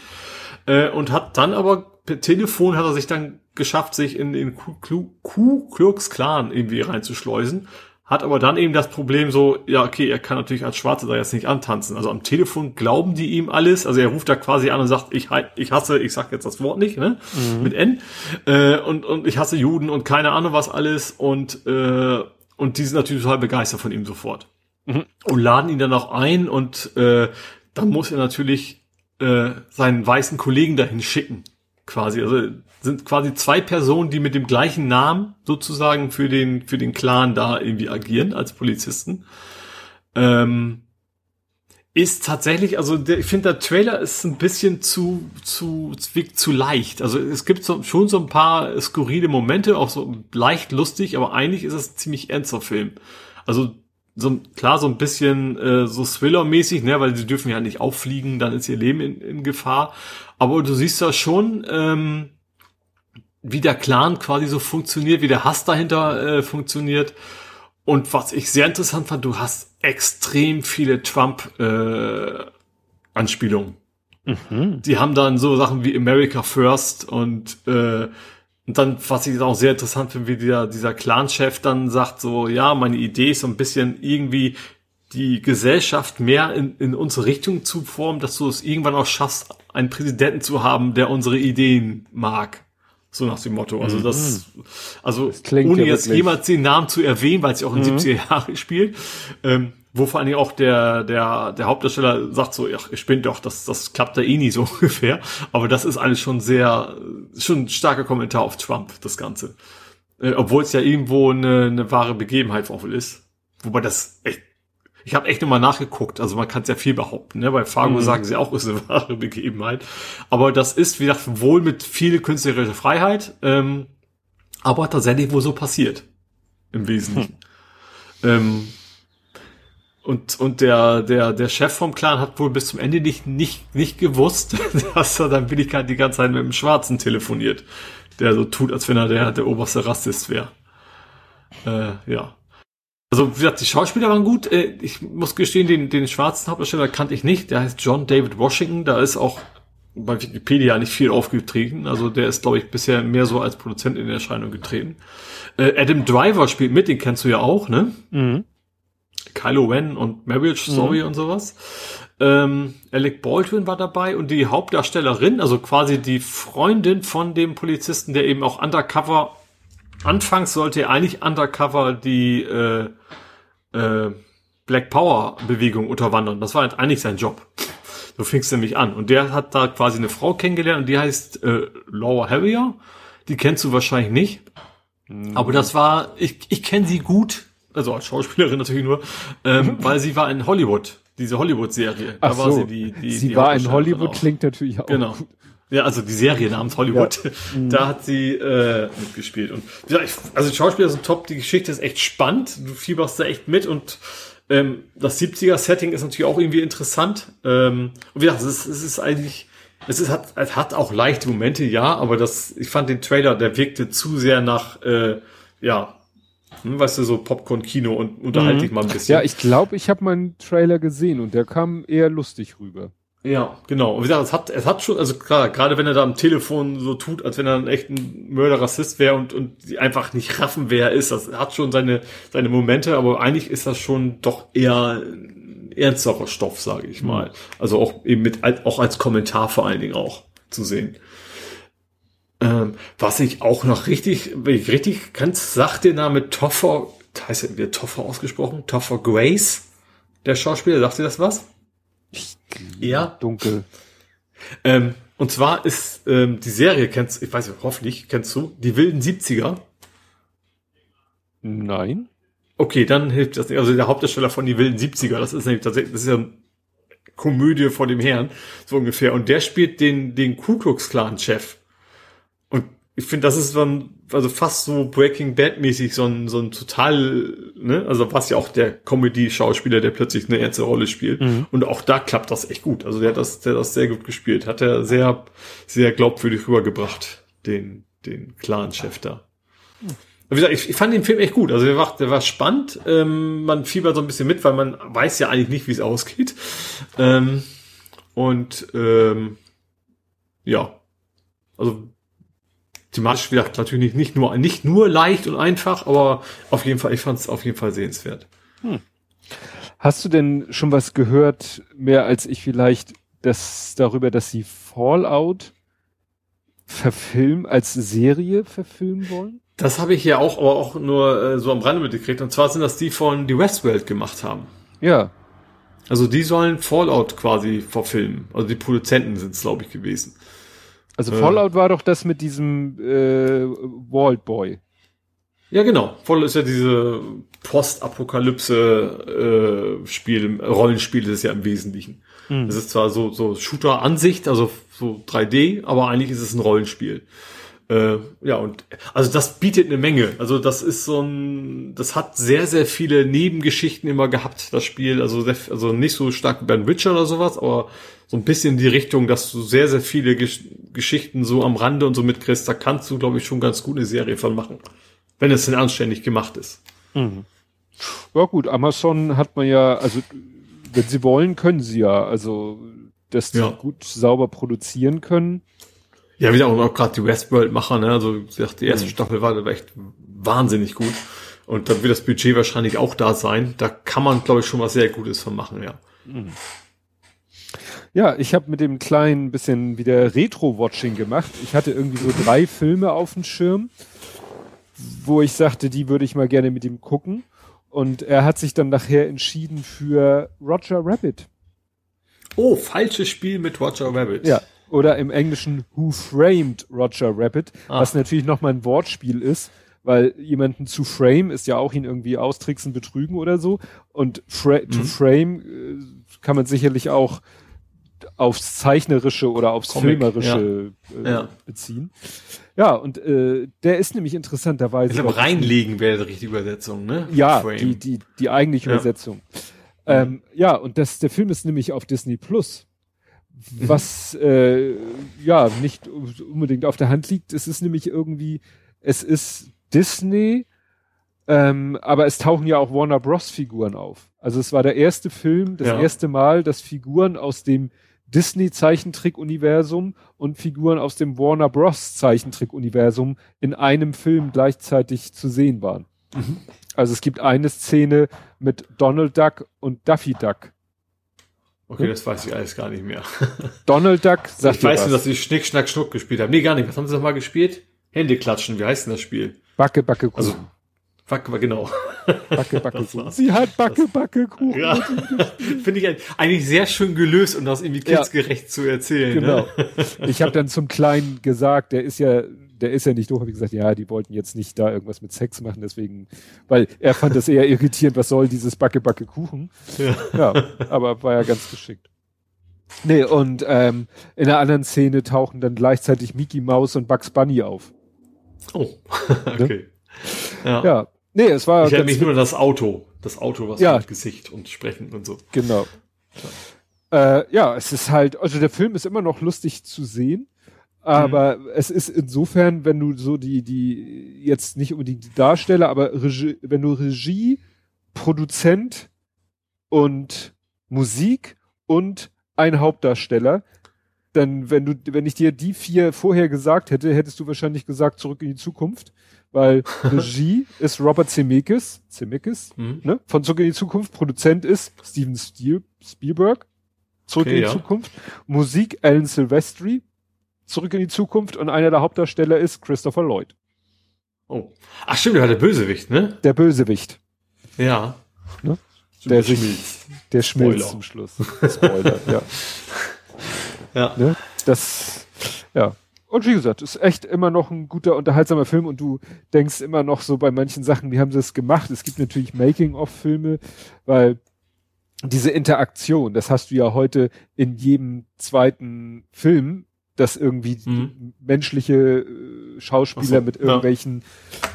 Äh, und hat dann aber per Telefon hat er sich dann geschafft, sich in den Ku Klux Klan irgendwie reinzuschleusen. Hat aber dann eben das Problem so, ja, okay, er kann natürlich als Schwarzer da jetzt nicht antanzen. Also am Telefon glauben die ihm alles. Also er ruft da quasi an und sagt, ich, ich hasse, ich sag jetzt das Wort nicht, ne? Mhm. Mit N. Äh, und, und ich hasse Juden und keine Ahnung was alles. Und, äh, und die sind natürlich total begeistert von ihm sofort. Mhm. Und laden ihn dann auch ein und äh, dann muss er natürlich äh, seinen weißen Kollegen dahin schicken quasi. Also sind quasi zwei Personen, die mit dem gleichen Namen sozusagen für den, für den Clan da irgendwie agieren als Polizisten. Ähm, ist tatsächlich, also der, ich finde, der Trailer ist ein bisschen zu, zu, zu, zu leicht. Also es gibt so, schon so ein paar skurrile Momente, auch so leicht lustig, aber eigentlich ist es ein ziemlich ernster Film. Also so klar so ein bisschen äh, so Thriller-mäßig, ne, weil sie dürfen ja nicht auffliegen, dann ist ihr Leben in, in Gefahr. Aber du siehst ja schon, ähm, wie der Clan quasi so funktioniert, wie der Hass dahinter äh, funktioniert. Und was ich sehr interessant fand, du hast extrem viele Trump-Anspielungen. Äh, mhm. Die haben dann so Sachen wie America First und äh, und dann, was ich auch sehr interessant finde, wie dieser, dieser Clan-Chef dann sagt, so, ja, meine Idee ist so ein bisschen irgendwie die Gesellschaft mehr in, in unsere Richtung zu formen, dass du es irgendwann auch schaffst, einen Präsidenten zu haben, der unsere Ideen mag. So nach dem Motto. Also das, mhm. also das ohne ja jetzt jemals den Namen zu erwähnen, weil es ja auch in mhm. 70er Jahre spielt, ähm, wo vor allen Dingen auch der, der, der Hauptdarsteller sagt so, ja, ich bin doch, das, das klappt da eh nie so ungefähr. Aber das ist alles schon sehr, schon ein starker Kommentar auf Trump, das Ganze. Äh, obwohl es ja irgendwo eine, eine wahre Begebenheit auch ist. Wobei das echt, ich habe echt nochmal nachgeguckt, also man kann es ja viel behaupten, ne? Bei Fargo mhm. sagen sie auch, ist eine wahre Begebenheit. Aber das ist, wie gesagt, wohl mit viel künstlerischer Freiheit, ähm, aber tatsächlich wohl so passiert. Im Wesentlichen. Hm. Ähm, und, und der, der, der Chef vom Clan hat wohl bis zum Ende nicht, nicht, nicht gewusst, dass er dann Willigkeit die ganze Zeit mit dem Schwarzen telefoniert. Der so tut, als wenn er der, der oberste Rassist wäre. Äh, ja. Also, wie gesagt, die Schauspieler waren gut. Äh, ich muss gestehen, den, den schwarzen Hauptdarsteller kannte ich nicht. Der heißt John David Washington. Da ist auch bei Wikipedia nicht viel aufgetreten. Also der ist, glaube ich, bisher mehr so als Produzent in Erscheinung getreten. Äh, Adam Driver spielt mit, den kennst du ja auch, ne? Mhm. Kylo Ren und Marriage Story mhm. und sowas. Ähm, Alec Baldwin war dabei und die Hauptdarstellerin, also quasi die Freundin von dem Polizisten, der eben auch undercover, anfangs sollte er eigentlich undercover die äh, äh, Black Power Bewegung unterwandern. Das war halt eigentlich sein Job. So fingst nämlich an. Und der hat da quasi eine Frau kennengelernt und die heißt äh, Laura Harrier. Die kennst du wahrscheinlich nicht. Mhm. Aber das war, ich, ich kenne sie gut also als Schauspielerin natürlich nur, ähm, weil sie war in Hollywood, diese Hollywood-Serie. Da Ach war so. sie die, die Sie die war in Hollywood, genau. klingt natürlich auch. Genau. Ja, also die Serie namens Hollywood, ja. da hat sie äh, mitgespielt. Und ja, ich, also die Schauspieler sind top, die Geschichte ist echt spannend, du fieberst da echt mit und ähm, das 70er-Setting ist natürlich auch irgendwie interessant. Ähm, und wie gesagt, es ist, es ist eigentlich, es ist, hat, es hat auch leichte Momente, ja, aber das, ich fand den Trailer, der wirkte zu sehr nach, äh, ja, Hm, weißt du, so Popcorn-Kino und unterhalte Mhm. dich mal ein bisschen. Ja, ich glaube, ich habe meinen Trailer gesehen und der kam eher lustig rüber. Ja, genau. Und wie gesagt, es hat, es hat schon, also klar, gerade wenn er da am Telefon so tut, als wenn er ein echter Mörder-Rassist wäre und, und die einfach nicht raffen, wer er ist, das hat schon seine, seine Momente, aber eigentlich ist das schon doch eher ein ernsterer Stoff, sage ich mal. Also auch eben mit, als- auch als Kommentar vor allen Dingen auch zu sehen. Ähm, was ich auch noch richtig, wenn ich richtig ganz sagt der Name Toffer, heißt er wieder Toffer ausgesprochen? Toffer Grace, der Schauspieler, sagt dir das was? Ja. Dunkel. Ähm, und zwar ist ähm, die Serie, kennst ich weiß nicht, hoffentlich kennst du, die wilden 70er. Nein. Okay, dann hilft das nicht. Also der Hauptdarsteller von die wilden 70er, das ist nämlich tatsächlich, das ist ja eine Komödie vor dem Herrn, so ungefähr. Und der spielt den, den Ku Klux Klan Chef. Und ich finde, das ist dann, also fast so Breaking Bad mäßig, so ein, so ein total, ne, also was ja auch der Comedy-Schauspieler, der plötzlich eine ernste Rolle spielt. Und auch da klappt das echt gut. Also der hat das, der hat das sehr gut gespielt. Hat er sehr, sehr glaubwürdig rübergebracht, den, den Clan-Chef da. Wie gesagt, ich, ich fand den Film echt gut. Also der war, der war spannend. Ähm, man fiebert so ein bisschen mit, weil man weiß ja eigentlich nicht, wie es ausgeht. Ähm, und ähm, ja, also thematisch, wie gesagt, natürlich nicht nur nicht nur leicht und einfach, aber auf jeden Fall, ich fand es auf jeden Fall sehenswert. Hast du denn schon was gehört, mehr als ich vielleicht, das darüber, dass sie Fallout verfilmen, als Serie verfilmen wollen? Das habe ich ja auch, aber auch nur äh, so am Rande mitgekriegt. Und zwar sind das die von The Westworld gemacht haben. Ja. Also die sollen Fallout quasi verfilmen. Also die Produzenten sind es, glaube ich, gewesen. Also Ja. Fallout war doch das mit diesem äh, Walt Boy. Ja, genau. Voll ist ja diese Postapokalypse-Spiel, Rollenspiel ist es ja im Wesentlichen. Es ist zwar so, so Shooter-Ansicht, also so 3D, aber eigentlich ist es ein Rollenspiel. Äh, ja, und also das bietet eine Menge. Also das ist so ein, das hat sehr, sehr viele Nebengeschichten immer gehabt, das Spiel. Also, sehr, also nicht so stark wie beim Witcher oder sowas, aber so ein bisschen in die Richtung, dass du sehr, sehr viele Gesch Geschichten so am Rande und so mitkriegst. Da kannst du, glaube ich, schon ganz gut eine Serie von machen. Wenn es denn anständig gemacht ist. Ja gut, Amazon hat man ja, also wenn sie wollen, können sie ja. Also dass die Ja. gut sauber produzieren können. Ja, wieder auch gerade die Westworld-Macher, ne? Also wie die erste Staffel war echt wahnsinnig gut. Und dann wird das Budget wahrscheinlich auch da sein. Da kann man, glaube ich, schon was sehr Gutes von machen, ja. Ja, ich habe mit dem kleinen bisschen wieder Retro-Watching gemacht. Ich hatte irgendwie so drei Filme auf dem Schirm, wo ich sagte, die würde ich mal gerne mit ihm gucken. Und er hat sich dann nachher entschieden für Roger Rabbit. Oh, falsches Spiel mit Roger Rabbit. Ja. Oder im Englischen Who Framed Roger Rabbit, Ah. was natürlich nochmal ein Wortspiel ist, weil jemanden zu frame ist ja auch ihn irgendwie austricksen, betrügen oder so. Und fra to frame äh, kann man sicherlich auch aufs Zeichnerische oder aufs Comic, Filmerische Äh, Ja. beziehen. Ja, und äh, der ist nämlich interessanterweise. Ich glaube, reinlegen wäre die richtige Übersetzung, ne? ja, Frame. die, die, die eigentliche Ja. Übersetzung. Ähm, ja, und das, der Film ist nämlich auf Disney Plus. Was äh, ja nicht unbedingt auf der Hand liegt. Es ist nämlich irgendwie, es ist Disney, ähm, aber es tauchen ja auch Warner Bros. Figuren auf. Also es war der erste Film, das Ja. erste Mal, dass Figuren aus dem Disney Zeichentrick-Universum und Figuren aus dem Warner Bros. Zeichentrick-Universum in einem Film gleichzeitig zu sehen waren. Also es gibt eine Szene mit Donald Duck und Daffy Duck. Okay, das weiß ich alles gar nicht mehr. Donald Duck sagt ich weiß nur, dass sie Schnick, Schnack, Schnuck gespielt haben. Nee, gar nicht. Was haben sie noch mal gespielt? Hände klatschen. Wie heißt denn das Spiel? Backe, Backe, Kuchen. Also, fuck, aber genau. Backe, Backe. Sie hat Backe, Backe, Kuchen. Ja, finde ich eigentlich sehr schön gelöst, um das irgendwie Ja. kindsgerecht zu erzählen. Genau. Ne? Ich habe dann zum Kleinen gesagt, der ist ja, der ist ja nicht doof, habe ich gesagt, ja, die wollten jetzt nicht da irgendwas mit Sex machen, deswegen, weil er fand das eher irritierend, was soll dieses Backe, Backe, Kuchen. Ja. Ja, aber war ja ganz geschickt. Nee, und ähm, in der anderen Szene tauchen dann gleichzeitig Mickey Mouse und Bugs Bunny auf. Oh, okay. Ja. Ja, nee, es war Ich erinnere mich nur an das Auto. Das Auto, was Ja. mit Gesicht und Sprechen und so. Genau. Äh, ja, es ist halt, also der Film ist immer noch lustig zu sehen, Aber mhm. es ist insofern, wenn du so die, die, jetzt nicht unbedingt die Darsteller, aber Regie, wenn du Regie, Produzent und Musik und ein Hauptdarsteller, dann, wenn du, wenn ich dir die vier vorher gesagt hätte, hättest du wahrscheinlich gesagt, zurück in die Zukunft, weil Regie ist Robert Zemeckis, Zemeckis, mhm. ne, von Zurück in die Zukunft, Produzent ist Steven Spiel, Spielberg, Zurück okay, in die ja. Zukunft, Musik Alan Silvestri, Zurück in die Zukunft und einer der Hauptdarsteller ist Christopher Lloyd. Oh. Ach stimmt, der war der Bösewicht, ne? Der Bösewicht. Ja. Ne? Der, sich, der schmilzt Spoiler. zum Schluss. Spoiler, ja. Ja. Ne? Das, ja. Und wie gesagt, ist echt immer noch ein guter, unterhaltsamer Film und du denkst immer noch so bei manchen Sachen, wie haben sie es gemacht? Es gibt natürlich Making-of-Filme, weil diese Interaktion, das hast du ja heute in jedem zweiten Film, dass irgendwie mhm. menschliche äh, Schauspieler so, mit irgendwelchen,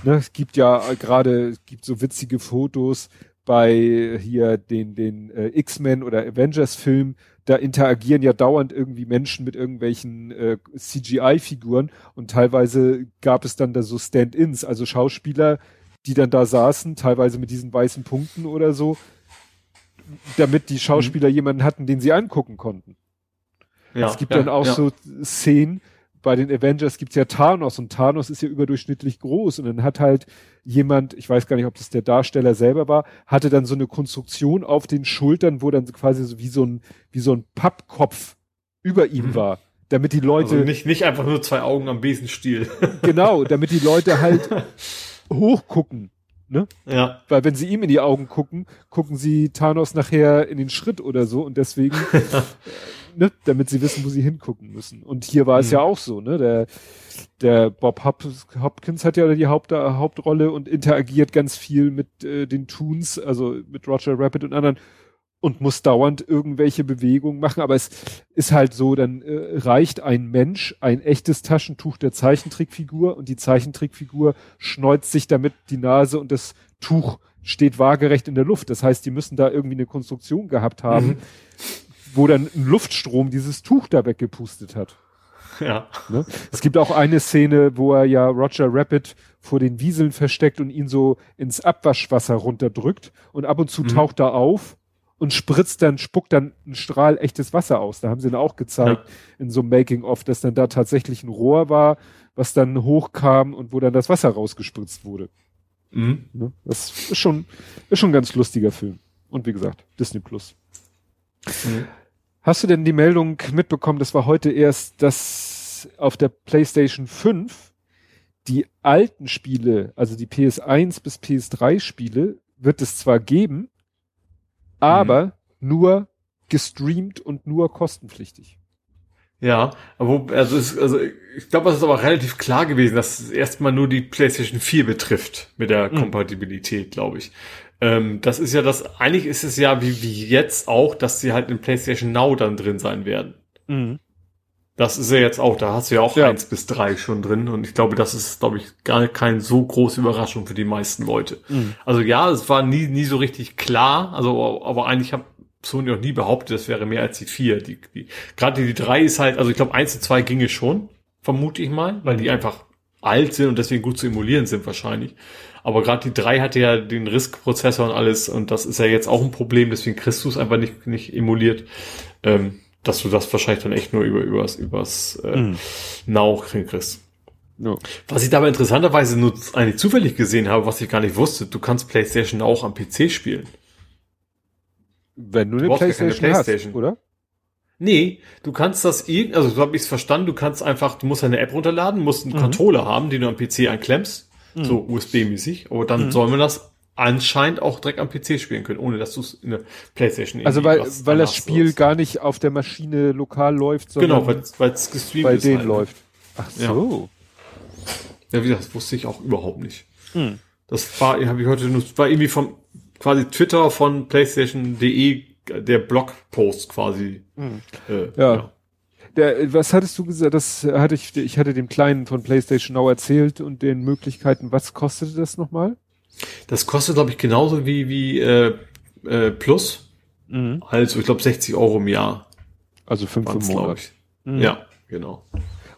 ja. ne, es gibt ja gerade, es gibt so witzige Fotos bei hier den, den äh, X-Men oder Avengers-Film, da interagieren ja dauernd irgendwie Menschen mit irgendwelchen äh, CGI-Figuren und teilweise gab es dann da so Stand-ins, also Schauspieler, die dann da saßen, teilweise mit diesen weißen Punkten oder so, damit die Schauspieler mhm. jemanden hatten, den sie angucken konnten. Ja, es gibt ja, dann auch ja. so Szenen, bei den Avengers gibt's ja Thanos und Thanos ist ja überdurchschnittlich groß und dann hat halt jemand, ich weiß gar nicht, ob das der Darsteller selber war, hatte dann so eine Konstruktion auf den Schultern, wo dann quasi so wie so ein, wie so ein Pappkopf über ihm mhm. war. Damit die Leute. Also nicht, nicht einfach nur zwei Augen am Besenstiel. genau, damit die Leute halt hochgucken. Ne? Ja. Weil wenn sie ihm in die Augen gucken, gucken sie Thanos nachher in den Schritt oder so und deswegen ne, damit sie wissen, wo sie hingucken müssen. Und hier war mhm. es ja auch so, ne? Der, der Bob Hopkins hat ja die Haupt, Hauptrolle und interagiert ganz viel mit äh, den Toons, also mit Roger Rabbit und anderen und muss dauernd irgendwelche Bewegungen machen, aber es ist halt so, dann äh, reicht ein Mensch ein echtes Taschentuch der Zeichentrickfigur und die Zeichentrickfigur schneuzt sich damit die Nase und das Tuch steht waagerecht in der Luft. Das heißt, die müssen da irgendwie eine Konstruktion gehabt haben, mhm wo dann ein Luftstrom dieses Tuch da weggepustet hat. Ja. Ne? Es gibt auch eine Szene, wo er ja Roger Rabbit vor den Wieseln versteckt und ihn so ins Abwaschwasser runterdrückt und ab und zu mhm. taucht er auf und spritzt dann, spuckt dann ein Strahl echtes Wasser aus. Da haben sie dann auch gezeigt ja. in so einem Making-of, dass dann da tatsächlich ein Rohr war, was dann hochkam und wo dann das Wasser rausgespritzt wurde. Mhm. Ne? Das ist schon, ist schon ein ganz lustiger Film. Und wie gesagt, Disney Plus. Mhm. Hast du denn die Meldung mitbekommen, das war heute erst, dass auf der PlayStation 5 die alten Spiele, also die PS1 bis PS3 Spiele, wird es zwar geben, aber mhm. nur gestreamt und nur kostenpflichtig. Ja, aber also, ist, also ich glaube, es ist aber relativ klar gewesen, dass es erstmal nur die PlayStation 4 betrifft mit der mhm. Kompatibilität, glaube ich. Ähm, das ist ja das, eigentlich ist es ja wie, wie jetzt auch, dass sie halt in PlayStation Now dann drin sein werden. Mhm. Das ist ja jetzt auch, da hast du ja auch ja. eins bis drei schon drin und ich glaube, das ist, glaube ich, gar keine so große Überraschung für die meisten Leute. Mhm. Also ja, es war nie, nie so richtig klar, also, aber eigentlich habe Sony noch nie behauptet, das wäre mehr als die vier. Die, die, Gerade die, die drei ist halt, also ich glaube, eins und zwei ginge schon, vermute ich mal, weil die einfach alt sind und deswegen gut zu emulieren sind wahrscheinlich. Aber gerade die drei hatte ja den RISC-Prozessor und alles und das ist ja jetzt auch ein Problem, deswegen kriegst du es einfach nicht, nicht emuliert, ähm, dass du das wahrscheinlich dann echt nur über, übers, übers äh, mhm. Now kriegst. No. Was ich dabei interessanterweise nur eigentlich zufällig gesehen habe, was ich gar nicht wusste, du kannst PlayStation auch am PC spielen. Wenn du eine du PlayStation, PlayStation hast, oder? Nee, du kannst das irgendwie, also so habe ich es verstanden, du kannst einfach, du musst eine App runterladen, musst einen mhm. Controller haben, den du am PC einklemmst mhm. so USB-mäßig. Aber dann mhm. soll man das anscheinend auch direkt am PC spielen können, ohne dass du es in der Playstation Also weil, weil das Spiel sollst. gar nicht auf der Maschine lokal läuft, sondern genau, weil es gestreamt bei ist denen halt. Läuft. Ach so. Ja. ja, wie gesagt, das wusste ich auch überhaupt nicht. Hm. Das war, habe ich heute nur, war irgendwie vom quasi Twitter von PlayStation.de der Blogpost quasi. Hm. Äh, ja. ja. Der, was hattest du gesagt? Das hatte ich, ich hatte dem Kleinen von PlayStation Now erzählt und den Möglichkeiten. Was kostete das nochmal? Das kostet, glaube ich, genauso wie, wie äh, äh, Plus. Mhm. Also, ich glaube, 60 Euro im Jahr. Also fünf im Monat. Mhm. Ja, genau.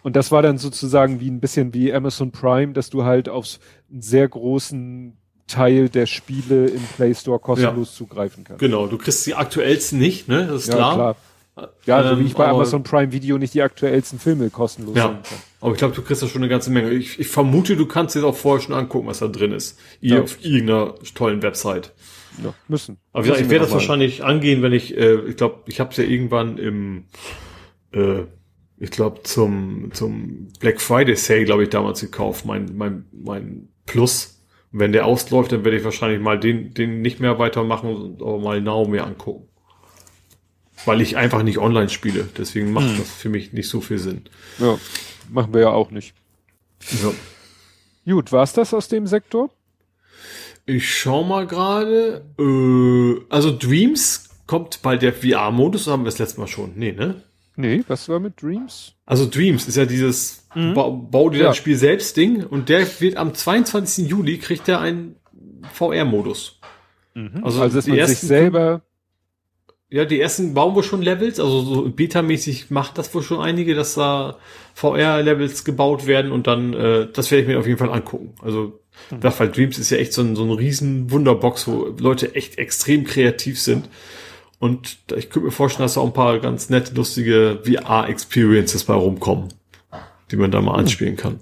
Und das war dann sozusagen wie ein bisschen wie Amazon Prime, dass du halt auf einen sehr großen Teil der Spiele im Play Store kostenlos ja. zugreifen kannst. Genau, du kriegst die aktuellsten nicht, ne? Das ist ja, klar. klar. Ja, so ähm, wie ich bei Amazon Prime Video nicht die aktuellsten Filme kostenlos ja. kann. Aber ich glaube, du kriegst da schon eine ganze Menge. Ich, ich vermute, du kannst dir auch vorher schon angucken, was da drin ist. Ihr ja. auf irgendeiner tollen Website. Ja, müssen. Aber müssen ich werde das mal. wahrscheinlich angehen, wenn ich, äh, ich glaube, ich habe es ja irgendwann im, äh, ich glaube, zum, zum Black Friday Sale, glaube ich, damals gekauft, mein, mein, mein Plus. Und wenn der ausläuft, dann werde ich wahrscheinlich mal den, den nicht mehr weitermachen, aber mal Now mehr angucken. Weil ich einfach nicht online spiele. Deswegen macht hm. das für mich nicht so viel Sinn. Ja, machen wir ja auch nicht. Ja. Gut, war's das aus dem Sektor? Ich schau mal gerade. Äh, also Dreams kommt bald der VR-Modus, haben wir das letzte Mal schon. Nee, ne? Nee, was war mit Dreams? Also Dreams ist ja dieses mhm. ba Bau dir ja. das Spiel selbst Ding und der wird am 22. Juli kriegt er einen VR-Modus. Mhm. Also, also dass man sich selber ja, die ersten bauen wohl schon Levels, also so beta-mäßig macht das wohl schon einige, dass da VR-Levels gebaut werden und dann, äh, das werde ich mir auf jeden Fall angucken. Also, mhm. Fall Dreams ist ja echt so ein, so ein riesen Wunderbox, wo Leute echt extrem kreativ sind. Und ich könnte mir vorstellen, dass da auch ein paar ganz nette, lustige VR-Experiences bei rumkommen, die man da mal mhm. anspielen kann.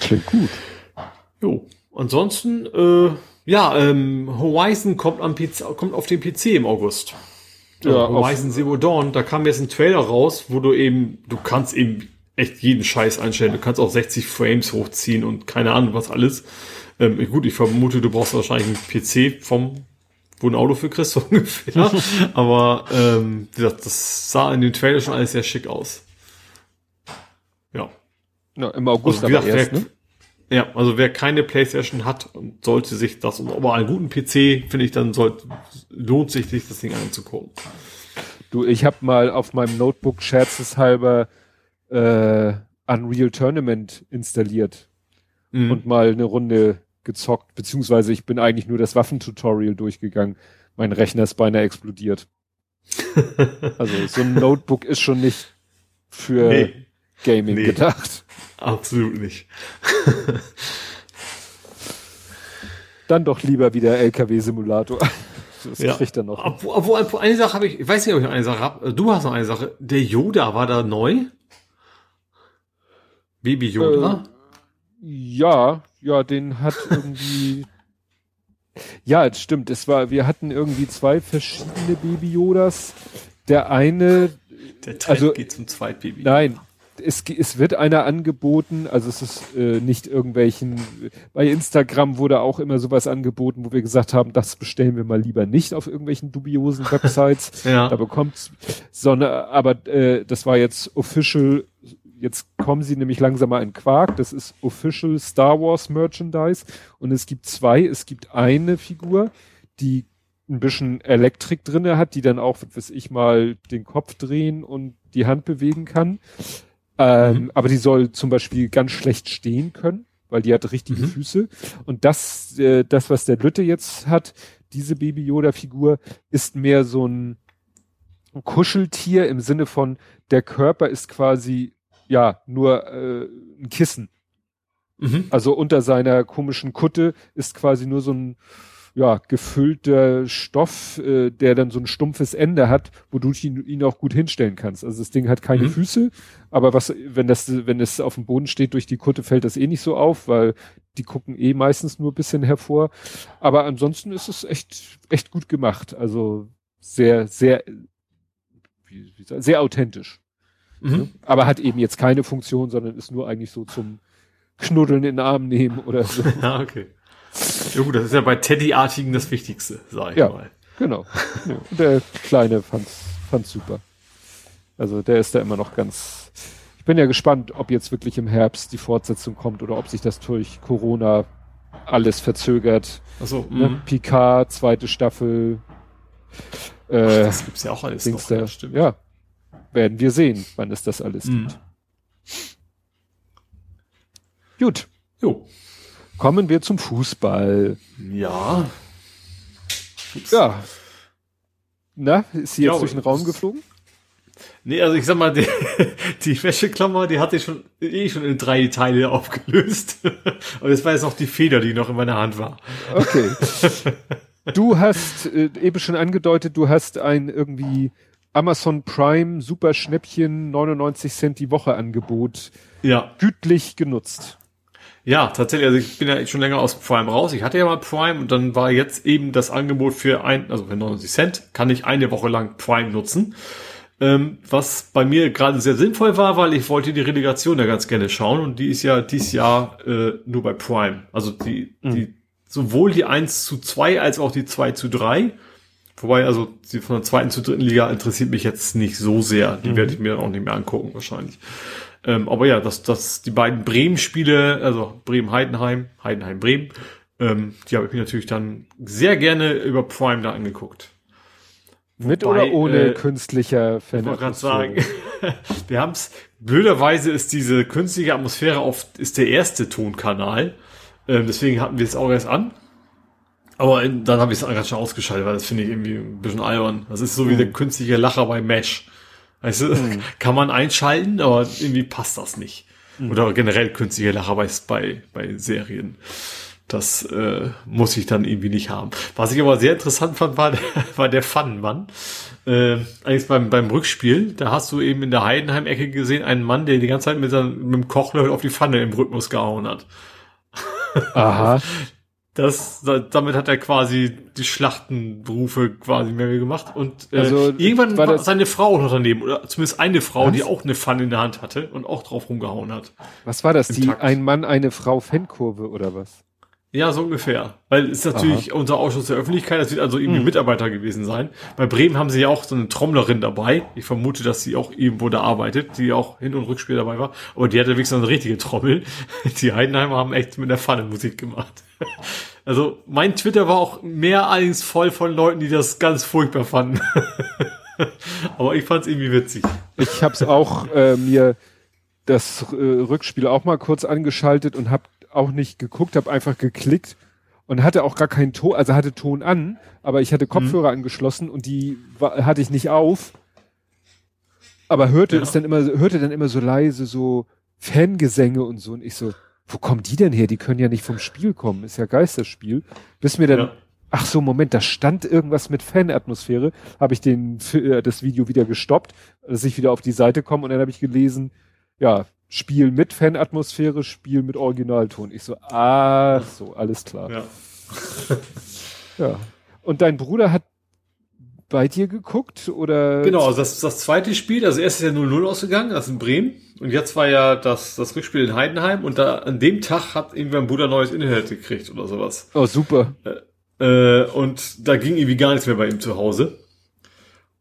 Klingt gut. Jo. Ansonsten, äh, ja, ähm, Horizon kommt, am PC, kommt auf den PC im August. Ja, also Horizon Zero Dawn, da kam jetzt ein Trailer raus, wo du eben, du kannst eben echt jeden Scheiß einstellen. Du kannst auch 60 Frames hochziehen und keine Ahnung was alles. Ähm, gut, ich vermute, du brauchst wahrscheinlich einen PC vom, wo ein Auto für kriegst, so ungefähr. Aber ähm, das, das sah in dem Trailer schon alles sehr schick aus. Ja. Ja, im August also, gesagt, erst, ne? Ja, also wer keine Playstation hat und sollte sich das, aber einen guten PC, finde ich, dann sollte, lohnt sich, sich das Ding anzugucken. Du, ich habe mal auf meinem Notebook scherzeshalber äh, Unreal Tournament installiert mhm. und mal eine Runde gezockt, beziehungsweise ich bin eigentlich nur das Waffentutorial durchgegangen. Mein Rechner ist beinahe explodiert. also so ein Notebook ist schon nicht für nee. Gaming nee. gedacht. Absolut nicht. Dann doch lieber wieder LKW-Simulator. Das ja. kriegt er noch. Obwohl, obwohl eine Sache habe ich, ich weiß nicht, ob ich noch eine Sache habe. Du hast noch eine Sache. Der Yoda war da neu? Baby Yoda? Äh, ja, ja, den hat irgendwie. ja, es stimmt. Es war, wir hatten irgendwie zwei verschiedene Baby Yodas. Der eine. Der Trend also, geht zum Zweitbaby. Nein, es, es wird einer angeboten, also es ist äh, nicht irgendwelchen, bei Instagram wurde auch immer sowas angeboten, wo wir gesagt haben, das bestellen wir mal lieber nicht auf irgendwelchen dubiosen Websites. ja. Da bekommt's, sondern, aber äh, das war jetzt official, jetzt kommen sie nämlich langsam mal in Quark, das ist official Star Wars Merchandise und es gibt zwei, es gibt eine Figur, die ein bisschen Elektrik drinne hat, die dann auch, was ich mal, den Kopf drehen und die Hand bewegen kann. Ähm, mhm. Aber die soll zum Beispiel ganz schlecht stehen können, weil die hat richtige mhm. Füße. Und das, äh, das, was der Lütte jetzt hat, diese Baby Yoda-Figur, ist mehr so ein Kuscheltier im Sinne von, der Körper ist quasi, ja, nur äh, ein Kissen. Mhm. Also unter seiner komischen Kutte ist quasi nur so ein ja, gefüllter Stoff, äh, der dann so ein stumpfes Ende hat, wo du ihn, ihn auch gut hinstellen kannst. Also das Ding hat keine mhm. Füße, aber was, wenn das, wenn es auf dem Boden steht durch die Kutte, fällt das eh nicht so auf, weil die gucken eh meistens nur ein bisschen hervor. Aber ansonsten ist es echt, echt gut gemacht. Also sehr, sehr, wie, wie sagen, sehr authentisch. Mhm. Aber hat eben jetzt keine Funktion, sondern ist nur eigentlich so zum Knuddeln in den Arm nehmen oder so. ja, okay. Ja gut, das ist ja bei Teddy-artigen das Wichtigste, sag ich ja, mal. Genau. Der Kleine fand's, fand's super. Also der ist da immer noch ganz. Ich bin ja gespannt, ob jetzt wirklich im Herbst die Fortsetzung kommt oder ob sich das durch Corona alles verzögert. Also ne? Picard, zweite Staffel. Äh, Ach, das gibt's ja auch alles noch, da. Ja, werden wir sehen, wann es das alles mhm. gibt. Gut. Jo. Kommen wir zum Fußball. Ja. Ja. Na, ist sie jetzt ja, durch den Raum geflogen? Nee, also ich sag mal, die, die Wäscheklammer, die hatte ich schon eh schon in drei Teile aufgelöst. Und das war jetzt noch die Feder, die noch in meiner Hand war. Okay. Du hast äh, eben schon angedeutet, du hast ein irgendwie Amazon Prime Super Schnäppchen 99 Cent die Woche Angebot Ja. gütlich genutzt. Ja, tatsächlich, also ich bin ja schon länger aus Prime raus. Ich hatte ja mal Prime und dann war jetzt eben das Angebot für ein, also für 99 Cent, kann ich eine Woche lang Prime nutzen. Ähm, was bei mir gerade sehr sinnvoll war, weil ich wollte die Relegation ja ganz gerne schauen und die ist ja dieses Jahr äh, nur bei Prime. Also die, die sowohl die 1 zu 2 als auch die 2 zu 3. Wobei, also die von der zweiten zu dritten Liga interessiert mich jetzt nicht so sehr. Die werde ich mir dann auch nicht mehr angucken, wahrscheinlich. Ähm, aber ja, dass das, die beiden Bremen-Spiele, also Bremen-Heidenheim, Heidenheim-Bremen, ähm, die habe ich mir natürlich dann sehr gerne über Prime da angeguckt. Mit Wobei, oder ohne äh, künstlicher Ich wollte gerade sagen, wir haben es, blöderweise ist diese künstliche Atmosphäre oft, ist der erste Tonkanal. Ähm, deswegen hatten wir es auch erst an. Aber in, dann habe ich es ganz schnell ausgeschaltet, weil das finde ich irgendwie ein bisschen albern. Das ist so wie der künstliche Lacher bei Mesh. Weißt du, kann man einschalten, aber irgendwie passt das nicht. Oder generell künstliche Lacher bei, bei, bei Serien. Das äh, muss ich dann irgendwie nicht haben. Was ich aber sehr interessant fand, war der, war der Pfannenmann. Äh, eigentlich beim, beim Rückspiel, da hast du eben in der Heidenheim-Ecke gesehen, einen Mann, der die ganze Zeit mit, seinem, mit dem Kochlöffel auf die Pfanne im Rhythmus gehauen hat. Aha. Das, da, damit hat er quasi die Schlachtenberufe quasi mehr gemacht. Und äh, Also, irgendwann war seine Frau noch daneben, oder zumindest eine Frau, Was? die auch eine Pfanne in der Hand hatte und auch drauf rumgehauen hat. Was war das? Die Takt. ein Mann, eine Frau Fankurve oder was? Ja, so ungefähr. Weil es ist natürlich unser Ausschuss der Öffentlichkeit, das wird also irgendwie Mitarbeiter gewesen sein. Bei Bremen haben sie ja auch so eine Trommlerin dabei. Ich vermute, dass sie auch irgendwo da arbeitet, die auch Hin- und Rückspiel dabei war. Aber die hatte wirklich so eine richtige Trommel. Die Heidenheimer haben echt mit der Pfanne Musik gemacht. Also mein Twitter war auch mehr allerdings voll von Leuten, die das ganz furchtbar fanden. Aber ich fand es irgendwie witzig. Ich habe es auch äh, mir das äh, Rückspiel auch mal kurz angeschaltet und habe auch nicht geguckt, habe einfach geklickt und hatte auch gar keinen Ton, also hatte Ton an, aber ich hatte Kopfhörer angeschlossen und die war, hatte ich nicht auf. Aber hörte Ja. es dann immer, hörte dann immer so leise so Fangesänge und so und ich so, wo kommen die denn her? Die können ja nicht vom Spiel kommen, ist ja Geisterspiel. Bis mir dann Ja. Ach so, Moment, da stand irgendwas mit Fanatmosphäre. Habe ich den, äh, das Video wieder gestoppt, dass ich wieder auf die Seite komme und dann habe ich gelesen, ja, Spiel mit Fanatmosphäre, Spiel mit Originalton. Ich so, ah, so, alles klar. Ja. Ja. Und dein Bruder hat bei dir geguckt oder? Genau, also das, das zweite Spiel, also erst ist ja 0-0 ausgegangen, das in Bremen. Und jetzt war ja das, das Rückspiel in Heidenheim und da an dem Tag hat irgendwie mein Bruder neues Internet gekriegt oder sowas. Oh, super. Äh, und da ging irgendwie gar nichts mehr bei ihm zu Hause.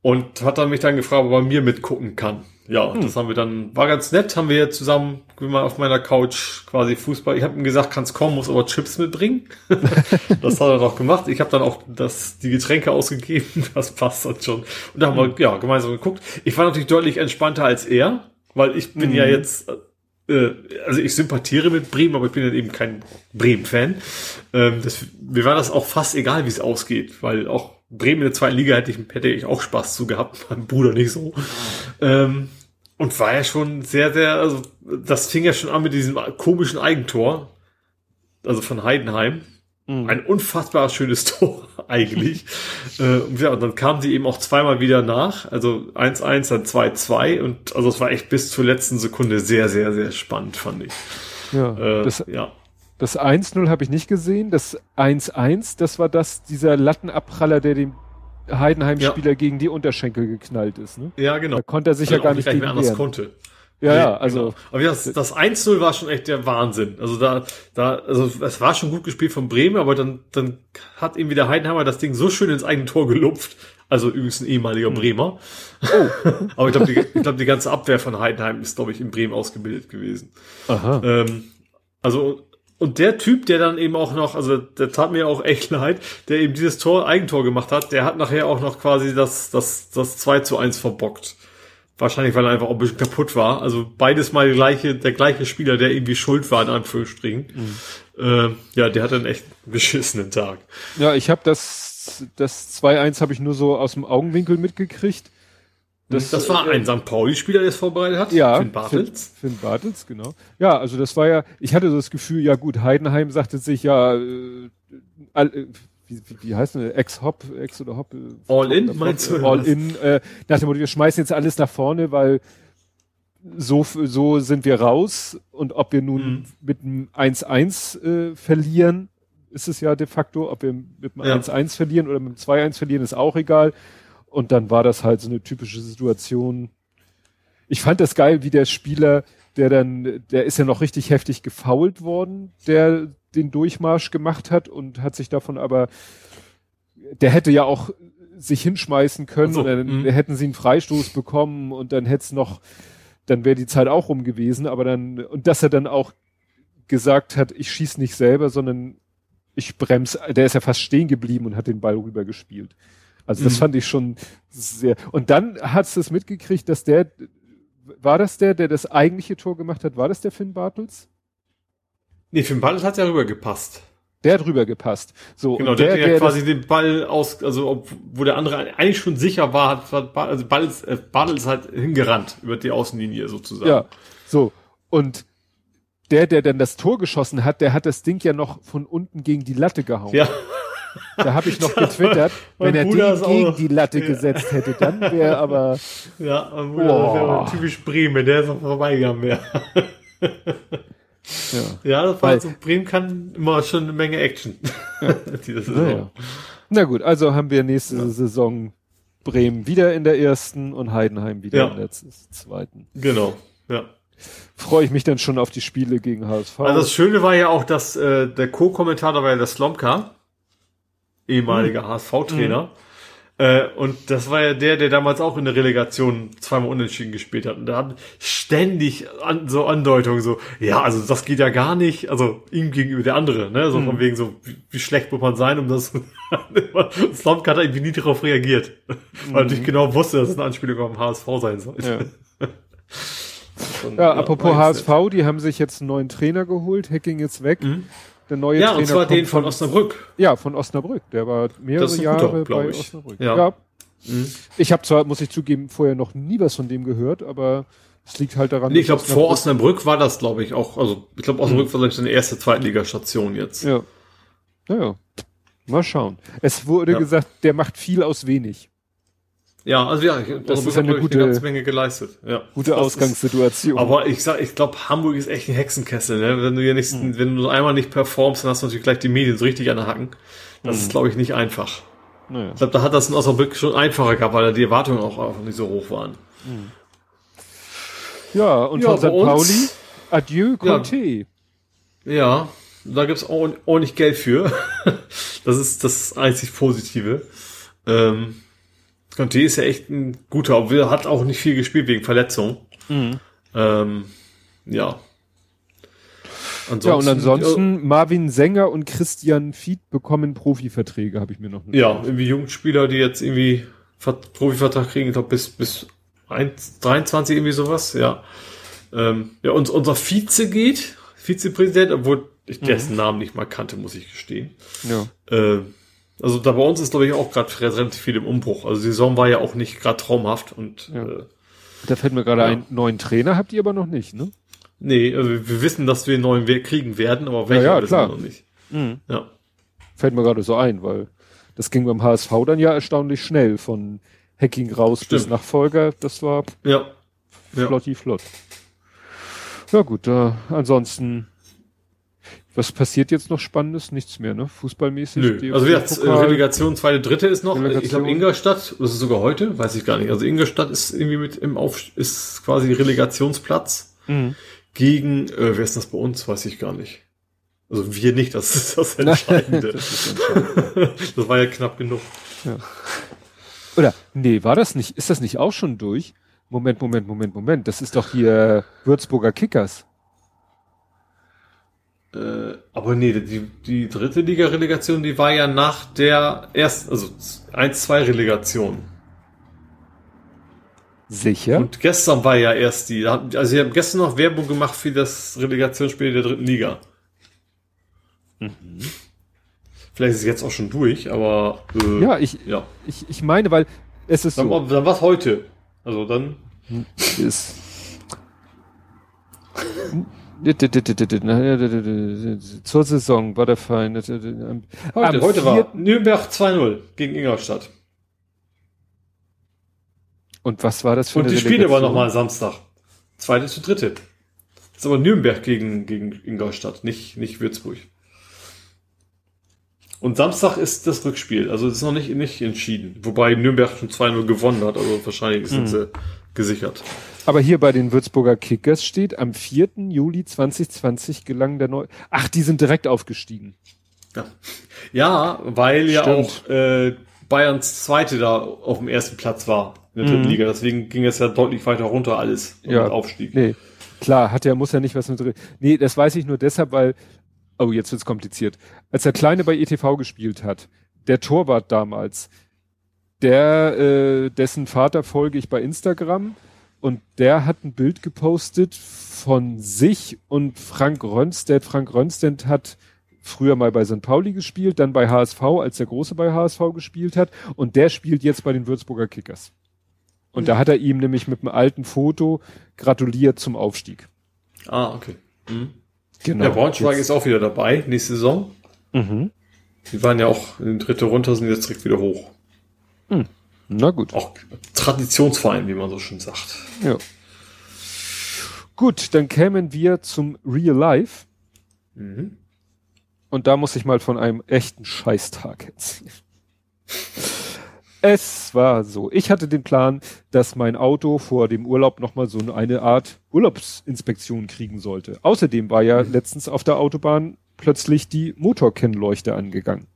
Und hat dann mich dann gefragt, ob er bei mir mitgucken kann. Ja, das haben wir dann, war ganz nett, haben wir zusammen mal auf meiner Couch quasi Fußball. Ich habe ihm gesagt, kannst kommen, muss aber Chips mitbringen. das hat er noch gemacht. Ich habe dann auch das, die Getränke ausgegeben, das passt dann schon. Und da haben wir ja gemeinsam geguckt. Ich war natürlich deutlich entspannter als er, weil ich bin ja jetzt, äh, also ich sympathiere mit Bremen, aber ich bin ja eben kein Bremen-Fan. Ähm, das, mir war das auch fast egal, wie es ausgeht, weil auch Bremen in der zweiten Liga hätte ich, hätte ich auch Spaß zu gehabt, mein Bruder nicht so. Ähm, und war ja schon sehr, sehr, also das fing ja schon an mit diesem komischen Eigentor, also von Heidenheim. Ein unfassbar schönes Tor eigentlich. äh, und ja, und dann kamen sie eben auch zweimal wieder nach, also 1-1, dann 2-2 und also es war echt bis zur letzten Sekunde sehr, sehr, sehr spannend, fand ich. Ja. Äh, das ja. das 1-0 habe ich nicht gesehen. Das 1-1, das war das, dieser Lattenabpraller, der dem Heidenheim-Spieler gegen die Unterschenkel geknallt ist. Ne? Ja, genau. Da konnte er sich Weil ja gar nicht mehr anders konnte. Ja, ja, also genau. Aber das, das 1-0 war schon echt der Wahnsinn. Also da, da, also es war schon gut gespielt von Bremen, aber dann, dann hat irgendwie der Heidenheimer das Ding so schön ins eigene Tor gelupft. Also übrigens ein ehemaliger Bremer. aber ich glaube, die, ich glaub, die ganze Abwehr von Heidenheim ist, glaube ich, in Bremen ausgebildet gewesen. aha. Ähm, also, und der Typ, der dann eben auch noch, also der tat mir auch echt leid, der eben dieses Tor, Eigentor gemacht hat, der hat nachher auch noch quasi das, das, das 2 zu 1 verbockt. Wahrscheinlich, weil er einfach auch ein bisschen kaputt war. Also beides mal die gleiche, der gleiche Spieler, der irgendwie schuld war, in Anführungsstrichen. Ähm, ja, der hat einen echt beschissenen Tag. Ja, ich habe das, das 2-1 habe ich nur so aus dem Augenwinkel mitgekriegt. Das, das war ein St. Pauli-Spieler, der es vorbereitet hat. Ja. Finn Bartels. Finn, Finn Bartels, genau. Ja, also das war ja, ich hatte so das Gefühl, ja gut, Heidenheim sagte sich ja, äh, all, äh, wie, wie, wie heißt denn, Ex-Hop, Ex oder Hop? äh, All in, meinst du? All in, äh, nach dem Motto, wir schmeißen jetzt alles nach vorne, weil so, so sind wir raus und ob wir nun Mhm. mit einem 1-1 äh, verlieren, ist es ja de facto, ob wir mit einem Ja. 1-1 verlieren oder mit einem 2-1 verlieren, ist auch egal. Und dann war das halt so eine typische Situation. Ich fand das geil, wie der Spieler, der dann, der ist ja noch richtig heftig gefoult worden, der den Durchmarsch gemacht hat und hat sich davon aber, der hätte ja auch sich hinschmeißen können so, und dann mhm. hätten sie einen Freistoß bekommen und dann hätte es noch, dann wäre die Zeit auch rum gewesen, aber dann, und dass er dann auch gesagt hat, ich schieß nicht selber, sondern ich brems, der ist ja fast stehen geblieben und hat den Ball rüber gespielt. Also das Mhm. fand ich schon sehr. Und dann hat's das mitgekriegt, dass der, war das der, der das eigentliche Tor gemacht hat? War das der Finn Bartels? Nee, Finn Bartels hat ja rübergepasst. Der hat rüber gepasst. So, Genau, der, der, der, der, quasi den Ball aus, also ob, wo der andere eigentlich schon sicher war, hat, also Bartels, äh, Bartels halt hingerannt über die Außenlinie sozusagen. ja, so. Und der, der dann das Tor geschossen hat, der hat das Ding ja noch von unten gegen die Latte gehauen. ja. Da habe ich noch getwittert, Mein wenn er Bruder den auch gegen die Latte Ja. gesetzt hätte, dann wäre aber, Ja, und Boah. das wäre typisch Bremen, der ist noch vorbeigegangen wäre. ja. Ja, das war Weil- so, Bremen kann immer schon eine Menge Action. Das ist Naja. Na gut, also haben wir nächste Saison Bremen wieder in der ersten und Heidenheim wieder Ja. in der zweiten. Genau, ja. Freue ich mich dann schon auf die Spiele gegen HSV. Also das Schöne war ja auch, dass äh, der Co-Kommentator war ja der Slomka, ehemaliger HSV-Trainer. Äh, und das war ja der, der damals auch in der Relegation zweimal unentschieden gespielt hat. Und da hat ständig an, so Andeutungen so, ja, also das geht ja gar nicht. Also ihm gegenüber der andere, ne? So von wegen so, wie, wie schlecht muss man sein, um das. Slomka hat irgendwie nie darauf reagiert. Weil er natürlich genau wusste, dass es eine Anspielung auf den HSV sein sollte. ja. Und, ja, apropos war jetzt HSV, die haben sich jetzt einen neuen Trainer geholt. Hacking ist weg. Der neue Ja, Trainer und zwar den von Osnabrück. Ja, von Osnabrück. Der war mehrere Jahre guter, glaub bei ich. Osnabrück. Ja. Ich habe zwar, muss ich zugeben, vorher noch nie was von dem gehört, aber es liegt halt daran. Nee, ich glaube, vor Osnabrück war das, glaube ich, auch. Also, ich glaube, Osnabrück war, glaube ich, seine erste Zweitligastation jetzt. Ja. Naja. Mal schauen. Es wurde Ja. gesagt, der macht viel aus wenig. Ja, also ja, Das ist eine gute- eine ganze Menge geleistet. Ja. Gute Das Ausgangssituation. Ist, aber ich sag, ich glaube, Hamburg ist echt ein Hexenkessel. Ne? Wenn du hier nicht, wenn du einmal nicht performst, dann hast du natürlich gleich die Medien so richtig an der Hacken. Das ist, glaube ich, nicht einfach. naja. Ich glaube, da hat das in Osnabrück schon einfacher gehabt, weil da die Erwartungen auch einfach nicht so hoch waren. Ja, und Ja, von St. Pauli, adieu, Conte. Ja, da gibt's auch ordentlich Geld für. das ist das einzig Positive. Ähm, Conte ist ja echt ein guter, obwohl hat auch nicht viel gespielt wegen Verletzung. Mhm. Ähm, ja. Ja, und ansonsten Marvin Sänger und Christian Fied bekommen Profiverträge, habe ich mir noch notiert. Ja, irgendwie Jugendspieler, die jetzt irgendwie Vert- Profivertrag kriegen, ich glaube bis, bis 1, 23 irgendwie sowas, ja. Ähm, ja, und unser Vize geht, Vizepräsident, obwohl ich dessen Namen nicht mal kannte, muss ich gestehen. ja. Äh, also da bei uns ist, glaube ich, auch gerade relativ viel im Umbruch. Also die Saison war ja auch nicht gerade traumhaft und Ja. äh, Da fällt mir gerade Ja. ein, neuen Trainer habt ihr aber noch nicht, ne? nee, also wir wissen, dass wir einen neuen Weg kriegen werden, aber welcher Ja, ja, wissen klar. wir noch nicht. Mhm. Ja. Fällt mir gerade so ein, weil das ging beim HSV dann ja erstaunlich schnell von Hacking raus bis Stimmt. Nachfolger. Das war. Ja. flotti flott. Ja gut, äh, ansonsten, was passiert jetzt noch Spannendes? Nichts mehr, ne? Fußballmäßig? Nö. Also gesagt, Pokal. Relegation, zweite, dritte ist noch. Relegation. Ich glaube Ingolstadt, das ist sogar heute, weiß ich gar nicht. Also Ingolstadt ist irgendwie mit im Auf, ist quasi Relegationsplatz Mhm. gegen, äh, wer ist das bei uns, weiß ich gar nicht. Also wir nicht, das ist das Entscheidende. Das ist entscheidend. das war ja knapp genug. Oder, nee, war das nicht, ist das nicht auch schon durch? Moment, Moment, Moment, Moment. Das ist doch hier Würzburger Kickers. Äh, aber nee, die, die dritte Liga-Relegation, die war ja nach der ersten, also 1-2-Relegation. Sicher? Und gestern war ja erst die, also sie haben gestern noch Werbung gemacht für das Relegationsspiel der dritten Liga. Vielleicht ist es jetzt auch schon durch, aber äh, ja, ich, ja. ich, ich meine, weil es ist Dann, so. dann war es heute. Also dann. Ist. Zur Saison war der Feind. Heute, heute war Nürnberg 2-0 gegen Ingolstadt. Und was war das für Und eine die Spiele Relegation? war nochmal Samstag. Zweite zu dritte. Das ist aber Nürnberg gegen, gegen Ingolstadt, nicht, nicht Würzburg. Und Samstag ist das Rückspiel. Also es ist noch nicht, nicht entschieden. Wobei Nürnberg schon 2-0 gewonnen hat. Also wahrscheinlich sind sie gesichert. Aber hier bei den Würzburger Kickers steht, am 4. Juli 2020 gelang der neu. Ach, die sind direkt aufgestiegen. Ja, ja weil ja Stimmt. auch äh, Bayerns Zweite da auf dem ersten Platz war in der dritten Liga. Deswegen ging es ja deutlich weiter runter alles und Ja. mit Aufstieg. Nee, klar, hat ja, muss ja nicht was mit drin. Nee, das weiß ich nur deshalb, weil, oh, jetzt wird's kompliziert. Als der Kleine bei ETV gespielt hat, der Torwart damals, der, äh, dessen Vater folge ich bei Instagram und der hat ein Bild gepostet von sich und Frank Rönnstedt. Frank Rönnstedt hat früher mal bei St. Pauli gespielt, dann bei HSV, als der Große bei HSV gespielt hat und der spielt jetzt bei den Würzburger Kickers. Und da hat er ihm nämlich mit einem alten Foto gratuliert zum Aufstieg. Ah, okay. Mhm. Genau. Ja, Braunschweig Jetzt- ist auch wieder dabei, nächste Saison. Mhm. Die waren ja auch in den dritte runter, sind jetzt direkt wieder hoch. Na gut. Auch Traditionsverein, wie man so schön sagt. Ja. Gut, dann kämen wir zum Real Life. Mhm. Und da muss ich mal von einem echten Scheißtag erzählen. Es war so. Ich hatte den Plan, dass mein Auto vor dem Urlaub nochmal so eine Art Urlaubsinspektion kriegen sollte. Außerdem war ja letztens auf der Autobahn plötzlich die Motorkennleuchte angegangen.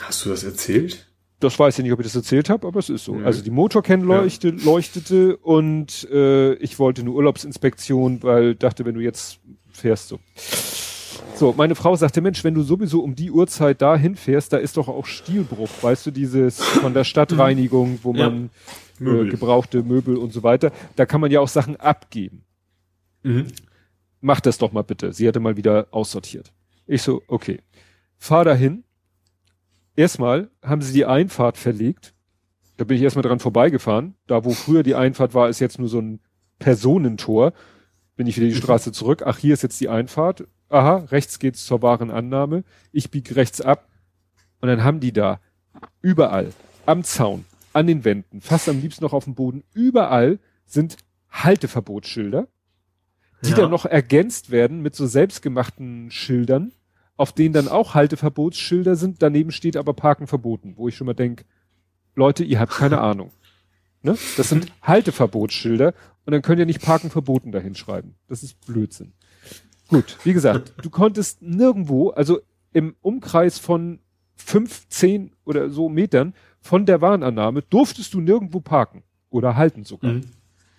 Hast du das erzählt? Das weiß ich nicht, ob ich das erzählt habe, aber es ist so. Mhm. Also die Motorkennleuchte leuchtete und äh, ich wollte eine Urlaubsinspektion, weil dachte, wenn du jetzt fährst so. So, meine Frau sagte, Mensch, wenn du sowieso um die Uhrzeit da hinfährst, da ist doch auch Stilbruch, weißt du, dieses von der Stadtreinigung, wo Ja. man äh, Möbel. gebrauchte Möbel und so weiter, da kann man ja auch Sachen abgeben. Mhm. Mach das doch mal bitte. Sie hatte mal wieder aussortiert. Ich so, okay. Fahr dahin. Erstmal haben sie die Einfahrt verlegt. Da bin ich erstmal dran vorbeigefahren. Da, wo früher die Einfahrt war, ist jetzt nur so ein Personentor. Bin ich wieder die Straße zurück. Ach, hier ist jetzt die Einfahrt. Aha, rechts geht's zur Warenannahme. Ich bieg rechts ab. Und dann haben die da überall, am Zaun, an den Wänden, fast am liebsten noch auf dem Boden, überall sind Halteverbotsschilder die Ja. dann noch ergänzt werden mit so selbstgemachten Schildern, auf denen dann auch Halteverbotsschilder sind, daneben steht aber Parken verboten, wo ich schon mal denk, Leute, ihr habt keine Ahnung. Ne? Das sind Halteverbotsschilder und dann könnt ihr nicht Parken verboten dahin schreiben. Das ist Blödsinn. Gut, wie gesagt, du konntest nirgendwo, also im Umkreis von fünf, zehn oder so Metern von der Warnannahme durftest du nirgendwo parken oder halten sogar. Mhm.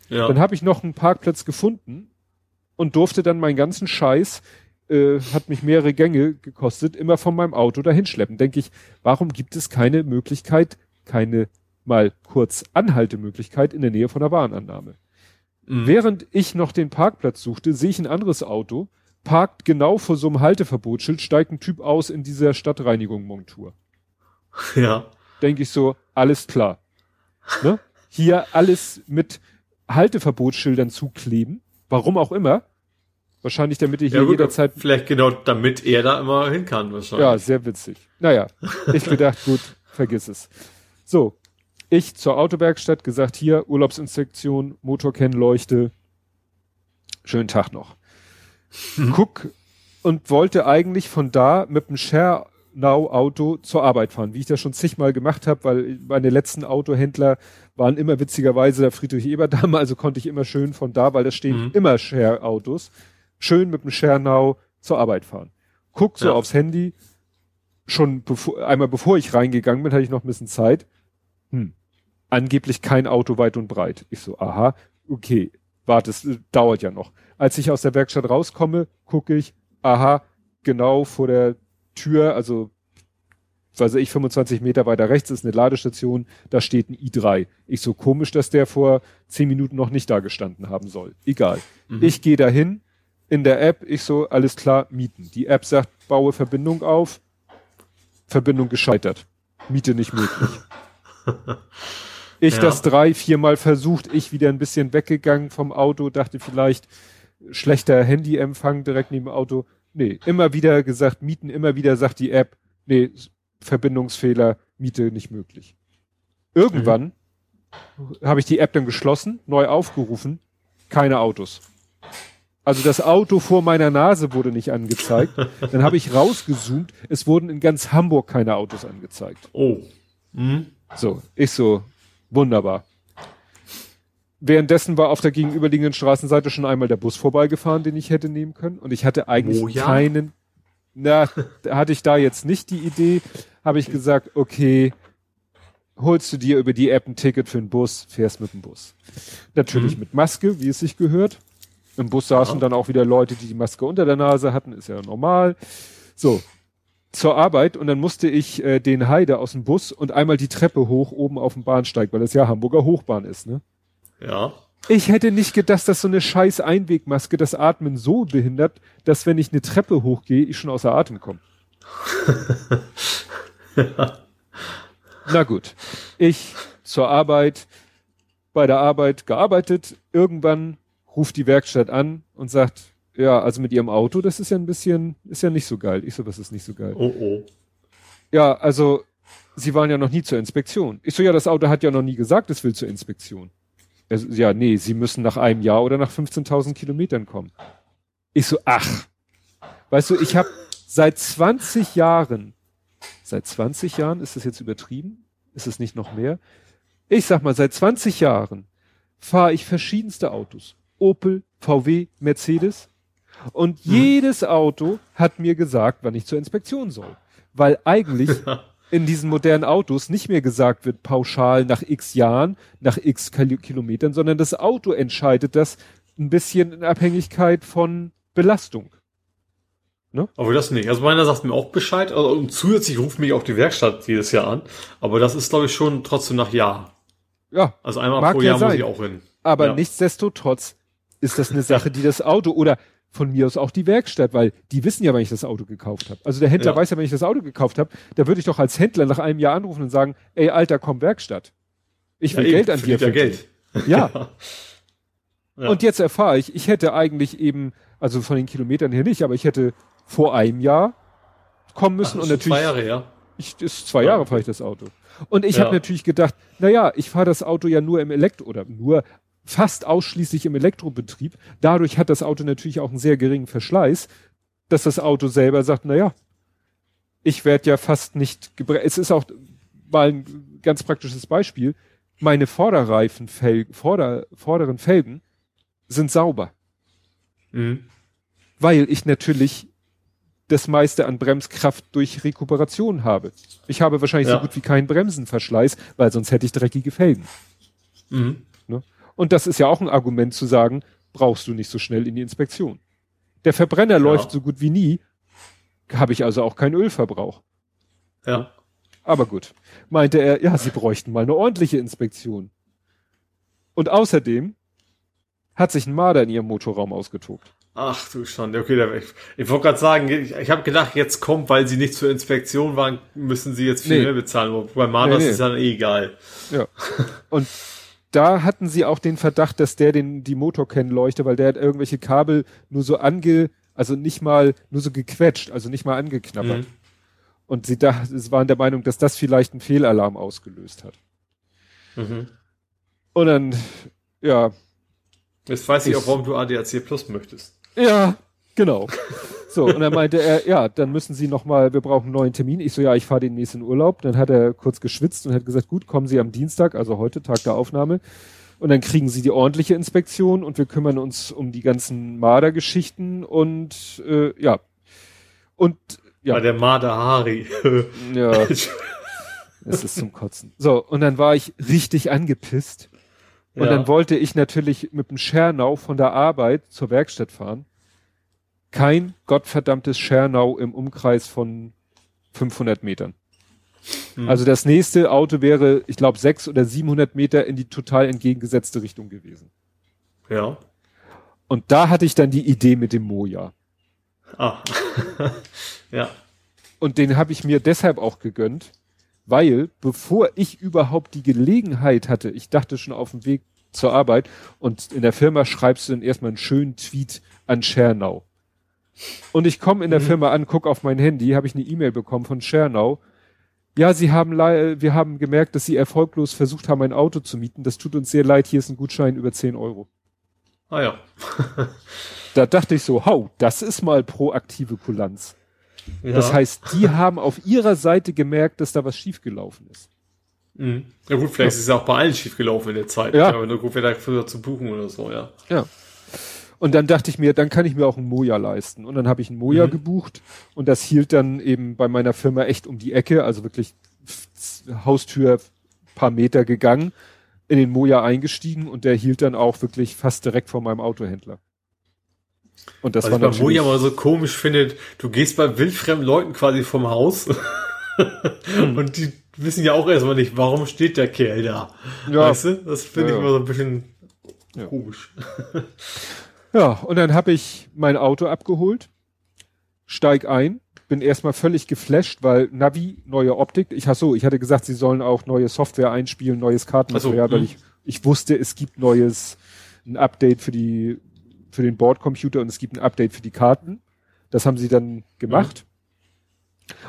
Ja. Dann habe ich noch einen Parkplatz gefunden und durfte dann meinen ganzen Scheiß, äh, hat mich mehrere Gänge gekostet, immer von meinem Auto dahin schleppen. Denke ich, warum gibt es keine Möglichkeit, keine mal kurz Anhaltemöglichkeit in der Nähe von der Warnannahme? Mhm. Während ich noch den Parkplatz suchte, sehe ich ein anderes Auto, parkt genau vor so einem Halteverbotsschild, steigt ein Typ aus in dieser Stadtreinigung-Montur. Ja. Denke ich so, alles klar. Ne? Hier alles mit Halteverbotsschildern zukleben. Warum auch immer. Wahrscheinlich, damit ich ja hier gut, jederzeit. vielleicht genau, damit er da immer hin kann, wahrscheinlich. Ja, sehr witzig. Naja, ich gedacht, gut, vergiss es. So, ich zur Autowerkstatt gesagt, hier Urlaubsinspektion, Motorkennleuchte. Schönen Tag noch. Guck und wollte eigentlich von da mit dem Share Now Auto zur Arbeit fahren, wie ich das schon zigmal gemacht habe, weil meine letzten Autohändler waren immer witzigerweise der Friedrich Eberdamm, also konnte ich immer schön von da, weil da stehen Mhm. immer Share Autos, schön mit dem Now zur Arbeit fahren. Guck so Ja. aufs Handy, schon bevor, einmal bevor ich reingegangen bin, hatte ich noch ein bisschen Zeit. Hm. Angeblich kein Auto weit und breit. Ich so, aha, okay, warte, es äh, dauert ja noch. Als ich aus der Werkstatt rauskomme, gucke ich, aha, genau vor der Tür, also weiß ich, 25 Meter weiter rechts ist eine Ladestation, da steht ein i3. Ich so komisch, dass der vor 10 Minuten noch nicht da gestanden haben soll. Egal. Mhm. Ich gehe dahin, in der App, ich so, alles klar, mieten. Die App sagt, baue Verbindung auf, Verbindung gescheitert. Miete nicht möglich. Ich Ja. das drei, viermal versucht, ich wieder ein bisschen weggegangen vom Auto, dachte vielleicht schlechter Handyempfang direkt neben dem Auto. Nee, immer wieder gesagt, mieten, immer wieder sagt die App, nee, Verbindungsfehler, Miete nicht möglich. Irgendwann habe ich die App dann geschlossen, neu aufgerufen, keine Autos. Also das Auto vor meiner Nase wurde nicht angezeigt. Dann habe ich rausgezoomt, es wurden in ganz Hamburg keine Autos angezeigt. Oh. Mhm. So, ich so, wunderbar. Währenddessen war auf der gegenüberliegenden Straßenseite schon einmal der Bus vorbeigefahren, den ich hätte nehmen können. Und ich hatte eigentlich Moja? keinen, na, da hatte ich da jetzt nicht die Idee, habe ich gesagt, okay, holst du dir über die App ein Ticket für den Bus, fährst mit dem Bus. Natürlich Mhm. mit Maske, wie es sich gehört. Im Bus saßen Ja. dann auch wieder Leute, die die Maske unter der Nase hatten, ist ja normal. So, zur Arbeit und dann musste ich äh, den Heide aus dem Bus und einmal die Treppe hoch oben auf dem Bahnsteig, weil das ja Hamburger Hochbahn ist, ne? Ja. Ich hätte nicht gedacht, dass so eine scheiß Einwegmaske das Atmen so behindert, dass wenn ich eine Treppe hochgehe, ich schon außer Atem komme. Na gut. Ich zur Arbeit, bei der Arbeit gearbeitet, irgendwann ruft die Werkstatt an und sagt, ja, also mit ihrem Auto, das ist ja ein bisschen, ist ja nicht so geil. Ich so, was ist nicht so geil? Oh oh. Ja, also, Sie waren ja noch nie zur Inspektion. Ich so, ja, das Auto hat ja noch nie gesagt, es will zur Inspektion. Er so, ja, nee, Sie müssen nach einem Jahr oder nach 15.000 Kilometern kommen. Ich so, ach. Weißt du, ich habe seit 20 Jahren, seit 20 Jahren, ist das jetzt übertrieben? Ist es nicht noch mehr? Ich sag mal, seit 20 Jahren fahre ich verschiedenste Autos. Opel, VW, Mercedes. Und jedes Auto hat mir gesagt, wann ich zur Inspektion soll. Weil eigentlich in diesen modernen Autos nicht mehr gesagt wird, pauschal nach x Jahren, nach x Kil Kilometern, sondern das Auto entscheidet das ein bisschen in Abhängigkeit von Belastung. Aber das nicht. Also meiner sagt mir auch Bescheid. Also, und zusätzlich ruft mich auch die Werkstatt jedes Jahr an. Aber das ist, glaube ich, schon trotzdem nach Jahr. Ja, Also einmal pro ja Jahr muss sein. ich auch hin. aber Ja. nichtsdestotrotz ist das eine Sache, die das Auto oder von mir aus auch die Werkstatt, weil die wissen ja, wann ich das Auto gekauft habe. Also der Händler Ja. weiß ja, wenn ich das Auto gekauft habe, da würde ich doch als Händler nach einem Jahr anrufen und sagen, ey Alter, komm Werkstatt. Ich will Ja, Geld an dir ja. Geld. Ja. Ja. Und jetzt erfahre ich, ich hätte eigentlich eben, also von den Kilometern her nicht, aber ich hätte vor einem Jahr kommen müssen Ach, und natürlich, Zwei Jahre, ja. ich, ist zwei Ja, Jahre fahre ich das Auto. Und ich Ja. habe natürlich gedacht, na ja, ich fahre das Auto ja nur im Elektro oder nur fast ausschließlich im Elektrobetrieb. Dadurch hat das Auto natürlich auch einen sehr geringen Verschleiß, dass das Auto selber sagt, na ja, ich werde ja fast nicht gebre Es ist auch mal ein ganz praktisches Beispiel. Meine Vorderreifen, Vorder, vorderen Felgen sind sauber Mhm. weil ich natürlich das meiste an Bremskraft durch Rekuperation habe. Ich habe wahrscheinlich Ja. so gut wie keinen Bremsenverschleiß, weil sonst hätte ich dreckige Felgen. Mhm. Ne? Und das ist ja auch ein Argument zu sagen, brauchst du nicht so schnell in die Inspektion. Der Verbrenner läuft so gut wie nie, habe ich also auch keinen Ölverbrauch. Ja. Aber gut, meinte er, ja, sie bräuchten mal eine ordentliche Inspektion. Und außerdem hat sich ein Marder in ihrem Motorraum ausgetobt. Ach du schon, okay, da, ich, ich wollte gerade sagen, ich, ich habe gedacht, jetzt kommt, weil sie nicht zur Inspektion waren, müssen sie jetzt viel Nee. mehr bezahlen. Bei Manas Nee, nee. ist dann eh egal. Ja. Und da hatten sie auch den Verdacht, dass der den die Motorkennleuchte, weil der hat irgendwelche Kabel nur so ange, also nicht mal nur so gequetscht, also nicht mal angeknabbert. Mhm. Und sie da, sie waren der Meinung, dass das vielleicht einen Fehlalarm ausgelöst hat. Mhm. Und dann, ja, Jetzt weiß ich Ich- auch, warum du ADAC Plus möchtest. ja, genau. So, und dann meinte er, ja, dann müssen Sie noch mal, wir brauchen einen neuen Termin. Ich so, ja, ich fahre demnächst in Urlaub. Dann hat er kurz geschwitzt und hat gesagt, gut, kommen Sie am Dienstag, also heute, Tag der Aufnahme. Und dann kriegen Sie die ordentliche Inspektion und wir kümmern uns um die ganzen Marder-Geschichten und äh, ja. Und ja, Bei der Marder Hari. ja, es ist zum Kotzen. So, und dann war ich richtig angepisst. Und Ja. dann wollte ich natürlich mit dem Schernau von der Arbeit zur Werkstatt fahren. Kein gottverdammtes Schernau im Umkreis von 500 Metern. Hm. Also das nächste Auto wäre, ich glaube, 600 oder 700 Meter in die total entgegengesetzte Richtung gewesen. ja. Und da hatte ich dann die Idee mit dem Moja. Ah. ja. Und den habe ich mir deshalb auch gegönnt, weil bevor ich überhaupt die Gelegenheit hatte, ich dachte schon auf dem Weg zur Arbeit und in der Firma schreibst du dann erstmal einen schönen Tweet an Schernau. Und ich komme in der mhm. Firma an, guck auf mein Handy, habe ich eine E-Mail bekommen von Schernau. Ja, sie haben wir haben gemerkt, dass sie erfolglos versucht haben, ein Auto zu mieten. Das tut uns sehr leid. Hier ist ein Gutschein über 10 Euro. Ah ja. da dachte ich so, hau, das ist mal proaktive Kulanz. Ja. Das heißt, die haben auf ihrer Seite gemerkt, dass da was schiefgelaufen ist. Mhm. Ja gut, vielleicht ja. ist es auch bei allen schiefgelaufen in der Zeit. Ja. Wenn du gut wieder früher zu buchen oder so, ja. Ja. Und dann dachte ich mir, dann kann ich mir auch ein Moja leisten. Und dann habe ich ein Moja mhm. gebucht und das hielt dann eben bei meiner Firma echt um die Ecke, also wirklich Haustür paar Meter gegangen in den Moja eingestiegen und der hielt dann auch wirklich fast direkt vor meinem Autohändler. Und das Was war ich bei Moja mal so komisch findet, du gehst bei wildfremden Leuten quasi vom Haus und die wissen ja auch erstmal nicht, warum steht der Kerl da. Ja. Weißt du? Das finde ja, ich immer so ein bisschen ja. komisch. ja, und dann habe ich mein Auto abgeholt, steig ein, bin erstmal völlig geflasht, weil Navi, neue Optik. Ich ach so, ich hatte gesagt, sie sollen auch neue Software einspielen, neues Kartenmaterial, so, weil hm. ich, ich wusste, es gibt neues, ein Update für die, für den Bordcomputer und es gibt ein Update für die Karten. Das haben sie dann gemacht.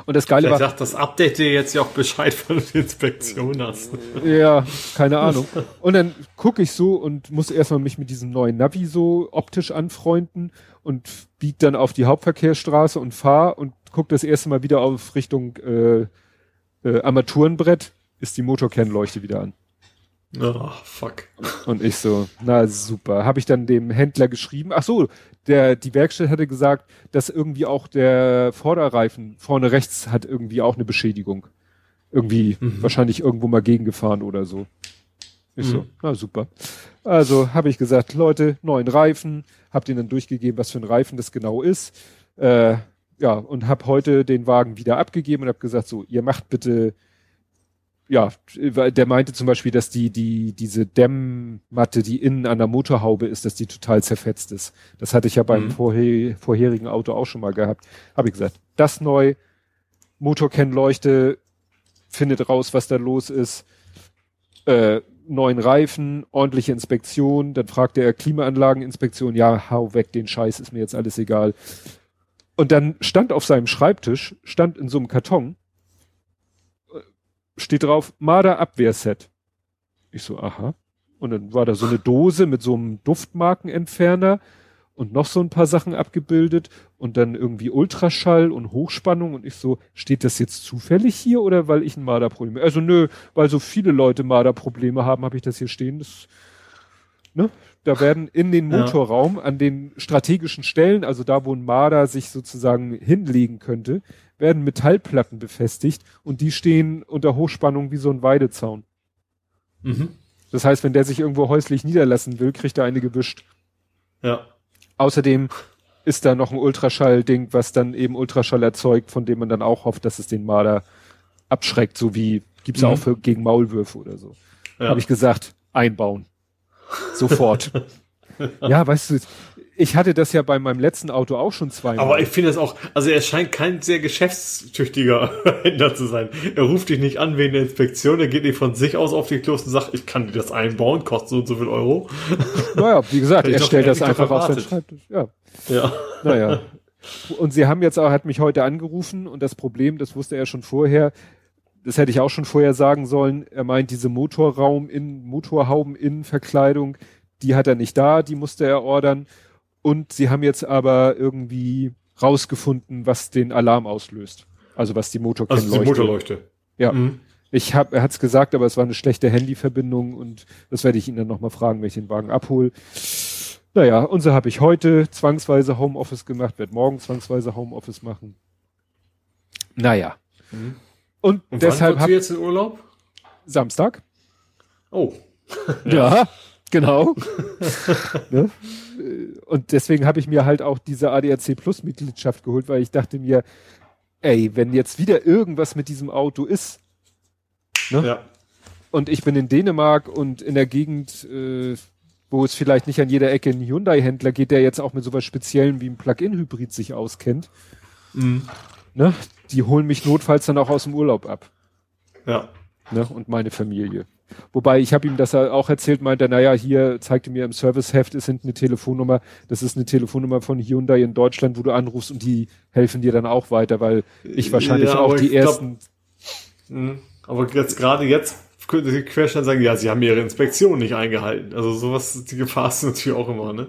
Und das Geile Vielleicht war. sagt das Update dir jetzt ja auch Bescheid, du die Inspektion hast. Ja, keine Ahnung. Und dann gucke ich so und muss erstmal mich mit diesem neuen Navi so optisch anfreunden und bieg dann auf die Hauptverkehrsstraße und fahr und guck das erste Mal wieder auf Richtung äh, äh, Armaturenbrett, ist die Motorkennleuchte wieder an. Oh, fuck. Und ich so, na super. Habe ich dann dem Händler geschrieben. Ach so, der, die Werkstatt hatte gesagt, dass irgendwie auch der Vorderreifen vorne rechts hat irgendwie auch eine Beschädigung. Irgendwie mhm. wahrscheinlich irgendwo mal gegengefahren oder so. Ich mhm. so, na super. Also habe ich gesagt, Leute, neuen Reifen, hab denen dann durchgegeben, was für ein Reifen das genau ist. Äh, ja, und habe heute den Wagen wieder abgegeben und habe gesagt, so, ihr macht bitte, ja, der meinte zum Beispiel, dass die, die, diese Dämmmatte, die innen an der Motorhaube ist, dass die total zerfetzt ist. Das hatte ich ja beim mhm. vorher, vorherigen Auto auch schon mal gehabt. Habe ich gesagt, das neu, Motorkennleuchte, findet raus, was da los ist, äh, neuen Reifen, ordentliche Inspektion, dann fragte er Klimaanlageninspektion, ja, hau weg den Scheiß, ist mir jetzt alles egal. Und dann stand auf seinem Schreibtisch, stand in so einem Karton, steht drauf, Marder Abwehrset. Ich so, aha. Und dann war da so eine Dose mit so einem Duftmarkenentferner und noch so ein paar Sachen abgebildet und dann irgendwie Ultraschall und Hochspannung und ich so, steht das jetzt zufällig hier oder weil ich ein Marderproblem? Also nö, weil so viele Leute Marderprobleme haben, habe ich das hier stehen. Das, ne? Da werden in den Motorraum an den strategischen Stellen, also da, wo ein Marder sich sozusagen hinlegen könnte, werden Metallplatten befestigt und die stehen unter Hochspannung wie so ein Weidezaun. Mhm. Das heißt, wenn der sich irgendwo häuslich niederlassen will, kriegt er eine gewischt. Ja. Außerdem ist da noch ein Ultraschall-Ding, was dann eben Ultraschall erzeugt, von dem man dann auch hofft, dass es den Marder abschreckt, so wie gibt's mhm. auch für, gegen Maulwürfe oder so. Ja. Habe ich gesagt, einbauen. Sofort. ja, weißt du, ich hatte das ja bei meinem letzten Auto auch schon zweimal. Aber ich finde es auch, also er scheint kein sehr geschäftstüchtiger Händler zu sein. Er ruft dich nicht an wegen der Inspektion, er geht nicht von sich aus auf die Klos und sagt, ich kann dir das einbauen, kostet so und so viel Euro. Naja, wie gesagt, er stellt das einfach auf seinen Schreibtisch. Ja. ja. Naja. Und sie haben jetzt auch, hat mich heute angerufen und das Problem, das wusste er schon vorher, das hätte ich auch schon vorher sagen sollen. Er meint, diese Motorraum in, Motorhauben in Verkleidung, die hat er nicht da, die musste er ordern. Und sie haben jetzt aber irgendwie rausgefunden, was den Alarm auslöst. Also was die Motorkennleuchte. Also die Motorleuchte. Ja. Mhm. Ich hab, er hat's gesagt, aber es war eine schlechte Handyverbindung und das werde ich ihn dann nochmal fragen, wenn ich den Wagen abhole. Naja, und so habe ich heute zwangsweise Homeoffice gemacht, werde morgen zwangsweise Homeoffice machen. Naja. Mhm. Und, und deshalb habe jetzt in Urlaub? Samstag. Oh. ja, genau. ne? Und deswegen habe ich mir halt auch diese ADAC Plus Mitgliedschaft geholt, weil ich dachte mir, ey, wenn jetzt wieder irgendwas mit diesem Auto ist, ne? Ja. Und ich bin in Dänemark und in der Gegend, äh, wo es vielleicht nicht an jeder Ecke einen Hyundai-Händler geht, der jetzt auch mit sowas Speziellen wie einem Plug-in-Hybrid sich auskennt. Mhm. Ne? die holen mich notfalls dann auch aus dem Urlaub ab. Ja. Ne? Und meine Familie. Wobei ich habe ihm das auch erzählt, meinte, naja, hier zeigte mir im Serviceheft, es sind eine Telefonnummer, das ist eine Telefonnummer von Hyundai in Deutschland, wo du anrufst und die helfen dir dann auch weiter, weil ich wahrscheinlich Ja, auch die glaub- ersten. Mhm. Aber jetzt gerade jetzt könnte die Querstein sagen, ja, sie haben ihre Inspektion nicht eingehalten. Also sowas, die Gefahr ist natürlich auch immer, ne?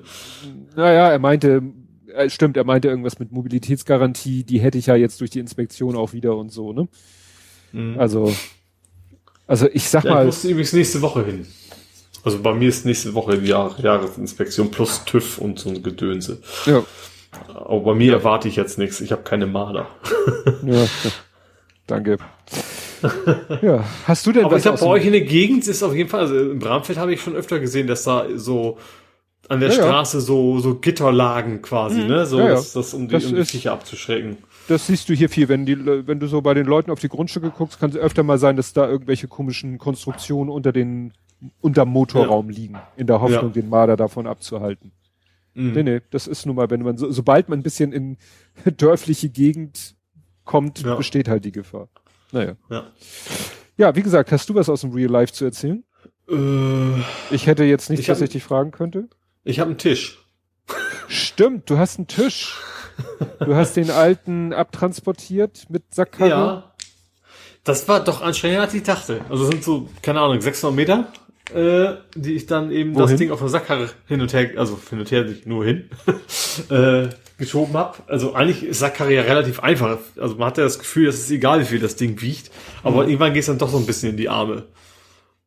Naja, er meinte, äh, stimmt, er meinte irgendwas mit Mobilitätsgarantie, die hätte ich ja jetzt durch die Inspektion auch wieder und so, ne? Mhm. Also, also ich sag Ja, ich mal, musste übrigens nächste Woche hin. Also bei mir ist nächste Woche die Jahr Jahresinspektion plus TÜV und so ein Gedönse. ja, Aber bei mir erwarte ich jetzt nichts. Ich habe keine Marder. ja, danke. Ja, hast du denn Aber was ich bei euch in der Gegend ist auf jeden Fall, also im Bramfeld habe ich schon öfter gesehen, dass da so an der Ja, ja. Straße so, so Gitter lagen quasi, ne? So, Ja, ja. Das, das, um die, Das um die Viecher abzuschrecken. Das siehst du hier viel, wenn die, wenn du so bei den Leuten auf die Grundstücke guckst, kann es öfter mal sein, dass da irgendwelche komischen Konstruktionen unter den, unterm Motorraum liegen, in der Hoffnung, Ja. den Marder davon abzuhalten. Mhm. Nee, nee, das ist nun mal, wenn man so, sobald man ein bisschen in dörfliche Gegend kommt, Ja. besteht halt die Gefahr. Naja. Ja. Ja, wie gesagt, hast du was aus dem Real Life zu erzählen? Äh, Ich hätte jetzt nicht, Ich dass hab- ich dich fragen könnte. ich habe einen Tisch. Stimmt, du hast einen Tisch. Du hast den alten abtransportiert mit Sackkarre. Ja. Das war doch anstrengender, als ich dachte. Also sind so, keine Ahnung, 600 Meter, äh, die ich dann eben Wohin? das Ding auf der Sackkarre hin und her, also hin und her nicht nur hin, äh, geschoben hab. Also eigentlich ist Sackkarre ja relativ einfach. Also man hat ja das Gefühl, dass es egal, wie viel das Ding wiegt. Aber Mhm. irgendwann geht es dann doch so ein bisschen in die Arme.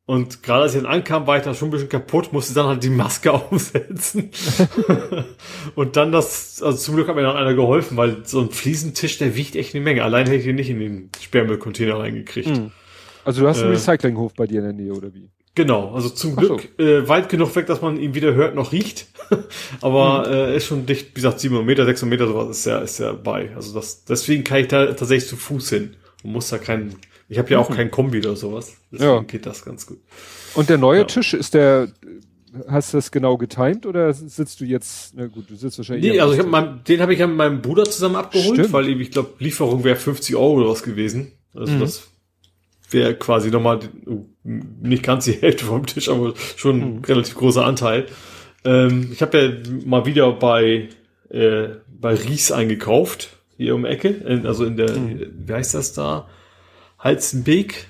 Und gerade als ich dann ankam, war ich dann schon ein bisschen kaputt, musste dann halt die Maske aufsetzen. und dann das, also zum Glück hat mir noch einer geholfen, weil so ein Fliesentisch, der wiegt echt eine Menge. Allein hätte ich ihn nicht in den Sperrmüllcontainer reingekriegt. Hm. Also du hast einen Äh. Recyclinghof bei dir in der Nähe, oder wie? Genau, also zum so. Glück äh, weit genug weg, dass man ihn wieder hört, noch riecht. Aber Mhm. äh, ist schon dicht, wie gesagt, 700 Meter, 600 Meter, sowas ist ja, ist ja bei. Also das, deswegen kann ich da tatsächlich zu Fuß hin und muss da keinen, ich habe ja auch keinen Kombi oder sowas. Deswegen Mhm. Ja. geht das ganz gut. Und der neue Ja. Tisch, ist der, hast du das genau getimt oder sitzt du jetzt, na gut, du sitzt wahrscheinlich. Nee, also ich hab mein, den habe ich ja mit meinem Bruder zusammen abgeholt, Stimmt. weil eben, ich glaube, Lieferung wäre 50 Euro oder was gewesen. Also Mhm. das wäre quasi nochmal oh, nicht ganz die Hälfte vom Tisch, aber schon ein Mhm. relativ großer Anteil. Ähm, ich habe ja mal wieder bei, äh, bei Ries eingekauft, hier um Ecke, in, also in der, Mhm. wie heißt das da? Halzenbeek?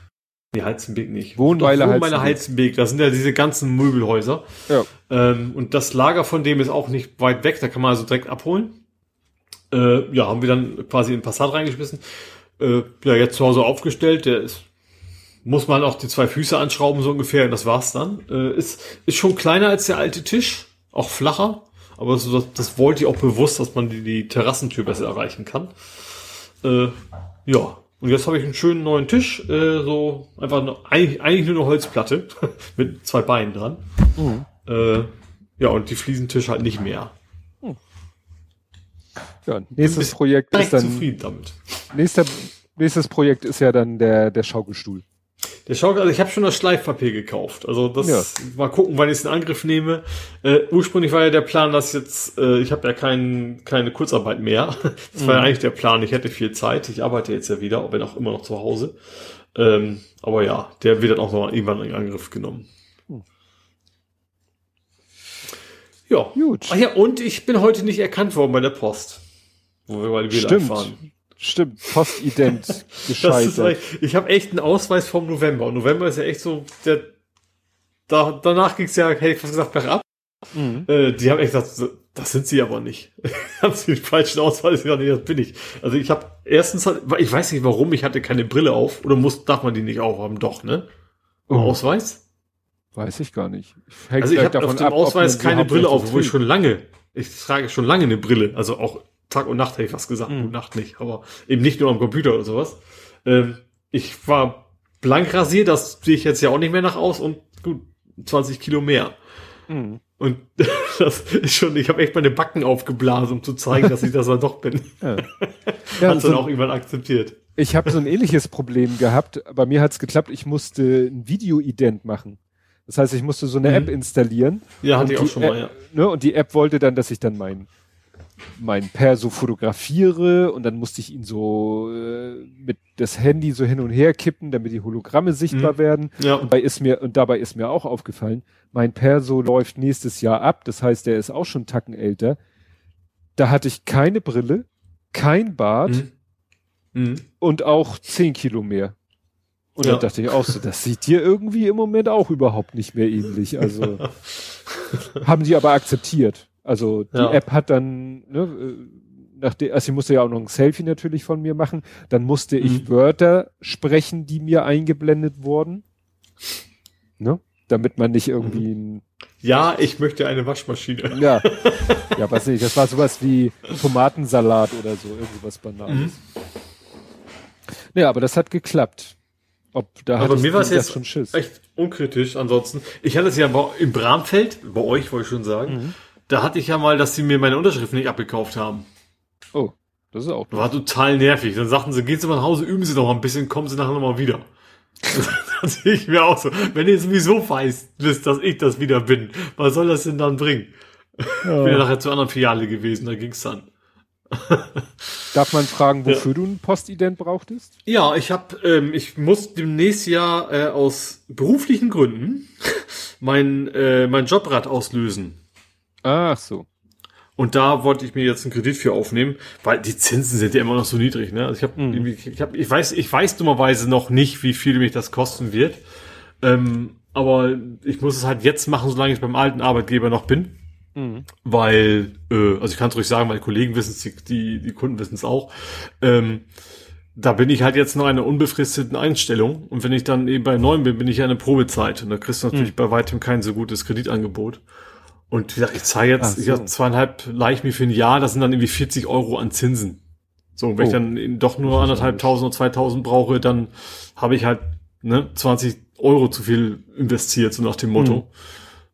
Nee, Halzenbeek nicht. Wohnweiler Doch, Wohnweiler Halzenbeek. Halzenbeek, das sind ja diese ganzen Möbelhäuser. Ja. Ähm, und das Lager von dem ist auch nicht weit weg, da kann man also direkt abholen. Äh, ja, haben wir dann quasi in den Passat reingeschmissen. Äh, ja, jetzt zu Hause aufgestellt, der ist, muss man auch die zwei Füße anschrauben, so ungefähr, und das war's dann. Äh, ist, ist schon kleiner als der alte Tisch, auch flacher, aber so, das, das wollte ich auch bewusst, dass man die, die Terrassentür besser erreichen kann. Äh, ja, und jetzt habe ich einen schönen neuen Tisch, äh, so einfach nur, eigentlich, eigentlich nur eine Holzplatte mit zwei Beinen dran. Mhm. Äh, ja, und die Fliesentisch halt nicht mehr. Ja, nächstes Projekt ist dann, zufrieden damit. nächster, nächstes Projekt ist ja dann der, der Schaukelstuhl. Der Schaukel, also ich habe schon das Schleifpapier gekauft. Also das Ja. mal gucken, wann ich es in Angriff nehme. Äh, ursprünglich war ja der Plan, dass jetzt, äh, ich habe ja kein, keine Kurzarbeit mehr. Das war ja eigentlich der Plan, ich hätte viel Zeit. Ich arbeite jetzt ja wieder, bin auch immer noch zu Hause. Ähm, aber ja, der wird dann auch noch irgendwann in Angriff genommen. Ja. Gut. Ach ja, und ich bin heute nicht erkannt worden bei der Post. Wo wir bei WLAN Stimmt. fahren. Stimmt, Postident gescheitert. echt- ich habe echt einen Ausweis vom November. Und November ist ja echt so, der, da, danach ging's ja, hätte ich fast gesagt, bergab. Mhm. Äh, die haben echt gesagt, das sind sie aber nicht. haben sie den falschen Ausweis? Ja, nee, das bin ich. Also ich habe erstens, ich weiß nicht warum, ich hatte keine Brille auf. Oder muss, darf man die nicht aufhaben? Doch, ne? Im Oh. Ausweis? Weiß ich gar nicht. Hängt Also ich habe auf dem ab, Ausweis keine Brille auf, wo ich schon lange, ich trage schon lange eine Brille. Also auch Tag und Nacht hätte ich fast gesagt. Mhm. Gut, Nacht nicht, aber eben nicht nur am Computer oder sowas. Ähm, ich war blank rasiert, das sehe ich jetzt ja auch nicht mehr nach aus und gut, 20 Kilo mehr. Mhm. Und das ist schon, ich habe echt meine Backen aufgeblasen, um zu zeigen, dass ich das dann doch bin. Ja. Hat Ja, dann so, auch irgendwann akzeptiert. ich habe so ein ähnliches Problem gehabt. Bei mir hat's geklappt. Ich musste ein Videoident machen. Das heißt, ich musste so eine Mhm. App installieren. Ja, hatte ich auch schon mal, ja. Ne, und die App wollte dann, dass ich dann mein mein Perso fotografiere und dann musste ich ihn so äh, mit das Handy so hin und her kippen, damit die Hologramme sichtbar Mhm. werden. Ja. Und dabei ist mir und dabei ist mir auch aufgefallen, mein Perso läuft nächstes Jahr ab, das heißt, der ist auch schon Tacken älter. Da hatte ich keine Brille, kein Bart Mhm. Mhm. und auch 10 Kilo mehr. Und Ja. dann dachte ich auch so, das sieht dir irgendwie im Moment auch überhaupt nicht mehr ähnlich. Also haben die aber akzeptiert. Also die Ja. App hat dann, ne, äh, nachdem, also ich musste ja auch noch ein Selfie natürlich von mir machen. Dann musste ich Mhm. Wörter sprechen, die mir eingeblendet wurden. Ne? Damit man nicht irgendwie ein, Ja, ich möchte eine Waschmaschine. ja, ja, was nicht, das war sowas wie Tomatensalat oder so, irgendwas Banales. Mhm. Ja, aber das hat geklappt. Ob, da Aber ich mir war es jetzt echt unkritisch ansonsten. Ich hatte es ja im Bramfeld, bei euch wollte ich schon sagen, Mhm. Da hatte ich ja mal, dass sie mir meine Unterschrift nicht abgekauft haben. Oh, das ist auch. War total nervig. Dann sagten sie, gehen Sie mal nach Hause, üben Sie noch mal ein bisschen, kommen Sie nachher noch mal wieder. dann sehe ich mir auch so, wenn ihr sowieso weißt, wisst, dass ich das wieder bin, was soll das denn dann bringen? Ja. Bin ja nachher zur anderen Filiale gewesen, da ging's dann. Darf man fragen, wofür du ein Postident brauchtest? Ja, ich habe, ähm, ich muss demnächst ja äh, aus beruflichen Gründen mein mein mein Jobrad auslösen. Ach so. Und da wollte ich mir jetzt einen Kredit für aufnehmen, weil die Zinsen sind ja immer noch so niedrig. Ne? Also ich habe, Mhm. ich, hab, ich weiß, ich weiß dummerweise noch nicht, wie viel mich das kosten wird. Ähm, aber ich muss es halt jetzt machen, solange ich beim alten Arbeitgeber noch bin, Mhm. weil, äh, also ich kann es ruhig sagen, meine Kollegen wissen es, die, die, die Kunden wissen es auch. Ähm, da bin ich halt jetzt noch in einer unbefristeten Einstellung. Und wenn ich dann eben bei neun bin, bin ich ja in der Probezeit. Und da kriegst du natürlich bei weitem kein so gutes Kreditangebot. Und wie gesagt, ich zahle jetzt, so. ich zweieinhalb leih ich mir für ein Jahr, das sind dann irgendwie 40 Euro an Zinsen. So, und wenn Oh. ich dann eben doch nur anderthalb tausend oder 2000 brauche, dann habe ich halt ne, 20 Euro zu viel investiert, so nach dem Motto.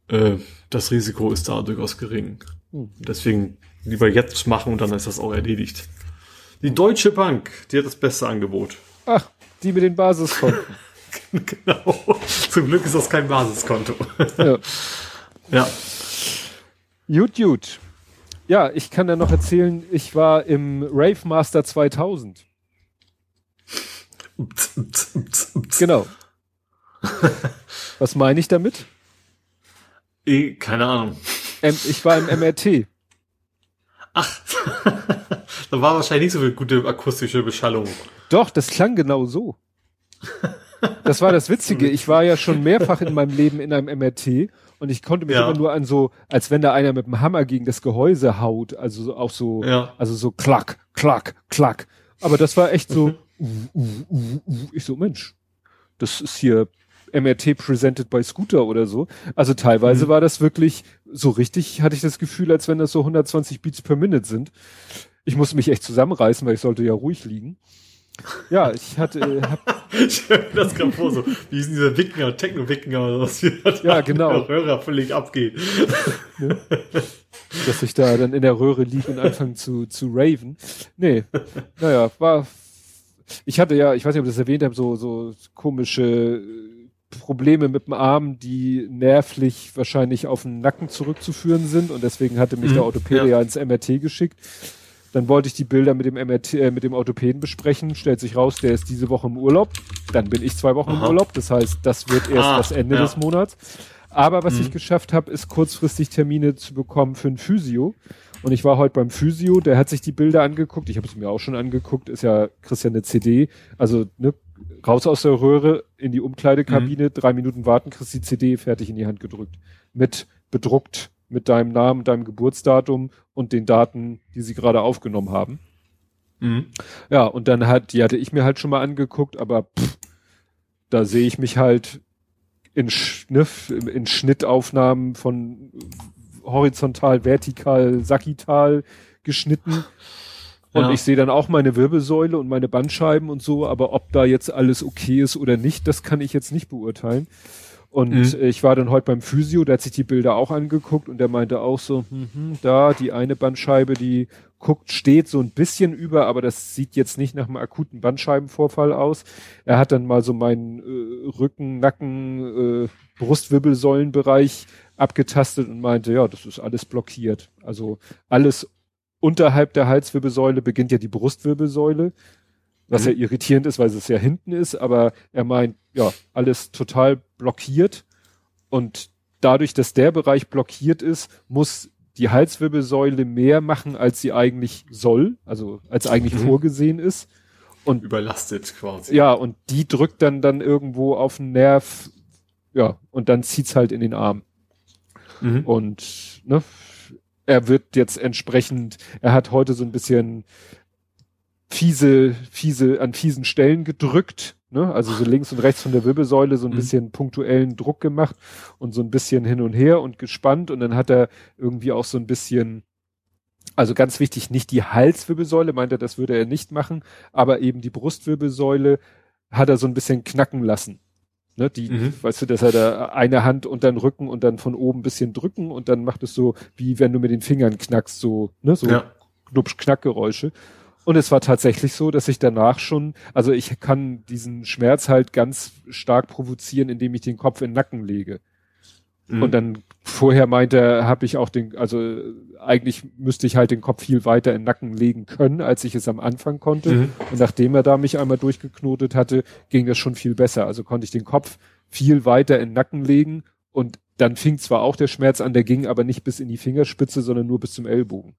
Äh, das Risiko ist da durchaus gering. Hm. Deswegen lieber jetzt machen und dann ist das auch erledigt. Die Deutsche Bank, die hat das beste Angebot. Ach, die mit den Basiskonten. genau. Zum Glück ist das kein Basiskonto. ja. ja. Gut, gut. Ja, ich kann da noch erzählen, ich war im Rave Master 2000. Ups, ups, ups, ups. Genau. Was meine ich damit? Eh, keine Ahnung. Ich war im MRT. Ach, da war wahrscheinlich nicht so viel gute akustische Beschallung. Doch, das klang genau so. Das war das Witzige. Ich war ja schon mehrfach in meinem Leben in einem MRT und ich konnte mich Ja. immer nur an so, als wenn da einer mit dem Hammer gegen das Gehäuse haut, also so- auch so, Ja. also so klack, klack, klack. Aber das war echt so, uh, uh, uh, uh. ich so, Mensch, das ist hier MRT presented by Scooter oder so. Also teilweise Mhm. war das wirklich so richtig, hatte ich das Gefühl, als wenn das so 120 Beats per Minute sind. Ich musste mich echt zusammenreißen, weil ich sollte ja ruhig liegen. Ja, ich hatte, äh, Ich mir das gerade vor, so, wie ist denn dieser Wikinger, Techno-Wikinger oder was hier Ja, genau. Hörer völlig abgeht. dass ich da dann in der Röhre lieg und anfange zu, zu raven. Nee, naja, war, ich hatte ja, ich weiß nicht, ob ich das erwähnt habe, so, so komische äh, Probleme mit dem Arm, die nervlich wahrscheinlich auf den Nacken zurückzuführen sind und deswegen hatte mich Mhm, der Orthopäde ja ins MRT geschickt. Dann wollte ich die Bilder mit dem MRT, äh, mit dem Orthopäden besprechen. Stellt sich raus, der ist diese Woche im Urlaub. Dann bin ich zwei Wochen im Aha. Urlaub. Das heißt, das wird erst Ah, das Ende ja. des Monats. Aber was Mhm. ich geschafft habe, ist kurzfristig Termine zu bekommen für ein Physio. Und ich war heute beim Physio, der hat sich die Bilder angeguckt. Ich habe es mir auch schon angeguckt. Ist ja Christian eine CD. Also ne, raus aus der Röhre in die Umkleidekabine, drei Minuten warten, kriegst die CD fertig in die Hand gedrückt. Mit bedruckt mit deinem Namen, deinem Geburtsdatum und den Daten, die sie gerade aufgenommen haben. Mhm. Ja, und dann hat, die hatte ich mir halt schon mal angeguckt, aber pff, da sehe ich mich halt in, Sch- ne, in Schnittaufnahmen von horizontal, vertikal, sagittal geschnitten. Und Ja. ich sehe dann auch meine Wirbelsäule und meine Bandscheiben und so, aber ob da jetzt alles okay ist oder nicht, das kann ich jetzt nicht beurteilen. Und Mhm. äh, ich war dann heute beim Physio, der hat sich die Bilder auch angeguckt und der meinte auch so, mhm, da die eine Bandscheibe, die guckt, steht so ein bisschen über, aber das sieht jetzt nicht nach einem akuten Bandscheibenvorfall aus. Er hat dann mal so meinen äh, Rücken, Nacken, äh, Brustwirbelsäulenbereich abgetastet und meinte, ja, das ist alles blockiert. Also alles unterhalb der Halswirbelsäule beginnt ja die Brustwirbelsäule, was Mhm. ja irritierend ist, weil es ja hinten ist, aber er meint, ja, alles total blockiert und dadurch, dass der Bereich blockiert ist, muss die Halswirbelsäule mehr machen, als sie eigentlich soll, also als eigentlich Mhm. vorgesehen ist. Und Überlastet quasi. ja, und die drückt dann dann irgendwo auf den Nerv, ja, und dann zieht's halt in den Arm. Mhm. Und ne, er wird jetzt entsprechend, er hat heute so ein bisschen fiese, fiese, an fiesen Stellen gedrückt, ne? Also so links und rechts von der Wirbelsäule so ein Mhm. bisschen punktuellen Druck gemacht und so ein bisschen hin und her und gespannt und dann hat er irgendwie auch so ein bisschen also ganz wichtig, nicht die Halswirbelsäule, meint er, das würde er nicht machen, aber eben die Brustwirbelsäule hat er so ein bisschen knacken lassen. Ne, die, Mhm. weißt du, dass er da eine Hand unter den Rücken und dann von oben ein bisschen drücken und dann macht es so, wie wenn du mit den Fingern knackst, so, ne, so Ja. Knupsch-Knackgeräusche. Und es war tatsächlich so, dass ich danach schon, also ich kann diesen Schmerz halt ganz stark provozieren, indem ich den Kopf in den Nacken lege. Mhm. Und dann vorher meinte er, habe ich auch den, also eigentlich müsste ich halt den Kopf viel weiter in den Nacken legen können, als ich es am Anfang konnte. Mhm. Und nachdem er da mich einmal durchgeknotet hatte, ging das schon viel besser. Also konnte ich den Kopf viel weiter in den Nacken legen und dann fing zwar auch der Schmerz an, der ging aber nicht bis in die Fingerspitze, sondern nur bis zum Ellbogen.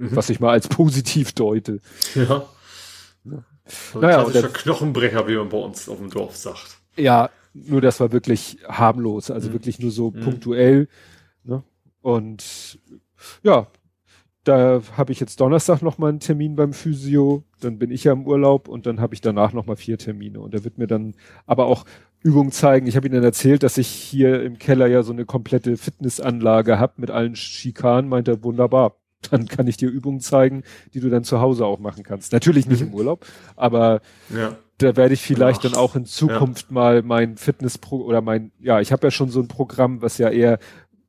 Mhm. Was ich mal als positiv deute. Ja. Ja. So Naja, klassischer und Knochenbrecher, wie man bei uns auf dem Dorf sagt. Ja, nur das war wirklich harmlos, also Mhm. wirklich nur so Mhm. punktuell. Ne? Und ja, da habe ich jetzt Donnerstag noch mal einen Termin beim Physio, dann bin ich ja im Urlaub und dann habe ich danach noch mal vier Termine und er wird mir dann aber auch Übungen zeigen. Ich habe ihnen erzählt, dass ich hier im Keller ja so eine komplette Fitnessanlage habe mit allen Schikanen, meint er wunderbar. Dann kann ich dir Übungen zeigen, die du dann zu Hause auch machen kannst. Natürlich nicht Mhm. im Urlaub, aber Ja. da werde ich vielleicht Ach, dann auch in Zukunft mal mein Fitnesspro oder mein, ja, ich habe ja schon so ein Programm, was ja eher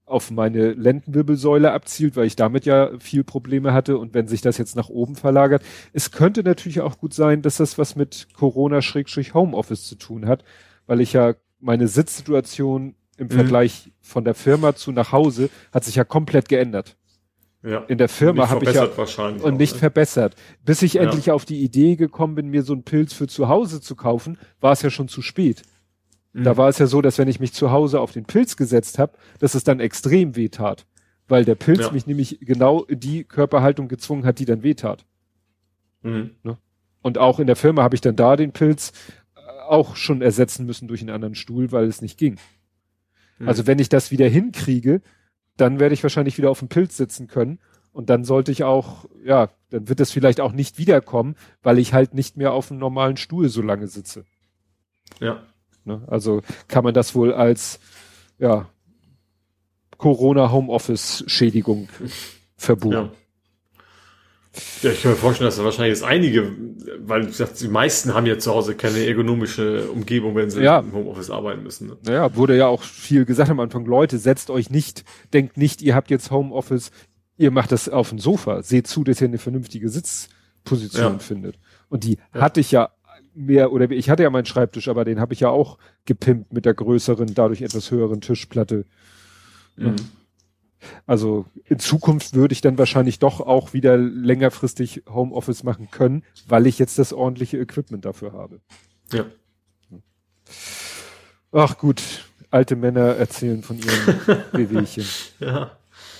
auf meine Lendenwirbelsäule abzielt, weil ich damit ja viel Probleme hatte und wenn sich das jetzt nach oben verlagert, es könnte natürlich auch gut sein, dass das was mit Corona-Homeoffice zu tun hat, weil ich ja meine Sitzsituation im Mhm. Vergleich von der Firma zu nach Hause hat sich ja komplett geändert. Ja. In der Firma habe ich ja wahrscheinlich und auch, nicht ne? verbessert. Bis ich Ja. endlich auf die Idee gekommen bin, mir so einen Pilz für zu Hause zu kaufen, war es ja schon zu spät. Mhm. Da war es ja so, dass wenn ich mich zu Hause auf den Pilz gesetzt habe, dass es dann extrem weh tat. Weil der Pilz Ja. mich nämlich genau die Körperhaltung gezwungen hat, die dann weh tat. Mhm. Und auch in der Firma habe ich dann da den Pilz äh, auch schon ersetzen müssen durch einen anderen Stuhl, weil es nicht ging. Mhm. Also wenn ich das wieder hinkriege, dann werde ich wahrscheinlich wieder auf dem Pilz sitzen können. Und dann sollte ich auch, ja, dann wird es vielleicht auch nicht wiederkommen, weil ich halt nicht mehr auf einem normalen Stuhl so lange sitze. ja. Ne? Also kann man das wohl als, ja, Corona-Homeoffice-Schädigung verbuchen. Ja. Ja, ich kann mir vorstellen, dass da wahrscheinlich jetzt einige, weil wie gesagt, die meisten haben ja zu Hause keine ergonomische Umgebung, wenn sie Ja. im Homeoffice arbeiten müssen. Ne? Naja, wurde ja auch viel gesagt am Anfang, Leute, setzt euch nicht, denkt nicht, ihr habt jetzt Homeoffice, ihr macht das auf dem Sofa. Seht zu, dass ihr eine vernünftige Sitzposition Ja. findet. Und die Ja. hatte ich ja mehr, oder ich hatte ja meinen Schreibtisch, aber den habe ich ja auch gepimpt mit der größeren, dadurch etwas höheren Tischplatte. Mhm. Also in Zukunft würde ich dann wahrscheinlich doch auch wieder längerfristig Homeoffice machen können, weil ich jetzt das ordentliche Equipment dafür habe. Ja. Ach gut, alte Männer erzählen von ihren Wehwehchen. Ja.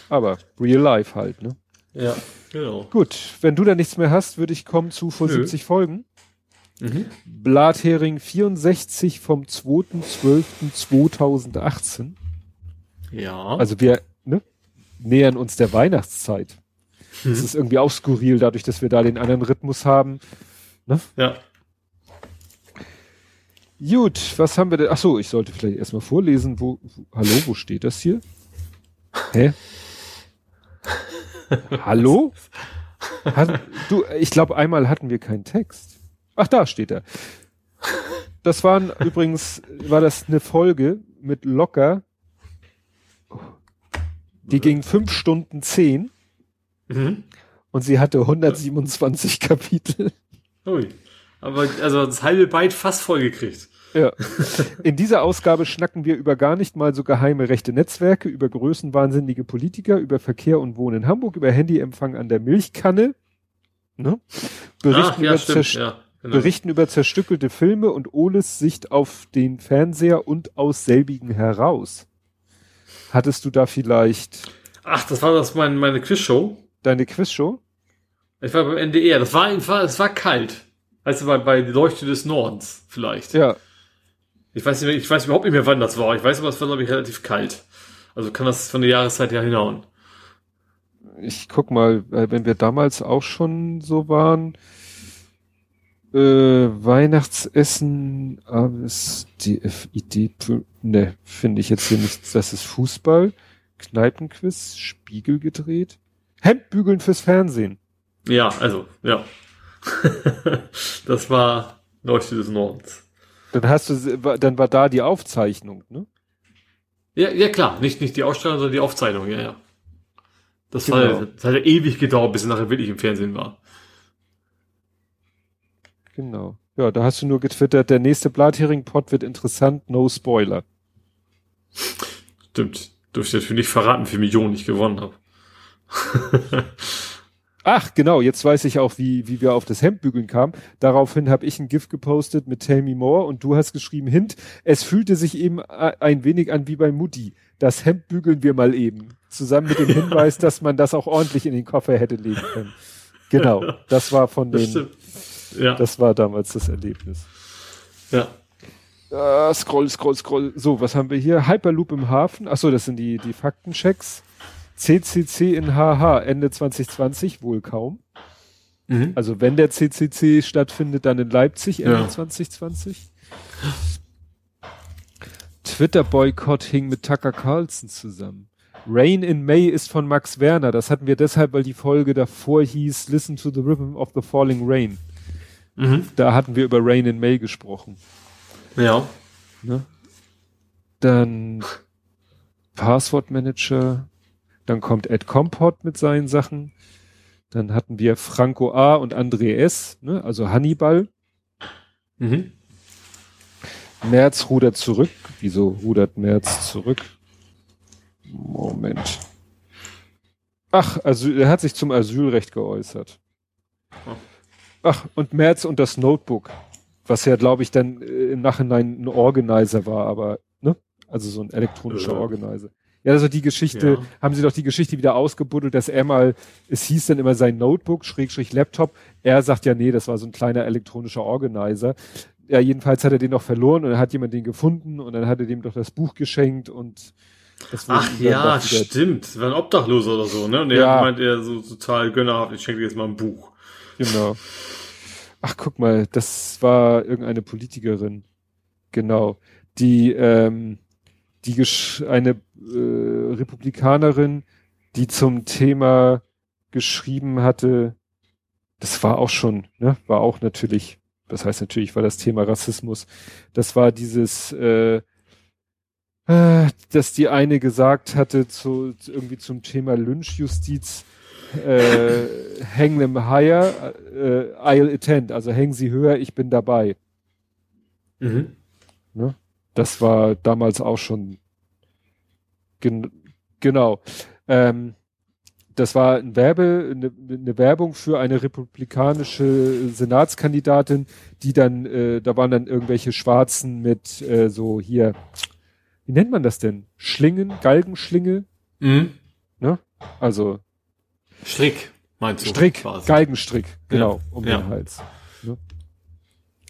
Aber real life halt, ne? Ja. Genau. Gut, wenn du da nichts mehr hast, würde ich kommen zu vor Nö. 70 Folgen. Mhm. Blathering 64 vom 2.12.2018. Ja. Also wir nähern uns der Weihnachtszeit. Das Mhm. ist irgendwie auch skurril, dadurch, dass wir da den anderen Rhythmus haben. ja. Gut, was haben wir denn? Ach so, ich sollte vielleicht erstmal vorlesen, wo, wo hallo, wo steht das hier? Hä? hallo? Hat, du, ich glaube, einmal hatten wir keinen Text. Ach, da steht er. Das waren übrigens, war das eine Folge mit locker, die ging fünf Stunden zehn Mhm. und sie hatte 127 Kapitel. Ui. Aber also das halbe Byte fast voll gekriegt. Ja. In dieser Ausgabe schnacken wir über gar nicht mal so geheime rechte Netzwerke, über größenwahnsinnige Politiker, über Verkehr und Wohnen in Hamburg, über Handyempfang an der Milchkanne. Ne? Berichten, Ach, ja, über stimmt, ja, genau. berichten über zerstückelte Filme und Oles Sicht auf den Fernseher und aus selbigen heraus. Hattest du da vielleicht Ach, das war das mein, meine Quizshow. deine Quizshow? Ich war beim NDR. Das war einfach, es war kalt. Weißt du, bei, bei Leuchte des Nordens vielleicht. Ja, Ich weiß nicht mehr, ich weiß überhaupt nicht mehr, wann das war. Ich weiß aber, es war, glaube ich, relativ kalt. Also kann das von der Jahreszeit her hinhauen. ich guck mal, äh, wenn wir damals auch schon so waren, äh, Weihnachtsessen, ASDFID, ne, finde ich jetzt hier nicht, das ist Fußball, Kneipenquiz, Spiegel gedreht, Hemdbügeln fürs Fernsehen. Ja, also, ja. das war Leuchte des Nordens. Dann hast du, dann war da die Aufzeichnung, ne? Ja, ja klar, nicht, nicht die Ausstrahlung, sondern die Aufzeichnung, ja, ja. Das, Genau. war, das hat ja ewig gedauert, bis es nachher wirklich im Fernsehen war. Genau. Ja, da hast du nur getwittert, der nächste Blathering-Pod wird interessant, no Spoiler. Stimmt. Dürfte ich natürlich nicht verraten, wie Millionen ich gewonnen habe. Ach, genau, jetzt weiß ich auch, wie, wie wir auf das Hemdbügeln kamen. Daraufhin habe ich ein GIF gepostet mit Tell Me More und du hast geschrieben, Hint, es fühlte sich eben ein wenig an wie bei Mutti. Das Hemd bügeln wir mal eben. Zusammen mit dem Hinweis, dass man das auch ordentlich in den Koffer hätte legen können. Genau, das war von Das den, stimmt. Ja, das war damals das Erlebnis. ja. Äh, scroll, scroll, scroll. So, was haben wir hier? Hyperloop im Hafen. Ach so, das sind die, die Faktenchecks. CCC in HH Ende 2020 wohl kaum. Mhm. Also wenn der CCC stattfindet, dann in Leipzig Ende Ja. 2020. Twitter-Boykott hing mit Tucker Carlson zusammen. Rain in May ist von Max Werner. Das hatten wir deshalb, weil die Folge davor hieß Listen to the Rhythm of the Falling Rain. Mhm. Da hatten wir über Rain in May gesprochen. Ja. Ne? Dann Passwortmanager. Dann kommt Ed Compot mit seinen Sachen. Dann hatten wir Franco A. und André S., ne? also Hannibal. Mhm. Merz rudert zurück. Wieso rudert Merz zurück? Moment. Ach, also er hat sich zum Asylrecht geäußert. Oh. Ach, und Merz und das Notebook, was ja, glaube ich, dann äh, im Nachhinein ein Organizer war, aber, ne? Also so ein elektronischer Äh. Organizer. Ja, also die Geschichte, Ja. haben sie doch die Geschichte wieder ausgebuddelt, dass er mal, es hieß dann immer sein Notebook, Schrägstrich Laptop. Er sagt ja, nee, das war so ein kleiner elektronischer Organizer. Ja, jedenfalls hat er den noch verloren und dann hat jemand den gefunden und dann hat er dem doch das Buch geschenkt und das wurde Ach ja, stimmt. Das war ein Obdachloser oder so, ne? Und er Ja. hat gemeint, er so total gönnerhaft, ich schenke dir jetzt mal ein Buch. Genau. Ach, guck mal, das war irgendeine Politikerin. Genau. Die, ähm, die gesch eine äh, Republikanerin, die zum Thema geschrieben hatte, das war auch schon, ne, war auch natürlich, das heißt natürlich, war das Thema Rassismus. Das war dieses, äh, äh, dass die eine gesagt hatte zu, irgendwie zum Thema Lynchjustiz, äh, hang them higher, äh, I'll attend, also hängen sie höher, ich bin dabei. Mhm. Ne? Das war damals auch schon gen genau. Ähm, das war ein Werbe, eine, eine Werbung für eine republikanische Senatskandidatin, die dann, äh, da waren dann irgendwelche Schwarzen mit äh, so hier, wie nennt man das denn? Schlingen, Galgenschlinge, Mhm. ne? Also Strick, meinst du? Strick, quasi. Galgenstrick, genau, Ja, um ja. den Hals. Ne?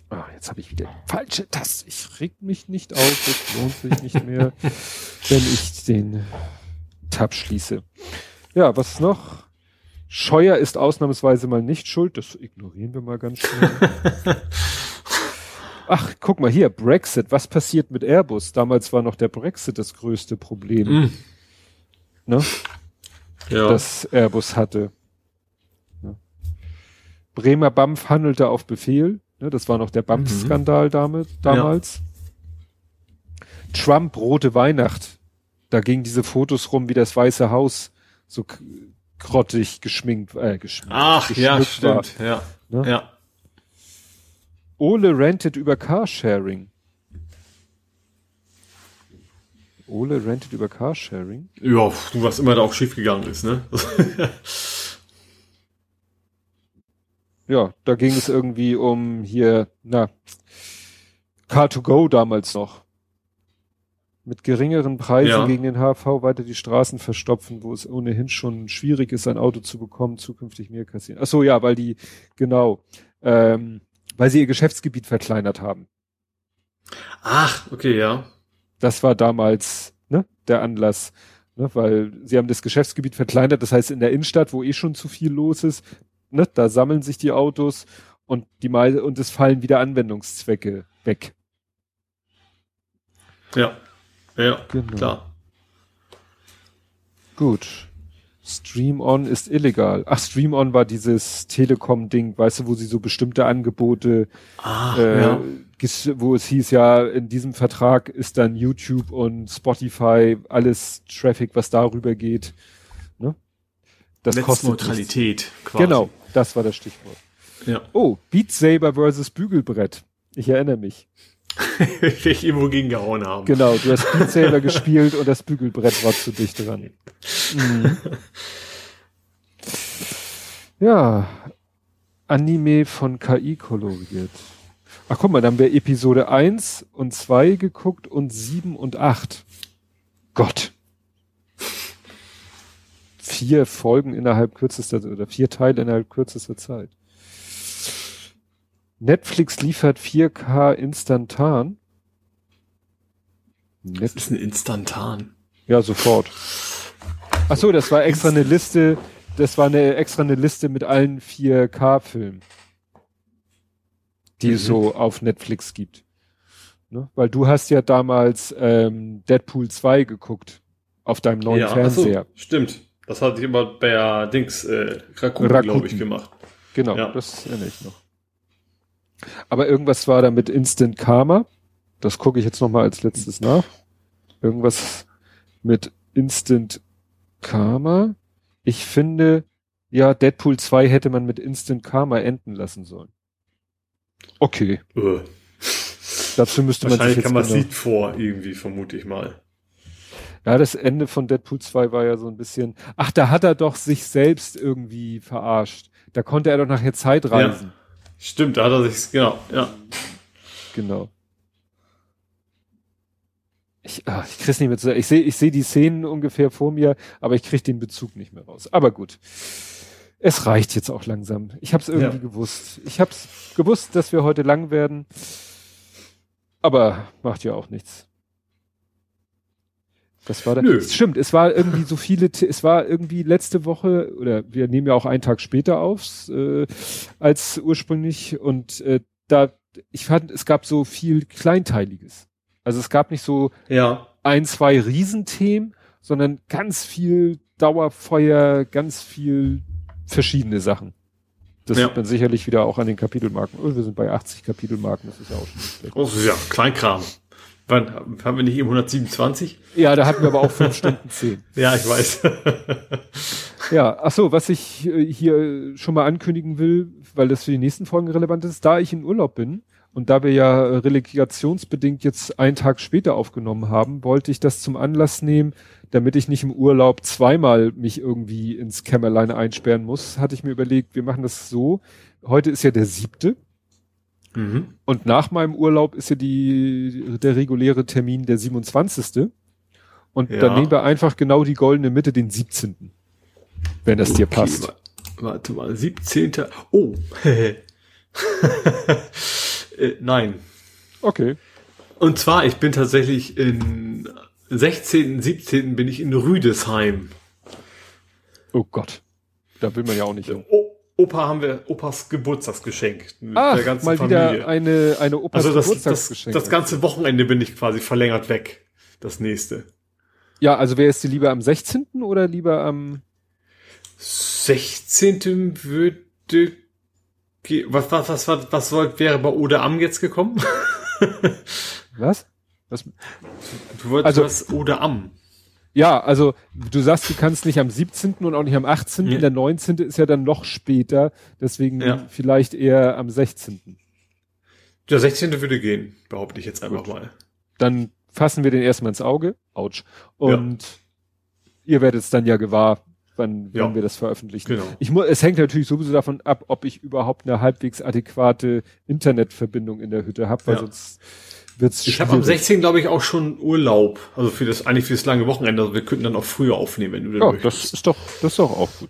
Ah, jetzt habe ich wieder die falsche Taste. Ich reg mich nicht auf, es lohnt sich nicht mehr, wenn ich den Tab schließe. Ja, was noch? Scheuer ist ausnahmsweise mal nicht schuld, das ignorieren wir mal ganz schnell. Ach, guck mal hier, Brexit, was passiert mit Airbus? Damals war noch der Brexit das größte Problem, Mhm. ne? Ja. das Airbus hatte. Ja. Bremer BAMF handelte auf Befehl. Ne, das war noch der BAMF-Skandal damit, damals. Trump rote Weihnacht. Da gingen diese Fotos rum, wie das Weiße Haus so grottig geschminkt, äh, geschminkt. Ach ja, geschmückt war. stimmt. Ja. Ne? Ja. Ole rentet über Carsharing. Ole rentet über Carsharing. Ja, du was immer da auch schief gegangen ist, ne? ja, da ging es irgendwie um hier, na, Car2Go damals noch. Mit geringeren Preisen Ja. gegen den HV weiter die Straßen verstopfen, wo es ohnehin schon schwierig ist, ein Auto zu bekommen, zukünftig mehr kassieren. Ach so, ja, weil die, genau, ähm, weil sie ihr Geschäftsgebiet verkleinert haben. Ach, okay, ja. Das war damals ne, der Anlass, ne, weil sie haben das Geschäftsgebiet verkleinert. Das heißt, in der Innenstadt, wo eh schon zu viel los ist, ne, da sammeln sich die Autos und die mal und es fallen wieder Anwendungszwecke weg. Ja. Ja, Genau. klar. Gut. Stream On ist illegal. Ach, Stream On war dieses Telekom-Ding, weißt du, wo sie so bestimmte Angebote, Ah, äh, ja. Wo es hieß ja, in diesem Vertrag ist dann YouTube und Spotify alles Traffic, was darüber geht. Ne? Das kostet. Netzneutralität, quasi. Genau, das war das Stichwort. Ja. Oh, Beat Saber versus Bügelbrett. Ich erinnere mich. Ich irgendwo gegengehauen haben. Genau, du hast Beat Saber gespielt und das Bügelbrett war zu dicht dran. Mhm. Ja, Anime von KI koloriert. Ach guck mal, dann haben wir Episode 1 und 2 geguckt und 7 und 8. Gott. Vier Folgen innerhalb kürzester oder vier Teile innerhalb kürzester Zeit. Netflix liefert 4K instantan. Das Net ist ein Instantan. ja, sofort. Ach so, das war extra eine Liste, das war eine extra eine Liste mit allen 4K-Filmen, die Mhm. es so auf Netflix gibt. Ne? Weil du hast ja damals ähm, Deadpool 2 geguckt auf deinem neuen ja, Fernseher. So, stimmt. Das hatte ich immer bei Dings, äh, Rakuten, glaube ich, gemacht. Genau, Ja. das erinnere ich noch. Aber irgendwas war da mit Instant Karma. Das gucke ich jetzt noch mal als letztes nach. Irgendwas mit Instant Karma. Ich finde, ja, Deadpool 2 hätte man mit Instant Karma enden lassen sollen. Okay, Äh. dazu müsste man sich Wahrscheinlich jetzt kam das genau- Lied vor, irgendwie, vermute ich mal. Ja, das Ende von Deadpool 2 war ja so ein bisschen, ach, da hat er doch sich selbst irgendwie verarscht. Da konnte er doch nachher Zeit reisen. Stimmt, da hat er sich, genau, ja. Genau. Ich, ah, ich krieg's nicht mehr zusammen. Ich sehe ich seh die Szenen ungefähr vor mir, aber ich krieg den Bezug nicht mehr raus. Aber gut. Es reicht jetzt auch langsam. Ich hab's irgendwie Ja. gewusst. Ich hab's gewusst, dass wir heute lang werden. Aber macht ja auch nichts. Was war da? Nö. Stimmt, es war irgendwie so viele, es war irgendwie letzte Woche, oder wir nehmen ja auch einen Tag später auf, äh, als ursprünglich und äh, da, ich fand, es gab so viel Kleinteiliges. Also es gab nicht so Ja. ein, zwei Riesenthemen, sondern ganz viel Dauerfeuer, ganz viel verschiedene Sachen. Das Ja. sieht man sicherlich wieder auch an den Kapitelmarken. Oh, wir sind bei 80 Kapitelmarken, das ist ja auch schon schlecht. Oh, das ist ja Kleinkram. Wann haben wir nicht eben 127? Ja, da hatten wir aber auch fünf Stunden zehn. Ja, ich weiß. Ja, ach so, was ich äh, hier schon mal ankündigen will, weil das für die nächsten Folgen relevant ist, da ich in Urlaub bin und da wir ja relegationsbedingt jetzt einen Tag später aufgenommen haben, wollte ich das zum Anlass nehmen, damit ich nicht im Urlaub zweimal mich irgendwie ins Kämmerlein einsperren muss, hatte ich mir überlegt, wir machen das so. Heute ist ja der siebte mhm. und nach meinem Urlaub ist ja die, der reguläre Termin der 27. Und Ja. dann nehmen wir einfach genau die goldene Mitte, den 17. Wenn das dir Okay, passt. wa- Warte mal, 17. Oh. äh, nein. Okay. Und zwar, ich bin tatsächlich in 16., 17. bin ich in Rüdesheim. Oh Gott. Da will man ja auch nicht hin. Opa haben wir, Opas Geburtstagsgeschenk. Mit Ach, der ganzen mal Familie. wieder eine, eine Opas also das, das, Geburtstagsgeschenk. das ganze Wochenende bin ich quasi verlängert weg. Das nächste. ja, also wäre es dir lieber am 16. oder lieber am, 16. würde was, was, was, was, was soll, wäre bei Ode Am jetzt gekommen? was? was? Du wolltest Also- was Ode Am. Ja, also du sagst, du kannst nicht am 17. und auch nicht am 18. Ja. Der 19. ist ja dann noch später, deswegen Ja. vielleicht eher am 16. Der 16. würde gehen, behaupte ich jetzt einfach Gut. mal. Dann fassen wir den erstmal ins Auge. Autsch. Und ihr werdet es dann ja gewahr, wann, Ja. wann wir das veröffentlichen. Genau. Ich mu es hängt natürlich sowieso davon ab, ob ich überhaupt eine halbwegs adäquate Internetverbindung in der Hütte habe, weil Ja. sonst wird's Ich habe am schwierig. 16. glaube ich auch schon Urlaub. Also für das, eigentlich für das lange Wochenende. Also wir könnten dann auch früher aufnehmen, wenn du Ja, möchtest. das ist doch, das ist doch auch gut.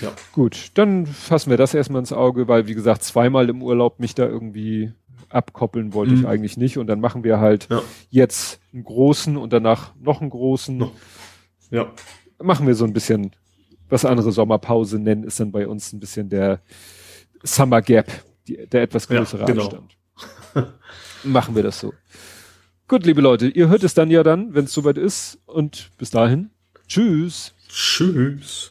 Ja. Gut, dann fassen wir das erstmal ins Auge, weil wie gesagt, zweimal im Urlaub mich da irgendwie abkoppeln wollte ich Mhm. eigentlich nicht. Und dann machen wir halt Ja. jetzt einen großen und danach noch einen großen. Ja. Machen wir so ein bisschen, was andere Sommerpause nennen, ist dann bei uns ein bisschen der Summer Gap, die, der etwas Ja, größere genau. Abstand. machen wir das so. Gut, liebe Leute, ihr hört es dann ja dann, wenn es soweit ist. Und bis dahin, tschüss. Tschüss.